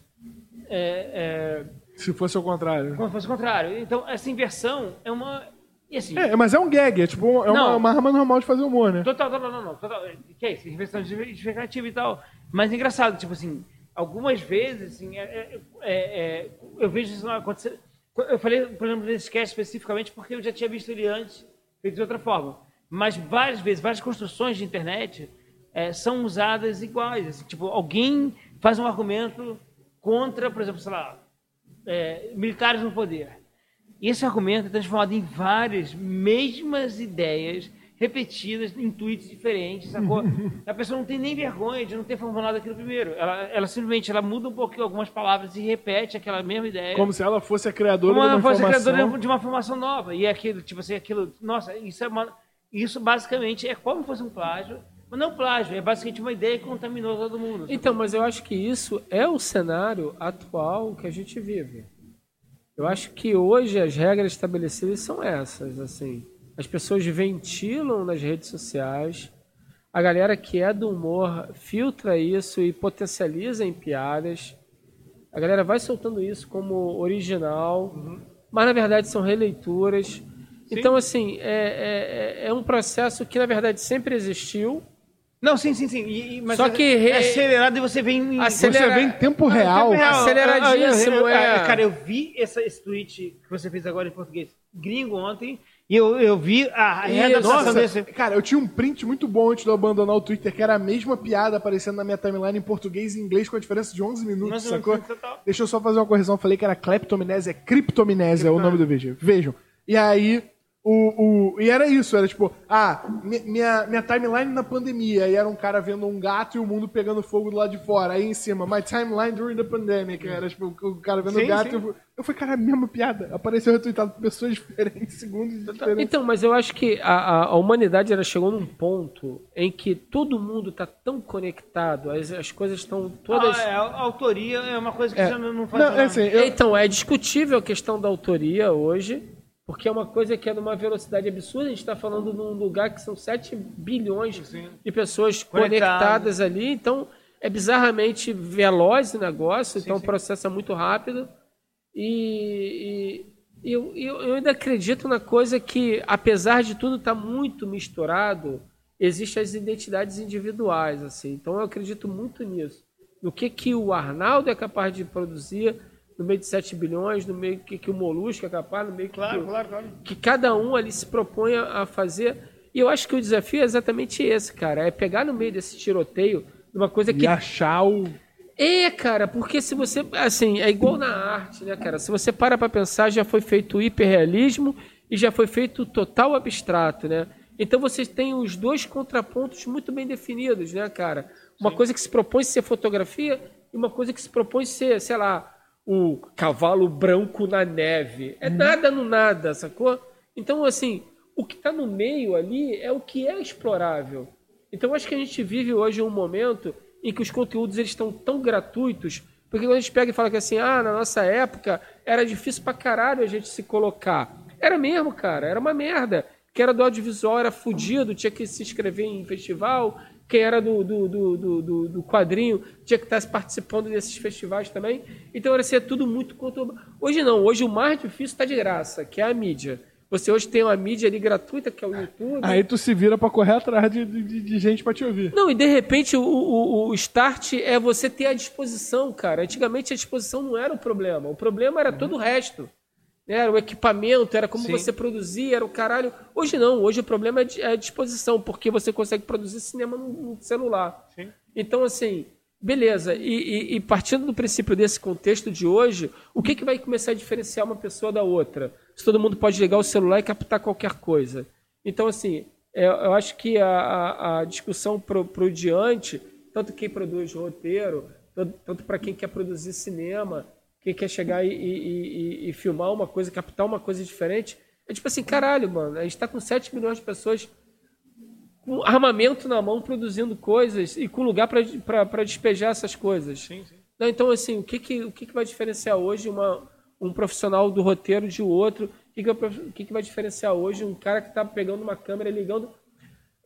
É, é, Se fosse o contrário. como se fosse o contrário. Então, essa inversão é uma. E assim, É, mas é um gag, é tipo é uma, Não. uma arma normal de fazer humor, né? Total, total, não, não. Total, que é isso? Inversão justificativa e tal. Mas engraçado, tipo assim, algumas vezes, assim, é, é- é- é, eu vejo isso acontecer. Eu falei, por exemplo, desse sketch especificamente porque eu já tinha visto ele antes, feito de outra forma. Mas várias vezes, várias construções de internet é, são usadas iguais. assim, tipo, alguém faz um argumento contra, por exemplo, sei lá, é, militares no poder. Esse argumento é transformado em várias mesmas ideias repetidas em tweets diferentes, sacou? a pessoa não tem nem vergonha de não ter formulado aquilo primeiro. Ela, ela simplesmente ela muda um pouquinho algumas palavras e repete aquela mesma ideia. Como se ela fosse a criadora Como de uma ela fosse a criadora de uma formação nova. E é aquilo, tipo assim, aquilo. Nossa, isso é uma. Isso basicamente é como se fosse um plágio. Mas não plágio, é basicamente uma ideia que contaminou todo mundo. sacou? Então, mas eu acho que isso é o cenário atual que a gente vive. Eu acho que hoje as regras estabelecidas são essas, assim. As pessoas ventilam nas redes sociais. A galera que é do humor filtra isso e potencializa em piadas. A galera vai soltando isso como original, mas na verdade são releituras. Então, assim, é, é, é um processo que na verdade sempre existiu, Não, sim, sim, sim. E- e- mas Só é- que é re- acelerado e você vem em... Acelera- Você vê em tempo em real. tempo real. Aceleradíssimo, Eu- eu- eu- é. Cara, eu vi essa, esse tweet que você fez agora em português gringo ontem e eu, eu vi a redação Nossa, desse... cara, eu tinha um print muito bom antes de eu abandonar o Twitter, que era a mesma piada aparecendo na minha timeline em português e inglês com a diferença de 11 minutos, Nossa, sacou? Deixa eu só fazer uma correção, eu falei que era cleptominésia, é criptominésia é o nome do vídeo. Vejam. E aí, o, o, e era isso, era tipo, ah, mi- minha, minha timeline na pandemia, e era um cara vendo um gato e o mundo pegando fogo do lado de fora, aí em cima, my timeline during the pandemic, era tipo, o cara vendo o Sim, gato, sim. eu, eu falei, cara, é a mesma piada, apareceu retweetado por pessoas diferentes, segundos diferentes. Então, mas eu acho que a, a, a humanidade ela chegou num ponto em que todo mundo está tão conectado, as, as coisas estão todas. Ah, é, a autoria é uma coisa que É. já não, não faz Não, é assim, eu, Então, é discutível a questão da autoria hoje, porque é uma coisa que é numa velocidade absurda. A gente está falando num lugar que são 7 bilhões de pessoas Conectadas. conectadas ali, então é bizarramente veloz o negócio, então o processo é muito rápido. E, e- eu, eu- ainda acredito na coisa que, apesar de tudo estar muito misturado, existem as identidades individuais. assim. Então eu acredito muito nisso. No que, que o Arnaldo é capaz de produzir no meio de 7 bilhões, no meio que, que o Molusco é capaz, no meio que, Claro, que, claro, claro. que cada um ali se propõe a a fazer. E eu acho que o desafio é exatamente esse, cara. É pegar no meio desse tiroteio uma coisa que e achar o... é, cara, porque se você. Assim, é igual na arte, né, cara? Se você para pra pensar, já foi feito o hiperrealismo e já foi feito o total abstrato, né? Então vocês têm os dois contrapontos muito bem definidos, né, cara? Uma coisa que se propõe ser fotografia e uma coisa que se propõe ser, sei lá, o cavalo branco na neve. É nada no nada, sacou? Então, assim, o que está no meio ali é o que é explorável. Então, acho que a gente vive hoje um momento em que os conteúdos eles estão tão gratuitos, porque quando a gente pega e fala que assim, ah, na nossa época era difícil pra caralho a gente se colocar. Era mesmo, cara, era uma merda. Quem era do audiovisual era fudido, tinha que se inscrever em festival. Quem era do, do, do, do, do- quadrinho tinha que estar participando desses festivais também. Então era ser tudo muito conturbado. Hoje não, hoje o mais difícil está de graça, que é a mídia. Você hoje tem uma mídia ali gratuita, que é o YouTube. Aí tu se vira pra correr atrás de, de, de gente pra te ouvir. Não, e de repente o, o, o start é você ter a disposição, cara. Antigamente a disposição não era o problema. O problema era todo o resto. Era o equipamento, era como Sim. você produzia, era o caralho. Hoje não, hoje o problema é di- é a disposição, porque você consegue produzir cinema no, no celular. Sim. Então, assim, beleza. E, e- e partindo do princípio desse contexto de hoje, o que, que vai começar a diferenciar uma pessoa da outra? Se todo mundo pode ligar o celular e captar qualquer coisa. Então, assim, é, eu acho que a, a- a discussão pro, pro diante, tanto quem produz roteiro, tanto, tanto para quem quer produzir cinema, quem quer chegar e, e- e- e filmar uma coisa, captar uma coisa diferente, é tipo assim, caralho, mano, a gente tá com 7 milhões de pessoas com armamento na mão produzindo coisas e com lugar para despejar essas coisas. Não, então, assim, o que, que, o que, que vai diferenciar hoje uma, um profissional do roteiro de outro? O que, que, vai- o que, que vai diferenciar hoje um cara que está pegando uma câmera e ligando.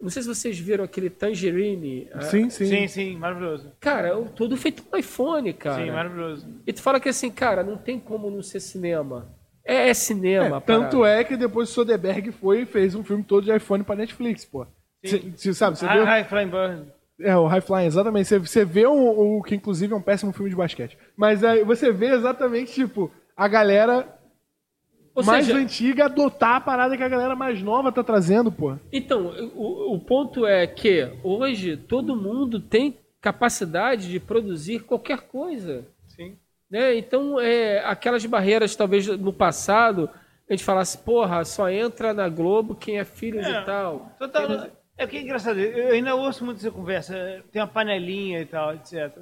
Não sei se vocês viram aquele Tangerine. ah, Sim, sim. Sim, sim, maravilhoso. Cara, o- tudo feito com iPhone, cara. Sim, maravilhoso. E tu fala que assim, cara, não tem como não ser cinema. É, é cinema. É, tanto é que depois o Soderbergh foi e fez um filme todo de iPhone pra Netflix, pô. Cê- cê sabe, você viu? Ah, High Flying Bird. É, o High Flying, exatamente. Você, você vê o, o que inclusive é um péssimo filme de basquete. Mas aí você vê exatamente, tipo, a galera Ou mais seja, antiga adotar a parada que a galera mais nova tá trazendo, pô. Então, o, o ponto é que hoje todo mundo tem capacidade de produzir qualquer coisa. Sim. Né? Então, é, aquelas barreiras, talvez no passado, a gente falasse, porra, só entra na Globo quem é filho É. de tal. Total, é que é engraçado, eu ainda ouço muito essa conversa, tem uma panelinha e tal, etc.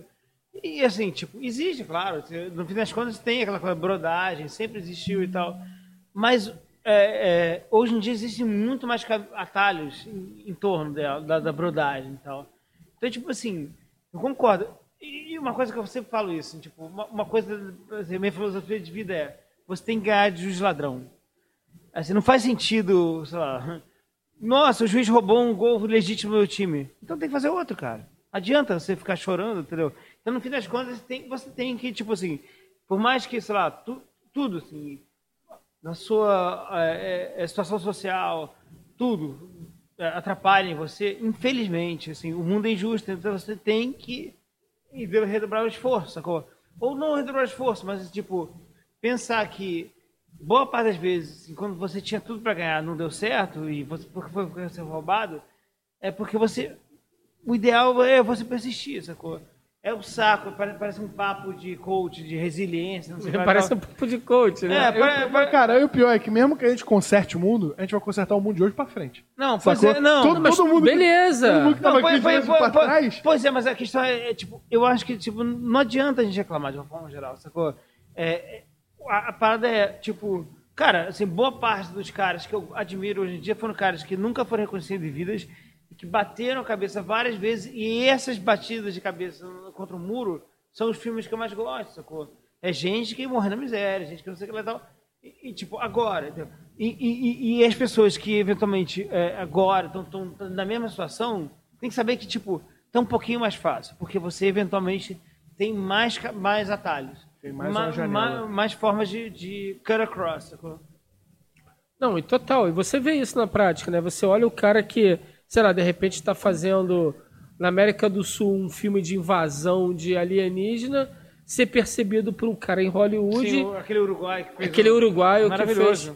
E assim, tipo, existe, claro, no fim das contas tem aquela coisa, brodagem, sempre existiu e tal. Mas é, é, hoje em dia existem muito mais atalhos em, em torno dela, da, da brodagem e tal. Então, tipo assim, eu concordo. E uma coisa que eu sempre falo isso, tipo, uma, uma coisa, assim, minha filosofia de vida é, você tem que ganhar de juiz ladrão. Assim, não faz sentido, sei lá. Nossa, o juiz roubou um gol legítimo do meu time. Então tem que fazer outro, cara. Adianta você ficar chorando, entendeu? Então, no fim das contas, você tem, você tem que, tipo assim, por mais que, sei lá, tu- tudo, assim, na sua é, é, situação social, tudo, é, atrapalhem você, infelizmente, assim, o mundo é injusto, então você tem que redobrar o esforço, sacou? Ou não redobrar o esforço, mas tipo, pensar que boa parte das vezes, assim, quando você tinha tudo pra ganhar, não deu certo e você porque foi porque foi roubado, é porque você o ideal é você persistir, sacou? É o saco, pare- parece um papo de coach, de resiliência, não sei que Parece um papo de coach, né? É, Eu- pare- mas, cara, e o pior é que mesmo que a gente conserte o mundo, a gente vai consertar o mundo de hoje pra frente. Não, pois Sacou? é, não. Todo, mas todo mundo que- beleza. todo mundo que tava Não, aqui foi- pra foi- trás. Pois é, mas a questão é, é, tipo, eu acho que tipo, não adianta a gente reclamar de uma forma geral, sacou? É, é, a, a parada é, tipo, cara, assim, boa parte dos caras que eu admiro hoje em dia foram caras que nunca foram reconhecidos em vidas, e que bateram a cabeça várias vezes, e essas batidas de cabeça contra o muro são os filmes que eu mais gosto, sacou? É gente que morre na miséria, gente que não sei o que lá e tal. E, e, tipo, agora. entendeu? E, e- e- as pessoas que eventualmente é, agora estão na mesma situação, tem que saber que, tipo, tá um pouquinho mais fácil, porque você eventualmente tem mais, mais atalhos. Tem mais Ma- ma- mais formas de, de cut across, sacou? Não, e total. E você vê isso na prática, né? Você olha o cara que, sei lá, de repente está fazendo na América do Sul um filme de invasão de alienígena, ser percebido por um cara em Hollywood, Sim, aquele uruguai que fez aquele uruguaio que fez.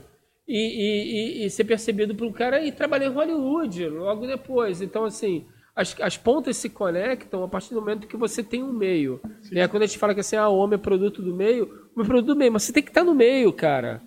E, e- e- e ser percebido por um cara e trabalhar em Hollywood logo depois. Então, assim, as, as pontas se conectam a partir do momento que você tem um meio. Né? Quando a gente fala que assim, ah, o homem é produto do meio, o homem é produto do meio, mas você tem que estar no meio, cara.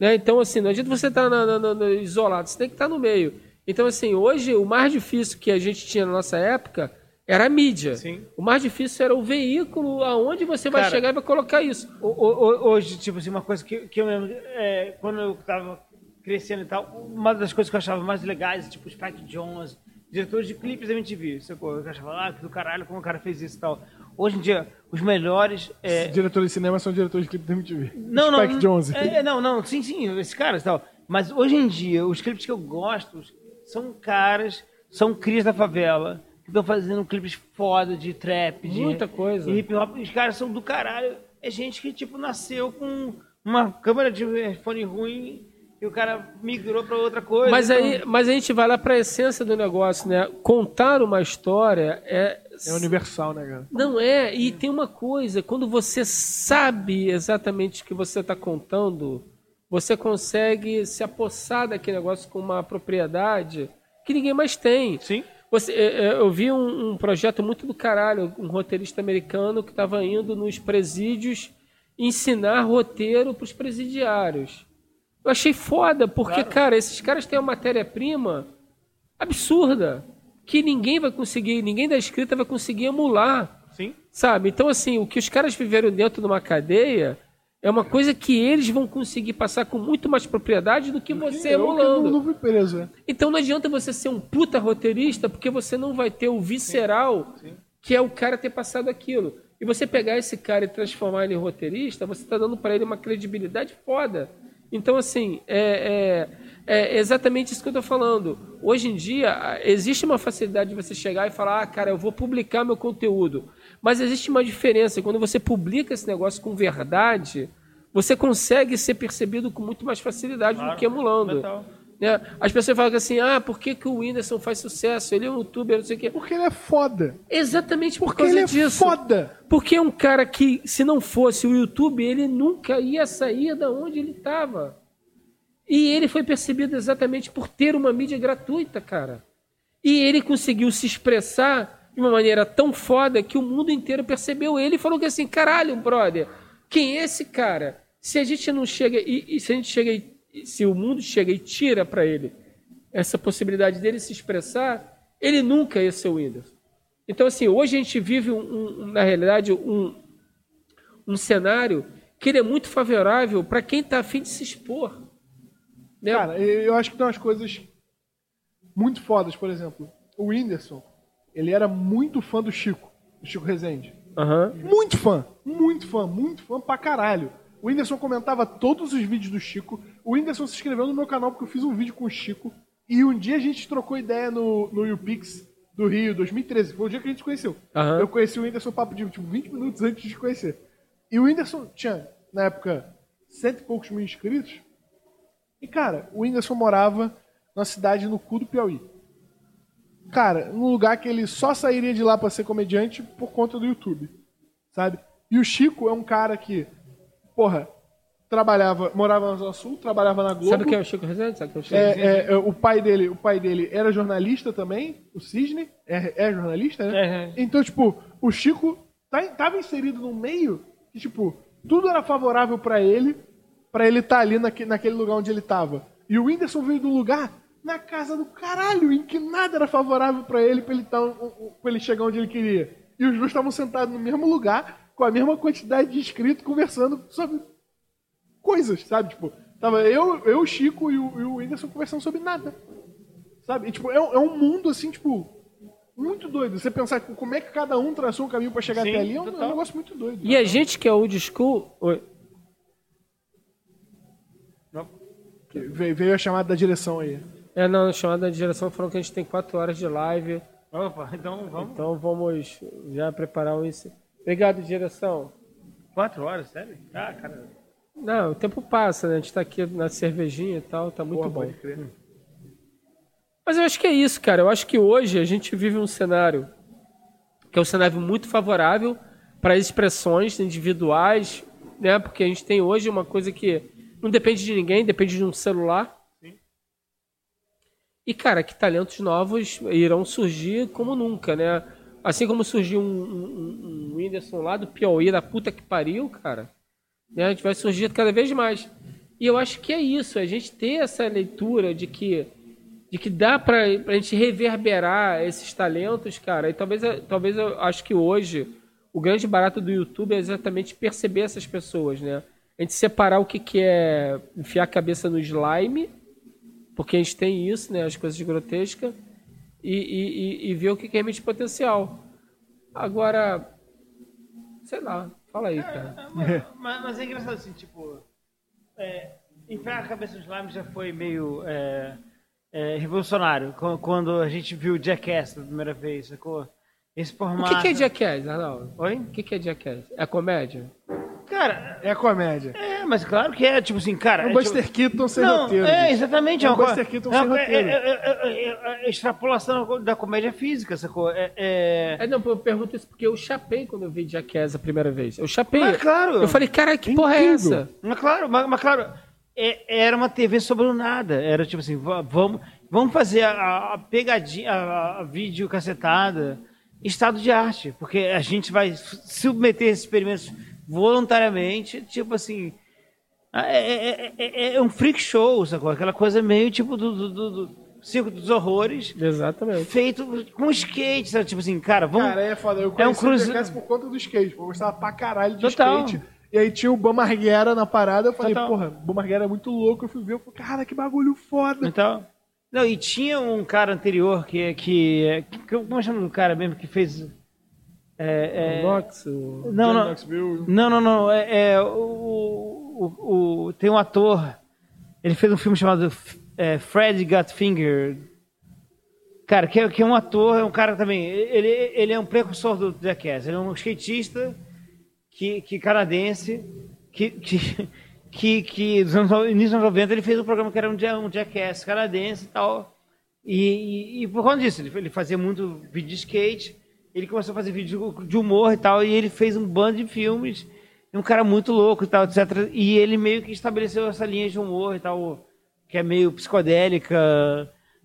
Né? Então, assim, não adianta você estar na- na- na- na- isolado, você tem que estar no meio. Então, assim, hoje o mais difícil que a gente tinha na nossa época era a mídia. Sim. O mais difícil era o veículo aonde você vai Cara, chegar e vai colocar isso. O- o- o- Hoje, tipo assim, uma coisa que, que eu lembro, é, quando eu tava crescendo e tal, uma das coisas que eu achava mais legais, tipo Spike Jones, diretores de clipes da MTV, sacou? Eu achava, ah, que do caralho, como o cara fez isso e tal. Hoje em dia, os melhores... É, Diretores de cinema são diretores de clipe da MTV. não, não, Spike Jonze. É, é, não, não, sim, sim, esses caras e tal. Mas hoje em dia, os clipes que eu gosto são caras, são crias da favela, que estão fazendo clipes foda de trap, de Muita coisa. hip hop. Os caras são do caralho. É gente que, tipo, nasceu com uma câmera de fone ruim e o cara migrou pra outra coisa. Mas então- aí, mas a gente vai lá para a essência do negócio, né? Contar uma história é É universal, né, cara? não é e tem uma coisa quando você sabe exatamente o que você está contando, você consegue se apossar daquele negócio com uma propriedade que ninguém mais tem. Sim. Você, é, é, eu vi um, um projeto muito do caralho, um roteirista americano que estava indo nos presídios ensinar roteiro para os presidiários. Eu achei foda, porque, cara, esses caras têm uma matéria-prima absurda que ninguém vai conseguir, ninguém da escrita vai conseguir emular. Sim. Sabe? Então, assim, o que os caras viveram dentro de uma cadeia é uma coisa que eles vão conseguir passar com muito mais propriedade do que você Eu emulando. não, não fui preso, né? Então não adianta você ser um puta roteirista, porque você não vai ter o visceral, que é o cara ter passado aquilo. E você pegar esse cara e transformar ele em roteirista, você está dando para ele uma credibilidade foda. Então, assim, é, é- é exatamente isso que eu estou falando. Hoje em dia, existe uma facilidade de você chegar e falar, ah, cara, eu vou publicar meu conteúdo. Mas existe uma diferença. Quando você publica esse negócio com verdade, você consegue ser percebido com muito mais facilidade do que emulando. Né? As pessoas falam assim, ah, por que, que o Whindersson faz sucesso? Ele é um youtuber, não sei o quê. Porque ele é foda. Exatamente por Porque causa ele é disso. foda. Porque é um cara que, se não fosse o YouTube, ele nunca ia sair da onde ele estava. E ele foi percebido exatamente por ter uma mídia gratuita, cara. E ele conseguiu se expressar de uma maneira tão foda que o mundo inteiro percebeu ele e falou que assim, caralho, brother, quem é esse cara? Se a gente não chega e, e se a gente chega e, se o mundo chega e tira para ele essa possibilidade dele se expressar, ele nunca ia ser o Whindersson. Então, assim, hoje a gente vive, um- um- na realidade, um, um cenário que ele é muito favorável para quem está afim de se expor. Né? Cara, eu acho que tem umas coisas muito fodas, por exemplo. O Whindersson, ele era muito fã do Chico, do Chico Rezende. Aham. Muito fã, muito fã, muito fã pra caralho. O Whindersson comentava todos os vídeos do Chico. O Whindersson se inscreveu no meu canal porque eu fiz um vídeo com o Chico. E um dia a gente trocou ideia no, no YouPix do Rio, 2013. Foi o dia que a gente se conheceu. Aham. Eu conheci o Whindersson papo de tipo, 20 minutos antes de conhecer. E o Whindersson tinha, na época, cento e poucos mil inscritos. E, cara, o Whindersson morava numa cidade no cu do Piauí. Cara, num lugar que ele só sairia de lá pra ser comediante por conta do YouTube, sabe? E o Chico é um cara que, porra, trabalhava, morava na Zona Sul, trabalhava na Globo. Sabe o que é o Chico Rezende? Sabe o que é o Chico É, Rezende? é, é, o pai dele, o pai dele era jornalista também, o Cisne, é, é jornalista, né? É, é. Então, tipo, o Chico tá, tava inserido num meio que, tipo, tudo era favorável pra ele, pra ele estar ali naque, naquele lugar onde ele tava. E o Whindersson veio do lugar na casa do caralho, em que nada era favorável pra ele, pra ele, tá, pra ele chegar onde ele queria. E os dois estavam sentados no mesmo lugar, com a mesma quantidade de inscritos, conversando sobre coisas, sabe? Tipo, tava eu, eu o Chico e o, e o Whindersson conversando sobre nada. Sabe? E, tipo, é, um- é um mundo assim, tipo, muito doido. Você pensar que como é que cada um traçou um caminho pra chegar Sim, até ali é um, é um negócio muito doido. E a gente que é old school. Oi. Veio a chamada da direção aí. É, não, chamada de direção falou que a gente tem quatro horas de live. Opa, então vamos. Então vamos já preparar o isso. Obrigado, direção. Quatro horas, sério? Ah, cara. Não, o tempo passa, né? A gente tá aqui na cervejinha e tal, tá muito Porra, bom. pode crer. Mas eu acho que é isso, cara. Eu acho que hoje a gente vive um cenário que é um cenário muito favorável para expressões individuais, né? Porque a gente tem hoje uma coisa que não depende de ninguém, depende de um celular. E, cara, que talentos novos irão surgir como nunca, né? Assim como surgiu um, um, um Whindersson lá do Piauí, da puta que pariu, cara. Né? A gente vai surgir cada vez mais. E eu acho que é isso, a gente ter essa leitura de que de que dá pra, pra gente reverberar esses talentos, cara. E talvez, talvez eu acho que hoje o grande barato do YouTube é exatamente perceber essas pessoas, né? A gente separar o que, que é enfiar a cabeça no slime, porque a gente tem isso, né? As coisas grotescas, e, e, e- e ver o que, que é realmente potencial. Agora, sei lá, fala aí, cara. Mas, mas é engraçado assim, tipo. É, enfiar a cabeça no slime já foi meio é, é, revolucionário. Qu- Quando a gente viu o Jackass pela primeira vez, sacou? Esse O formato. que, que é Jackass, Arnaldo? Oi? O que, que é Jackass? É comédia? Cara, É comédia. é, mas claro que é, tipo assim, cara. É um é, Buster tipo, Keaton sem não, roteiro. É, exatamente. É um uma Buster Keaton é, sem uma- roteiro. é, é, é, é, é extrapolação da comédia física, sacou? É, é... É, não, eu pergunto isso porque eu chapei quando eu vi Jackass a primeira vez. Eu chapei. Mas claro. Eu falei, cara, que porra é essa? Mas claro, mas, mas claro, é- era uma TV sobre o nada. Era tipo assim, va- vamos, vamos fazer a, a pegadinha, a, a vídeo cacetada, estado de arte, porque a gente vai submeter esses experimentos voluntariamente, tipo assim. É, é- é- é um freak show, sacou? Aquela coisa meio tipo do, do- do- do Circo dos Horrores, Exatamente. feito com skate, sabe? Tipo assim, cara, vamos. Cara, é foda. Eu É um conheci cruze- o Jackass por conta do skate. Eu gostava pra caralho de Total. skate. E aí tinha o Bam Margera na parada. Eu falei, Total. porra, o é muito louco. Eu fui ver, eu falei, cara, que bagulho foda. Então. Não, e tinha um cara anterior que. que, que como é o nome do cara mesmo que fez. É, é, O Nox, o... não, não, Knoxville. não, não, não. É, é, o, o, o- tem um ator. Ele fez um filme chamado é, Fred Got Finger. Cara, que é, que é um ator, é um cara também. Ele, ele é um precursor do Jackass. Ele é um skatista que, que canadense que, que, que, que dos anos, início dos anos 90 ele fez um programa que era um, um Jackass canadense e tal. E, e, e por conta disso, ele, ele fazia muito vídeo de skate, ele começou a fazer vídeo de humor e tal, e ele fez um bando de filmes, um cara muito louco e tal, etc. E ele meio que estabeleceu essa linha de humor e tal, que é meio psicodélica,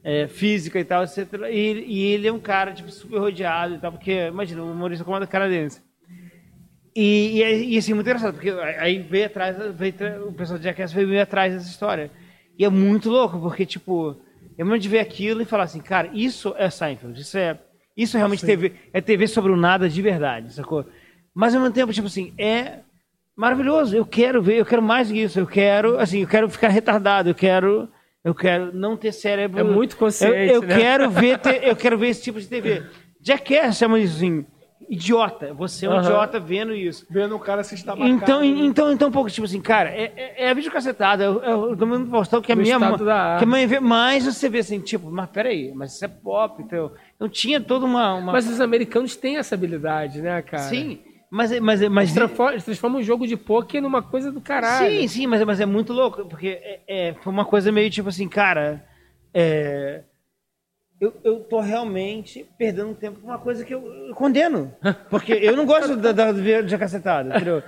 é, física e tal, etc. E, e ele é um cara, tipo, super rodeado e tal, porque, imagina, o humorista comanda canadense. E, e, e, assim, muito engraçado, porque aí veio atrás, veio, o pessoal de Jackass veio meio atrás dessa história. E é muito louco, porque, tipo, eu mesmo de ver aquilo e falar assim, cara, isso é Seinfeld, isso é. Isso realmente TV, é TV sobre o nada de verdade, sacou? Mas ao mesmo tempo, tipo assim, é maravilhoso. Eu quero ver, eu quero mais disso, eu quero, assim, eu quero ficar retardado, eu quero. Eu quero não ter cérebro. É muito consciente, Eu, eu né? quero ver, te- eu quero ver esse tipo de TV. Jackass chama isso assim, idiota. Você é um Aham. idiota vendo isso. Vendo o cara se estabacar. Então, então, então, um pouco, tipo assim, cara, é, é, é a videocacetada, é o- é o Domingo do Faustão que a minha mãe, que a mãe vê, mas você vê assim, tipo, mas peraí, mas isso é pop, então, então tinha toda uma... uma... Mas os americanos têm essa habilidade, né, cara? sim, mas, mas, mas, Eles transformam, eles transformam um jogo de pôquer numa coisa do caralho. Sim, sim, mas, mas é muito louco, porque é, é, foi uma coisa meio tipo assim, cara. é, eu, eu tô realmente perdendo tempo com uma coisa que eu, eu condeno. Porque eu não gosto da, da vídeo cacetada, entendeu?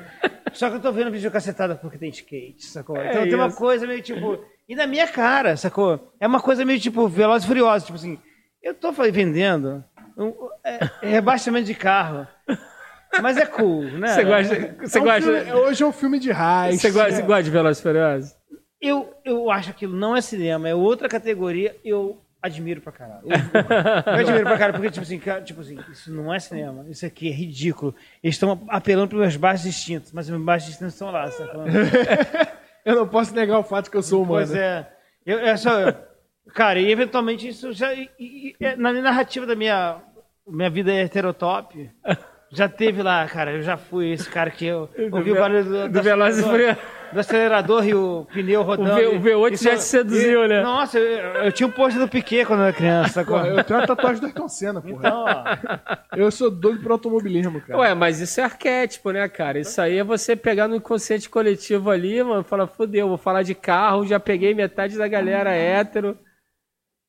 Só que eu tô vendo vídeo cacetada porque tem skate, sacou? É então tem uma isso. coisa meio tipo. E na minha cara, sacou? É uma coisa meio tipo Veloz e Furioso, tipo assim. Eu tô vendendo um, é, é rebaixamento de carro. Mas é cool, né? Você gosta. Você É um gosta. filme- hoje é um filme de raiz. Você gosta, você gosta de Velozes e Furiosos? Eu, eu acho que aquilo não é cinema, é outra categoria. Eu admiro pra caralho. Eu, eu admiro pra caralho, porque, tipo assim, cara, tipo assim, isso não é cinema. Isso aqui é ridículo. Eles estão apelando para meus baixos instintos, mas meus baixos instintos estão lá, sacou? Eu não posso negar o fato que eu sou humano. Pois é. Eu, é só, cara, e eventualmente isso já. e- e- e, na narrativa da minha, minha vida heterotop. Já teve lá, cara, eu já fui esse cara que eu ouvi o barulho do, do Velozes e acelerador- Furiosos. Do acelerador e o pneu rodando. V- o V8 Isso- já te seduziu, e- né? Nossa, eu, eu tinha um post do Piquet quando eu era criança, sacou? Eu tenho uma tatuagem do Ayrton Senna, porra. Então, ó, Eu sou doido pro automobilismo, cara. Ué, mas isso é arquétipo, né, cara? Isso aí é você pegar no inconsciente coletivo ali, mano, falar, fudeu, vou falar de carro, já peguei metade da galera hétero.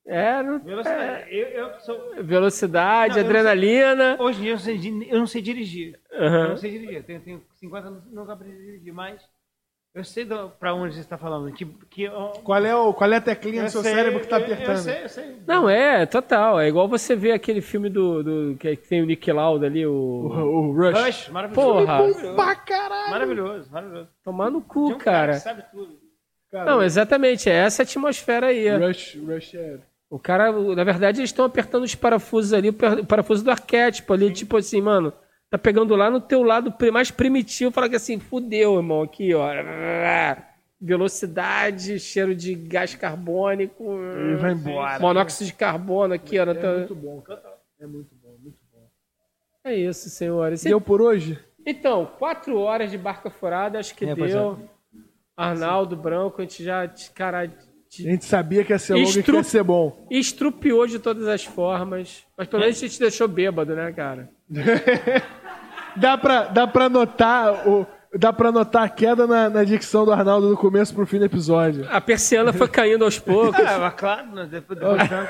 É, não- velocidade. Eu, eu sou, velocidade, Não, eu- adrenalina. hoje em dia eu, não sei di- eu não sei dirigir. Eu Aham. não sei dirigir. Eu tenho, tenho 50 anos, nunca aprendi a dirigir, mas eu sei pra onde você está falando. Que, que, eu- Qual, é o, qual é a teclinha eu do seu sei, cérebro que tá eu- apertando? Eu sei, eu sei. Não, é, total. É igual você ver aquele filme do, do que tem o Nick Lauda ali, O, o. o Rush. Rush, maravilhoso. Porra. Maravilhoso. Pra caralho. Maravilhoso, maravilhoso. Tomar no cu, um cara que cara. sabe tudo. Cara, Não, exatamente, é essa atmosfera aí. Rush, Rush é... O cara, na verdade, eles estão apertando os parafusos ali, o parafuso do arquétipo ali, tipo assim, mano, tá pegando lá no teu lado mais primitivo, fala que assim, fudeu, irmão, aqui, ó. Velocidade, cheiro de gás carbônico, E vai embora. monóxido de carbono aqui, ó. É muito bom. É muito bom, muito bom. É isso, senhores. Deu por hoje? Então, quatro horas de barca furada, acho que É, deu. Arnaldo Branco, a gente já, cara, A te- gente sabia que ia ser longo e que ia ser bom. estrupiou de todas as formas. Mas pelo menos a gente te deixou bêbado, né, cara? Dá pra, dá pra notar o... Dá pra notar a queda na, na dicção do Arnaldo do começo pro fim do episódio. A persiana foi caindo aos poucos. Ah, mas claro, né, depois, de tanto-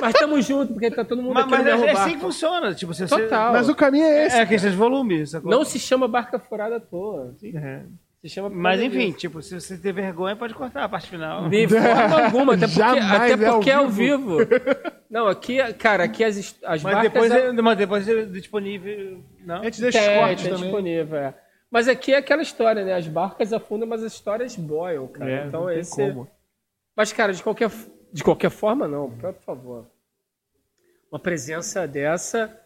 Mas estamos juntos, porque tá todo mundo Mas, aqui mas é, é assim que funciona. Tipo, você, Total. Mas o caminho é esse. É questão de volume, sacou? Não se chama barca furada à toa. É. Se chama por Mas enfim, tipo, se você ter vergonha, pode cortar a parte final. De forma alguma, até porque, até é ao porque é ao vivo. Não, aqui, cara, aqui as, as Mas barcas... depois, é- é, mas depois é disponível. Não? A gente deixa Tem, cortes tem também. disponível, é. Mas aqui é aquela história, né? As barcas afundam, mas as histórias boiam, cara. É, então esse... como. Mas, cara, de qualquer, de qualquer forma, não, por favor. Uma presença dessa.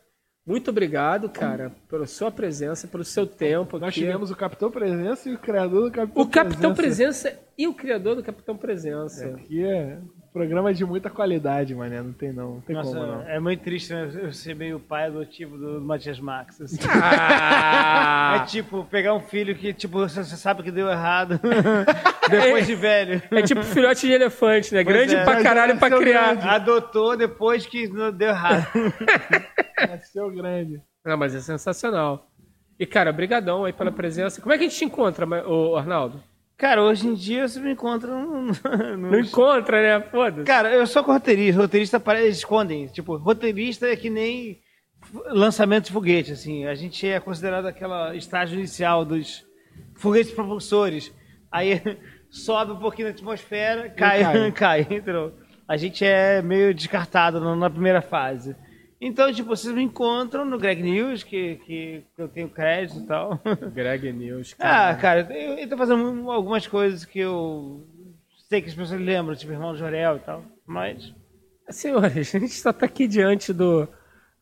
Muito obrigado, cara, pela sua presença, pelo seu tempo. Nós aqui. tivemos o Capitão Presença e o criador do Capitão o Capitão Presença e o criador do Capitão Presença. Aqui é programa de muita qualidade, mané. Não tem não. Não tem Nossa, como não. é muito triste né, eu ser meio pai adotivo do, do Matias Max. assim. Ah! É tipo, pegar um filho que, tipo, você sabe que deu errado depois de velho. É tipo filhote de elefante, né? Pois Grande é. pra caralho pra é criar. grande. Adotou depois que não deu errado. Nasceu grande. Não, mas é sensacional. E, cara, brigadão aí pela presença. Como é que a gente te encontra, Arnaldo? Cara, hoje em dia você me encontra no... Não encontra, né? Foda-se. Cara, eu sou roteirista. Roteirista para eles escondem. Tipo, roteirista é que nem lançamento de foguete, assim. A gente é considerado aquela estágio inicial dos foguetes propulsores. Aí sobe um pouquinho na atmosfera, cai, cai. cai, entendeu? A gente é meio descartado na primeira fase. Então, tipo, vocês me encontram no Greg News, que, que eu tenho crédito e tal. Greg News, Ah, cara, eu, eu tô fazendo algumas coisas que eu sei que as pessoas lembram, tipo Irmão do Jorel e tal, mas... Senhores, a gente só tá aqui diante do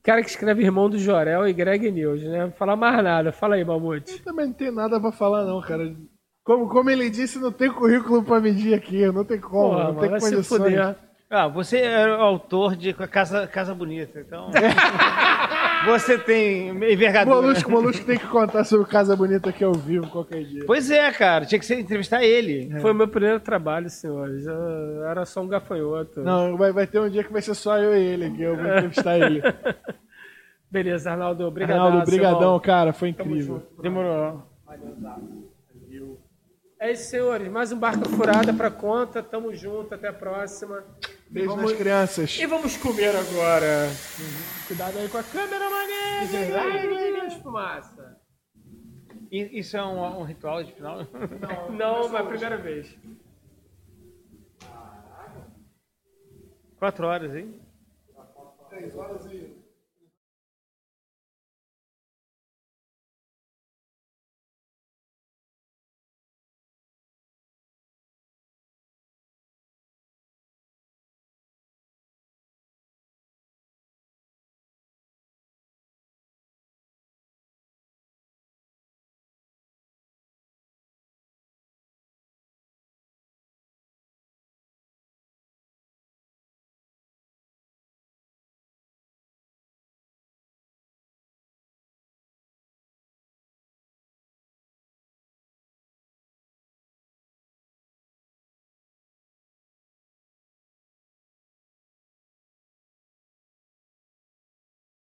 cara que escreve Irmão do Jorel e Greg News, né? Não falar mais nada. Fala aí, Mamute. Também não tem nada pra falar não, cara. Como, como ele disse, não tem currículo pra medir aqui. Não tem como. Porra, não mano, tem condições. Ah, você é o autor de Casa, Casa Bonita, então... você tem envergadura. Molusco, Molusco tem que contar sobre Casa Bonita aqui ao vivo qualquer dia. Pois é, cara, tinha que ser entrevistar ele. Foi o meu primeiro trabalho, senhores. Eu era só um gafanhoto. Não, vai, vai ter um dia que vai ser só eu e ele, que eu vou entrevistar ele. Beleza, Arnaldo. Obrigado. Arnaldo, brigadão, cara. Foi incrível. Demorou. É isso, senhores. Mais um Barca Furada pra conta. Tamo junto. Até a próxima. Beijo Vamos- nas crianças. E vamos comer agora. Cuidado aí com a câmera, mané. Fumaça. I- Isso é um, um ritual de final? Não, mas é a primeira vez. Quatro horas, hein? Três horas e